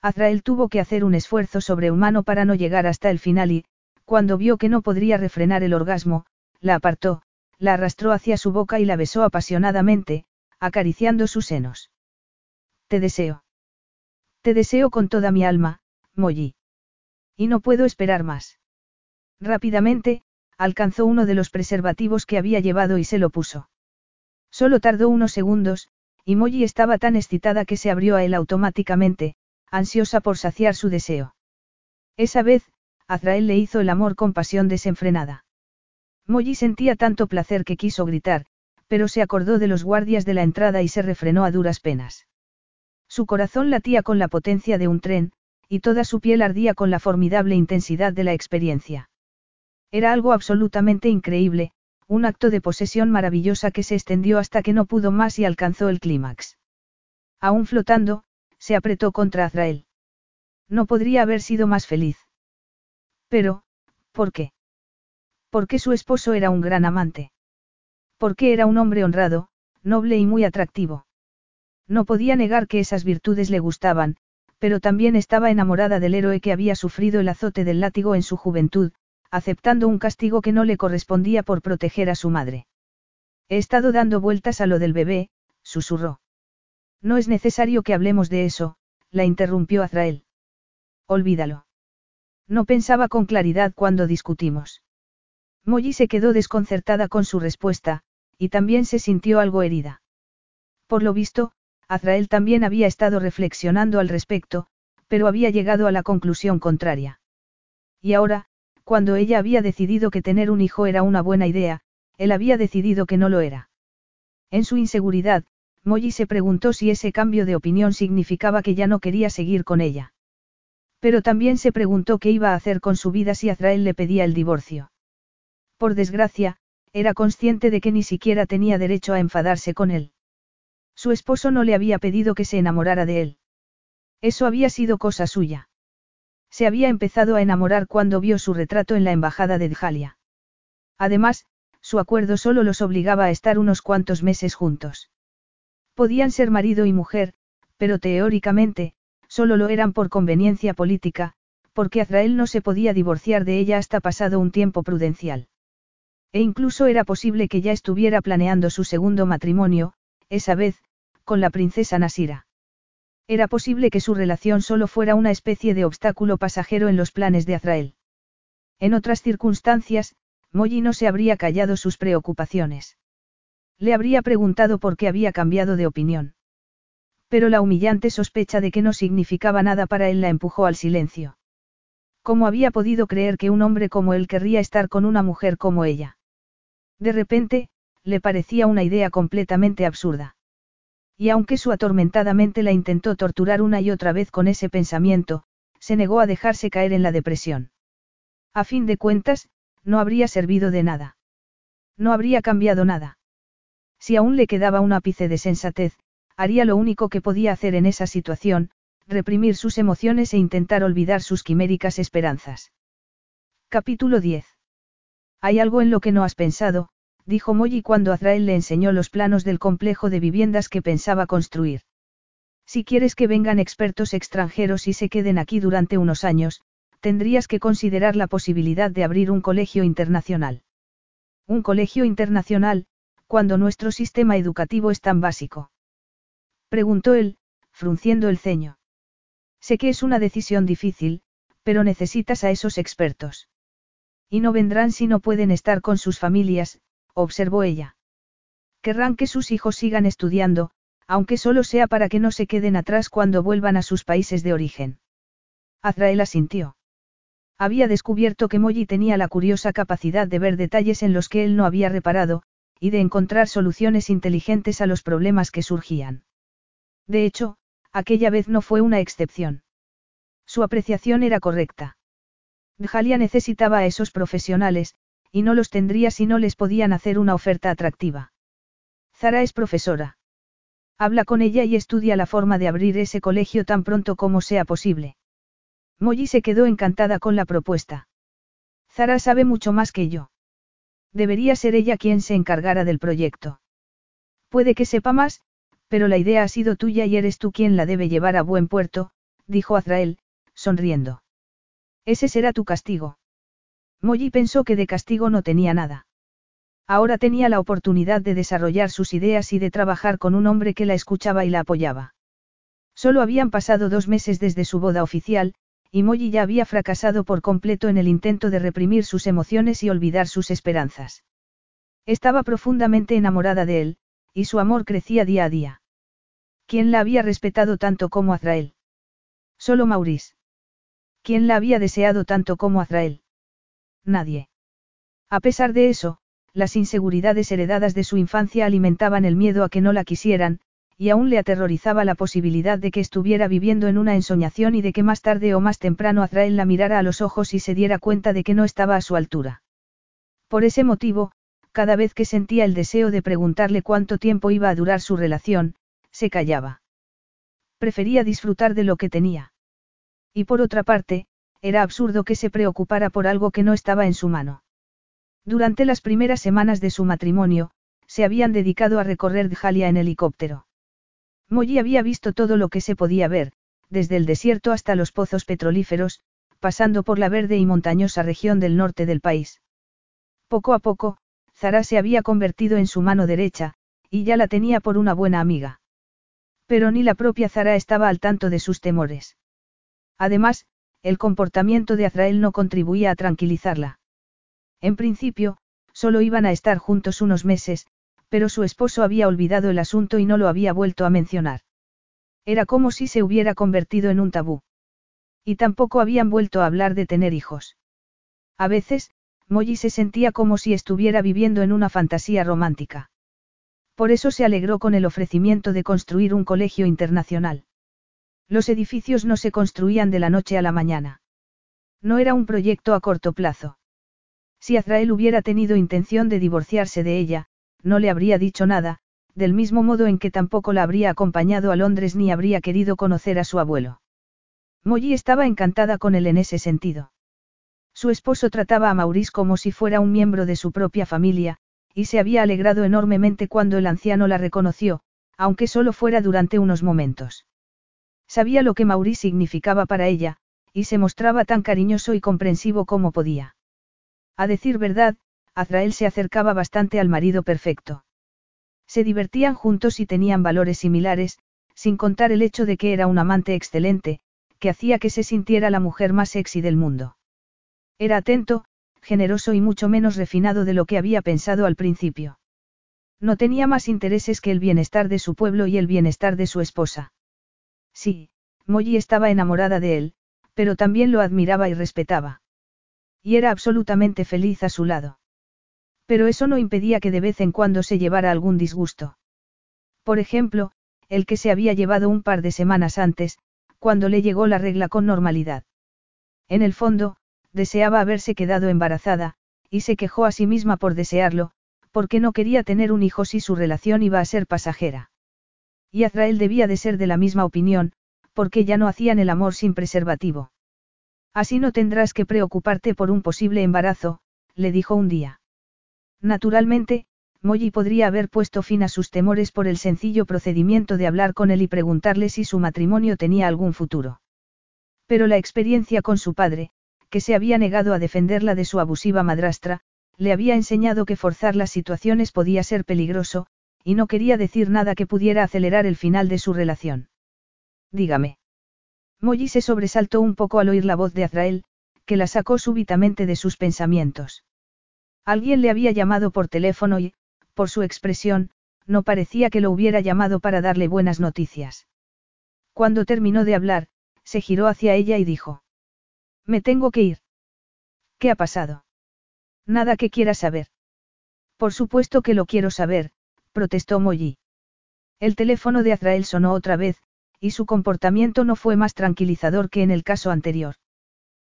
Azrael tuvo que hacer un esfuerzo sobrehumano para no llegar hasta el final y, cuando vio que no podría refrenar el orgasmo, la apartó, la arrastró hacia su boca y la besó apasionadamente, acariciando sus senos. Te deseo. Te deseo con toda mi alma, Molly. Y no puedo esperar más. Rápidamente, alcanzó uno de los preservativos que había llevado y se lo puso. Solo tardó unos segundos, y Molly estaba tan excitada que se abrió a él automáticamente, ansiosa por saciar su deseo. Esa vez, Azrael le hizo el amor con pasión desenfrenada. Molly sentía tanto placer que quiso gritar, pero se acordó de los guardias de la entrada y se refrenó a duras penas. Su corazón latía con la potencia de un tren, y toda su piel ardía con la formidable intensidad de la experiencia. Era algo absolutamente increíble, un acto de posesión maravillosa que se extendió hasta que no pudo más y alcanzó el clímax. Aún flotando, se apretó contra Azrael. No podría haber sido más feliz. Pero, ¿por qué? Porque su esposo era un gran amante. Porque era un hombre honrado, noble y muy atractivo. No podía negar que esas virtudes le gustaban, pero también estaba enamorada del héroe que había sufrido el azote del látigo en su juventud, aceptando un castigo que no le correspondía por proteger a su madre. He estado dando vueltas a lo del bebé, susurró. No es necesario que hablemos de eso, la interrumpió Azrael. Olvídalo. No pensaba con claridad cuando discutimos. Molly se quedó desconcertada con su respuesta, y también se sintió algo herida. Por lo visto, Azrael también había estado reflexionando al respecto, pero había llegado a la conclusión contraria. Y ahora, cuando ella había decidido que tener un hijo era una buena idea, él había decidido que no lo era. En su inseguridad, Molly se preguntó si ese cambio de opinión significaba que ya no quería seguir con ella. Pero también se preguntó qué iba a hacer con su vida si Azrael le pedía el divorcio. Por desgracia, era consciente de que ni siquiera tenía derecho a enfadarse con él. Su esposo no le había pedido que se enamorara de él. Eso había sido cosa suya. Se había empezado a enamorar cuando vio su retrato en la embajada de Djalia. Además, su acuerdo solo los obligaba a estar unos cuantos meses juntos. Podían ser marido y mujer, pero teóricamente, solo lo eran por conveniencia política, porque Azrael no se podía divorciar de ella hasta pasado un tiempo prudencial. E incluso era posible que ya estuviera planeando su segundo matrimonio, esa vez, con la princesa Nasira. Era posible que su relación solo fuera una especie de obstáculo pasajero en los planes de Azrael. En otras circunstancias, Molly no se habría callado sus preocupaciones. Le habría preguntado por qué había cambiado de opinión. Pero la humillante sospecha de que no significaba nada para él la empujó al silencio. ¿Cómo había podido creer que un hombre como él querría estar con una mujer como ella? De repente, le parecía una idea completamente absurda. Y aunque su atormentada mente la intentó torturar una y otra vez con ese pensamiento, se negó a dejarse caer en la depresión. A fin de cuentas, no habría servido de nada. No habría cambiado nada. Si aún le quedaba un ápice de sensatez, haría lo único que podía hacer en esa situación, reprimir sus emociones e intentar olvidar sus quiméricas esperanzas. Capítulo 10. Hay algo en lo que no has pensado, dijo Molly cuando Azrael le enseñó los planos del complejo de viviendas que pensaba construir. Si quieres que vengan expertos extranjeros y se queden aquí durante unos años, tendrías que considerar la posibilidad de abrir un colegio internacional. Un colegio internacional, cuando nuestro sistema educativo es tan básico. Preguntó él, frunciendo el ceño. Sé que es una decisión difícil, pero necesitas a esos expertos. Y no vendrán si no pueden estar con sus familias, observó ella. Querrán que sus hijos sigan estudiando, aunque solo sea para que no se queden atrás cuando vuelvan a sus países de origen. Azrael asintió. Había descubierto que Molly tenía la curiosa capacidad de ver detalles en los que él no había reparado, y de encontrar soluciones inteligentes a los problemas que surgían. De hecho, aquella vez no fue una excepción. Su apreciación era correcta. Djalia necesitaba a esos profesionales, y no los tendría si no les podían hacer una oferta atractiva. Zara es profesora. Habla con ella y estudia la forma de abrir ese colegio tan pronto como sea posible. Molly se quedó encantada con la propuesta. Zara sabe mucho más que yo. Debería ser ella quien se encargara del proyecto. Puede que sepa más, pero la idea ha sido tuya y eres tú quien la debe llevar a buen puerto, dijo Azrael, sonriendo. Ese será tu castigo. Molly pensó que de castigo no tenía nada. Ahora tenía la oportunidad de desarrollar sus ideas y de trabajar con un hombre que la escuchaba y la apoyaba. Solo habían pasado dos meses desde su boda oficial, y Molly ya había fracasado por completo en el intento de reprimir sus emociones y olvidar sus esperanzas. Estaba profundamente enamorada de él, y su amor crecía día a día. ¿Quién la había respetado tanto como Azrael? Solo Maurice. ¿Quién la había deseado tanto como Azrael? Nadie. A pesar de eso, las inseguridades heredadas de su infancia alimentaban el miedo a que no la quisieran, y aún le aterrorizaba la posibilidad de que estuviera viviendo en una ensoñación y de que más tarde o más temprano Azrael la mirara a los ojos y se diera cuenta de que no estaba a su altura. Por ese motivo, cada vez que sentía el deseo de preguntarle cuánto tiempo iba a durar su relación, se callaba. Prefería disfrutar de lo que tenía. Y por otra parte, era absurdo que se preocupara por algo que no estaba en su mano. Durante las primeras semanas de su matrimonio, se habían dedicado a recorrer Djalia en helicóptero. Molly había visto todo lo que se podía ver, desde el desierto hasta los pozos petrolíferos, pasando por la verde y montañosa región del norte del país. Poco a poco, Zara se había convertido en su mano derecha, y ya la tenía por una buena amiga. Pero ni la propia Zara estaba al tanto de sus temores. Además, el comportamiento de Azrael no contribuía a tranquilizarla. En principio, solo iban a estar juntos unos meses, pero su esposo había olvidado el asunto y no lo había vuelto a mencionar. Era como si se hubiera convertido en un tabú. Y tampoco habían vuelto a hablar de tener hijos. A veces, Molly se sentía como si estuviera viviendo en una fantasía romántica. Por eso se alegró con el ofrecimiento de construir un colegio internacional. Los edificios no se construían de la noche a la mañana. No era un proyecto a corto plazo. Si Azrael hubiera tenido intención de divorciarse de ella, no le habría dicho nada, del mismo modo en que tampoco la habría acompañado a Londres ni habría querido conocer a su abuelo. Molly estaba encantada con él en ese sentido. Su esposo trataba a Maurice como si fuera un miembro de su propia familia, y se había alegrado enormemente cuando el anciano la reconoció, aunque solo fuera durante unos momentos. Sabía lo que Maurice significaba para ella, y se mostraba tan cariñoso y comprensivo como podía. A decir verdad, Azrael se acercaba bastante al marido perfecto. Se divertían juntos y tenían valores similares, sin contar el hecho de que era un amante excelente, que hacía que se sintiera la mujer más sexy del mundo. Era atento, generoso y mucho menos refinado de lo que había pensado al principio. No tenía más intereses que el bienestar de su pueblo y el bienestar de su esposa. Sí, Molly estaba enamorada de él, pero también lo admiraba y respetaba. Y era absolutamente feliz a su lado. Pero eso no impedía que de vez en cuando se llevara algún disgusto. Por ejemplo, el que se había llevado un par de semanas antes, cuando le llegó la regla con normalidad. En el fondo, deseaba haberse quedado embarazada, y se quejó a sí misma por desearlo, porque no quería tener un hijo si su relación iba a ser pasajera. Y Azrael debía de ser de la misma opinión, porque ya no hacían el amor sin preservativo. Así no tendrás que preocuparte por un posible embarazo, le dijo un día. Naturalmente, Molly podría haber puesto fin a sus temores por el sencillo procedimiento de hablar con él y preguntarle si su matrimonio tenía algún futuro. Pero la experiencia con su padre, que se había negado a defenderla de su abusiva madrastra, le había enseñado que forzar las situaciones podía ser peligroso, y no quería decir nada que pudiera acelerar el final de su relación. Dígame. Molly se sobresaltó un poco al oír la voz de Azrael, que la sacó súbitamente de sus pensamientos. Alguien le había llamado por teléfono y, por su expresión, no parecía que lo hubiera llamado para darle buenas noticias. Cuando terminó de hablar, se giró hacia ella y dijo. Me tengo que ir. ¿Qué ha pasado? Nada que quiera saber. Por supuesto que lo quiero saber, protestó Molly. El teléfono de Azrael sonó otra vez, y su comportamiento no fue más tranquilizador que en el caso anterior.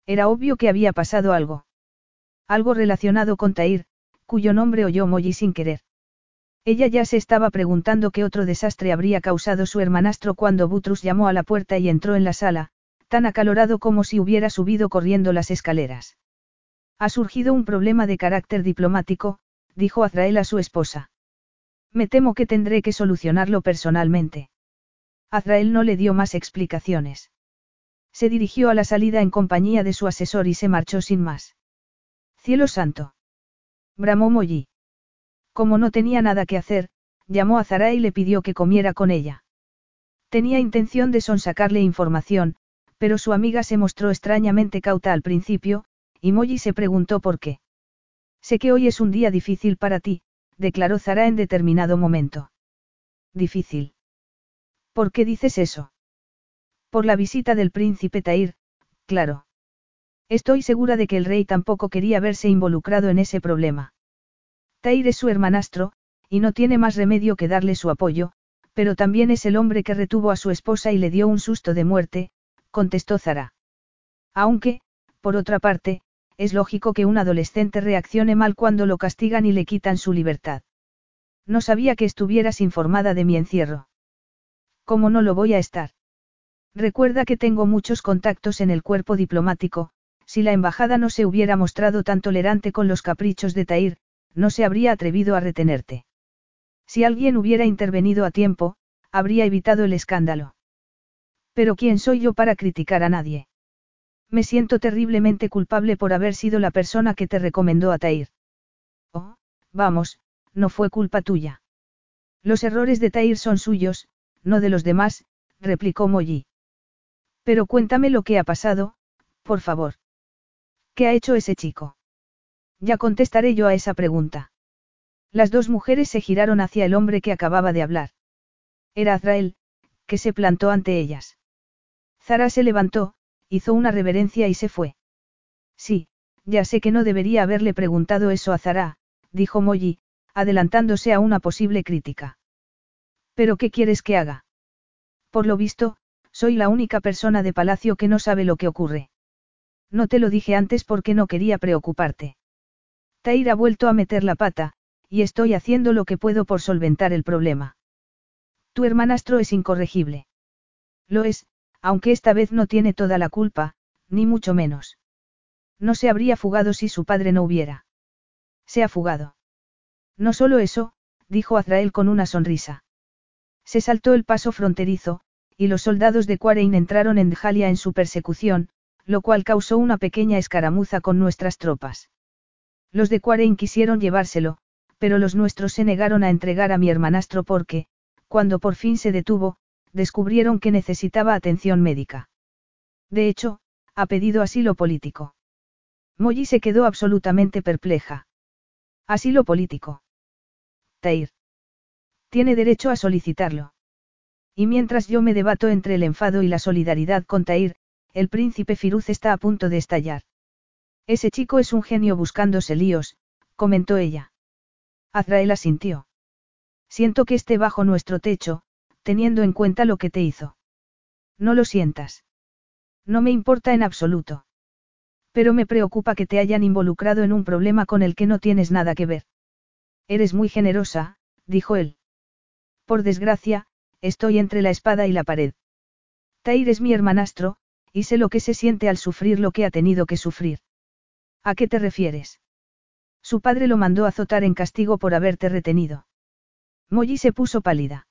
Era obvio que había pasado algo. Algo relacionado con Tair, cuyo nombre oyó Molly sin querer. Ella ya se estaba preguntando qué otro desastre habría causado su hermanastro cuando Butrus llamó a la puerta y entró en la sala, tan acalorado como si hubiera subido corriendo las escaleras. Ha surgido un problema de carácter diplomático, dijo Azrael a su esposa. Me temo que tendré que solucionarlo personalmente. Azrael no le dio más explicaciones. Se dirigió a la salida en compañía de su asesor y se marchó sin más. Cielo santo. Bramó Molly. Como no tenía nada que hacer, llamó a Zara y le pidió que comiera con ella. Tenía intención de sonsacarle información, pero su amiga se mostró extrañamente cauta al principio, y Molly se preguntó por qué. Sé que hoy es un día difícil para ti, declaró Zara en determinado momento. Difícil. ¿Por qué dices eso? Por la visita del príncipe Tair, claro. Estoy segura de que el rey tampoco quería verse involucrado en ese problema. Tair es su hermanastro, y no tiene más remedio que darle su apoyo, pero también es el hombre que retuvo a su esposa y le dio un susto de muerte, contestó Zara. Aunque, por otra parte, es lógico que un adolescente reaccione mal cuando lo castigan y le quitan su libertad. No sabía que estuvieras informada de mi encierro. ¿Cómo no lo voy a estar? Recuerda que tengo muchos contactos en el cuerpo diplomático, si la embajada no se hubiera mostrado tan tolerante con los caprichos de Tair, no se habría atrevido a retenerte. Si alguien hubiera intervenido a tiempo, habría evitado el escándalo. Pero ¿quién soy yo para criticar a nadie? Me siento terriblemente culpable por haber sido la persona que te recomendó a Tair. Oh, vamos, no fue culpa tuya. Los errores de Tair son suyos, no de los demás, replicó Molly. Pero cuéntame lo que ha pasado, por favor. ¿Qué ha hecho ese chico? Ya contestaré yo a esa pregunta. Las dos mujeres se giraron hacia el hombre que acababa de hablar. Era Azrael, que se plantó ante ellas. Zara se levantó, hizo una reverencia y se fue. Sí, ya sé que no debería haberle preguntado eso a Zara, dijo Molly, adelantándose a una posible crítica. ¿Pero qué quieres que haga? Por lo visto, soy la única persona de palacio que no sabe lo que ocurre. No te lo dije antes porque no quería preocuparte. Tair ha vuelto a meter la pata, y estoy haciendo lo que puedo por solventar el problema. Tu hermanastro es incorregible. Lo es, aunque esta vez no tiene toda la culpa, ni mucho menos. No se habría fugado si su padre no hubiera. Se ha fugado. No solo eso, dijo Azrael con una sonrisa. Se saltó el paso fronterizo, y los soldados de Quarein entraron en Djalia en su persecución, lo cual causó una pequeña escaramuza con nuestras tropas. Los de Quarein quisieron llevárselo, pero los nuestros se negaron a entregar a mi hermanastro porque, cuando por fin se detuvo, descubrieron que necesitaba atención médica. De hecho, ha pedido asilo político. Molly se quedó absolutamente perpleja. Asilo político. Tair. Tiene derecho a solicitarlo. Y mientras yo me debato entre el enfado y la solidaridad con Tair, el príncipe Firuz está a punto de estallar. Ese chico es un genio buscándose líos, comentó ella. Azrael asintió. Siento que esté bajo nuestro techo, teniendo en cuenta lo que te hizo. No lo sientas. No me importa en absoluto. Pero me preocupa que te hayan involucrado en un problema con el que no tienes nada que ver. Eres muy generosa, dijo él. Por desgracia, estoy entre la espada y la pared. Tair es mi hermanastro, y sé lo que se siente al sufrir lo que ha tenido que sufrir. ¿A qué te refieres? Su padre lo mandó azotar en castigo por haberte retenido. Molly se puso pálida.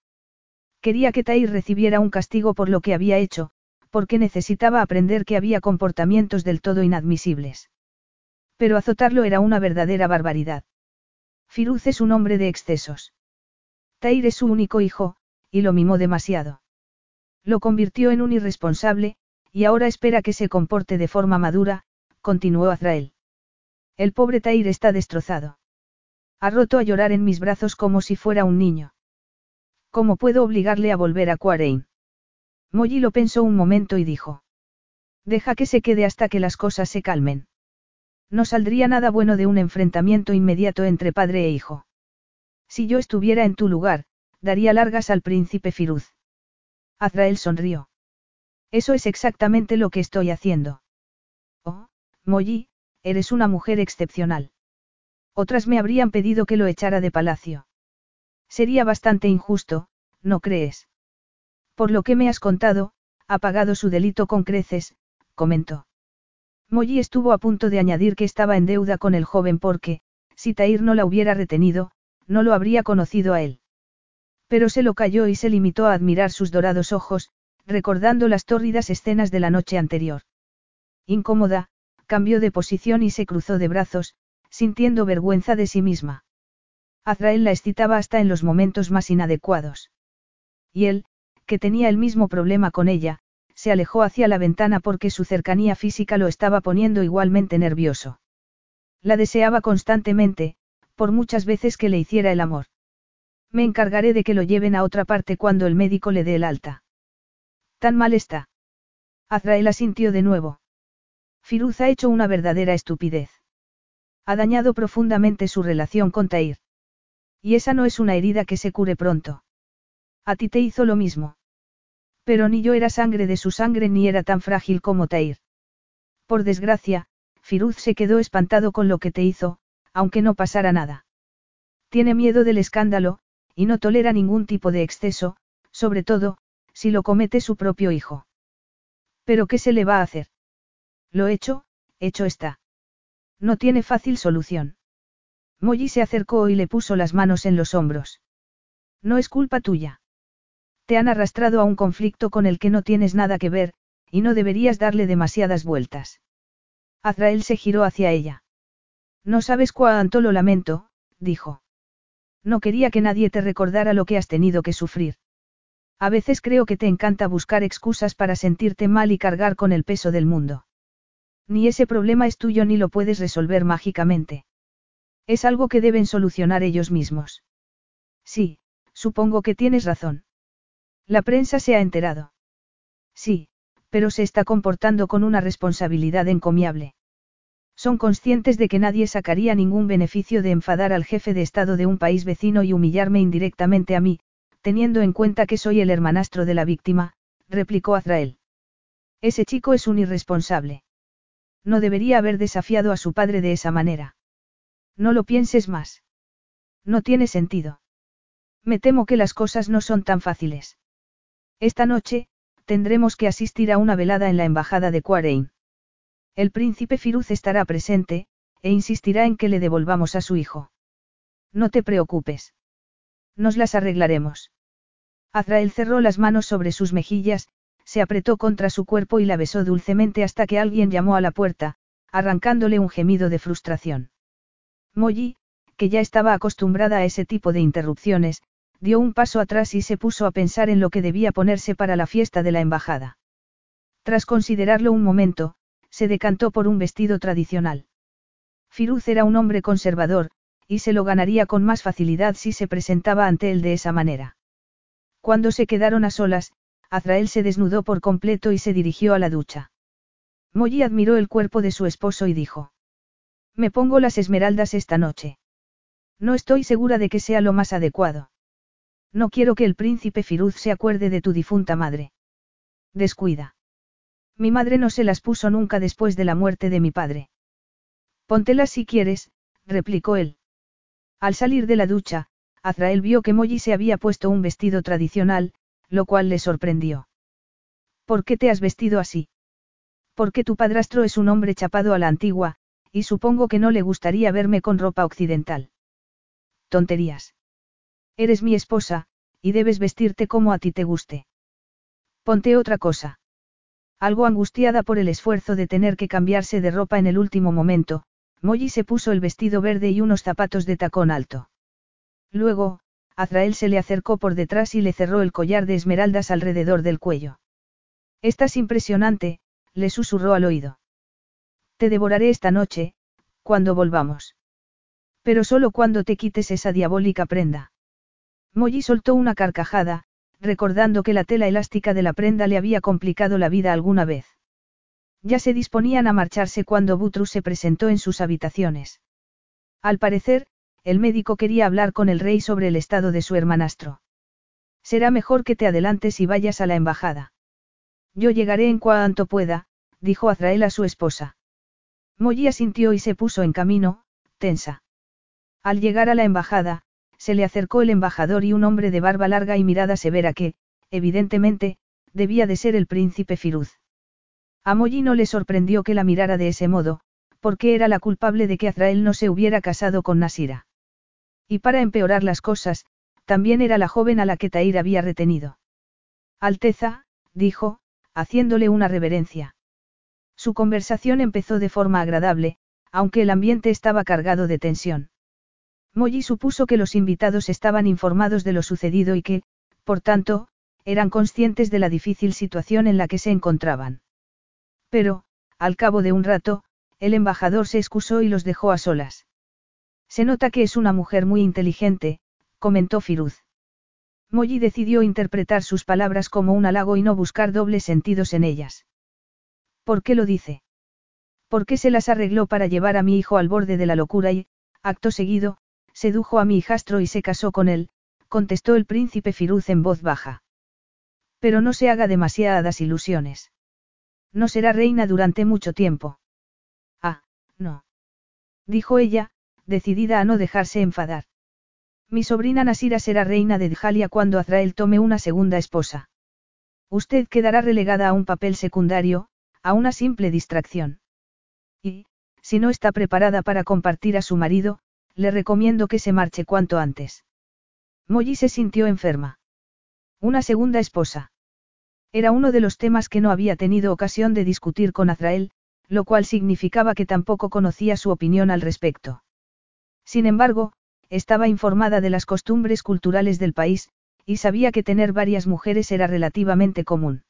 Quería que Tair recibiera un castigo por lo que había hecho, porque necesitaba aprender que había comportamientos del todo inadmisibles. Pero azotarlo era una verdadera barbaridad. Firuz es un hombre de excesos. Tair es su único hijo, y lo mimó demasiado. Lo convirtió en un irresponsable, y ahora espera que se comporte de forma madura, continuó Azrael. El pobre Tair está destrozado. Ha roto a llorar en mis brazos como si fuera un niño. ¿Cómo puedo obligarle a volver a Quarein? Molly lo pensó un momento y dijo. Deja que se quede hasta que las cosas se calmen. No saldría nada bueno de un enfrentamiento inmediato entre padre e hijo. Si yo estuviera en tu lugar, daría largas al príncipe Firuz. Azrael sonrió. Eso es exactamente lo que estoy haciendo. Oh, Molly, eres una mujer excepcional. Otras me habrían pedido que lo echara de palacio. Sería bastante injusto, ¿no crees? Por lo que me has contado, ha pagado su delito con creces, comentó. Molly estuvo a punto de añadir que estaba en deuda con el joven porque, si Tair no la hubiera retenido, no lo habría conocido a él. Pero se lo calló y se limitó a admirar sus dorados ojos, recordando las tórridas escenas de la noche anterior. Incómoda, cambió de posición y se cruzó de brazos, sintiendo vergüenza de sí misma. Azrael la excitaba hasta en los momentos más inadecuados. Y él, que tenía el mismo problema con ella, se alejó hacia la ventana porque su cercanía física lo estaba poniendo igualmente nervioso. La deseaba constantemente, por muchas veces que le hiciera el amor. Me encargaré de que lo lleven a otra parte cuando el médico le dé el alta. Tan mal está. Azrael asintió de nuevo. Firuz ha hecho una verdadera estupidez. Ha dañado profundamente su relación con Tair. Y esa no es una herida que se cure pronto. A ti te hizo lo mismo. Pero ni yo era sangre de su sangre ni era tan frágil como Tair. Por desgracia, Firuz se quedó espantado con lo que te hizo, aunque no pasara nada. Tiene miedo del escándalo, y no tolera ningún tipo de exceso, sobre todo, si lo comete su propio hijo. Pero ¿qué se le va a hacer? Lo hecho, hecho está. No tiene fácil solución. Molly se acercó y le puso las manos en los hombros. No es culpa tuya. Te han arrastrado a un conflicto con el que no tienes nada que ver, y no deberías darle demasiadas vueltas. Azrael se giró hacia ella. No sabes cuánto lo lamento, dijo. No quería que nadie te recordara lo que has tenido que sufrir. A veces creo que te encanta buscar excusas para sentirte mal y cargar con el peso del mundo. Ni ese problema es tuyo ni lo puedes resolver mágicamente. Es algo que deben solucionar ellos mismos. Sí, supongo que tienes razón. La prensa se ha enterado. Sí, pero se está comportando con una responsabilidad encomiable. Son conscientes de que nadie sacaría ningún beneficio de enfadar al jefe de Estado de un país vecino y humillarme indirectamente a mí, teniendo en cuenta que soy el hermanastro de la víctima, replicó Azrael. Ese chico es un irresponsable. No debería haber desafiado a su padre de esa manera. No lo pienses más. No tiene sentido. Me temo que las cosas no son tan fáciles. Esta noche, tendremos que asistir a una velada en la embajada de Quarein. El príncipe Firuz estará presente, e insistirá en que le devolvamos a su hijo. No te preocupes. Nos las arreglaremos. Azrael cerró las manos sobre sus mejillas, se apretó contra su cuerpo y la besó dulcemente hasta que alguien llamó a la puerta, arrancándole un gemido de frustración. Molly, que ya estaba acostumbrada a ese tipo de interrupciones, dio un paso atrás y se puso a pensar en lo que debía ponerse para la fiesta de la embajada. Tras considerarlo un momento, se decantó por un vestido tradicional. Firuz era un hombre conservador, y se lo ganaría con más facilidad si se presentaba ante él de esa manera. Cuando se quedaron a solas, Azrael se desnudó por completo y se dirigió a la ducha. Molly admiró el cuerpo de su esposo y dijo. Me pongo las esmeraldas esta noche. No estoy segura de que sea lo más adecuado. No quiero que el príncipe Firuz se acuerde de tu difunta madre. Descuida. Mi madre no se las puso nunca después de la muerte de mi padre. Póntelas si quieres, replicó él. Al salir de la ducha, Azrael vio que Molly se había puesto un vestido tradicional, lo cual le sorprendió. ¿Por qué te has vestido así? Porque tu padrastro es un hombre chapado a la antigua, y supongo que no le gustaría verme con ropa occidental. Tonterías. Eres mi esposa, y debes vestirte como a ti te guste. Ponte otra cosa. Algo angustiada por el esfuerzo de tener que cambiarse de ropa en el último momento, Molly se puso el vestido verde y unos zapatos de tacón alto. Luego, Azrael se le acercó por detrás y le cerró el collar de esmeraldas alrededor del cuello. Estás impresionante, le susurró al oído. Te devoraré esta noche, cuando volvamos. Pero solo cuando te quites esa diabólica prenda. Molly soltó una carcajada, recordando que la tela elástica de la prenda le había complicado la vida alguna vez. Ya se disponían a marcharse cuando Butrus se presentó en sus habitaciones. Al parecer, el médico quería hablar con el rey sobre el estado de su hermanastro. Será mejor que te adelantes y vayas a la embajada. Yo llegaré en cuanto pueda, dijo Azrael a su esposa. Molly asintió y se puso en camino, tensa. Al llegar a la embajada, se le acercó el embajador y un hombre de barba larga y mirada severa que, evidentemente, debía de ser el príncipe Firuz. A Molly no le sorprendió que la mirara de ese modo, porque era la culpable de que Azrael no se hubiera casado con Nasira. Y para empeorar las cosas, también era la joven a la que Tair había retenido. Alteza, dijo, haciéndole una reverencia. Su conversación empezó de forma agradable, aunque el ambiente estaba cargado de tensión. Molly supuso que los invitados estaban informados de lo sucedido y que, por tanto, eran conscientes de la difícil situación en la que se encontraban. Pero, al cabo de un rato, el embajador se excusó y los dejó a solas. Se nota que es una mujer muy inteligente, comentó Firuz. Molly decidió interpretar sus palabras como un halago y no buscar dobles sentidos en ellas. ¿Por qué lo dice? ¿Por qué se las arregló para llevar a mi hijo al borde de la locura y, acto seguido, sedujo a mi hijastro y se casó con él, contestó el príncipe Firuz en voz baja. Pero no se haga demasiadas ilusiones. No será reina durante mucho tiempo. Ah, no. Dijo ella, decidida a no dejarse enfadar. Mi sobrina Nasira será reina de Djalia cuando Azrael tome una segunda esposa. Usted quedará relegada a un papel secundario, a una simple distracción. Y, si no está preparada para compartir a su marido, le recomiendo que se marche cuanto antes. Molly se sintió enferma. Una segunda esposa. Era uno de los temas que no había tenido ocasión de discutir con Azrael, lo cual significaba que tampoco conocía su opinión al respecto. Sin embargo, estaba informada de las costumbres culturales del país, y sabía que tener varias mujeres era relativamente común.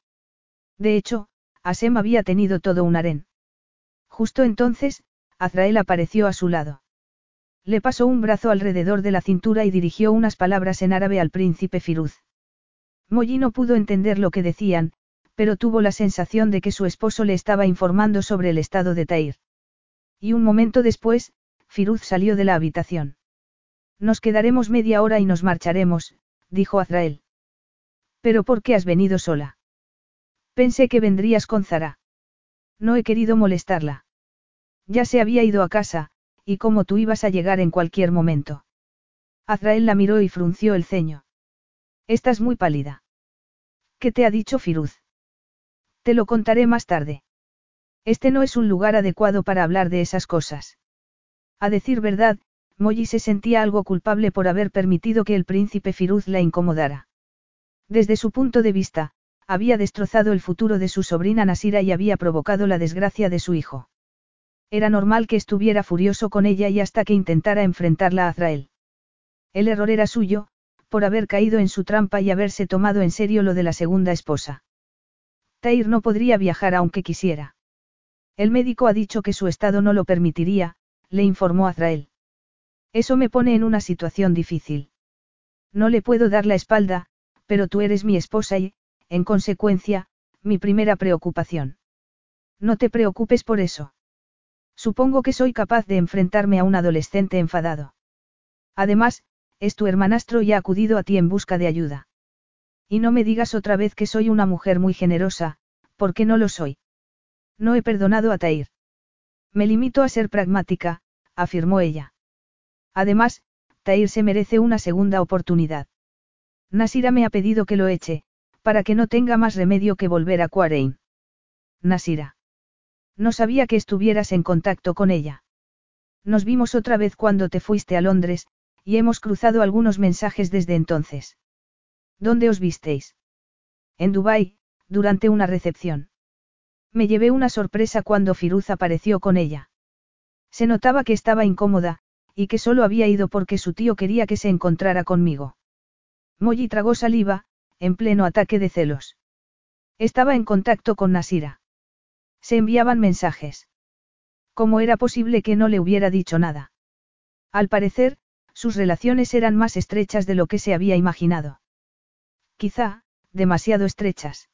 De hecho, Asem había tenido todo un harén. Justo entonces, Azrael apareció a su lado. Le pasó un brazo alrededor de la cintura y dirigió unas palabras en árabe al príncipe Firuz. Molly no pudo entender lo que decían, pero tuvo la sensación de que su esposo le estaba informando sobre el estado de Tair. Y un momento después, Firuz salió de la habitación. Nos quedaremos media hora y nos marcharemos, dijo Azrael. ¿Pero por qué has venido sola? Pensé que vendrías con Zara. No he querido molestarla. Ya se había ido a casa, y cómo tú ibas a llegar en cualquier momento. Azrael la miró y frunció el ceño. Estás muy pálida. ¿Qué te ha dicho Firuz? Te lo contaré más tarde. Este no es un lugar adecuado para hablar de esas cosas. A decir verdad, Molly se sentía algo culpable por haber permitido que el príncipe Firuz la incomodara. Desde su punto de vista, había destrozado el futuro de su sobrina Nasira y había provocado la desgracia de su hijo. Era normal que estuviera furioso con ella y hasta que intentara enfrentarla a Azrael. El error era suyo, por haber caído en su trampa y haberse tomado en serio lo de la segunda esposa. Tair no podría viajar aunque quisiera. El médico ha dicho que su estado no lo permitiría, le informó Azrael. Eso me pone en una situación difícil. No le puedo dar la espalda, pero tú eres mi esposa y, en consecuencia, mi primera preocupación. No te preocupes por eso. Supongo que soy capaz de enfrentarme a un adolescente enfadado. Además, es tu hermanastro y ha acudido a ti en busca de ayuda. Y no me digas otra vez que soy una mujer muy generosa, porque no lo soy. No he perdonado a Tair. Me limito a ser pragmática, afirmó ella. Además, Tair se merece una segunda oportunidad. Nasira me ha pedido que lo eche, para que no tenga más remedio que volver a Quarein. Nasira. No sabía que estuvieras en contacto con ella. Nos vimos otra vez cuando te fuiste a Londres, y hemos cruzado algunos mensajes desde entonces. ¿Dónde os visteis? En Dubái, durante una recepción. Me llevé una sorpresa cuando Firuz apareció con ella. Se notaba que estaba incómoda, y que solo había ido porque su tío quería que se encontrara conmigo. Molly tragó saliva, en pleno ataque de celos. Estaba en contacto con Nasira. Se enviaban mensajes. ¿Cómo era posible que no le hubiera dicho nada? Al parecer, sus relaciones eran más estrechas de lo que se había imaginado. Quizá, demasiado estrechas.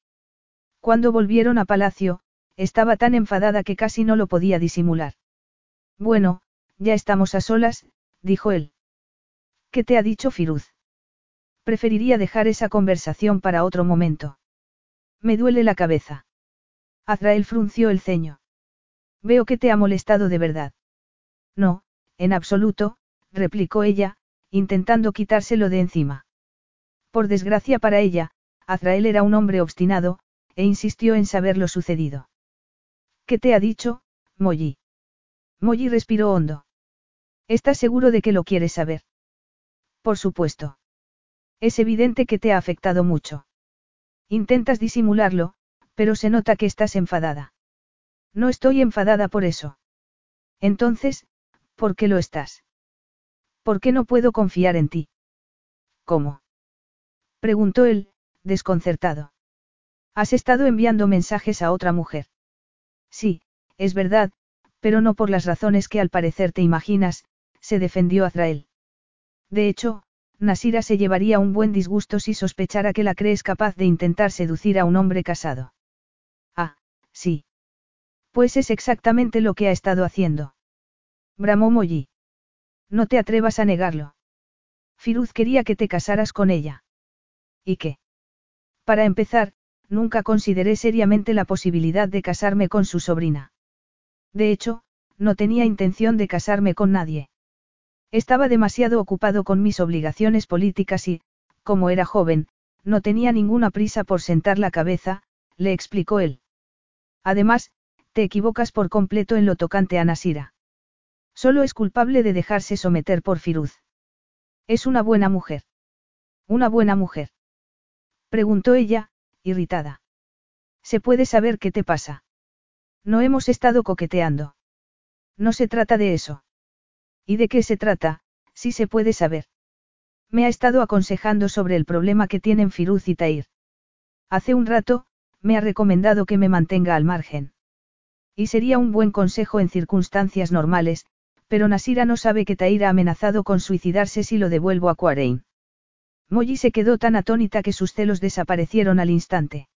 Cuando volvieron a palacio, estaba tan enfadada que casi no lo podía disimular. Bueno, ya estamos a solas, dijo él. ¿Qué te ha dicho Firuz? Preferiría dejar esa conversación para otro momento. Me duele la cabeza. Azrael frunció el ceño. Veo que te ha molestado de verdad. No, en absoluto, replicó ella, intentando quitárselo de encima. Por desgracia para ella, Azrael era un hombre obstinado, e insistió en saber lo sucedido. ¿Qué te ha dicho, Molly? Molly respiró hondo. ¿Estás seguro de que lo quieres saber? Por supuesto. Es evidente que te ha afectado mucho. Intentas disimularlo, pero se nota que estás enfadada. No estoy enfadada por eso. Entonces, ¿por qué lo estás? ¿Por qué no puedo confiar en ti? ¿Cómo? Preguntó él, desconcertado. Has estado enviando mensajes a otra mujer. Sí, es verdad, pero no por las razones que al parecer te imaginas, se defendió Azrael. De hecho, Nasira se llevaría un buen disgusto si sospechara que la crees capaz de intentar seducir a un hombre casado. Ah, sí. Pues es exactamente lo que ha estado haciendo. Bramó Molly. No te atrevas a negarlo. Firuz quería que te casaras con ella. ¿Y qué? Para empezar, nunca consideré seriamente la posibilidad de casarme con su sobrina. De hecho, no tenía intención de casarme con nadie. Estaba demasiado ocupado con mis obligaciones políticas y, como era joven, no tenía ninguna prisa por sentar la cabeza, le explicó él. Además, te equivocas por completo en lo tocante a Nasira. Solo es culpable de dejarse someter por Firuz. Es una buena mujer. Una buena mujer. Preguntó ella, irritada. ¿Se puede saber qué te pasa? No hemos estado coqueteando. No se trata de eso. ¿Y de qué se trata, si se puede saber? Me ha estado aconsejando sobre el problema que tienen Firuz y Tair. Hace un rato, me ha recomendado que me mantenga al margen. Y sería un buen consejo en circunstancias normales, pero Nasira no sabe que Tair ha amenazado con suicidarse si lo devuelvo a Quarein. Molly se quedó tan atónita que sus celos desaparecieron al instante.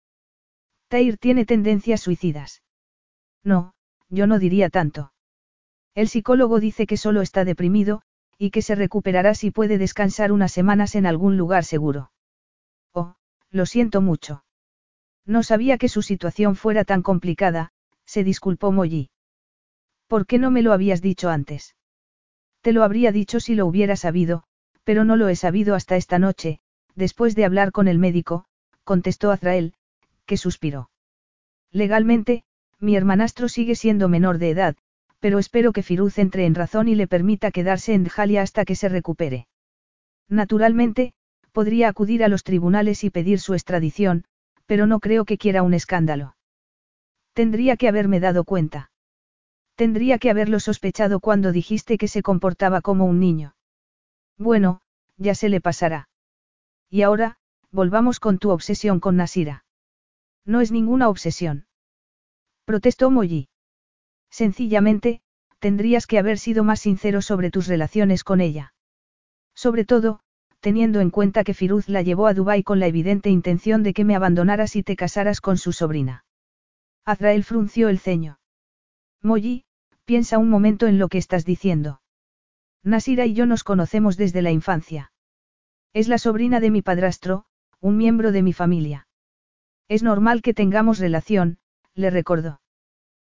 Tair tiene tendencias suicidas. No, yo no diría tanto. El psicólogo dice que solo está deprimido, y que se recuperará si puede descansar unas semanas en algún lugar seguro. Oh, lo siento mucho. No sabía que su situación fuera tan complicada, se disculpó Molly. ¿Por qué no me lo habías dicho antes? Te lo habría dicho si lo hubiera sabido, pero no lo he sabido hasta esta noche, después de hablar con el médico, contestó Azrael, que suspiró. Legalmente, mi hermanastro sigue siendo menor de edad, pero espero que Firuz entre en razón y le permita quedarse en Djalia hasta que se recupere. Naturalmente, podría acudir a los tribunales y pedir su extradición, pero no creo que quiera un escándalo. Tendría que haberme dado cuenta. Tendría que haberlo sospechado cuando dijiste que se comportaba como un niño. Bueno, ya se le pasará. Y ahora, volvamos con tu obsesión con Nasira. No es ninguna obsesión. Protestó Molly. Sencillamente, tendrías que haber sido más sincero sobre tus relaciones con ella. Sobre todo, teniendo en cuenta que Firuz la llevó a Dubái con la evidente intención de que me abandonaras y te casaras con su sobrina. Azrael frunció el ceño. Molly, piensa un momento en lo que estás diciendo. Nasira y yo nos conocemos desde la infancia. Es la sobrina de mi padrastro, un miembro de mi familia. Es normal que tengamos relación, le recordó.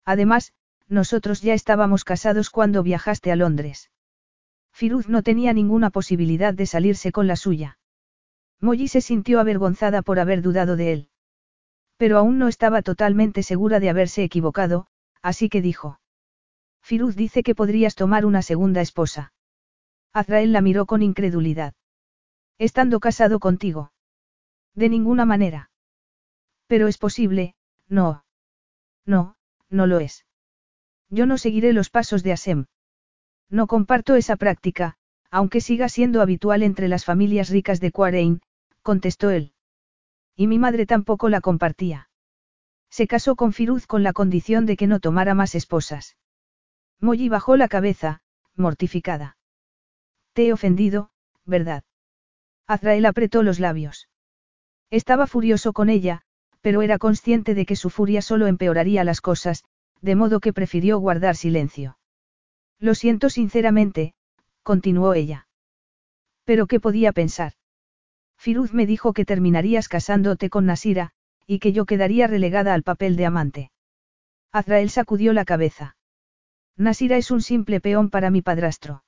Además, nosotros ya estábamos casados cuando viajaste a Londres. Firuz no tenía ninguna posibilidad de salirse con la suya. Molly se sintió avergonzada por haber dudado de él. Pero aún no estaba totalmente segura de haberse equivocado, así que dijo. Firuz dice que podrías tomar una segunda esposa. Azrael la miró con incredulidad. Estando casado contigo. De ninguna manera. Pero es posible, no. No, no lo es. Yo no seguiré los pasos de Asem. No comparto esa práctica, aunque siga siendo habitual entre las familias ricas de Quarein, contestó él. Y mi madre tampoco la compartía. Se casó con Firuz con la condición de que no tomara más esposas. Molly bajó la cabeza, mortificada. Te he ofendido, ¿verdad? Azrael apretó los labios. Estaba furioso con ella, pero era consciente de que su furia solo empeoraría las cosas, de modo que prefirió guardar silencio. Lo siento sinceramente, continuó ella. Pero ¿qué podía pensar? Firuz me dijo que terminarías casándote con Nasira, y que yo quedaría relegada al papel de amante. Azrael sacudió la cabeza. Nasira es un simple peón para mi padrastro.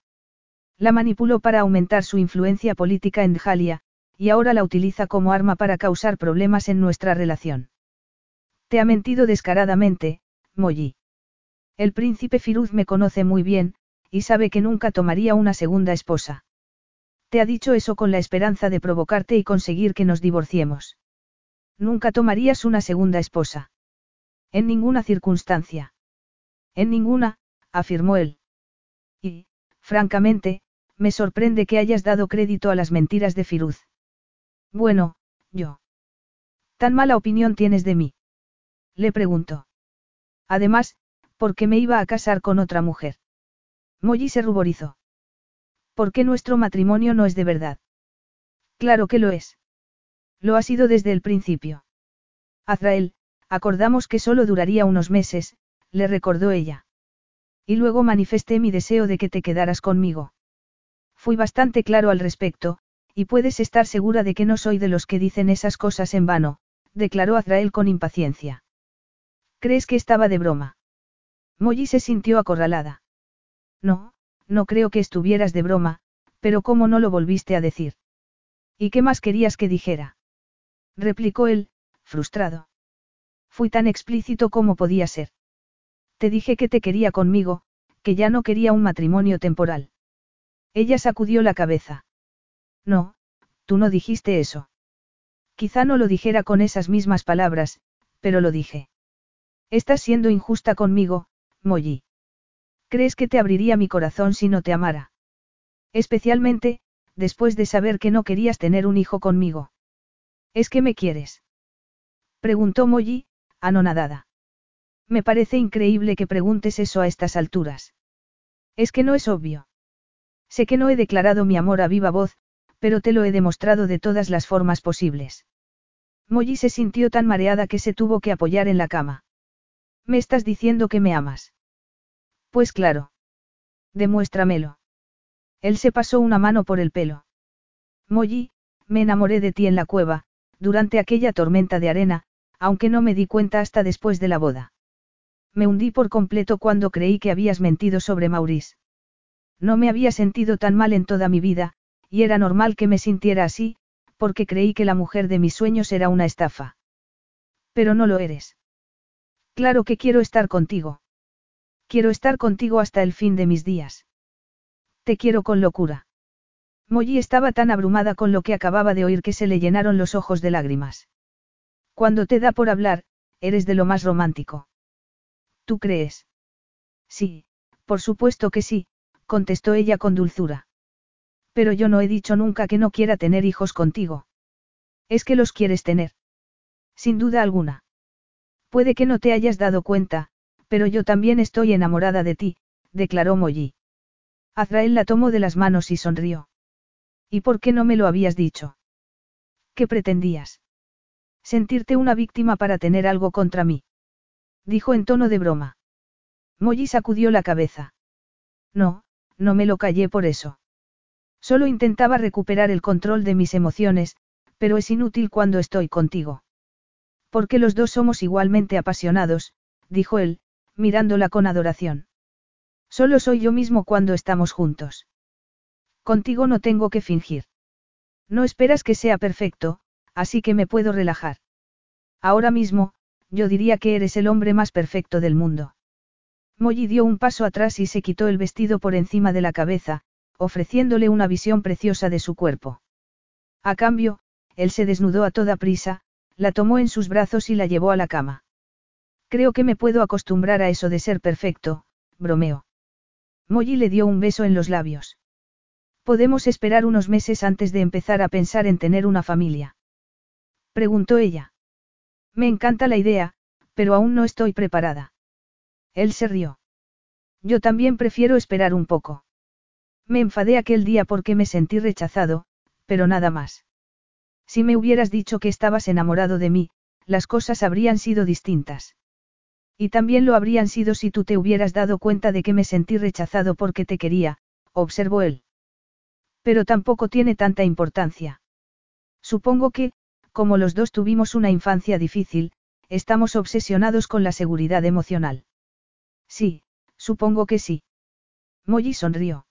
La manipuló para aumentar su influencia política en Djalia, y ahora la utiliza como arma para causar problemas en nuestra relación. Te ha mentido descaradamente, Molly. El príncipe Firuz me conoce muy bien, y sabe que nunca tomaría una segunda esposa. Te ha dicho eso con la esperanza de provocarte y conseguir que nos divorciemos. Nunca tomarías una segunda esposa. En ninguna circunstancia. En ninguna, afirmó él. Y, francamente, me sorprende que hayas dado crédito a las mentiras de Firuz. Bueno, yo. ¿Tan mala opinión tienes de mí? Le preguntó. Además, ¿por qué me iba a casar con otra mujer? Molly se ruborizó. ¿Por qué nuestro matrimonio no es de verdad? Claro que lo es. Lo ha sido desde el principio. Azrael, acordamos que solo duraría unos meses, le recordó ella. Y luego manifesté mi deseo de que te quedaras conmigo. Fui bastante claro al respecto, y puedes estar segura de que no soy de los que dicen esas cosas en vano, declaró Azrael con impaciencia. ¿Crees que estaba de broma? Molly se sintió acorralada. No, no creo que estuvieras de broma, pero ¿cómo no lo volviste a decir? ¿Y qué más querías que dijera? replicó él, frustrado. Fui tan explícito como podía ser. Te dije que te quería conmigo, que ya no quería un matrimonio temporal. Ella sacudió la cabeza. No, tú no dijiste eso. Quizá no lo dijera con esas mismas palabras, pero lo dije. Estás siendo injusta conmigo, Molly. ¿Crees que te abriría mi corazón si no te amara? Especialmente, después de saber que no querías tener un hijo conmigo. ¿Es que me quieres? Preguntó Molly, anonadada. Me parece increíble que preguntes eso a estas alturas. Es que no es obvio. Sé que no he declarado mi amor a viva voz, pero te lo he demostrado de todas las formas posibles. Molly se sintió tan mareada que se tuvo que apoyar en la cama. ¿Me estás diciendo que me amas? Pues claro. Demuéstramelo. Él se pasó una mano por el pelo. Molly, me enamoré de ti en la cueva, durante aquella tormenta de arena, aunque no me di cuenta hasta después de la boda. Me hundí por completo cuando creí que habías mentido sobre Maurice. No me había sentido tan mal en toda mi vida, y era normal que me sintiera así, porque creí que la mujer de mis sueños era una estafa. Pero no lo eres. Claro que quiero estar contigo. Quiero estar contigo hasta el fin de mis días. Te quiero con locura. Molly estaba tan abrumada con lo que acababa de oír que se le llenaron los ojos de lágrimas. Cuando te da por hablar, eres de lo más romántico. ¿Tú crees? Sí, por supuesto que sí, contestó ella con dulzura. Pero yo no he dicho nunca que no quiera tener hijos contigo. Es que los quieres tener. Sin duda alguna. Puede que no te hayas dado cuenta, pero yo también estoy enamorada de ti, declaró Molly. Azrael la tomó de las manos y sonrió. ¿Y por qué no me lo habías dicho? ¿Qué pretendías? Sentirte una víctima para tener algo contra mí. Dijo en tono de broma. Molly sacudió la cabeza. No, no me lo callé por eso. Solo intentaba recuperar el control de mis emociones, pero es inútil cuando estoy contigo. Porque los dos somos igualmente apasionados, dijo él, mirándola con adoración. Solo soy yo mismo cuando estamos juntos. Contigo no tengo que fingir. No esperas que sea perfecto, así que me puedo relajar. Ahora mismo, yo diría que eres el hombre más perfecto del mundo. Molly dio un paso atrás y se quitó el vestido por encima de la cabeza, ofreciéndole una visión preciosa de su cuerpo. A cambio, él se desnudó a toda prisa, la tomó en sus brazos y la llevó a la cama. Creo que me puedo acostumbrar a eso de ser perfecto, bromeó. Molly le dio un beso en los labios. Podemos esperar unos meses antes de empezar a pensar en tener una familia. Preguntó ella. Me encanta la idea, pero aún no estoy preparada. Él se rió. Yo también prefiero esperar un poco. Me enfadé aquel día porque me sentí rechazado, pero nada más. Si me hubieras dicho que estabas enamorado de mí, las cosas habrían sido distintas. Y también lo habrían sido si tú te hubieras dado cuenta de que me sentí rechazado porque te quería, observó él. Pero tampoco tiene tanta importancia. Supongo que, como los dos tuvimos una infancia difícil, estamos obsesionados con la seguridad emocional. Sí, supongo que sí. Molly sonrió.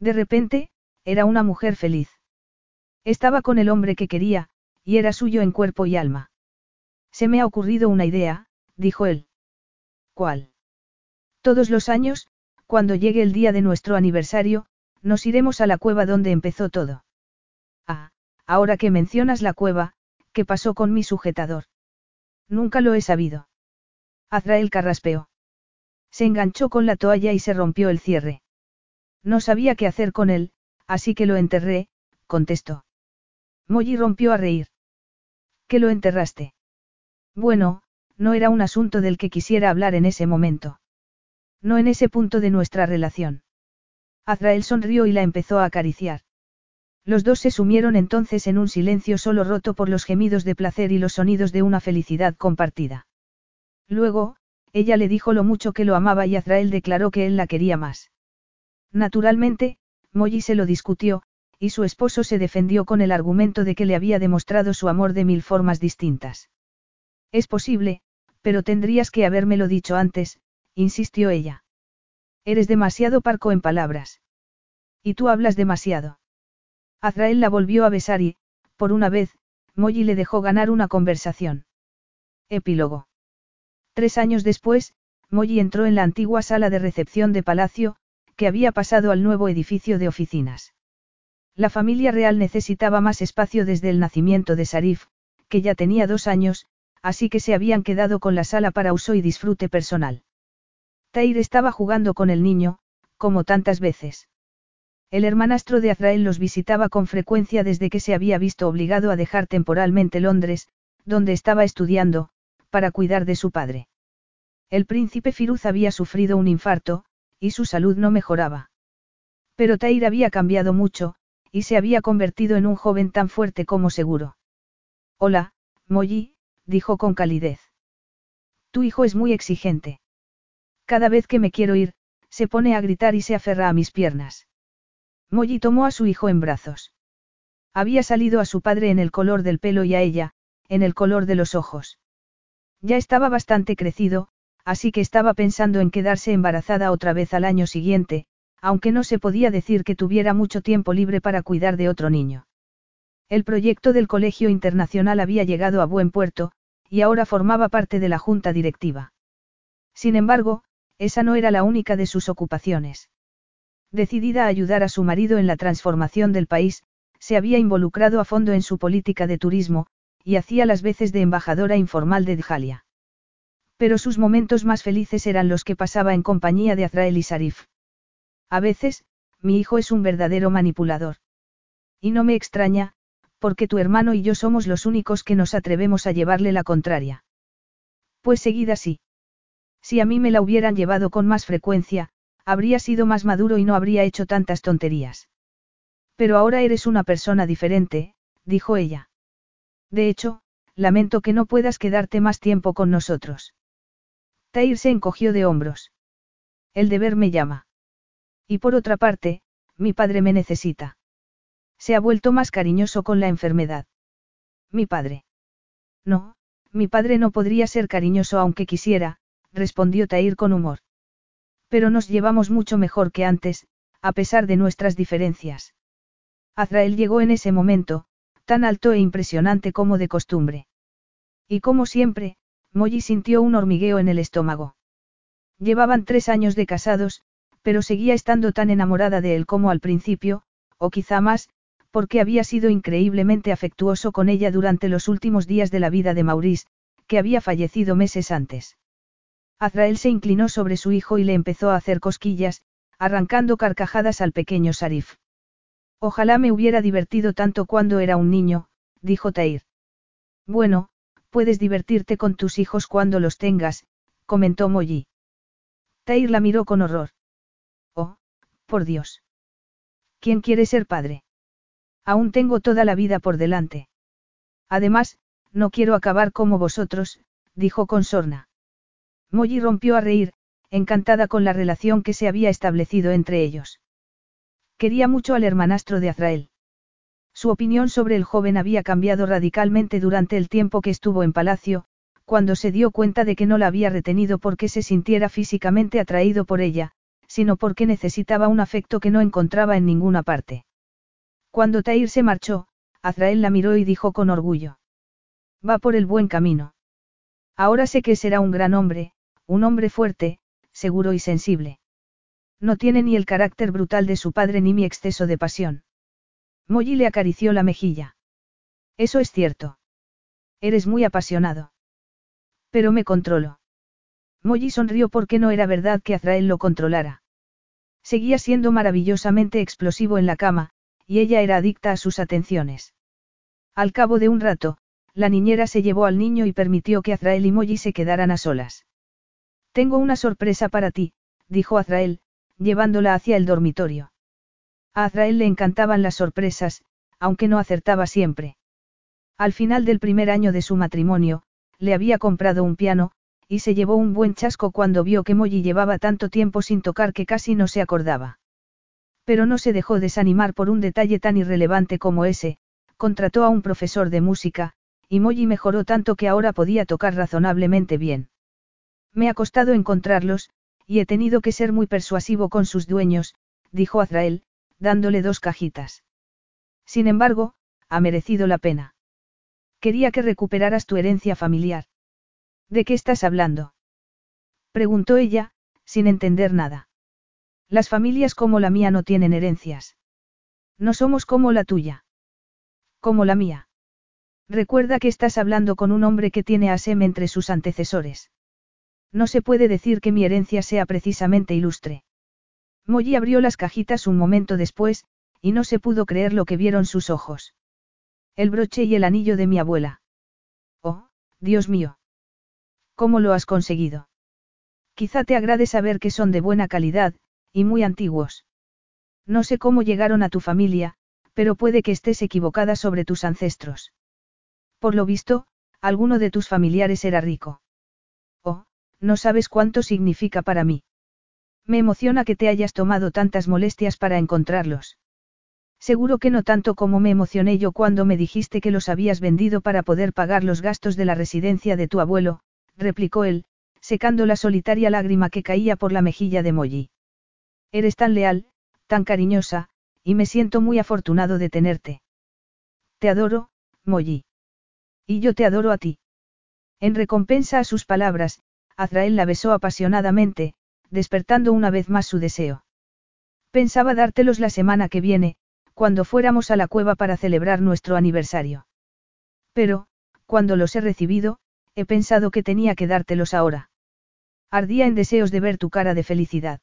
De repente, era una mujer feliz. Estaba con el hombre que quería, y era suyo en cuerpo y alma. Se me ha ocurrido una idea, dijo él. ¿Cuál? Todos los años, cuando llegue el día de nuestro aniversario, nos iremos a la cueva donde empezó todo. Ah, ahora que mencionas la cueva, ¿qué pasó con mi sujetador? Nunca lo he sabido. Azrael carraspeó. Se enganchó con la toalla y se rompió el cierre. No sabía qué hacer con él, así que lo enterré, contestó. Molly rompió a reír. ¿Qué lo enterraste? Bueno, no era un asunto del que quisiera hablar en ese momento. No en ese punto de nuestra relación. Azrael sonrió y la empezó a acariciar. Los dos se sumieron entonces en un silencio solo roto por los gemidos de placer y los sonidos de una felicidad compartida. Luego, ella le dijo lo mucho que lo amaba y Azrael declaró que él la quería más. Naturalmente, Molly se lo discutió, y su esposo se defendió con el argumento de que le había demostrado su amor de mil formas distintas. Es posible, pero tendrías que habérmelo dicho antes, insistió ella. Eres demasiado parco en palabras. Y tú hablas demasiado. Azrael la volvió a besar y, por una vez, Molly le dejó ganar una conversación. Epílogo. Tres años después, Molly entró en la antigua sala de recepción de Palacio, que había pasado al nuevo edificio de oficinas. La familia real necesitaba más espacio desde el nacimiento de Sarif, que ya tenía dos años, así que se habían quedado con la sala para uso y disfrute personal. Tair estaba jugando con el niño, como tantas veces. El hermanastro de Azrael los visitaba con frecuencia desde que se había visto obligado a dejar temporalmente Londres, donde estaba estudiando, para cuidar de su padre. El príncipe Firuz había sufrido un infarto, y su salud no mejoraba. Pero Tair había cambiado mucho, y se había convertido en un joven tan fuerte como seguro. Hola, Molly, dijo con calidez. Tu hijo es muy exigente. Cada vez que me quiero ir, se pone a gritar y se aferra a mis piernas. Molly tomó a su hijo en brazos. Había salido a su padre en el color del pelo y a ella, en el color de los ojos. Ya estaba bastante crecido, así que estaba pensando en quedarse embarazada otra vez al año siguiente, aunque no se podía decir que tuviera mucho tiempo libre para cuidar de otro niño. El proyecto del Colegio Internacional había llegado a buen puerto, y ahora formaba parte de la junta directiva. Sin embargo, esa no era la única de sus ocupaciones. Decidida a ayudar a su marido en la transformación del país, se había involucrado a fondo en su política de turismo, y hacía las veces de embajadora informal de Djalia. Pero sus momentos más felices eran los que pasaba en compañía de Azrael y Sarif. A veces, mi hijo es un verdadero manipulador. Y no me extraña, porque tu hermano y yo somos los únicos que nos atrevemos a llevarle la contraria. Pues seguida así. Si a mí me la hubieran llevado con más frecuencia, habría sido más maduro y no habría hecho tantas tonterías. Pero ahora eres una persona diferente, dijo ella. De hecho, lamento que no puedas quedarte más tiempo con nosotros. Tair se encogió de hombros. El deber me llama. Y por otra parte, mi padre me necesita. Se ha vuelto más cariñoso con la enfermedad. Mi padre. No, mi padre no podría ser cariñoso aunque quisiera, respondió Tair con humor. Pero nos llevamos mucho mejor que antes, a pesar de nuestras diferencias. Azrael llegó en ese momento, tan alto e impresionante como de costumbre. Y como siempre, Molly sintió un hormigueo en el estómago. Llevaban tres años de casados, pero seguía estando tan enamorada de él como al principio, o quizá más, porque había sido increíblemente afectuoso con ella durante los últimos días de la vida de Maurice, que había fallecido meses antes. Azrael se inclinó sobre su hijo y le empezó a hacer cosquillas, arrancando carcajadas al pequeño Sarif. Ojalá me hubiera divertido tanto cuando era un niño, dijo Tair. Bueno, puedes divertirte con tus hijos cuando los tengas, comentó Molly. Tair la miró con horror. Dios. ¿Quién quiere ser padre? Aún tengo toda la vida por delante. Además, no quiero acabar como vosotros, dijo con sorna. Molly rompió a reír, encantada con la relación que se había establecido entre ellos. Quería mucho al hermanastro de Azrael. Su opinión sobre el joven había cambiado radicalmente durante el tiempo que estuvo en palacio, cuando se dio cuenta de que no la había retenido porque se sintiera físicamente atraído por ella, sino porque necesitaba un afecto que no encontraba en ninguna parte. Cuando Tair se marchó, Azrael la miró y dijo con orgullo. Va por el buen camino. Ahora sé que será un gran hombre, un hombre fuerte, seguro y sensible. No tiene ni el carácter brutal de su padre ni mi exceso de pasión. Molly le acarició la mejilla. Eso es cierto. Eres muy apasionado. Pero me controlo. Molly sonrió porque no era verdad que Azrael lo controlara. Seguía siendo maravillosamente explosivo en la cama, y ella era adicta a sus atenciones. Al cabo de un rato, la niñera se llevó al niño y permitió que Azrael y Molly se quedaran a solas. Tengo una sorpresa para ti, dijo Azrael, llevándola hacia el dormitorio. A Azrael le encantaban las sorpresas, aunque no acertaba siempre. Al final del primer año de su matrimonio, le había comprado un piano, y se llevó un buen chasco cuando vio que Molly llevaba tanto tiempo sin tocar que casi no se acordaba. Pero no se dejó desanimar por un detalle tan irrelevante como ese, contrató a un profesor de música, y Molly mejoró tanto que ahora podía tocar razonablemente bien. Me ha costado encontrarlos, y he tenido que ser muy persuasivo con sus dueños, dijo Azrael, dándole dos cajitas. Sin embargo, ha merecido la pena. Quería que recuperaras tu herencia familiar. ¿De qué estás hablando? Preguntó ella, sin entender nada. Las familias como la mía no tienen herencias. No somos como la tuya. Como la mía. Recuerda que estás hablando con un hombre que tiene a Sem entre sus antecesores. No se puede decir que mi herencia sea precisamente ilustre. Molly abrió las cajitas un momento después, y no se pudo creer lo que vieron sus ojos. El broche y el anillo de mi abuela. Oh, Dios mío. ¿Cómo lo has conseguido? Quizá te agrade saber que son de buena calidad, y muy antiguos. No sé cómo llegaron a tu familia, pero puede que estés equivocada sobre tus ancestros. Por lo visto, alguno de tus familiares era rico. Oh, no sabes cuánto significa para mí. Me emociona que te hayas tomado tantas molestias para encontrarlos. Seguro que no tanto como me emocioné yo cuando me dijiste que los habías vendido para poder pagar los gastos de la residencia de tu abuelo, replicó él, secando la solitaria lágrima que caía por la mejilla de Molly. Eres tan leal, tan cariñosa, y me siento muy afortunado de tenerte. Te adoro, Molly. Y yo te adoro a ti. En recompensa a sus palabras, Azrael la besó apasionadamente, despertando una vez más su deseo. Pensaba dártelos la semana que viene, cuando fuéramos a la cueva para celebrar nuestro aniversario. Pero, cuando los he recibido, he pensado que tenía que dártelos ahora. Ardía en deseos de ver tu cara de felicidad.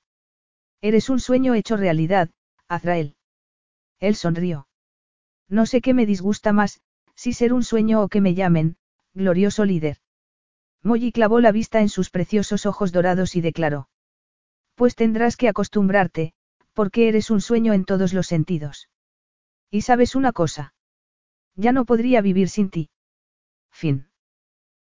Eres un sueño hecho realidad, Azrael. Él sonrió. No sé qué me disgusta más, si ser un sueño o que me llamen, glorioso líder. Molly clavó la vista en sus preciosos ojos dorados y declaró. Pues tendrás que acostumbrarte, porque eres un sueño en todos los sentidos. Y sabes una cosa. Ya no podría vivir sin ti. Fin.